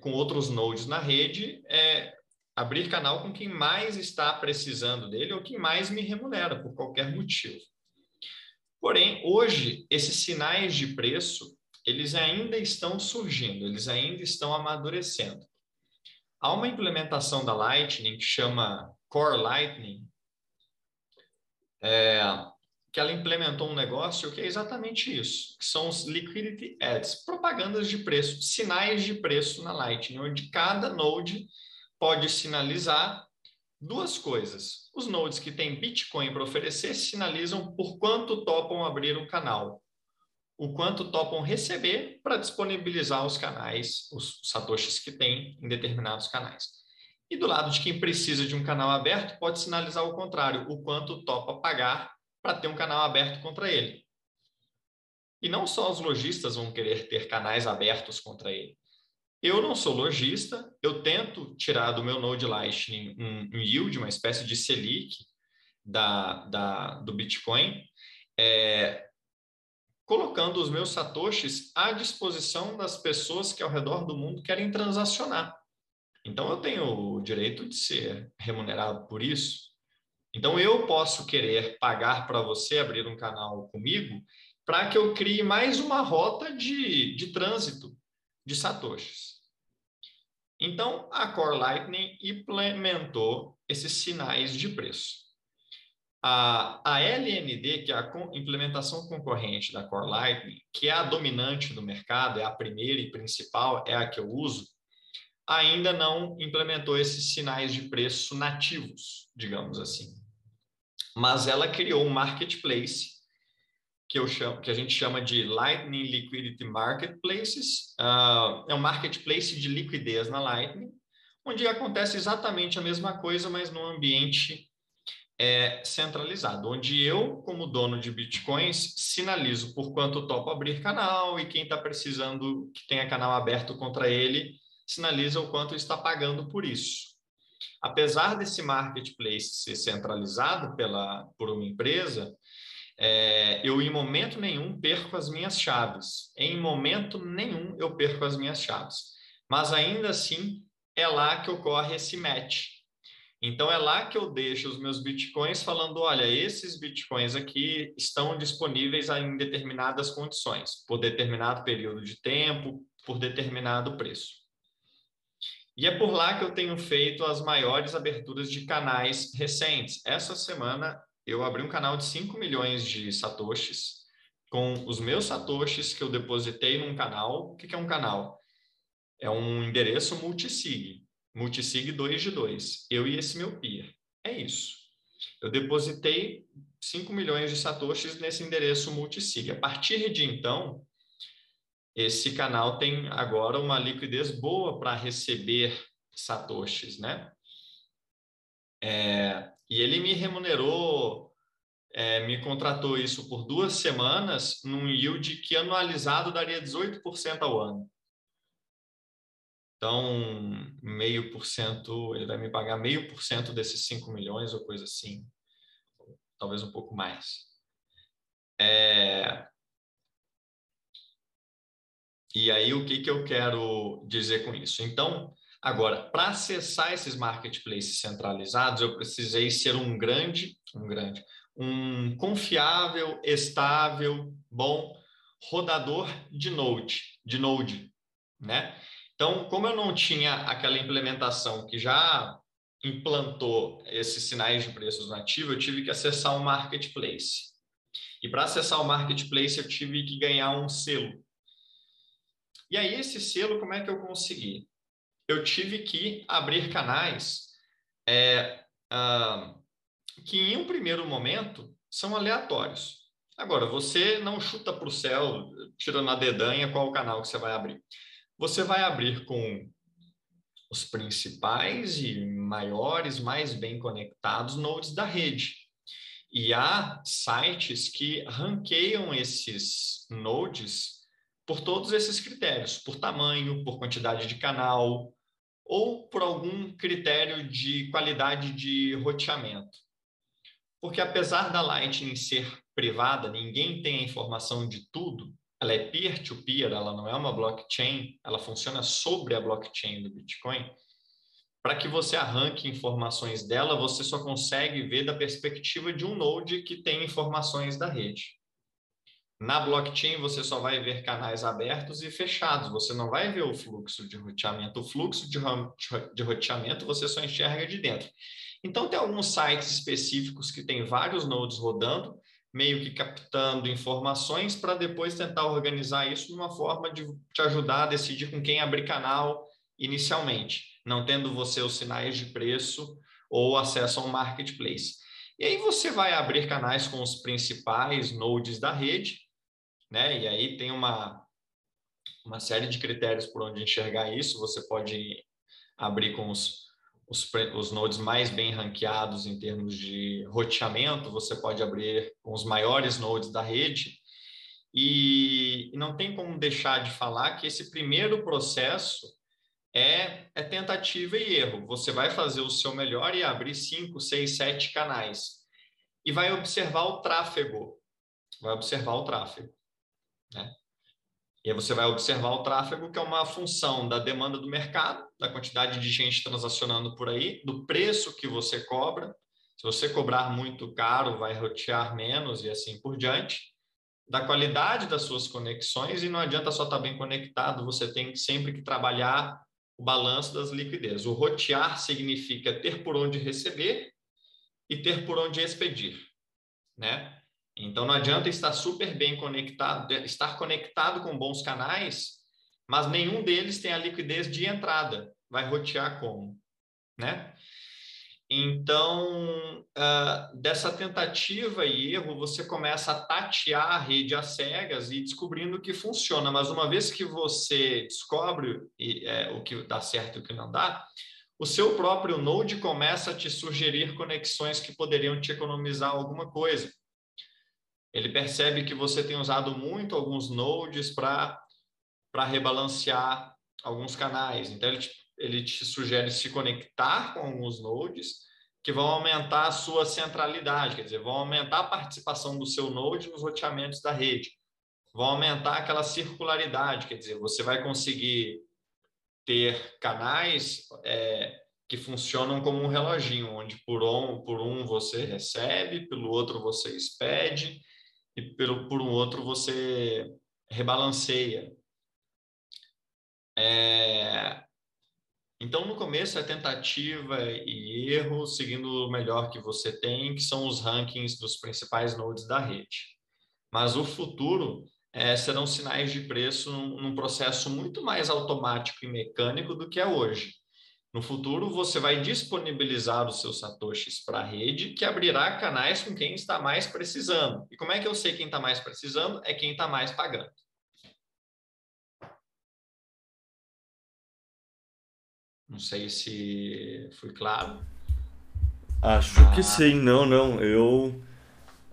com outros nodes na rede, é, abrir canal com quem mais está precisando dele ou quem mais me remunera por qualquer motivo. Porém, hoje, esses sinais de preço, eles ainda estão surgindo, eles ainda estão amadurecendo. Há uma implementação da Lightning que chama Core Lightning, é, que ela implementou um negócio que é exatamente isso, que são os Liquidity Ads, propagandas de preço, sinais de preço na Lightning, onde cada node pode sinalizar duas coisas. Os nodes que têm Bitcoin para oferecer sinalizam por quanto topam abrir um canal. o quanto topam receber para disponibilizar os canais, os satoshis que tem em determinados canais. E do lado de quem precisa de um canal aberto, pode sinalizar o contrário, o quanto topa pagar para ter um canal aberto contra ele. E não só os lojistas vão querer ter canais abertos contra ele. Eu não sou lojista, eu tento tirar do meu Node Lightning um, um yield, uma espécie de Selic da, da, do Bitcoin, é, colocando os meus satoshis à disposição das pessoas que ao redor do mundo querem transacionar. Então eu tenho o direito de ser remunerado por isso. Então eu posso querer pagar para você abrir um canal comigo para que eu crie mais uma rota de, de trânsito de satoshis. Então, a Core Lightning implementou esses sinais de preço. A, a LND, que é a implementação concorrente da Core Lightning, que é a dominante do mercado, é a primeira e principal, é a que eu uso, ainda não implementou esses sinais de preço nativos, digamos assim. Mas ela criou um marketplace que, eu chamo, que a gente chama de Lightning Liquidity Marketplaces. Uh, é um marketplace de liquidez na Lightning, onde acontece exatamente a mesma coisa, mas num ambiente é, centralizado, onde eu, como dono de bitcoins, sinalizo por quanto topo abrir canal e quem está precisando que tenha canal aberto contra ele, sinaliza o quanto está pagando por isso. Apesar desse marketplace ser centralizado pela, por uma empresa, é, eu em momento nenhum perco as minhas chaves. Em momento nenhum eu perco as minhas chaves. Mas ainda assim é lá que ocorre esse match. Então é lá que eu deixo os meus bitcoins falando, olha, esses bitcoins aqui estão disponíveis em determinadas condições, por determinado período de tempo, por determinado preço. E é por lá que eu tenho feito as maiores aberturas de canais recentes. Essa semana eu abri um canal de 5 milhões de satoshis com os meus satoshis que eu depositei num canal. O que é um canal? É um endereço multisig, multisig 2 de 2, eu e esse meu peer. É isso. Eu depositei 5 milhões de satoshis nesse endereço multisig. A partir de então, esse canal tem agora uma liquidez boa para receber satoshis, né? É, e ele me remunerou, é, me contratou isso por duas semanas, num yield que anualizado daria 18% ao ano. Então, meio por cento, ele vai me pagar meio por cento desses 5 milhões ou coisa assim, talvez um pouco mais. É... E aí, o que, que eu quero dizer com isso? Então, Agora, para acessar esses marketplaces centralizados, eu precisei ser um grande, um grande, um confiável, estável, bom rodador de Node, de Node, né? Então, como eu não tinha aquela implementação que já implantou esses sinais de preços nativos, eu tive que acessar o marketplace. E para acessar o marketplace, eu tive que ganhar um selo. E aí, esse selo, como é que eu consegui? Eu tive que abrir canais é, que, em um primeiro momento, são aleatórios. Agora, você não chuta para o céu, tirando a dedanha, qual canal que você vai abrir. Você vai abrir com os principais e maiores, mais bem conectados nodes da rede. E há sites que ranqueiam esses nodes por todos esses critérios, por tamanho, por quantidade de canal, ou por algum critério de qualidade de roteamento. Porque apesar da Lightning ser privada, ninguém tem a informação de tudo, ela é peer-to-peer, -peer, ela não é uma blockchain, ela funciona sobre a blockchain do Bitcoin. Para que você arranque informações dela, você só consegue ver da perspectiva de um node que tem informações da rede. Na blockchain, você só vai ver canais abertos e fechados, você não vai ver o fluxo de roteamento. O fluxo de, roteamento você só enxerga de dentro. Então, tem alguns sites específicos que tem vários nodes rodando, meio que captando informações para depois tentar organizar isso de uma forma de te ajudar a decidir com quem abrir canal inicialmente, não tendo você os sinais de preço ou acesso a um marketplace. E aí você vai abrir canais com os principais nodes da rede né? E aí tem uma, uma série de critérios por onde enxergar isso. Você pode abrir com os, os, os nodes mais bem ranqueados em termos de roteamento, você pode abrir com os maiores nodes da rede. E, e não tem como deixar de falar que esse primeiro processo é, é tentativa e erro. Você vai fazer o seu melhor e abrir cinco, seis, sete canais. E vai observar o tráfego. Vai observar o tráfego. Né? E aí você vai observar o tráfego, que é uma função da demanda do mercado, da quantidade de gente transacionando por aí, do preço que você cobra. Se você cobrar muito caro, vai rotear menos e assim por diante. Da qualidade das suas conexões, e não adianta só estar bem conectado, você tem sempre que trabalhar o balanço das liquidez. O rotear significa ter por onde receber e ter por onde expedir, né? Então não adianta estar super bem conectado, estar conectado com bons canais, mas nenhum deles tem a liquidez de entrada. Vai rotear como, né? Então, uh, dessa tentativa e erro, você começa a tatear a rede às cegas e descobrindo o que funciona. Mas uma vez que você descobre é, o que dá certo e o que não dá, o seu próprio Node começa a te sugerir conexões que poderiam te economizar alguma coisa ele percebe que você tem usado muito alguns nodes para rebalancear alguns canais. Então, ele te, ele te sugere se conectar com alguns nodes que vão aumentar a sua centralidade, quer dizer, vão aumentar a participação do seu node nos roteamentos da rede, vão aumentar aquela circularidade, quer dizer, você vai conseguir ter canais é, que funcionam como um reloginho, onde por um, por um você recebe, pelo outro você expede, e pelo, por um outro você rebalanceia. É... Então, no começo é tentativa e erro, seguindo o melhor que você tem, que são os rankings dos principais nodes da rede. Mas o futuro é, serão sinais de preço num, num processo muito mais automático e mecânico do que é hoje. No futuro, você vai disponibilizar os seus satoshis para a rede, que abrirá canais com quem está mais precisando. E como é que eu sei quem está mais precisando? É quem está mais pagando. Não sei se foi claro. Acho ah. que sim, não, não. Eu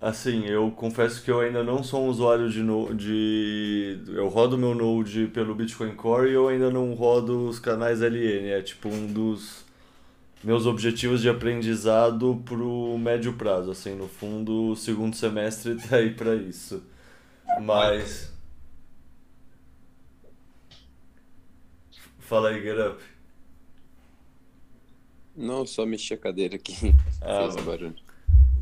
Assim, eu confesso que eu ainda não sou um usuário de, no, de. Eu rodo meu Node pelo Bitcoin Core e eu ainda não rodo os canais LN. É tipo um dos meus objetivos de aprendizado pro médio prazo. Assim, no fundo, o segundo semestre tá aí para isso. Mas. Fala aí, Get Up. Não, só mexi a cadeira aqui. Ah, Fez barulho.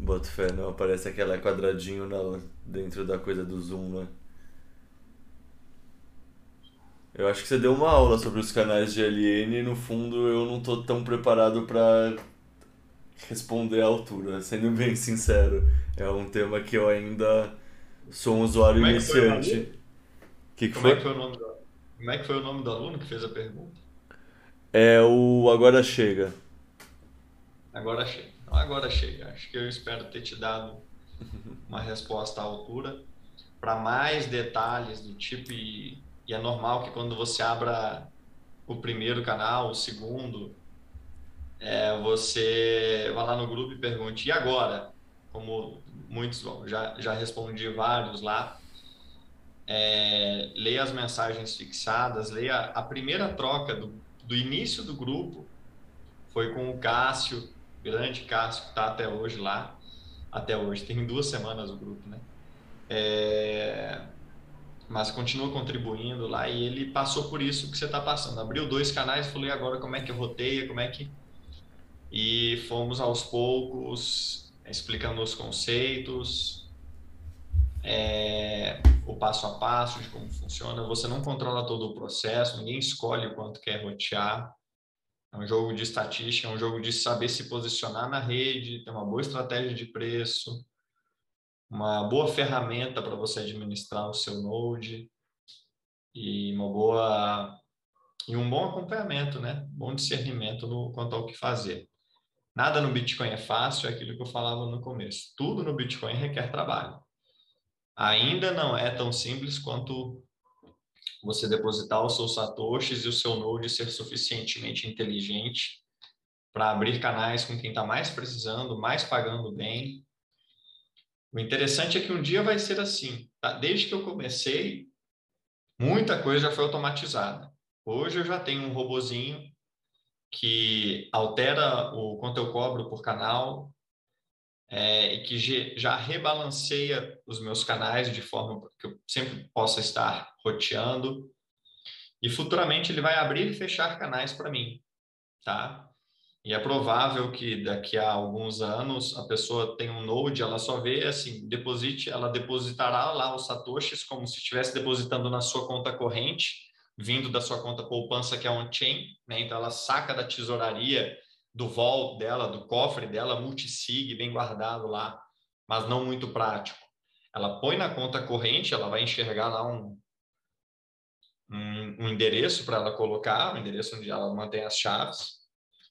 Boto fé, não aparece aquela quadradinho na, dentro da coisa do Zoom, né? Eu acho que você deu uma aula sobre os canais de LN e no fundo eu não tô tão preparado para responder à altura, sendo bem sincero. É um tema que eu ainda sou um usuário Como iniciante. É que, que, Como, foi? É que foi o nome do... Como é que foi o nome do aluno que fez a pergunta? É o Agora Chega. Agora Chega. Agora chega. Acho que eu espero ter te dado uma resposta à altura. Para mais detalhes do tipo, e, e é normal que quando você abra o primeiro canal, o segundo, é, você vá lá no grupo e pergunte, e agora? Como muitos já, já respondi vários lá. É, leia as mensagens fixadas, leia a primeira troca do, do início do grupo, foi com o Cássio, grande Cássio, que está até hoje lá, até hoje, tem duas semanas o grupo, né? É... Mas continua contribuindo lá e ele passou por isso que você está passando. Abriu dois canais e falei agora como é que roteia, como é que. E fomos aos poucos explicando os conceitos, é, o passo a passo de como funciona. Você não controla todo o processo, ninguém escolhe o quanto quer rotear. Um jogo de estatística, é um jogo de saber se posicionar na rede, ter uma boa estratégia de preço, uma boa ferramenta para você administrar o seu Node e uma boa e um bom acompanhamento, né? Bom discernimento no quanto ao que fazer. Nada no Bitcoin é fácil, é aquilo que eu falava no começo. Tudo no Bitcoin requer trabalho. ainda não é tão simples quanto você depositar os seus satoshis e o seu node ser suficientemente inteligente para abrir canais com quem está mais precisando, mais pagando bem. O interessante é que um dia vai ser assim. Tá? Desde que eu comecei, muita coisa já foi automatizada. Hoje eu já tenho um robozinho que altera o quanto eu cobro por canal é, e que já rebalanceia os meus canais de forma que eu sempre possa estar roteando. E futuramente ele vai abrir e fechar canais para mim, tá? E é provável que daqui a alguns anos a pessoa tenha um node, ela só vê assim, deposite, ela depositará lá os satoshis como se estivesse depositando na sua conta corrente, vindo da sua conta poupança que é on-chain, né? Então ela saca da tesouraria, do vault dela, do cofre dela, multisig, bem guardado lá, mas não muito prático. Ela põe na conta corrente, ela vai enxergar lá um, um, um endereço para ela colocar, um endereço onde ela mantém as chaves,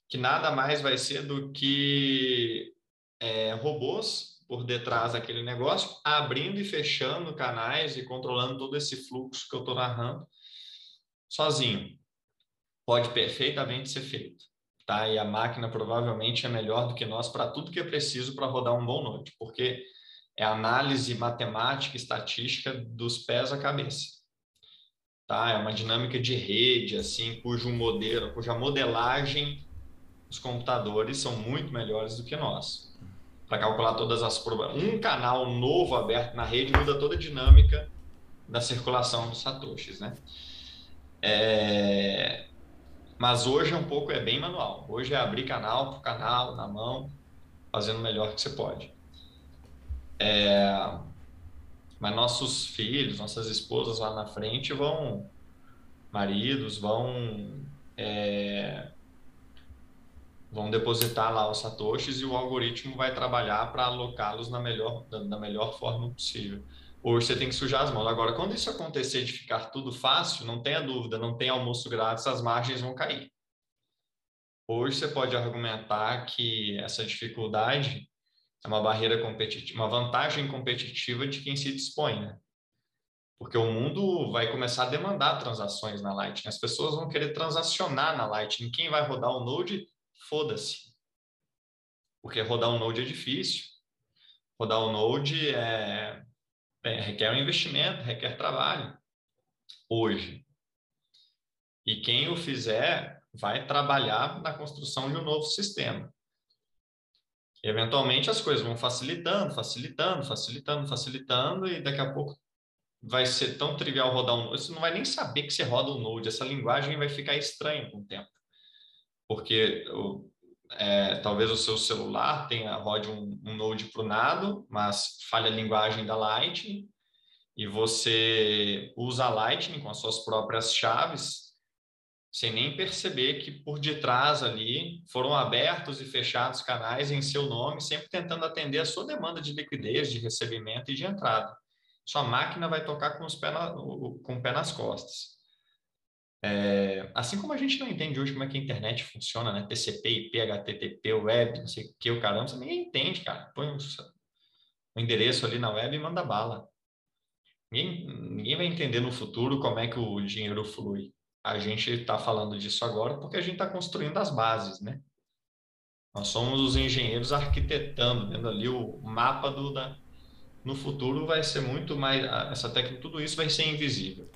que nada mais vai ser do que é, robôs por detrás daquele negócio, abrindo e fechando canais e controlando todo esse fluxo que eu estou narrando sozinho. Pode perfeitamente ser feito. Tá? E a máquina provavelmente é melhor do que nós para tudo que é preciso para rodar um bom node, porque é análise matemática, estatística dos pés à cabeça. Tá? É uma dinâmica de rede, assim, cujo modelo, cuja modelagem os computadores são muito melhores do que nós. Para calcular todas as probabilidades. Um canal novo aberto na rede muda toda a dinâmica da circulação dos satoshis, né? É... Mas hoje é um pouco, é bem manual. Hoje é abrir canal por canal, na mão, fazendo o melhor que você pode. É... Mas nossos filhos, nossas esposas lá na frente vão, maridos, vão é vão depositar lá os satoshis e o algoritmo vai trabalhar para alocá-los na melhor, da, melhor forma possível. Hoje você tem que sujar as mãos. Agora, quando isso acontecer de ficar tudo fácil, não tenha dúvida, não tem almoço grátis, as margens vão cair. Hoje você pode argumentar que essa dificuldade é uma barreira competitiva, uma vantagem competitiva de quem se dispõe, né? Porque o mundo vai começar a demandar transações na Lightning. As pessoas vão querer transacionar na Lightning. Quem vai rodar o Node foda-se. Porque rodar um Node é difícil. Rodar um Node é, requer um investimento, requer trabalho. Hoje. E quem o fizer vai trabalhar na construção de um novo sistema. E, eventualmente as coisas vão facilitando, facilitando, facilitando, facilitando, e daqui a pouco vai ser tão trivial rodar um Node. Você não vai nem saber que você roda um Node. Essa linguagem vai ficar estranha com o tempo porque é, talvez o seu celular tenha rode um, um Node nado, mas falha a linguagem da Lightning, e você usa a Lightning com as suas próprias chaves, sem nem perceber que por detrás ali foram abertos e fechados canais em seu nome, sempre tentando atender a sua demanda de liquidez, de recebimento e de entrada. Sua máquina vai tocar com, os pé na, com o pé nas costas. É, assim como a gente não entende hoje como é que a internet funciona, né? TCP, IP, HTTP, web, não sei o que, o caramba, você ninguém entende, cara. Põe o, o endereço ali na web e manda bala. Ninguém, ninguém vai entender no futuro como é que o dinheiro flui. A gente está falando disso agora porque a gente está construindo as bases, né? Nós somos os engenheiros arquitetando, vendo ali o mapa do da. No futuro vai ser muito mais essa técnica, tudo isso vai ser invisível.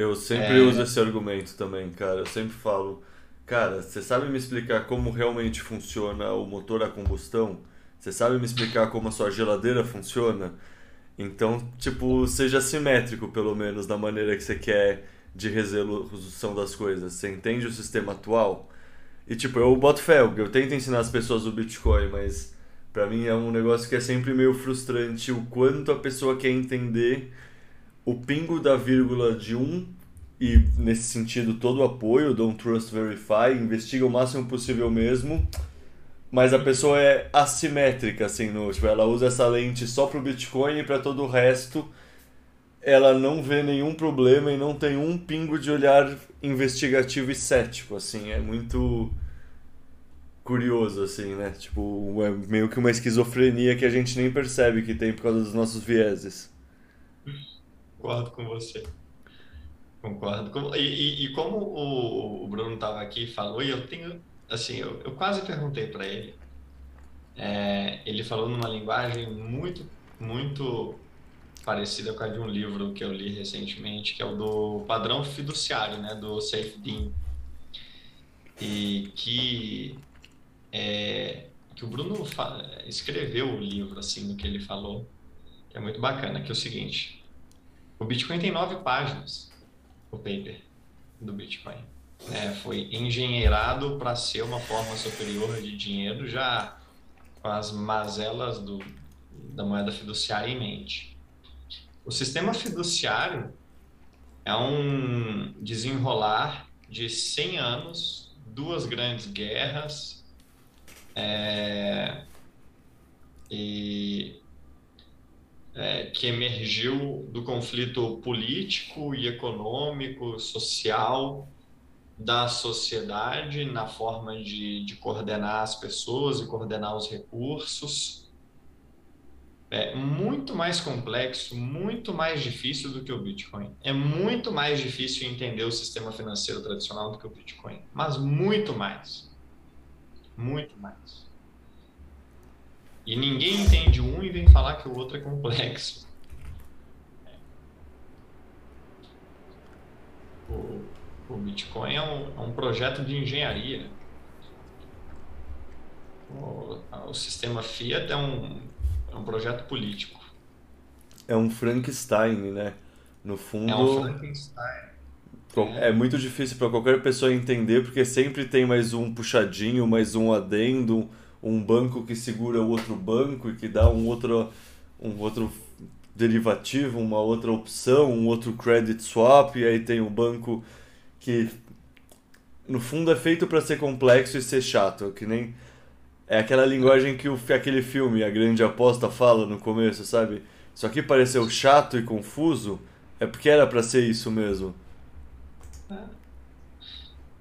Eu sempre é... uso esse argumento também, cara. Eu sempre falo, cara, você sabe me explicar como realmente funciona o motor a combustão? Você sabe me explicar como a sua geladeira funciona? Então, tipo, seja simétrico, pelo menos, na maneira que você quer de resolução das coisas. Você entende o sistema atual? E, tipo, eu boto fé, eu tento ensinar as pessoas o Bitcoin, mas para mim é um negócio que é sempre meio frustrante o quanto a pessoa quer entender o pingo da vírgula de um e nesse sentido todo o apoio, don't trust verify, investiga o máximo possível mesmo, mas a pessoa é assimétrica assim, no, tipo, ela usa essa lente só para o Bitcoin e para todo o resto ela não vê nenhum problema e não tem um pingo de olhar investigativo e cético, assim, é muito curioso assim, né? Tipo, é meio que uma esquizofrenia que a gente nem percebe que tem por causa dos nossos vieses. Concordo com você. Concordo. E, e, como o, Bruno estava aqui e falou, e eu tenho, assim, eu, eu quase perguntei para ele. É, ele falou numa linguagem muito, muito parecida com a de um livro que eu li recentemente, que é o do padrão fiduciário, né, do Safe Dean. E que é, que o Bruno escreveu o livro assim no que ele falou, que é muito bacana, que é o seguinte: o Bitcoin tem nove páginas, o paper do Bitcoin. É, foi engenheirado para ser uma forma superior de dinheiro, já com as mazelas do, da moeda fiduciária em mente. O sistema fiduciário é um desenrolar de 100 anos, duas grandes guerras, é, e é, que emergiu do conflito político e econômico, social da sociedade na forma de, de coordenar as pessoas e coordenar os recursos. É muito mais complexo, muito mais difícil do que o Bitcoin. É muito mais difícil entender o sistema financeiro tradicional do que o Bitcoin, mas muito mais. Muito mais. E ninguém entende um e vem falar que o outro é complexo. O, o Bitcoin é um, é um, projeto de engenharia. O, o sistema Fiat é um, é um projeto político. É um Frankenstein, né? No fundo. É um Frankenstein. É muito difícil para qualquer pessoa entender, porque sempre tem mais um puxadinho, mais um adendo, um banco que segura o outro banco e que dá um outro, um outro derivativo, uma outra opção, um outro credit swap, e aí tem um banco que no fundo é feito para ser complexo e ser chato, que nem é aquela linguagem que o, aquele filme A Grande Aposta fala no começo, sabe? Isso aqui pareceu chato e confuso, é porque era para ser isso mesmo.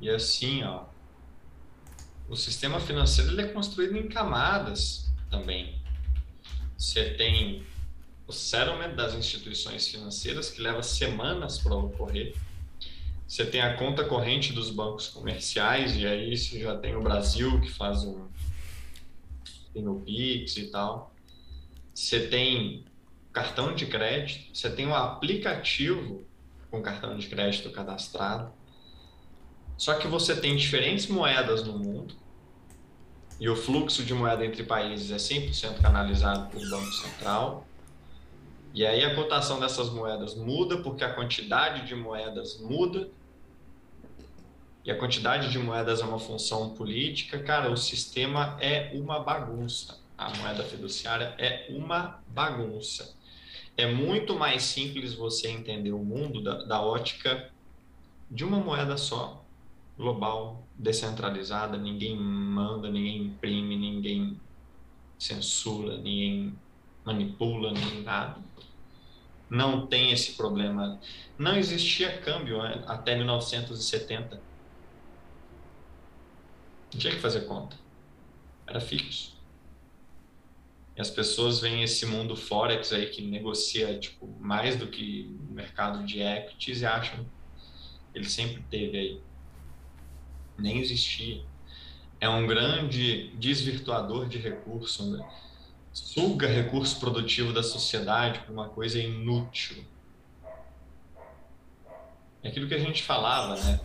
E assim, ó, o sistema financeiro ele é construído em camadas também. Você tem o settlement das instituições financeiras, que leva semanas para ocorrer. Você tem a conta corrente dos bancos comerciais, e aí você já tem o Brasil, que faz um. tem o Pix e tal. Você tem cartão de crédito, você tem um aplicativo com cartão de crédito cadastrado. Só que você tem diferentes moedas no mundo e o fluxo de moeda entre países é 100% canalizado pelo Banco Central. E aí a cotação dessas moedas muda porque a quantidade de moedas muda. E a quantidade de moedas é uma função política. Cara, o sistema é uma bagunça. A moeda fiduciária é uma bagunça. É muito mais simples você entender o mundo da, da ótica de uma moeda só global, descentralizada, ninguém manda, ninguém imprime, ninguém censura, ninguém manipula, nem nada. Não tem esse problema. Não existia câmbio né, até 1970. Não tinha que fazer conta. Era fixo. E as pessoas veem esse mundo forex aí que negocia tipo mais do que o mercado de equities e acham ele sempre teve aí nem existia. É um grande desvirtuador de recurso, né? suga recurso produtivo da sociedade para uma coisa inútil. É aquilo que a gente falava, né?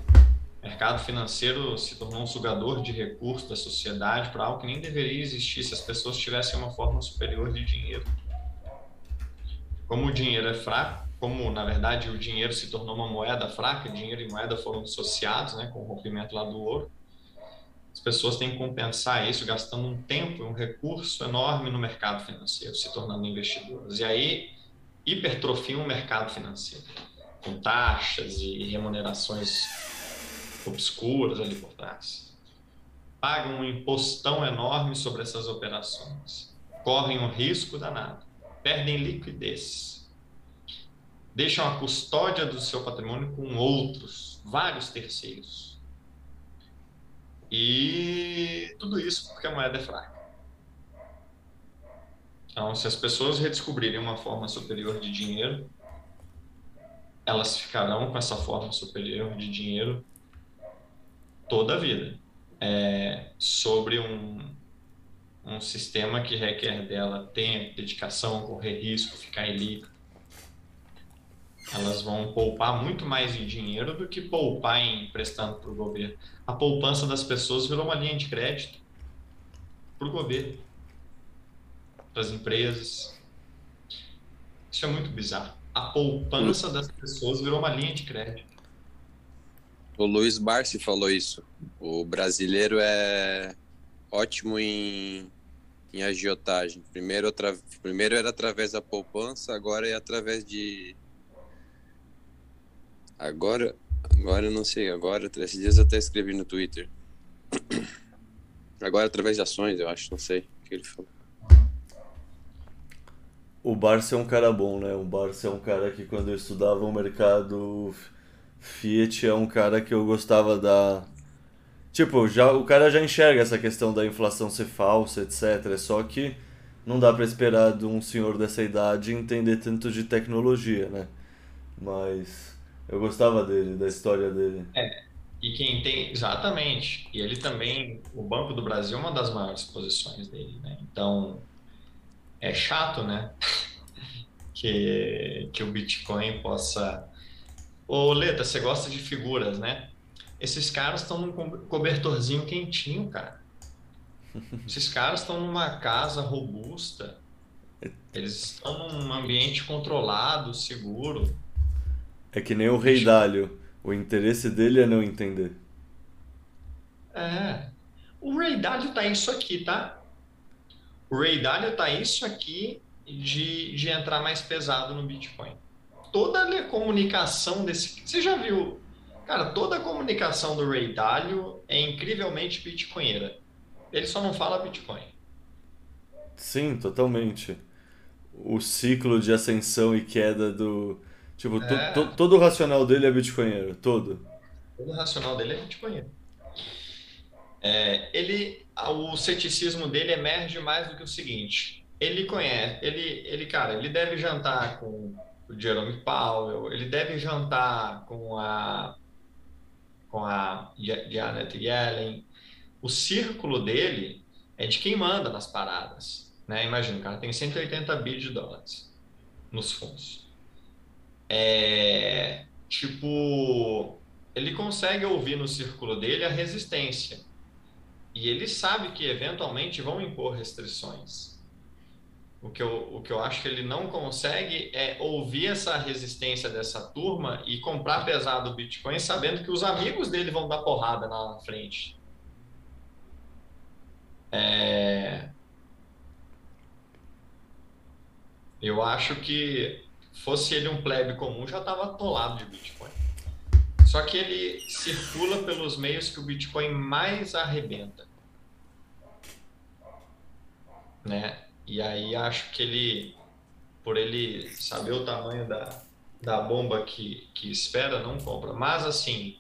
O mercado financeiro se tornou um sugador de recursos da sociedade para algo que nem deveria existir se as pessoas tivessem uma forma superior de dinheiro. Como o dinheiro é fraco, como na verdade o dinheiro se tornou uma moeda fraca, dinheiro e moeda foram dissociados, né, com o rompimento lá do ouro. As pessoas têm que compensar isso gastando um tempo e um recurso enorme no mercado financeiro, se tornando investidoras. E aí hipertrofiam o mercado financeiro, com taxas e remunerações obscuras ali por trás. Pagam um impostão enorme sobre essas operações, correm um risco danado, perdem liquidez deixam a custódia do seu patrimônio com outros, vários terceiros. E tudo isso porque a moeda é fraca. Então, se as pessoas redescobrirem uma forma superior de dinheiro, elas ficarão com essa forma superior de dinheiro toda a vida. É, sobre um, um sistema que requer dela ter dedicação, correr risco, ficar ilíquido. Elas vão poupar muito mais em dinheiro do que poupar em emprestando para o governo. A poupança das pessoas virou uma linha de crédito para o governo, para as empresas. Isso é muito bizarro. A poupança das pessoas virou uma linha de crédito. O Luiz Barsi falou isso. O brasileiro é ótimo em, em agiotagem. Primeiro, primeiro era através da poupança, agora é através de. Agora, agora eu não sei. Agora, esses dias eu até escrevi no Twitter. Agora através de ações, eu acho, não sei o que ele falou. O Barça é um cara bom, né? O Barça é um cara que quando eu estudava o mercado Fiat é um cara que eu gostava da Tipo, já o cara já enxerga essa questão da inflação ser falsa, etc. Só que não dá para esperar de um senhor dessa idade entender tanto de tecnologia, né? Mas eu gostava dele, da história dele. É, e quem tem, exatamente. E ele também, o Banco do Brasil é uma das maiores posições dele, né? Então, é chato, né? que, que o Bitcoin possa. Ô, Leta, você gosta de figuras, né? Esses caras estão num cobertorzinho quentinho, cara. Esses caras estão numa casa robusta. Eles estão num ambiente controlado, seguro. É que nem o Rei Dálio. O interesse dele é não entender. É. O Ray Dalio tá isso aqui, tá? O Ray Dalio tá isso aqui de, de entrar mais pesado no Bitcoin. Toda a comunicação desse. Você já viu? Cara, toda a comunicação do Ray Dalio é incrivelmente bitcoinheira. Ele só não fala Bitcoin. Sim, totalmente. O ciclo de ascensão e queda do, Tipo, é... to, to, todo o racional dele é bitcoinheiro, todo. Todo o racional dele é bitcoinheiro. É, ele, o ceticismo dele emerge mais do que o seguinte. Ele conhece, ele, ele, cara, ele deve jantar com o Jerome Powell, ele deve jantar com a com a Janet Yellen. O círculo dele é de quem manda nas paradas, né? Imagina, o cara tem 180 bilhões de dólares nos fundos é, tipo, ele consegue ouvir no círculo dele a resistência. E ele sabe que eventualmente vão impor restrições. O que, eu, o que eu acho que ele não consegue é ouvir essa resistência dessa turma e comprar pesado o Bitcoin sabendo que os amigos dele vão dar porrada na frente. É... Eu acho que fosse ele um plebe comum, já estava atolado de Bitcoin. Só que ele circula pelos meios que o Bitcoin mais arrebenta. Né? E aí acho que ele, por ele saber o tamanho da, da bomba que, que espera, não compra. Mas assim,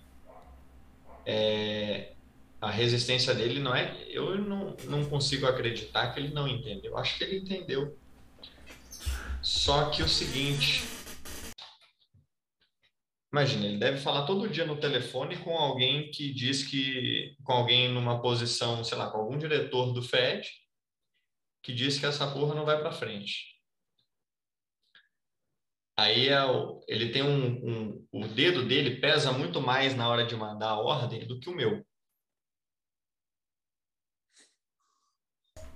é, a resistência dele não é. Eu não, não consigo acreditar que ele não entendeu. Eu acho que ele entendeu. Só que o seguinte. Imagina, ele deve falar todo dia no telefone com alguém que diz que. com alguém numa posição, sei lá, com algum diretor do FED, que diz que essa porra não vai para frente. Aí é o, ele tem um, um. O dedo dele pesa muito mais na hora de mandar a ordem do que o meu.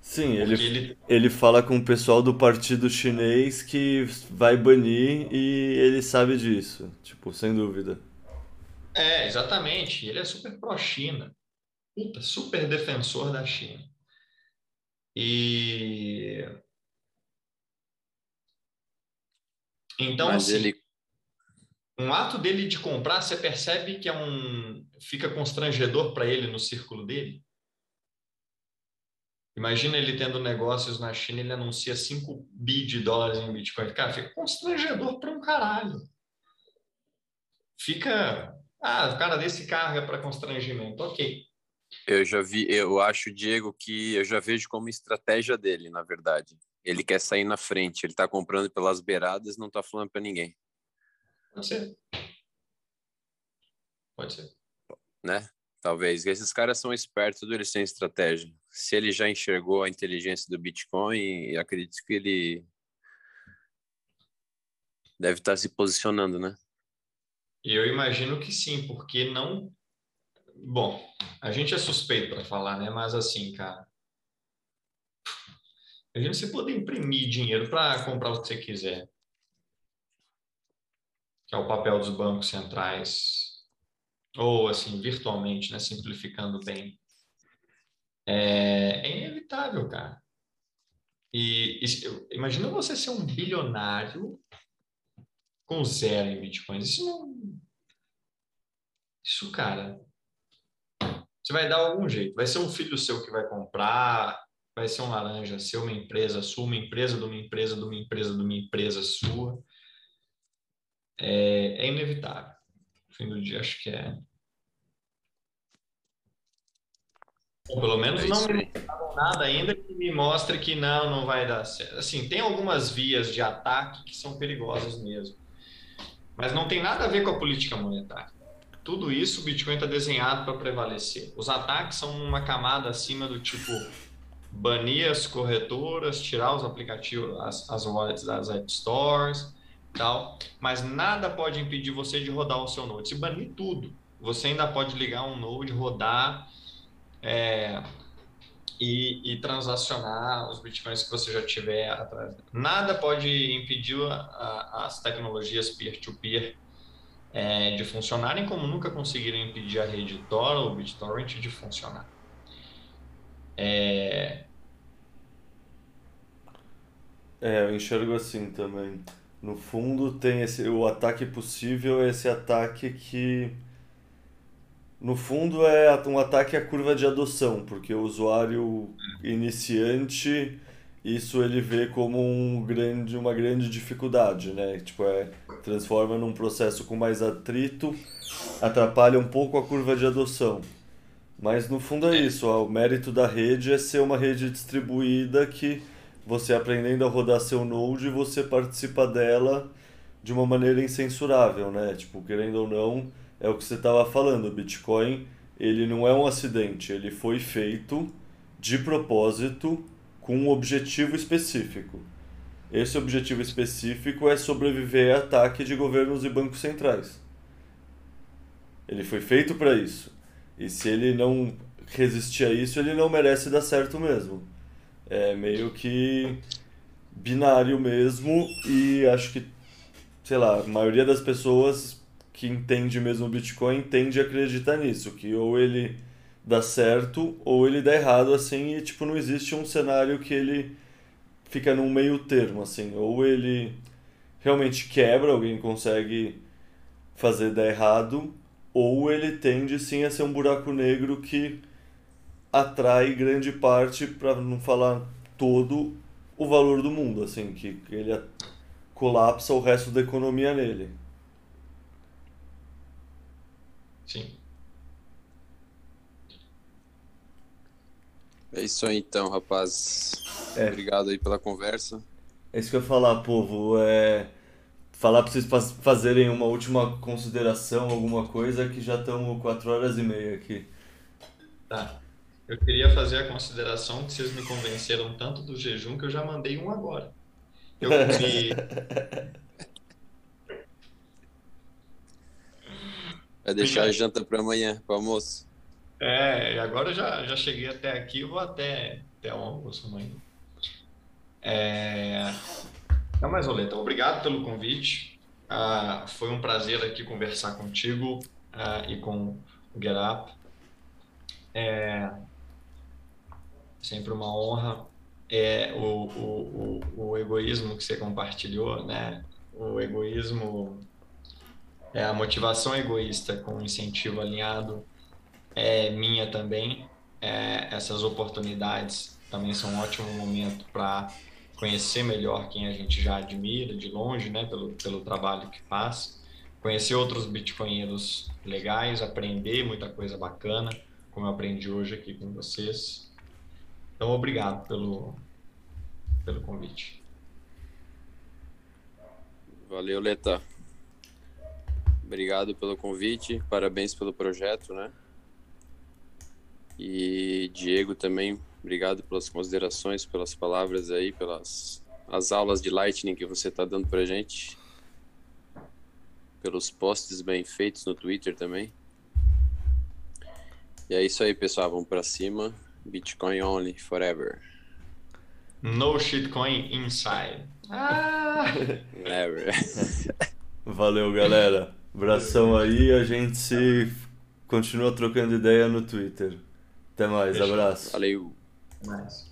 Sim, ele, ele, ele fala com o pessoal do partido chinês que vai banir e ele sabe disso, tipo, sem dúvida. É, exatamente. Ele é super pró-China. Puta, super defensor da China. E. Então, Mas assim, ele... um ato dele de comprar, você percebe que é um. fica constrangedor para ele no círculo dele? Imagina ele tendo negócios na China, ele anuncia 5 bi de dólares em Bitcoin. Cara, fica constrangedor para um caralho. Fica. Ah, o cara desse carga para constrangimento. Ok. Eu já vi, eu acho, Diego, que eu já vejo como estratégia dele, na verdade. Ele quer sair na frente, ele está comprando pelas beiradas, não está falando para ninguém. Pode ser. Pode ser. Né? Talvez. Esses caras são espertos, eles têm estratégia. Se ele já enxergou a inteligência do Bitcoin, acredito que ele deve estar se posicionando, né? Eu imagino que sim, porque não. Bom, a gente é suspeito para falar, né? Mas assim, cara. A gente você poder imprimir dinheiro para comprar o que você quiser, que é o papel dos bancos centrais, ou assim, virtualmente, né? Simplificando bem. É, é inevitável, cara. E, e imagina você ser um bilionário com zero em bitcoins. Isso não. Isso, cara. Você vai dar algum jeito. Vai ser um filho seu que vai comprar, vai ser um laranja seu, uma empresa sua, uma empresa de uma empresa, de uma empresa, de uma empresa sua. É, é inevitável. No fim do dia, acho que é. Ou pelo menos é não me nada ainda que me mostre que não, não vai dar certo. Assim, tem algumas vias de ataque que são perigosas mesmo. Mas não tem nada a ver com a política monetária. Tudo isso o Bitcoin está desenhado para prevalecer. Os ataques são uma camada acima do tipo banir as corretoras, tirar os aplicativos, as, as wallets das App Stores, tal. Mas nada pode impedir você de rodar o seu Node. Se banir tudo, você ainda pode ligar um Node, rodar é, e, e, transacionar os bitcoins que você já tiver atrás. Nada pode impedir a, a, as tecnologias peer-to-peer -peer, é, de funcionarem, como nunca conseguiram impedir a rede Tor ou BitTorrent de funcionar. É... é, eu enxergo assim também. No fundo, tem esse, o ataque possível é esse ataque que no fundo é um ataque à curva de adoção, porque o usuário iniciante isso ele vê como um grande, uma grande dificuldade, né? Tipo, é, transforma num processo com mais atrito, atrapalha um pouco a curva de adoção. Mas no fundo é isso, ó, o mérito da rede é ser uma rede distribuída que você aprendendo a rodar seu node, você participa dela de uma maneira incensurável, né? Tipo, querendo ou não, é o que você estava falando, o Bitcoin, ele não é um acidente, ele foi feito de propósito com um objetivo específico. Esse objetivo específico é sobreviver a ataque de governos e bancos centrais. Ele foi feito para isso. E se ele não resistir a isso, ele não merece dar certo mesmo. É meio que binário mesmo e acho que, sei lá, a maioria das pessoas que entende mesmo o Bitcoin tende a acreditar nisso, que ou ele dá certo ou ele dá errado, assim, e tipo, não existe um cenário que ele fica num meio termo, assim, ou ele realmente quebra, alguém consegue fazer dar errado, ou ele tende sim a ser um buraco negro que atrai grande parte, para não falar todo, o valor do mundo, assim, que ele colapsa o resto da economia nele. Sim. É isso aí então, rapaz. É. Obrigado aí pela conversa. É isso que eu ia falar, povo. É falar para vocês fazerem uma última consideração, alguma coisa, que já estamos quatro horas e meia aqui. Tá. Eu queria fazer a consideração que vocês me convenceram tanto do jejum que eu já mandei um agora. Eu comi Vai deixar a janta para amanhã, para almoço. É, agora eu já, já cheguei até aqui, vou até, até o almoço amanhã. É... Não, mas, Oleta, obrigado pelo convite. Ah, foi um prazer aqui conversar contigo ah, e com o Get Up. É sempre uma honra. É o, o, o, o egoísmo que você compartilhou, né? O egoísmo é, a motivação egoísta com incentivo alinhado é minha também. É, essas oportunidades também são um ótimo momento para conhecer melhor quem a gente já admira de longe, né, pelo, pelo trabalho que faz, conhecer outros bitcoinheiros legais, aprender muita coisa bacana, como eu aprendi hoje aqui com vocês. Então, obrigado pelo, pelo convite. Valeu, Leta. Obrigado pelo convite, parabéns pelo projeto, né? E Diego também, obrigado pelas considerações, pelas palavras aí, pelas as aulas de Lightning que você está dando pra gente. Pelos posts bem feitos no Twitter também. E é isso aí, pessoal. Vamos para cima. Bitcoin only, forever. No shitcoin inside. Ah! Never. Valeu, galera. Abração aí, a gente se continua trocando ideia no Twitter. Até mais, Fechou. abraço. Valeu. Nice.